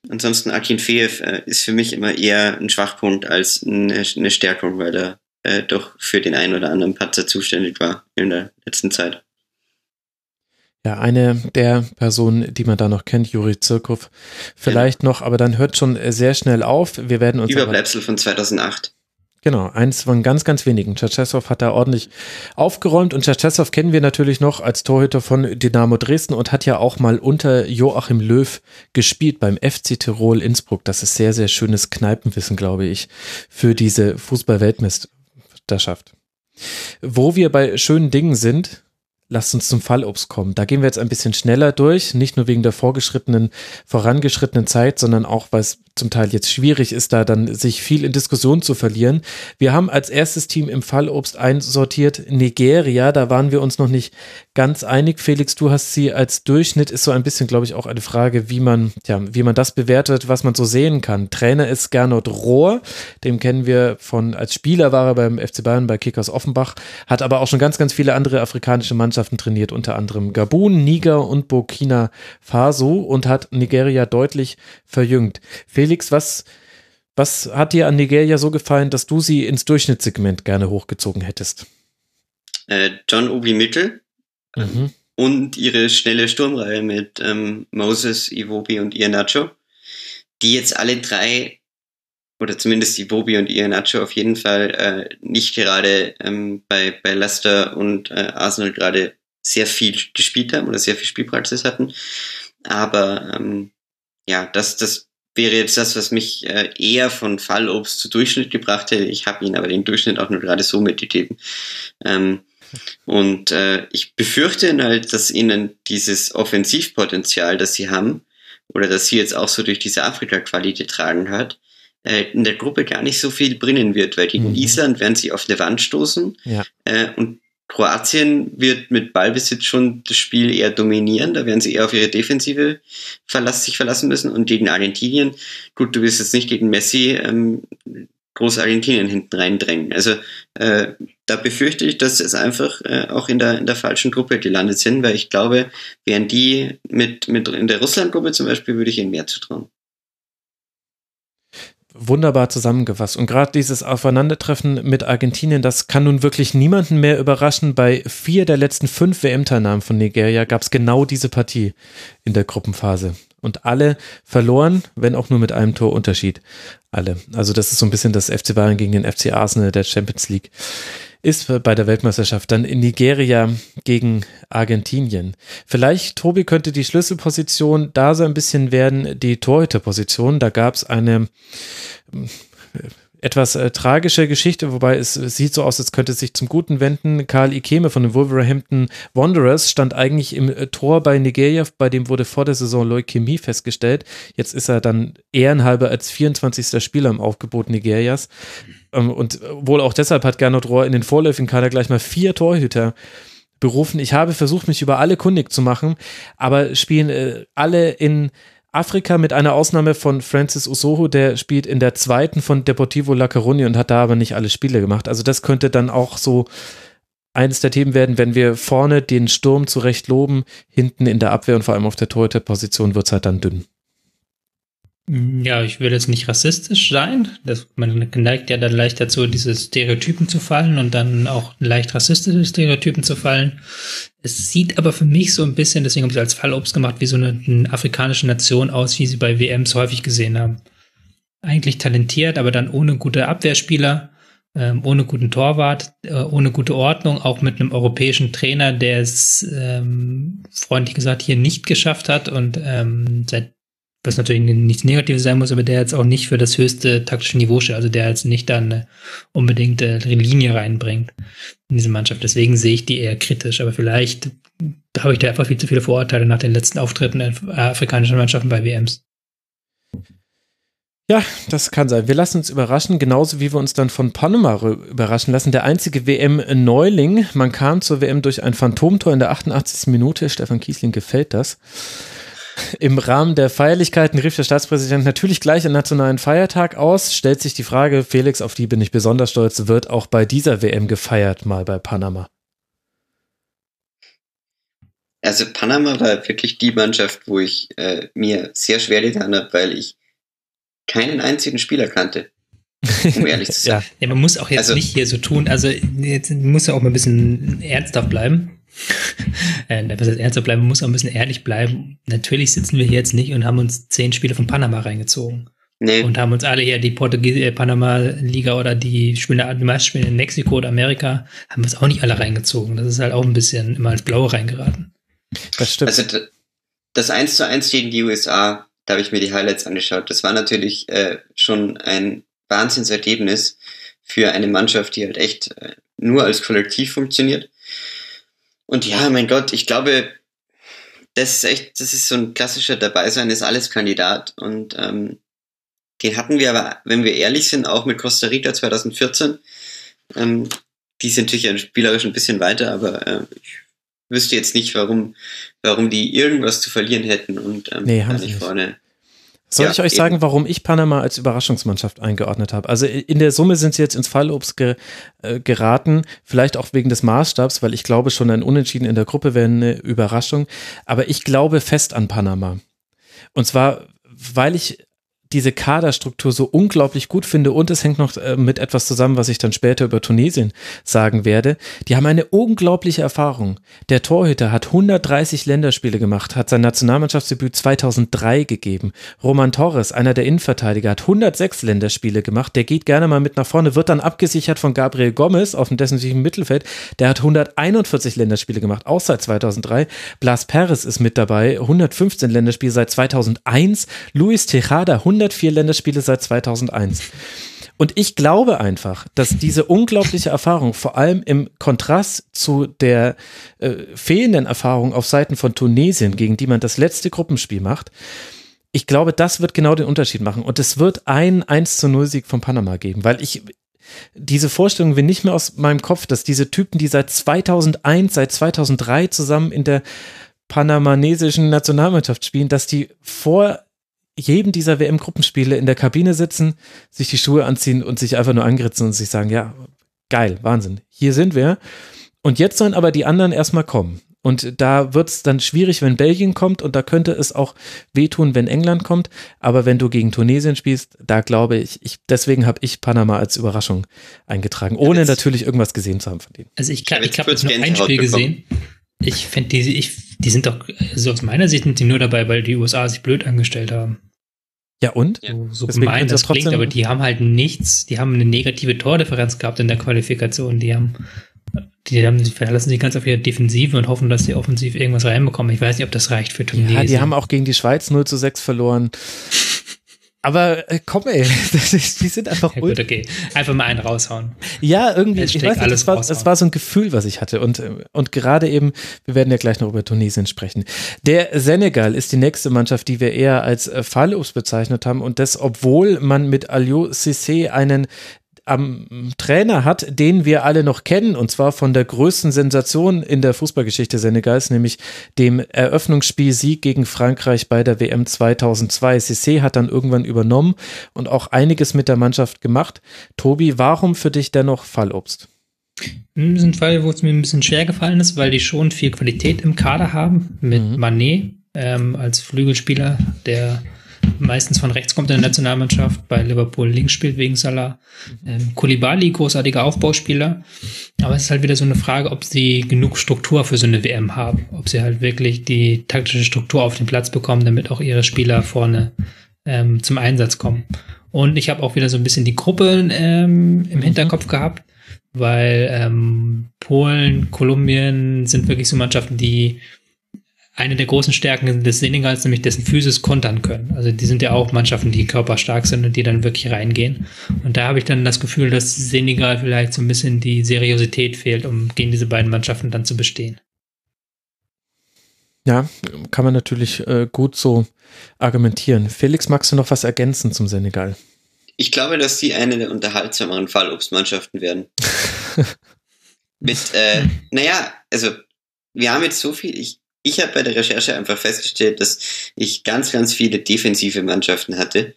ansonsten Akinfeev äh, ist für mich immer eher ein Schwachpunkt als eine, eine Stärkung, weil er äh, doch für den einen oder anderen Patzer zuständig war in der letzten Zeit. Ja, eine der Personen, die man da noch kennt, Juri Zirkov, vielleicht noch, aber dann hört schon sehr schnell auf. Wir werden uns Überbleibsel von 2008. Genau, eins von ganz, ganz wenigen. Tschetschesow hat da ordentlich aufgeräumt und Tschetschesow kennen wir natürlich noch als Torhüter von Dynamo Dresden und hat ja auch mal unter Joachim Löw gespielt beim FC Tirol Innsbruck. Das ist sehr, sehr schönes Kneipenwissen, glaube ich, für diese Fußball-Weltmeisterschaft. Wo wir bei schönen Dingen sind, lasst uns zum Fallobst kommen. Da gehen wir jetzt ein bisschen schneller durch, nicht nur wegen der vorgeschrittenen, vorangeschrittenen Zeit, sondern auch, weil es zum Teil jetzt schwierig ist, da dann sich viel in Diskussion zu verlieren. Wir haben als erstes Team im Fallobst einsortiert Nigeria. Da waren wir uns noch nicht ganz einig. Felix, du hast sie als Durchschnitt, ist so ein bisschen, glaube ich, auch eine Frage, wie man, ja, wie man das bewertet, was man so sehen kann. Trainer ist Gernot Rohr. Dem kennen wir von, als Spieler war er beim FC Bayern bei Kickers Offenbach, hat aber auch schon ganz, ganz viele andere afrikanische Mannschaften trainiert, unter anderem Gabun, Niger und Burkina Faso und hat Nigeria deutlich verjüngt. Felix, was, was hat dir an Nigeria so gefallen, dass du sie ins Durchschnittssegment gerne hochgezogen hättest? Äh, John Obi Mitchell Mhm. und ihre schnelle Sturmreihe mit ähm, Moses, Iwobi und Iheanacho, die jetzt alle drei, oder zumindest Iwobi und Iheanacho auf jeden Fall äh, nicht gerade ähm, bei, bei Leicester und äh, Arsenal gerade sehr viel gespielt haben oder sehr viel Spielpraxis hatten. Aber ähm, ja, das, das wäre jetzt das, was mich äh, eher von Fallobst zu Durchschnitt gebracht hätte. Ich habe ihn aber den Durchschnitt auch nur gerade so mitgegeben. Ähm, und äh, ich befürchte halt, dass ihnen dieses Offensivpotenzial, das sie haben, oder das sie jetzt auch so durch diese Afrika-Quali getragen hat, äh, in der Gruppe gar nicht so viel bringen wird, weil gegen Mhm. Island werden sie auf eine Wand stoßen Ja. äh, und Kroatien wird mit Ballbesitz schon das Spiel eher dominieren, da werden sie eher auf ihre Defensive verlass, sich verlassen müssen. Und gegen Argentinien, gut, du wirst jetzt nicht gegen Messi ähm, groß Argentinien hinten reindrängen. Also äh, da befürchte ich, dass es einfach äh, auch in der, in der falschen Gruppe gelandet sind, weil ich glaube, wären die mit, mit in der Russland-Gruppe zum Beispiel, würde ich ihnen mehr zutrauen wunderbar zusammengefasst. Und gerade dieses Aufeinandertreffen mit Argentinien, das kann nun wirklich niemanden mehr überraschen. Bei vier der letzten fünf WM-Teilnahmen von Nigeria gab es genau diese Partie in der Gruppenphase. Und alle verloren, wenn auch nur mit einem Torunterschied. Alle. Also das ist so ein bisschen das FC Bayern gegen den FC Arsenal der Champions League ist bei der Weltmeisterschaft dann in Nigeria gegen Argentinien. Vielleicht, Tobi, könnte die Schlüsselposition da so ein bisschen werden, die Torhüterposition. Da gab es eine etwas äh, tragische Geschichte, wobei es, es, sieht so aus, als könnte es sich zum Guten wenden. Karl Ikeme von den Wolverhampton Wanderers stand eigentlich im äh, Tor bei Nigeria, bei dem wurde vor der Saison Leukämie festgestellt. Jetzt ist er dann ehrenhalber als 24. Spieler im Aufgebot Nigerias. Ähm, und wohl auch deshalb hat Gernot Rohr in den vorläufigen Kader gleich mal vier Torhüter berufen. Ich habe versucht, mich über alle kundig zu machen, aber spielen äh, alle in Afrika mit einer Ausnahme von Francis Usoho, der spielt in der zweiten von Deportivo La Coruña und hat da aber nicht alle Spiele gemacht. Also das könnte dann auch so eines der Themen werden, wenn wir vorne den Sturm zurecht loben, hinten in der Abwehr und vor allem auf der Torhüterposition wird es halt dann dünn. Ja, ich will jetzt nicht rassistisch sein. Das, man neigt ja dann leicht dazu, diese Stereotypen zu fallen und dann auch leicht rassistische Stereotypen zu fallen. Es sieht aber für mich so ein bisschen, deswegen habe ich es als Fallobst gemacht, wie so eine, eine afrikanische Nation aus, wie sie bei WMs häufig gesehen haben. Eigentlich talentiert, aber dann ohne gute Abwehrspieler, ähm, ohne guten Torwart, äh, ohne gute Ordnung, auch mit einem europäischen Trainer, der es ähm, freundlich gesagt hier nicht geschafft hat und ähm, seit was natürlich nichts Negatives sein muss, aber der jetzt auch nicht für das höchste taktische Niveau steht, also der jetzt nicht dann eine unbedingte Linie reinbringt in diese Mannschaft. Deswegen sehe ich die eher kritisch, aber vielleicht habe ich da einfach viel zu viele Vorurteile nach den letzten Auftritten afrikanischen Mannschaften bei WMs. Ja, das kann sein. Wir lassen uns überraschen, genauso wie wir uns dann von Panama überraschen lassen. Der einzige WM-Neuling. Man kam zur WM durch ein Phantomtor in der 88. Minute. Stefan Kiesling gefällt das. Im Rahmen der Feierlichkeiten rief der Staatspräsident natürlich gleich einen nationalen Feiertag aus. Stellt sich die Frage, Felix, auf die bin ich besonders stolz, wird auch bei dieser WM gefeiert, mal bei Panama? Also Panama war wirklich die Mannschaft, wo ich äh, mir sehr schwer getan habe, weil ich keinen einzigen Spieler kannte. Um ehrlich zu sein. ja. ja, man muss auch jetzt also, nicht hier so tun, also jetzt muss ja auch mal ein bisschen ernsthaft bleiben äh, was heißt ernster bleiben, man muss auch ein bisschen ehrlich bleiben. Natürlich sitzen wir hier jetzt nicht und haben uns zehn Spiele von Panama reingezogen. Nee. Und haben uns alle hier die Portugies äh, Panama-Liga oder die Spiele, die meisten Spiele in Mexiko oder Amerika, haben wir uns auch nicht alle reingezogen. Das ist halt auch ein bisschen immer ins Blaue reingeraten. Das stimmt. Also das 1 zu 1 gegen die USA, da habe ich mir die Highlights angeschaut. Das war natürlich äh, schon ein Wahnsinnsergebnis für eine Mannschaft, die halt echt äh, nur als Kollektiv funktioniert. Und ja, mein Gott, ich glaube, das ist echt, das ist so ein klassischer Dabeisein ist alles Kandidat. Und ähm, den hatten wir aber, wenn wir ehrlich sind, auch mit Costa Rica 2014. Ähm, die sind natürlich spielerisch ein bisschen weiter, aber äh, ich wüsste jetzt nicht, warum, warum die irgendwas zu verlieren hätten und ähm, nee, haben nicht vorne soll ja, ich euch eben. sagen, warum ich Panama als Überraschungsmannschaft eingeordnet habe? Also in der Summe sind sie jetzt ins Fallobst ge, äh, geraten, vielleicht auch wegen des Maßstabs, weil ich glaube schon ein Unentschieden in der Gruppe wäre eine Überraschung. Aber ich glaube fest an Panama. Und zwar, weil ich diese Kaderstruktur so unglaublich gut finde und es hängt noch äh, mit etwas zusammen, was ich dann später über Tunesien sagen werde. Die haben eine unglaubliche Erfahrung. Der Torhüter hat 130 Länderspiele gemacht, hat sein Nationalmannschaftsdebüt 2003 gegeben. Roman Torres, einer der Innenverteidiger, hat 106 Länderspiele gemacht. Der geht gerne mal mit nach vorne, wird dann abgesichert von Gabriel Gomez auf dem defensiven Mittelfeld. Der hat 141 Länderspiele gemacht, auch seit 2003. Blas Perez ist mit dabei, 115 Länderspiele seit 2001. Luis Tejada, 100 104 Länderspiele seit 2001. Und ich glaube einfach, dass diese unglaubliche Erfahrung, vor allem im Kontrast zu der äh, fehlenden Erfahrung auf Seiten von Tunesien, gegen die man das letzte Gruppenspiel macht, ich glaube, das wird genau den Unterschied machen. Und es wird einen 1 zu 0 Sieg von Panama geben, weil ich diese Vorstellung will nicht mehr aus meinem Kopf, dass diese Typen, die seit 2001, seit 2003 zusammen in der panamanesischen Nationalmannschaft spielen, dass die vor jedem dieser WM-Gruppenspiele in der Kabine sitzen, sich die Schuhe anziehen und sich einfach nur angritzen und sich sagen, ja, geil, Wahnsinn, hier sind wir. Und jetzt sollen aber die anderen erstmal kommen. Und da wird es dann schwierig, wenn Belgien kommt und da könnte es auch wehtun, wenn England kommt. Aber wenn du gegen Tunesien spielst, da glaube ich, ich deswegen habe ich Panama als Überraschung eingetragen, ohne ja, natürlich irgendwas gesehen zu haben von denen. Also ich, ich, ich habe nur ein Spiel gesehen. Ich finde die, ich, die sind doch, also aus meiner Sicht sind die nur dabei, weil die USA sich blöd angestellt haben. Ja, und? So, so gemein das klingt, aber die haben halt nichts, die haben eine negative Tordifferenz gehabt in der Qualifikation. Die haben die haben, verlassen sich ganz auf ihre Defensive und hoffen, dass sie offensiv irgendwas reinbekommen. Ich weiß nicht, ob das reicht für Tunesien. Ja, die haben auch gegen die Schweiz 0 zu 6 verloren. Aber äh, komm ey, die sind einfach ja, gut, okay. Einfach mal einen raushauen. Ja, irgendwie, ich weiß nicht, das war, das war so ein Gefühl, was ich hatte. Und, und gerade eben, wir werden ja gleich noch über Tunesien sprechen. Der Senegal ist die nächste Mannschaft, die wir eher als äh, Fallobst bezeichnet haben. Und das, obwohl man mit Aliou Cissé einen am Trainer hat, den wir alle noch kennen, und zwar von der größten Sensation in der Fußballgeschichte Senegals, nämlich dem Eröffnungsspiel-Sieg gegen Frankreich bei der WM 2002. Cissé hat dann irgendwann übernommen und auch einiges mit der Mannschaft gemacht. Tobi, warum für dich dennoch Fallobst? Das ist ein Fall, wo es mir ein bisschen schwer gefallen ist, weil die schon viel Qualität im Kader haben, mit mhm. Manet ähm, als Flügelspieler, der meistens von rechts kommt in der Nationalmannschaft, bei Liverpool links spielt wegen Salah. Ähm, Koulibaly, großartiger Aufbauspieler. Aber es ist halt wieder so eine Frage, ob sie genug Struktur für so eine WM haben. Ob sie halt wirklich die taktische Struktur auf den Platz bekommen, damit auch ihre Spieler vorne ähm, zum Einsatz kommen. Und ich habe auch wieder so ein bisschen die Gruppe ähm, im Hinterkopf gehabt, weil ähm, Polen, Kolumbien sind wirklich so Mannschaften, die eine der großen Stärken des Senegals, nämlich dessen Physis kontern können. Also die sind ja auch Mannschaften, die körperstark sind und die dann wirklich reingehen. Und da habe ich dann das Gefühl, dass Senegal vielleicht so ein bisschen die Seriosität fehlt, um gegen diese beiden Mannschaften dann zu bestehen. Ja, kann man natürlich äh, gut so argumentieren. Felix, magst du noch was ergänzen zum Senegal? Ich glaube, dass sie eine der unterhaltsameren Fallobstmannschaften werden. Mit, äh, naja, also wir haben jetzt so viel, ich, ich habe bei der Recherche einfach festgestellt, dass ich ganz, ganz viele defensive Mannschaften hatte.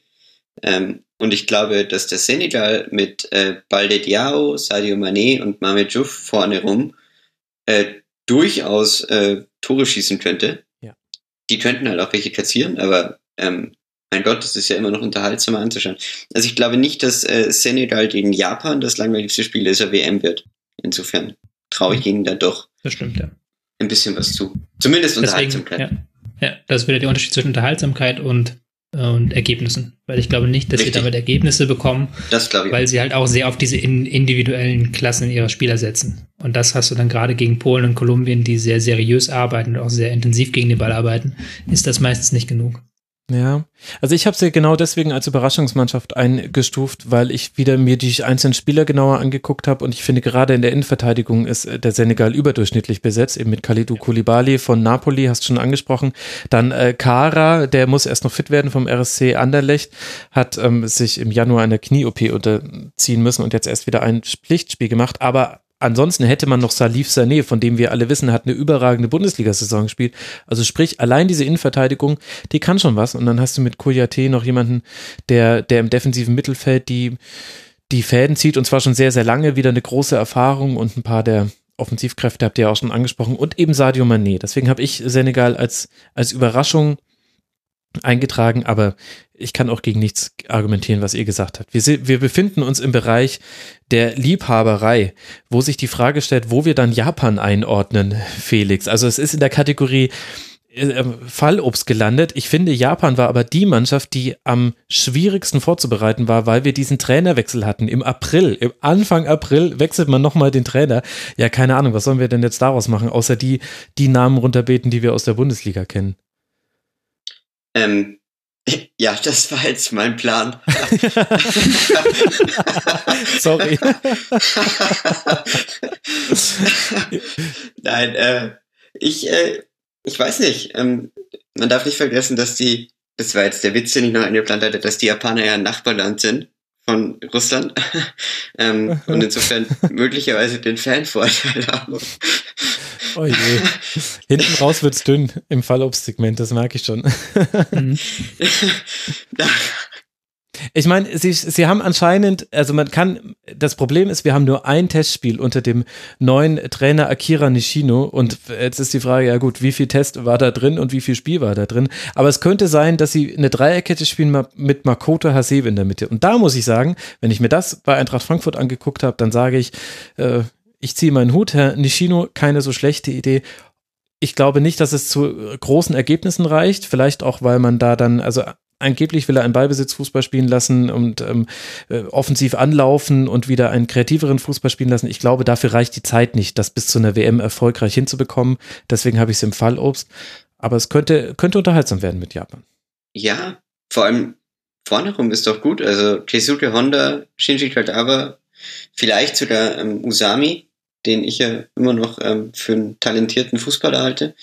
Ähm, und ich glaube, dass der Senegal mit äh, Balde Diao, Sadio Mané und Mamed Jouf vorne rum äh, durchaus äh, Tore schießen könnte. Ja. Die könnten halt auch welche kassieren, aber ähm, mein Gott, das ist ja immer noch unterhaltsamer anzuschauen. Also ich glaube nicht, dass äh, Senegal gegen Japan das langweiligste Spiel dieser WM wird. Insofern traue ich mhm. ihnen da doch. Das stimmt, ja ein bisschen was zu. Zumindest Unterhaltsamkeit. Deswegen, ja, ja, das ist wieder der Unterschied zwischen Unterhaltsamkeit und, äh, und Ergebnissen. Weil ich glaube nicht, dass Richtig. sie damit Ergebnisse bekommen, das glaube ich. weil sie halt auch sehr auf diese in, individuellen Klassen ihrer Spieler setzen. Und das hast du dann gerade gegen Polen und Kolumbien, die sehr seriös arbeiten und auch sehr intensiv gegen den Ball arbeiten, ist das meistens nicht genug. Ja, also ich habe sie genau deswegen als Überraschungsmannschaft eingestuft, weil ich wieder mir die einzelnen Spieler genauer angeguckt habe. Und ich finde gerade in der Innenverteidigung ist äh, der Senegal überdurchschnittlich besetzt, eben mit Khalidou Koulibaly von Napoli, hast du schon angesprochen, dann äh, Kara, der muss erst noch fit werden vom RSC Anderlecht, hat ähm, sich im Januar einer Knie-OP unterziehen müssen und jetzt erst wieder ein Pflichtspiel gemacht, aber ansonsten hätte man noch Salif Sané, von dem wir alle wissen, hat eine überragende Bundesliga-Saison gespielt. Also sprich, allein diese Innenverteidigung, die kann schon was. Und dann hast du mit Kouyaté noch jemanden, der, der im defensiven Mittelfeld die, die Fäden zieht und zwar schon sehr, sehr lange, wieder eine große Erfahrung und ein paar der Offensivkräfte habt ihr auch schon angesprochen und eben Sadio Mané. Deswegen habe ich Senegal als, als Überraschung eingetragen, aber ich kann auch gegen nichts argumentieren, was ihr gesagt habt. Wir, wir befinden uns im Bereich der Liebhaberei, wo sich die Frage stellt, wo wir dann Japan einordnen, Felix. Also es ist in der Kategorie äh, Fallobst gelandet. Ich finde, Japan war aber die Mannschaft, die am schwierigsten vorzubereiten war, weil wir diesen Trainerwechsel hatten. Im April, im Anfang April wechselt man nochmal den Trainer. Ja, keine Ahnung, was sollen wir denn jetzt daraus machen, außer die, die Namen runterbeten, die wir aus der Bundesliga kennen. Ähm, ja, das war jetzt mein Plan. Sorry. Nein, äh, ich, äh, ich weiß nicht. Ähm, man darf nicht vergessen, dass die, das war jetzt der Witz, den ich noch eingeplant hatte, dass die Japaner ja ein Nachbarland sind von Russland ähm, und insofern möglicherweise den Fanvorteil haben. Oh je. Hinten raus wird's dünn im Fallobstsegment, das merke ich schon. Mhm. Ich meine, sie, sie haben anscheinend, also man kann, das Problem ist, wir haben nur ein Testspiel unter dem neuen Trainer Akira Nishino und jetzt ist die Frage, ja gut, wie viel Test war da drin und wie viel Spiel war da drin? Aber es könnte sein, dass sie eine Dreierkette spielen mit Makoto Hasebe in der Mitte. Und da muss ich sagen, wenn ich mir das bei Eintracht Frankfurt angeguckt habe, dann sage ich, äh, ich ziehe meinen Hut, Herr Nishino, keine so schlechte Idee ich glaube nicht, dass es zu großen Ergebnissen reicht. Vielleicht auch, weil man da dann, also angeblich will er einen Ballbesitzfußball spielen lassen und ähm, äh, offensiv anlaufen und wieder einen kreativeren Fußball spielen lassen. Ich glaube, dafür reicht die Zeit nicht, das bis zu einer WM erfolgreich hinzubekommen. Deswegen habe ich es im Fallobst. Aber es könnte, könnte unterhaltsam werden mit Japan. Ja, vor allem vorne rum ist doch gut. Also Keisuke Honda, Shinji Kagawa, vielleicht sogar ähm, Usami, den ich ja immer noch ähm, für einen talentierten Fußballer halte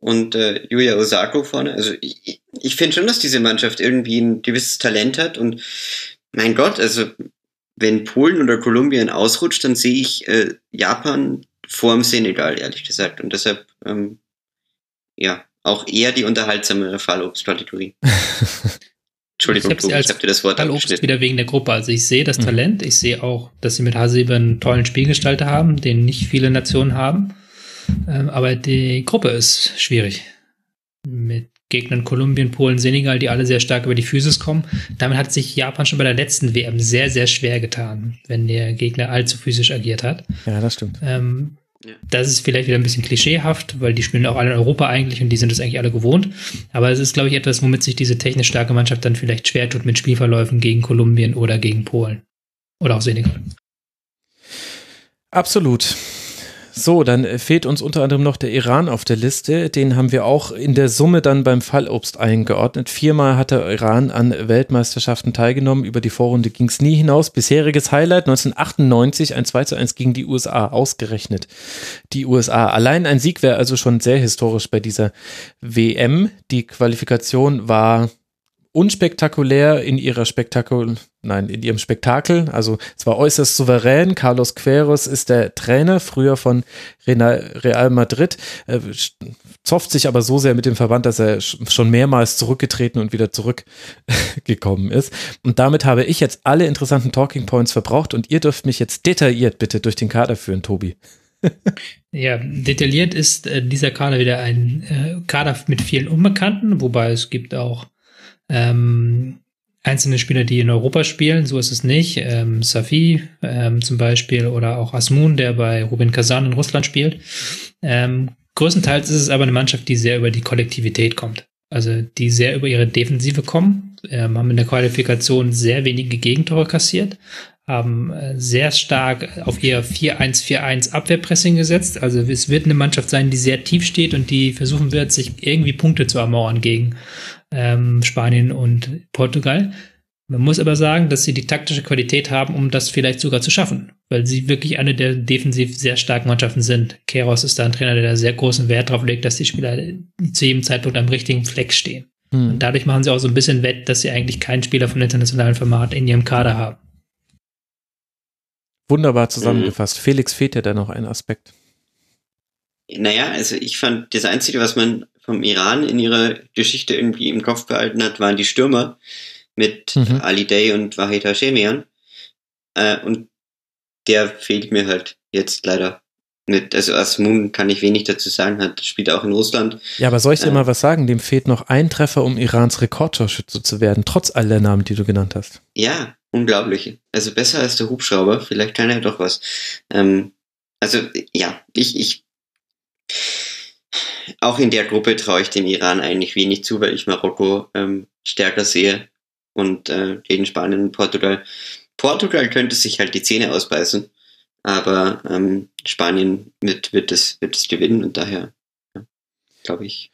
und äh, Yuya Osako vorne. Also ich, ich finde schon, dass diese Mannschaft irgendwie ein gewisses Talent hat und mein Gott, also wenn Polen oder Kolumbien ausrutscht, dann sehe ich äh, Japan vor dem Senegal, ehrlich gesagt. Und deshalb, ähm, ja, auch eher die unterhaltsamere Fallobstkategorie. Entschuldigung, ich habe hab dir das Wort Fallobst wieder wegen der Gruppe. Also ich sehe das mhm. Talent, ich sehe auch, dass sie mit Hasebe einen tollen Spielgestalter haben, den nicht viele Nationen haben. Ähm, aber die Gruppe ist schwierig. Mit Gegnern Kolumbien, Polen, Senegal, die alle sehr stark über die Physis kommen. Damit hat sich Japan schon bei der letzten WM sehr, sehr schwer getan, wenn der Gegner allzu physisch agiert hat. Ja, das stimmt. Ähm, das ist vielleicht wieder ein bisschen klischeehaft, weil die spielen auch alle in Europa eigentlich und die sind das eigentlich alle gewohnt. Aber es ist, glaube ich, etwas, womit sich diese technisch starke Mannschaft dann vielleicht schwer tut mit Spielverläufen gegen Kolumbien oder gegen Polen. Oder auch Senegal. Absolut. So, dann äh, fehlt uns unter anderem noch der Iran auf der Liste. Den haben wir auch in der Summe dann beim Fallobst eingeordnet. Viermal hat der Iran an Weltmeisterschaften teilgenommen. Über die Vorrunde ging es nie hinaus. Bisheriges Highlight 1998 ein 2 zu 1 gegen die USA ausgerechnet. Die USA. Allein ein Sieg wäre also schon sehr historisch bei dieser WM. Die Qualifikation war unspektakulär in ihrer Spektakel, nein, in ihrem Spektakel. Also es war äußerst souverän. Carlos Queiroz ist der Trainer, früher von Real Madrid, äh, zofft sich aber so sehr mit dem Verband, dass er schon mehrmals zurückgetreten und wieder zurückgekommen ist. Und damit habe ich jetzt alle interessanten Talking Points verbraucht und ihr dürft mich jetzt detailliert bitte durch den Kader führen, Tobi. Ja, detailliert ist äh, dieser Kader wieder ein äh, Kader mit vielen Unbekannten, wobei es gibt auch ähm, einzelne Spieler, die in Europa spielen, so ist es nicht. Ähm, Safi ähm, zum Beispiel oder auch Asmun, der bei Rubin Kazan in Russland spielt. Ähm, größtenteils ist es aber eine Mannschaft, die sehr über die Kollektivität kommt. Also die sehr über ihre Defensive kommen, ähm, haben in der Qualifikation sehr wenige Gegentore kassiert, haben äh, sehr stark auf ihr 4-1-4-1 Abwehrpressing gesetzt. Also es wird eine Mannschaft sein, die sehr tief steht und die versuchen wird, sich irgendwie Punkte zu ermauern gegen ähm, Spanien und Portugal. Man muss aber sagen, dass sie die taktische Qualität haben, um das vielleicht sogar zu schaffen, weil sie wirklich eine der defensiv sehr starken Mannschaften sind. Keros ist da ein Trainer, der da sehr großen Wert drauf legt, dass die Spieler zu jedem Zeitpunkt am richtigen Fleck stehen. Hm. Und dadurch machen sie auch so ein bisschen wett, dass sie eigentlich keinen Spieler von internationalem Format in ihrem Kader haben. Wunderbar zusammengefasst. Mhm. Felix fehlt ja da noch ein Aspekt. Naja, also ich fand, das Einzige, was man vom Iran in ihrer Geschichte irgendwie im Kopf behalten hat, waren die Stürmer mit mhm. Ali Day und Wahid Hashemian. Äh, und der fehlt mir halt jetzt leider. Mit, also Asmun kann ich wenig dazu sagen, hat spielt auch in Russland. Ja, aber soll ich dir äh, mal was sagen? Dem fehlt noch ein Treffer, um Irans Rekordtorschütze zu werden, trotz all der Namen, die du genannt hast. Ja, unglaublich. Also besser als der Hubschrauber, vielleicht kann er doch was. Ähm, also ja, ich, ich auch in der Gruppe traue ich dem Iran eigentlich wenig zu, weil ich Marokko ähm, stärker sehe und äh, gegen Spanien und Portugal. Portugal könnte sich halt die Zähne ausbeißen, aber ähm, Spanien wird, wird, es, wird es gewinnen und daher ja, glaube ich.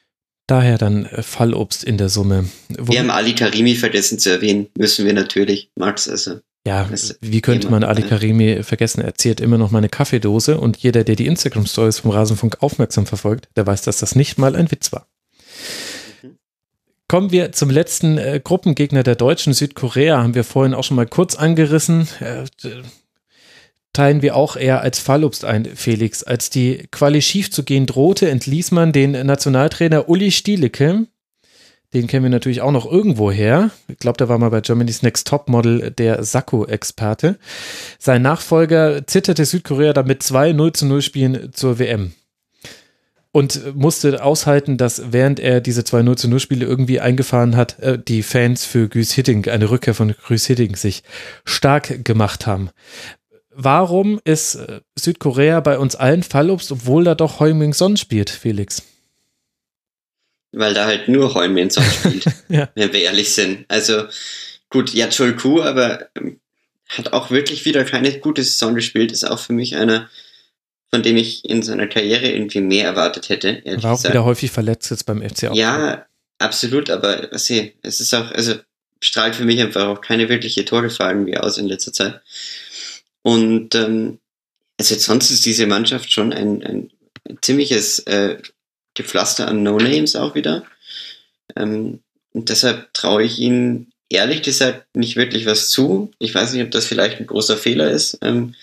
Daher dann äh, Fallobst in der Summe. Wo wir haben Ali Karimi vergessen zu erwähnen, müssen wir natürlich, Max. Also ja, wie könnte man Ali Karimi vergessen? Er zählt immer noch meine Kaffeedose und jeder, der die Instagram-Stories vom Rasenfunk aufmerksam verfolgt, der weiß, dass das nicht mal ein Witz war. Mhm. Kommen wir zum letzten äh, Gruppengegner der Deutschen. Südkorea haben wir vorhin auch schon mal kurz angerissen. Äh, teilen wir auch eher als Fallobst ein, Felix. Als die Quali schief zu gehen drohte, entließ man den Nationaltrainer Uli Stielecke. Den kennen wir natürlich auch noch irgendwo her. Ich glaube, der war mal bei Germany's Next Top Model der Sakko-Experte. Sein Nachfolger zitterte Südkorea damit zwei 0 zu 0 Spielen zur WM und musste aushalten, dass während er diese zwei 0 zu 0 Spiele irgendwie eingefahren hat, äh, die Fans für Güs Hitting, eine Rückkehr von Güs Hitting sich stark gemacht haben. Warum ist äh, Südkorea bei uns allen Fallobst, obwohl da doch Heung-Min Son spielt, Felix? Weil da halt nur Heung-Min Son spielt, ja. wenn wir ehrlich sind. Also gut, ja, Ku, aber ähm, hat auch wirklich wieder keine gute Saison gespielt, ist auch für mich einer, von dem ich in seiner Karriere irgendwie mehr erwartet hätte. Er war auch gesagt. wieder häufig verletzt jetzt beim FC. Auch ja, absolut, aber was sie, es ist auch, also strahlt für mich einfach auch keine wirkliche Torgefahr irgendwie aus in letzter Zeit. Und ähm, also sonst ist diese Mannschaft schon ein, ein, ein ziemliches äh, Gepflaster an No-Names auch wieder. Ähm, und deshalb traue ich ihnen ehrlich gesagt nicht wirklich was zu. Ich weiß nicht, ob das vielleicht ein großer Fehler ist. Ähm,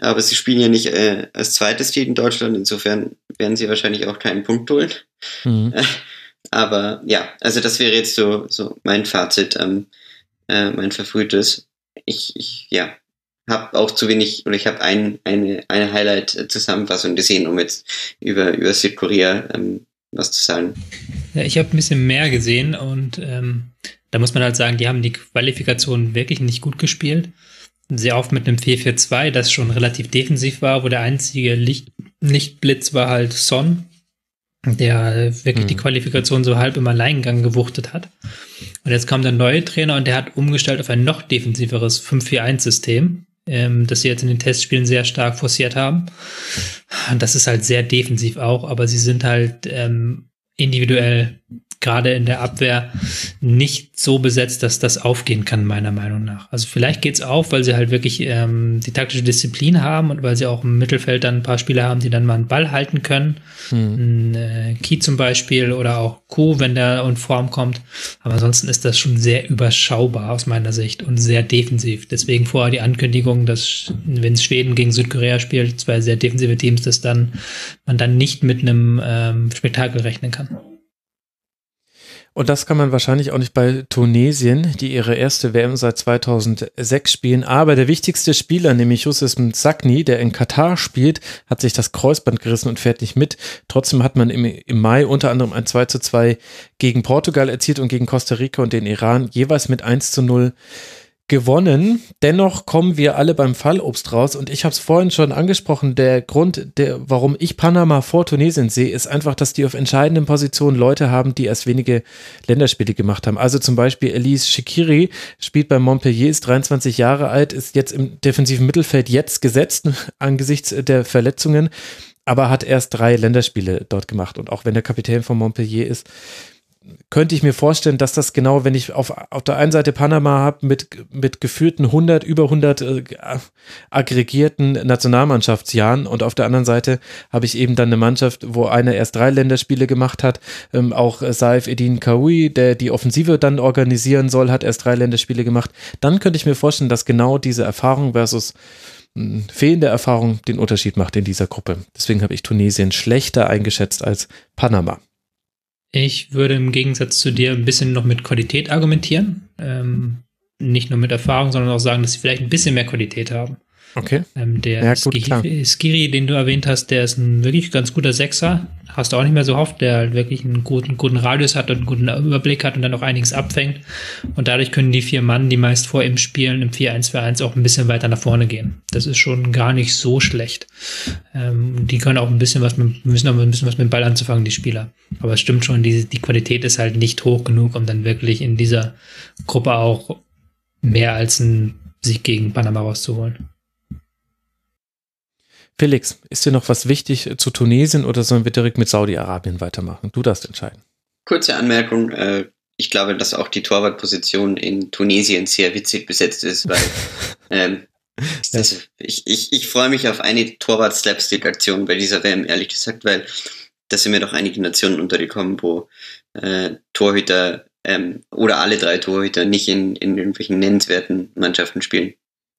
aber sie spielen ja nicht äh, als zweites Team in Deutschland. Insofern werden sie wahrscheinlich auch keinen Punkt holen. Mhm. aber ja, also das wäre jetzt so, so mein Fazit, ähm, äh, mein verfrühtes. Ich, ich ja, habe auch zu wenig, oder ich habe ein, eine, eine Highlight-Zusammenfassung gesehen, um jetzt über, über Südkorea ähm, was zu sagen. Ja, ich habe ein bisschen mehr gesehen und ähm, da muss man halt sagen, die haben die Qualifikation wirklich nicht gut gespielt. Sehr oft mit einem 4-4-2, das schon relativ defensiv war, wo der einzige Licht, Lichtblitz war halt Son, der wirklich hm. die Qualifikation so halb im Alleingang gewuchtet hat. Und jetzt kam der neue Trainer und der hat umgestellt auf ein noch defensiveres 5-4-1-System ähm, das sie jetzt in den Testspielen sehr stark forciert haben. Und das ist halt sehr defensiv auch, aber sie sind halt ähm, individuell gerade in der Abwehr nicht so besetzt, dass das aufgehen kann, meiner Meinung nach. Also vielleicht geht's auf, weil sie halt wirklich ähm, die taktische Disziplin haben und weil sie auch im Mittelfeld dann ein paar Spieler haben, die dann mal einen Ball halten können. Mhm. Ein, äh, Key zum Beispiel oder auch Kuh, wenn der in Form kommt. Aber ansonsten ist das schon sehr überschaubar aus meiner Sicht und sehr defensiv. Deswegen vorher die Ankündigung, dass wenn Schweden gegen Südkorea spielt, zwei sehr defensive Teams, dass dann man dann nicht mit einem ähm, Spektakel rechnen kann. Und das kann man wahrscheinlich auch nicht bei Tunesien, die ihre erste WM seit 2006 spielen. Aber der wichtigste Spieler, nämlich Yusuf Mzakni, der in Katar spielt, hat sich das Kreuzband gerissen und fährt nicht mit. Trotzdem hat man im, im Mai unter anderem ein 2 zu 2 gegen Portugal erzielt und gegen Costa Rica und den Iran jeweils mit 1 zu 0 gewonnen. Dennoch kommen wir alle beim Fallobst raus und ich habe es vorhin schon angesprochen. Der Grund, der, warum ich Panama vor Tunesien sehe, ist einfach, dass die auf entscheidenden Positionen Leute haben, die erst wenige Länderspiele gemacht haben. Also zum Beispiel Elise Shikiri spielt bei Montpellier, ist 23 Jahre alt, ist jetzt im defensiven Mittelfeld jetzt gesetzt angesichts der Verletzungen, aber hat erst drei Länderspiele dort gemacht. Und auch wenn der Kapitän von Montpellier ist, könnte ich mir vorstellen, dass das genau, wenn ich auf, auf der einen Seite Panama habe mit, mit geführten 100, über 100 äh, aggregierten Nationalmannschaftsjahren und auf der anderen Seite habe ich eben dann eine Mannschaft, wo einer erst drei Länderspiele gemacht hat, ähm, auch Saif Edin Kaoui, der die Offensive dann organisieren soll, hat erst drei Länderspiele gemacht. Dann könnte ich mir vorstellen, dass genau diese Erfahrung versus hm, fehlende Erfahrung den Unterschied macht in dieser Gruppe. Deswegen habe ich Tunesien schlechter eingeschätzt als Panama. Ich würde im Gegensatz zu dir ein bisschen noch mit Qualität argumentieren. Ähm, nicht nur mit Erfahrung, sondern auch sagen, dass sie vielleicht ein bisschen mehr Qualität haben. Okay. Ähm, der ja, gut, Skiri, Skiri, den du erwähnt hast, der ist ein wirklich ganz guter Sechser. Hast du auch nicht mehr so oft, der halt wirklich einen guten, guten Radius hat und einen guten Überblick hat und dann auch einiges abfängt. Und dadurch können die vier Mann, die meist vor ihm spielen, im 4-1-4-1 auch ein bisschen weiter nach vorne gehen. Das ist schon gar nicht so schlecht. Ähm, die können auch ein bisschen was mit, müssen auch ein bisschen was mit dem Ball anzufangen, die Spieler. Aber es stimmt schon, die, die Qualität ist halt nicht hoch genug, um dann wirklich in dieser Gruppe auch mehr als einen Sieg gegen Panama rauszuholen. Felix, ist dir noch was wichtig zu Tunesien oder sollen wir direkt mit Saudi-Arabien weitermachen? Du darfst entscheiden. Kurze Anmerkung. Äh, ich glaube, dass auch die Torwartposition in Tunesien sehr witzig besetzt ist, weil ähm, das, ich, ich, ich freue mich auf eine Torwart-Slapstick-Aktion bei dieser WM, ehrlich gesagt, weil da sind mir doch einige Nationen untergekommen, wo äh, Torhüter ähm, oder alle drei Torhüter nicht in, in irgendwelchen nennenswerten Mannschaften spielen.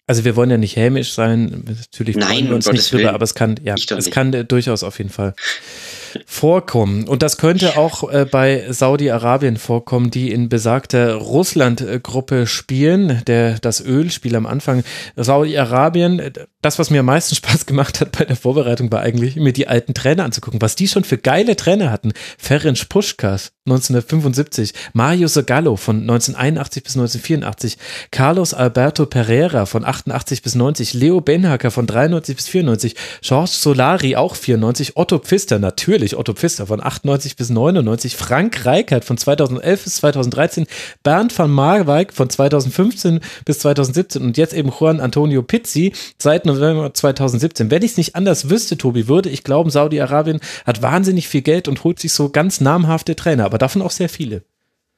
Also wir wollen ja nicht hämisch sein, natürlich Nein, wir uns Gottes nicht drüber, Willen. aber es kann, ja, es kann durchaus auf jeden Fall vorkommen. Und das könnte auch äh, bei Saudi-Arabien vorkommen, die in besagter Russland-Gruppe spielen, der das Ölspiel am Anfang. Saudi-Arabien, äh, das, was mir am meisten Spaß gemacht hat bei der Vorbereitung, war eigentlich, mir die alten Trainer anzugucken, was die schon für geile Trainer hatten. Ferenc Puschkas 1975, Mario Zagallo von 1981 bis 1984, Carlos Alberto Pereira von 88 bis 90, Leo Benhacker von 93 bis 94, George Solari auch 94, Otto Pfister, natürlich Otto Pfister von 98 bis 99, Frank Reichert von 2011 bis 2013, Bernd van Marwijk von 2015 bis 2017 und jetzt eben Juan Antonio Pizzi seit November 2017. Wenn ich es nicht anders wüsste, Tobi, würde ich glauben, Saudi-Arabien hat wahnsinnig viel Geld und holt sich so ganz namhafte Trainer, aber davon auch sehr viele.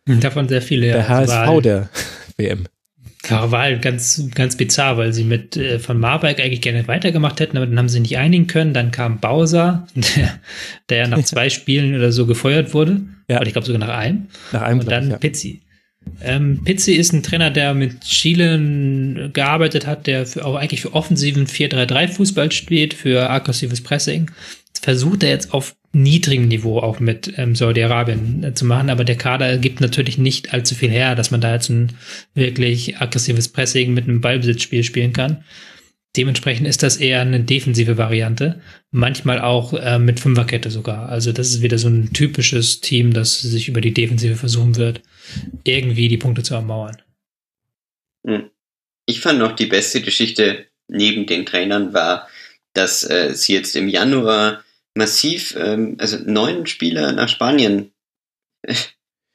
Davon sehr viele. ja. Der Also HSV war, der WM. Ja, war halt ganz, ganz bizarr, weil sie mit äh, von Marbeck eigentlich gerne weitergemacht hätten, aber dann haben sie nicht einigen können. Dann kam Bowser, der, der ja nach zwei Spielen oder so gefeuert wurde. Ja. Oder ich glaube sogar nach einem. Nach einem Und glaub ich, dann ja. Pizzi. Ähm, Pizzi ist ein Trainer, der mit Chile gearbeitet hat, der für, auch eigentlich für offensiven 4-3-3-Fußball steht, für aggressives Pressing. Versucht er jetzt auf niedrigem Niveau auch mit ähm, Saudi-Arabien äh, zu machen, aber der Kader gibt natürlich nicht allzu viel her, dass man da jetzt ein wirklich aggressives Pressing mit einem Ballbesitzspiel spielen kann. Dementsprechend ist das eher eine defensive Variante, manchmal auch äh, mit Fünferkette sogar. Also das ist wieder so ein typisches Team, das sich über die Defensive versuchen wird, irgendwie die Punkte zu ermauern. Hm. Ich fand noch die beste Geschichte neben den Trainern war, dass äh, sie jetzt im Januar massiv, ähm, also neun Spieler nach Spanien äh,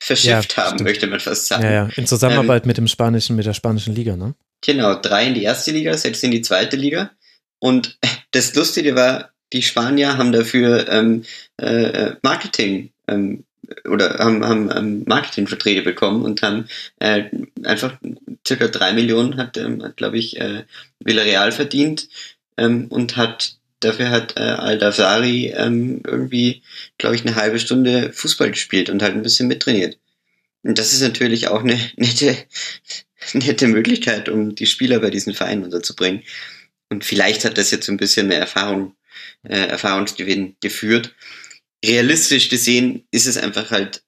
verschifft Ja, haben, stimmt. möchte man fast sagen. Ja, ja, in Zusammenarbeit mit dem spanischen, mit der spanischen Liga, ne? Genau, drei in die erste Liga, sechs in die zweite Liga. Und das Lustige war, die Spanier haben dafür ähm, äh, Marketing ähm, oder haben, haben ähm, Marketingverträge bekommen und haben äh, einfach circa drei Millionen hat, ähm, hat glaube ich, äh, Villarreal verdient ähm, und hat dafür hat äh, Al-Dafsari ähm, irgendwie, glaube ich, eine halbe Stunde Fußball gespielt und halt ein bisschen mittrainiert. Und das ist natürlich auch eine nette, nette Möglichkeit, um die Spieler bei diesen Vereinen unterzubringen. Und vielleicht hat das jetzt so ein bisschen mehr Erfahrung, äh, Erfahrungsgewinn geführt. Realistisch gesehen ist es einfach halt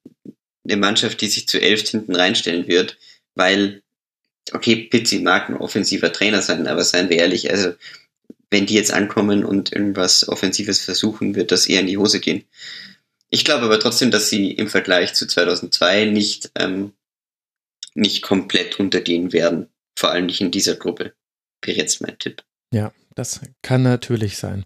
eine Mannschaft, die sich zu elf hinten reinstellen wird, weil, okay, Pizzi mag ein offensiver Trainer sein, aber seien wir ehrlich, also wenn die jetzt ankommen und irgendwas Offensives versuchen, wird das eher in die Hose gehen. Ich glaube aber trotzdem, dass sie im Vergleich zu 2002 nicht, ähm, nicht komplett untergehen werden. Vor allem nicht in dieser Gruppe. Wäre jetzt mein Tipp. Ja, das kann natürlich sein.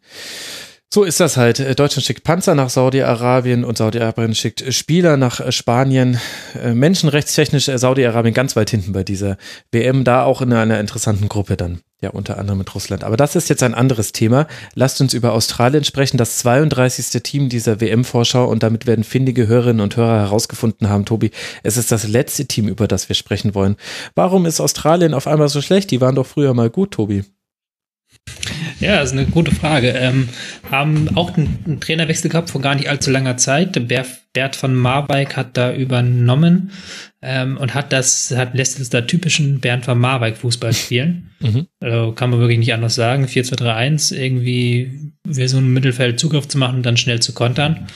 So ist das halt. Äh, Deutschland schickt Panzer nach Saudi-Arabien und Saudi-Arabien schickt Spieler nach äh, Spanien. Äh, Menschenrechtstechnisch Saudi-Arabien ganz weit hinten bei dieser WM, da auch in einer interessanten Gruppe dann. Ja, unter anderem mit Russland. Aber das ist jetzt ein anderes Thema. Lasst uns über Australien sprechen, das 32. Team dieser WM-Vorschau und damit werden findige Hörerinnen und Hörer herausgefunden haben, Tobi, es ist das letzte Team, über das wir sprechen wollen. Warum ist Australien auf einmal so schlecht? Die waren doch früher mal gut, Tobi. Ja, das ist eine gute Frage. Ähm, haben auch einen, Trainerwechsel gehabt vor gar nicht allzu langer Zeit. Bert von Marwijk hat da übernommen ähm, und hat das, hat lässt es da typischen Bernd von Marwijk Fußball spielen. Mhm. Also kann man wirklich nicht anders sagen. 4-2-3-1, irgendwie Version im Mittelfeld Zugriff zu machen und dann schnell zu kontern.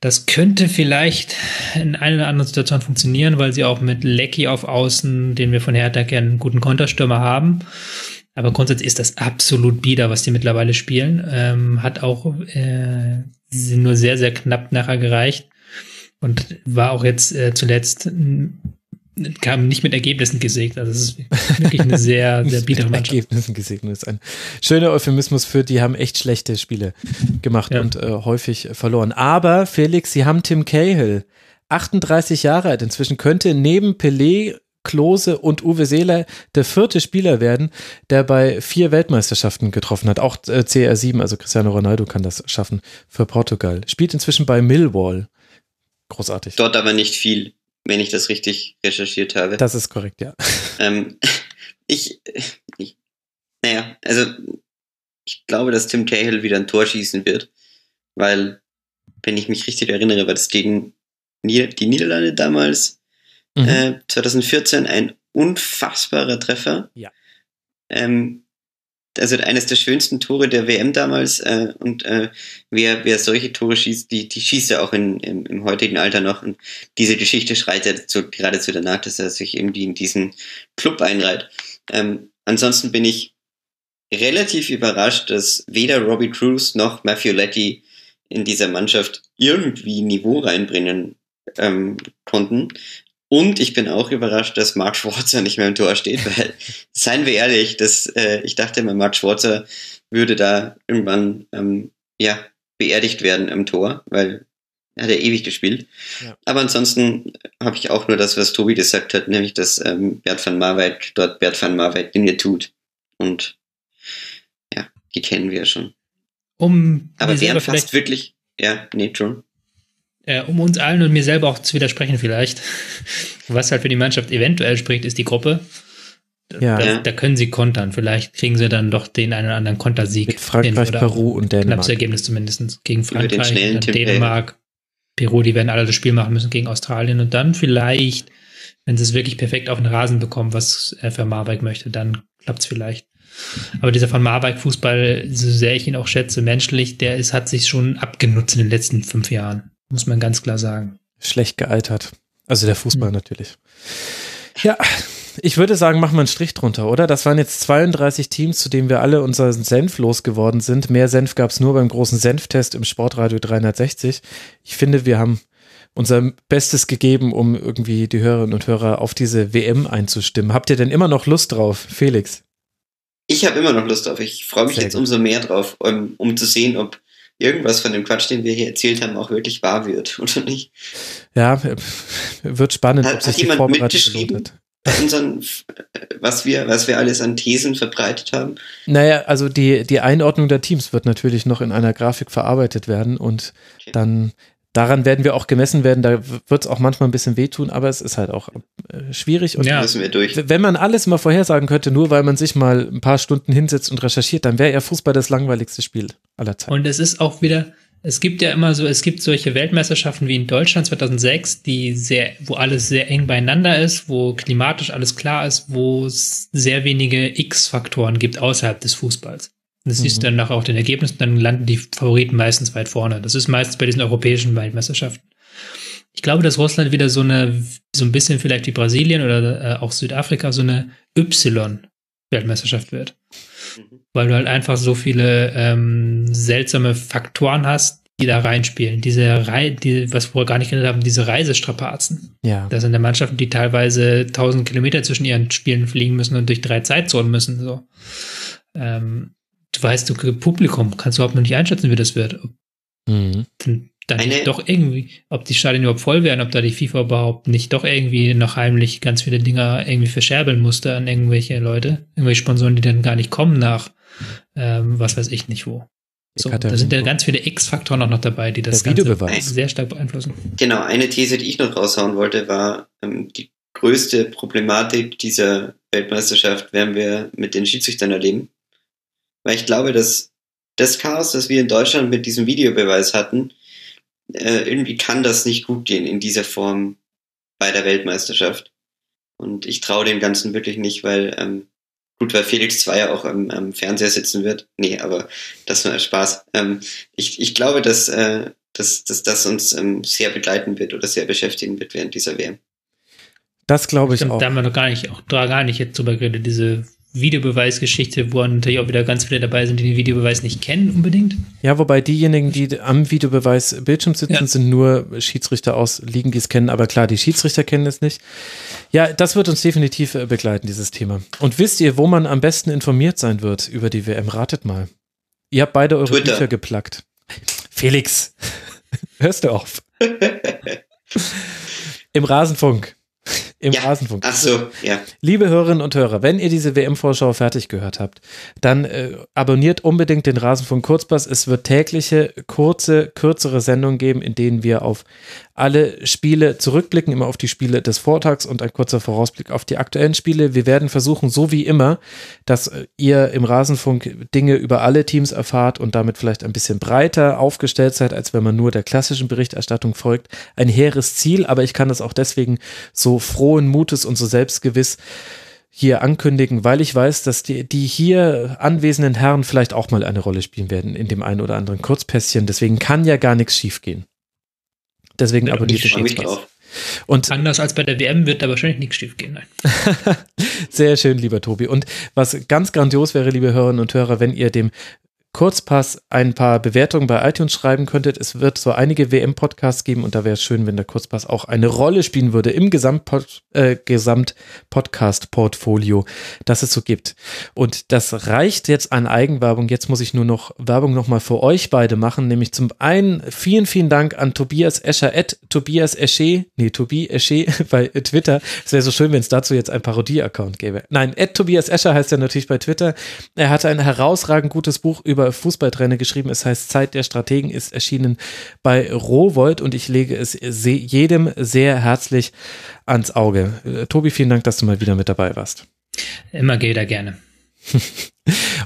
Das könnte vielleicht in einer oder anderen Situation funktionieren, weil sie auch mit Lecky auf Außen, den wir von Hertha kennen, einen guten Konterstürmer haben. Aber grundsätzlich ist das absolut bieder, was die mittlerweile spielen. Ähm, hat auch äh, sie sind nur sehr, sehr knapp nachher gereicht. Und war auch jetzt äh, zuletzt kam nicht mit Ergebnissen gesägt. Also es ist wirklich eine sehr, sehr biedere Mit Mannschaft. Ergebnissen gesegnet ist ein schöner Euphemismus für, die haben echt schlechte Spiele gemacht Ja. und äh, häufig verloren. Aber Felix, sie haben Tim Cahill, 38 Jahre alt inzwischen, könnte neben Pelé Klose und Uwe Seeler der vierte Spieler werden, der bei vier Weltmeisterschaften getroffen hat. Auch äh, CR7, also Cristiano Ronaldo kann das schaffen für Portugal. Spielt inzwischen bei Millwall. Großartig. Dort aber nicht viel, wenn ich das richtig recherchiert habe. Das ist korrekt, ja. Ähm, ich, ich, naja, also ich glaube, dass Tim Cahill wieder ein Tor schießen wird, weil, wenn ich mich richtig erinnere, war das gegen Nieder die Niederlande damals, Mhm. äh, 2014, ein unfassbarer Treffer. Ja. ähm, also eines der schönsten Tore der WM damals äh, und äh, wer, wer solche Tore schießt, die, die schießt er auch in, im, im heutigen Alter noch und diese Geschichte schreit ja zu, geradezu danach, dass er sich irgendwie in diesen Club einreiht. Ähm, ansonsten bin ich relativ überrascht, dass weder Robbie Cruz noch Matthew Letty in dieser Mannschaft irgendwie Niveau reinbringen ähm, konnten. Und ich bin auch überrascht, dass Mark Schwarzer nicht mehr im Tor steht, weil, seien wir ehrlich, dass, äh, ich dachte immer, Mark Schwarzer würde da irgendwann ähm, ja, beerdigt werden im Tor, weil er hat ja ewig gespielt. Ja. Aber ansonsten habe ich auch nur das, was Tobi gesagt hat, nämlich dass ähm, Bert van Marwijk dort Bert van Marwijk Dinge tut. Und ja, die kennen wir schon. Um Aber wären fast wirklich, ja, nee, schon äh, um uns allen und mir selber auch zu widersprechen vielleicht, was halt für die Mannschaft eventuell spricht, ist die Gruppe. Ja. Da, da, können sie kontern. Vielleicht kriegen sie dann doch den einen oder anderen Kontersieg. Mit Frankreich, hin, Peru und Dänemark. Knappes Ergebnis zumindest. Gegen Frankreich, dann Dänemark, Peru, die werden alle das Spiel machen müssen gegen Australien und dann vielleicht, wenn sie es wirklich perfekt auf den Rasen bekommen, was er für Marbeck möchte, dann klappt es vielleicht. Aber dieser von Marbeck Fußball, so sehr ich ihn auch schätze, menschlich, der ist, hat sich schon abgenutzt in den letzten fünf Jahren muss man ganz klar sagen. Schlecht gealtert. Also der Fußball mhm. natürlich. Ja, ich würde sagen, machen wir einen Strich drunter, oder? Das waren jetzt 32 Teams, zu denen wir alle unseren Senf losgeworden sind. Mehr Senf gab es nur beim großen Senftest im Sportradio 360. Ich finde, wir haben unser Bestes gegeben, um irgendwie die Hörerinnen und Hörer auf diese WM einzustimmen. Habt ihr denn immer noch Lust drauf, Felix? Ich habe immer noch Lust drauf. Ich freue mich Sehr jetzt gut. umso mehr drauf, um, um zu sehen, ob irgendwas von dem Quatsch, den wir hier erzählt haben, auch wirklich wahr wird, oder nicht? Ja, wird spannend, hat, ob sich hat jemand die mitgeschrieben? Unseren, was wir, was wir alles an Thesen verbreitet haben. Naja, also die, die Einordnung der Teams wird natürlich noch in einer Grafik verarbeitet werden und okay. dann daran werden wir auch gemessen werden. Da wird es auch manchmal ein bisschen wehtun, aber es ist halt auch äh, schwierig. Und ja, müssen wir durch. Wenn man alles mal vorhersagen könnte, nur weil man sich mal ein paar Stunden hinsetzt und recherchiert, dann wäre ja Fußball das langweiligste Spiel aller Zeiten. Und es ist auch wieder, es gibt ja immer so, es gibt solche Weltmeisterschaften wie in Deutschland 2006, die sehr, wo alles sehr eng beieinander ist, wo klimatisch alles klar ist, wo es sehr wenige X-Faktoren gibt außerhalb des Fußballs. Das mhm. siehst du dann nach auch den Ergebnissen, dann landen die Favoriten meistens weit vorne. Das ist meistens bei diesen europäischen Weltmeisterschaften. Ich glaube, dass Russland wieder so eine, so ein bisschen vielleicht wie Brasilien oder äh, auch Südafrika so eine Y-Weltmeisterschaft wird. Mhm. Weil du halt einfach so viele ähm, seltsame Faktoren hast, die da reinspielen. Diese Rei die, was wir gar nicht genannt haben, diese Reisestrapazen. Ja. Das sind ja Mannschaften, die teilweise 1000 Kilometer zwischen ihren Spielen fliegen müssen und durch drei Zeitzonen müssen, so. Ähm, du weißt, du Publikum kannst du überhaupt noch nicht einschätzen, wie das wird. Mhm. Dann Eine doch irgendwie, ob die Stadien überhaupt voll werden, ob da die FIFA überhaupt nicht doch irgendwie noch heimlich ganz viele Dinger irgendwie verscherbeln musste an irgendwelche Leute, irgendwelche Sponsoren, die dann gar nicht kommen nach, ähm, was weiß ich nicht wo. So, da sind ja ganz viele X-Faktoren auch noch dabei, die das Ganze sehr stark beeinflussen. Genau, eine These, die ich noch raushauen wollte, war, ähm, die größte Problematik dieser Weltmeisterschaft werden wir mit den Schiedsrichtern erleben. Weil ich glaube, dass das Chaos, das wir in Deutschland mit diesem Videobeweis hatten, äh, irgendwie kann das nicht gut gehen in dieser Form bei der Weltmeisterschaft. Und ich traue dem Ganzen wirklich nicht, weil, ähm, gut, weil Felix Zweier auch am, am Fernseher sitzen wird. Nee, aber das nur als Spaß. Ähm, ich, ich glaube, dass, äh, dass, dass das uns ähm, sehr begleiten wird oder sehr beschäftigen wird während dieser WM. Das glaube ich Stimmt, auch. Da haben wir noch gar nicht, auch da gar nicht jetzt drüber geredet, diese Videobeweisgeschichte, wo natürlich auch wieder ganz viele dabei sind, die den Videobeweis nicht kennen unbedingt. Ja, wobei diejenigen, die am Videobeweis Bildschirm sitzen, ja. sind nur Schiedsrichter aus Ligen, die es kennen. Aber klar, die Schiedsrichter kennen es nicht. Ja, das wird uns definitiv äh, begleiten, dieses Thema. Und wisst ihr, wo man am besten informiert sein wird über die WM? Ratet mal. Ihr habt beide eure Twitter. Bücher geplackt. Felix, hörst du auf? Im Rasenfunk im ja. Rasenfunk. Ach so, ja. Liebe Hörerinnen und Hörer, wenn ihr diese WM-Vorschau fertig gehört habt, dann äh, abonniert unbedingt den Rasenfunk Kurzpass. Es wird tägliche, kurze, kürzere Sendungen geben, in denen wir auf alle Spiele zurückblicken, immer auf die Spiele des Vortags und ein kurzer Vorausblick auf die aktuellen Spiele. Wir werden versuchen, so wie immer, dass ihr im Rasenfunk Dinge über alle Teams erfahrt und damit vielleicht ein bisschen breiter aufgestellt seid, als wenn man nur der klassischen Berichterstattung folgt. Ein hehres Ziel, aber ich kann das auch deswegen so frohen Mutes und so selbstgewiss hier ankündigen, weil ich weiß, dass die, die hier anwesenden Herren vielleicht auch mal eine Rolle spielen werden in dem einen oder anderen Kurzpässchen. Deswegen kann ja gar nichts schiefgehen. Deswegen Ja, abonniert Ich den drauf. Und Anders als bei der WM wird da wahrscheinlich nichts schief gehen. Nein. Sehr schön, lieber Tobi. Und was ganz grandios wäre, liebe Hörerinnen und Hörer, wenn ihr dem Kurzpass ein paar Bewertungen bei iTunes schreiben könntet. Es wird so einige WM-Podcasts geben und da wäre es schön, wenn der Kurzpass auch eine Rolle spielen würde im Gesamtpod äh, Gesamt-Podcast-Portfolio, das es so gibt. Und das reicht jetzt an Eigenwerbung. Jetzt muss ich nur noch Werbung nochmal für euch beide machen, nämlich zum einen vielen, vielen Dank an Tobias Escher, at Tobias Escher, nee, Tobi Escher bei Twitter. Es wäre so schön, wenn es dazu jetzt ein Parodie-Account gäbe. Nein, at Tobias Escher heißt er natürlich bei Twitter. Er hatte ein herausragend gutes Buch über Fußballtrainer geschrieben. Es heißt Zeit der Strategen, ist erschienen bei Rowold und ich lege es jedem sehr herzlich ans Auge. Äh, Tobi, vielen Dank, dass du mal wieder mit dabei warst. Immer geht er gerne.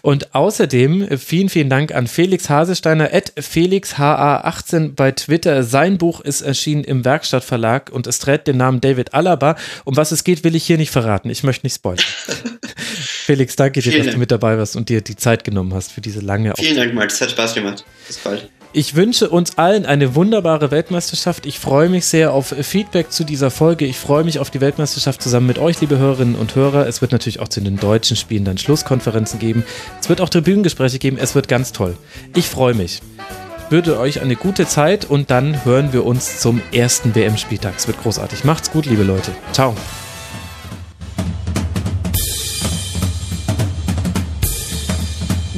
Und außerdem äh, vielen, vielen Dank an Felix Hasesteiner, at FelixHA18 bei Twitter. Sein Buch ist erschienen im Werkstattverlag und es trägt den Namen David Alaba. Um was es geht, will ich hier nicht verraten. Ich möchte nicht spoilern. Felix, danke dir, Vielen dass du Dank. mit dabei warst und dir die Zeit genommen hast für diese lange Vielen Dank, Max. Hat Spaß gemacht. Bis bald. Ich wünsche uns allen eine wunderbare Weltmeisterschaft. Ich freue mich sehr auf Feedback zu dieser Folge. Ich freue mich auf die Weltmeisterschaft zusammen mit euch, liebe Hörerinnen und Hörer. Es wird natürlich auch zu den deutschen Spielen dann Schlusskonferenzen geben. Es wird auch Tribünengespräche geben. Es wird ganz toll. Ich freue mich. Würde euch eine gute Zeit und dann hören wir uns zum ersten WM-Spieltag. Es wird großartig. Macht's gut, liebe Leute. Ciao.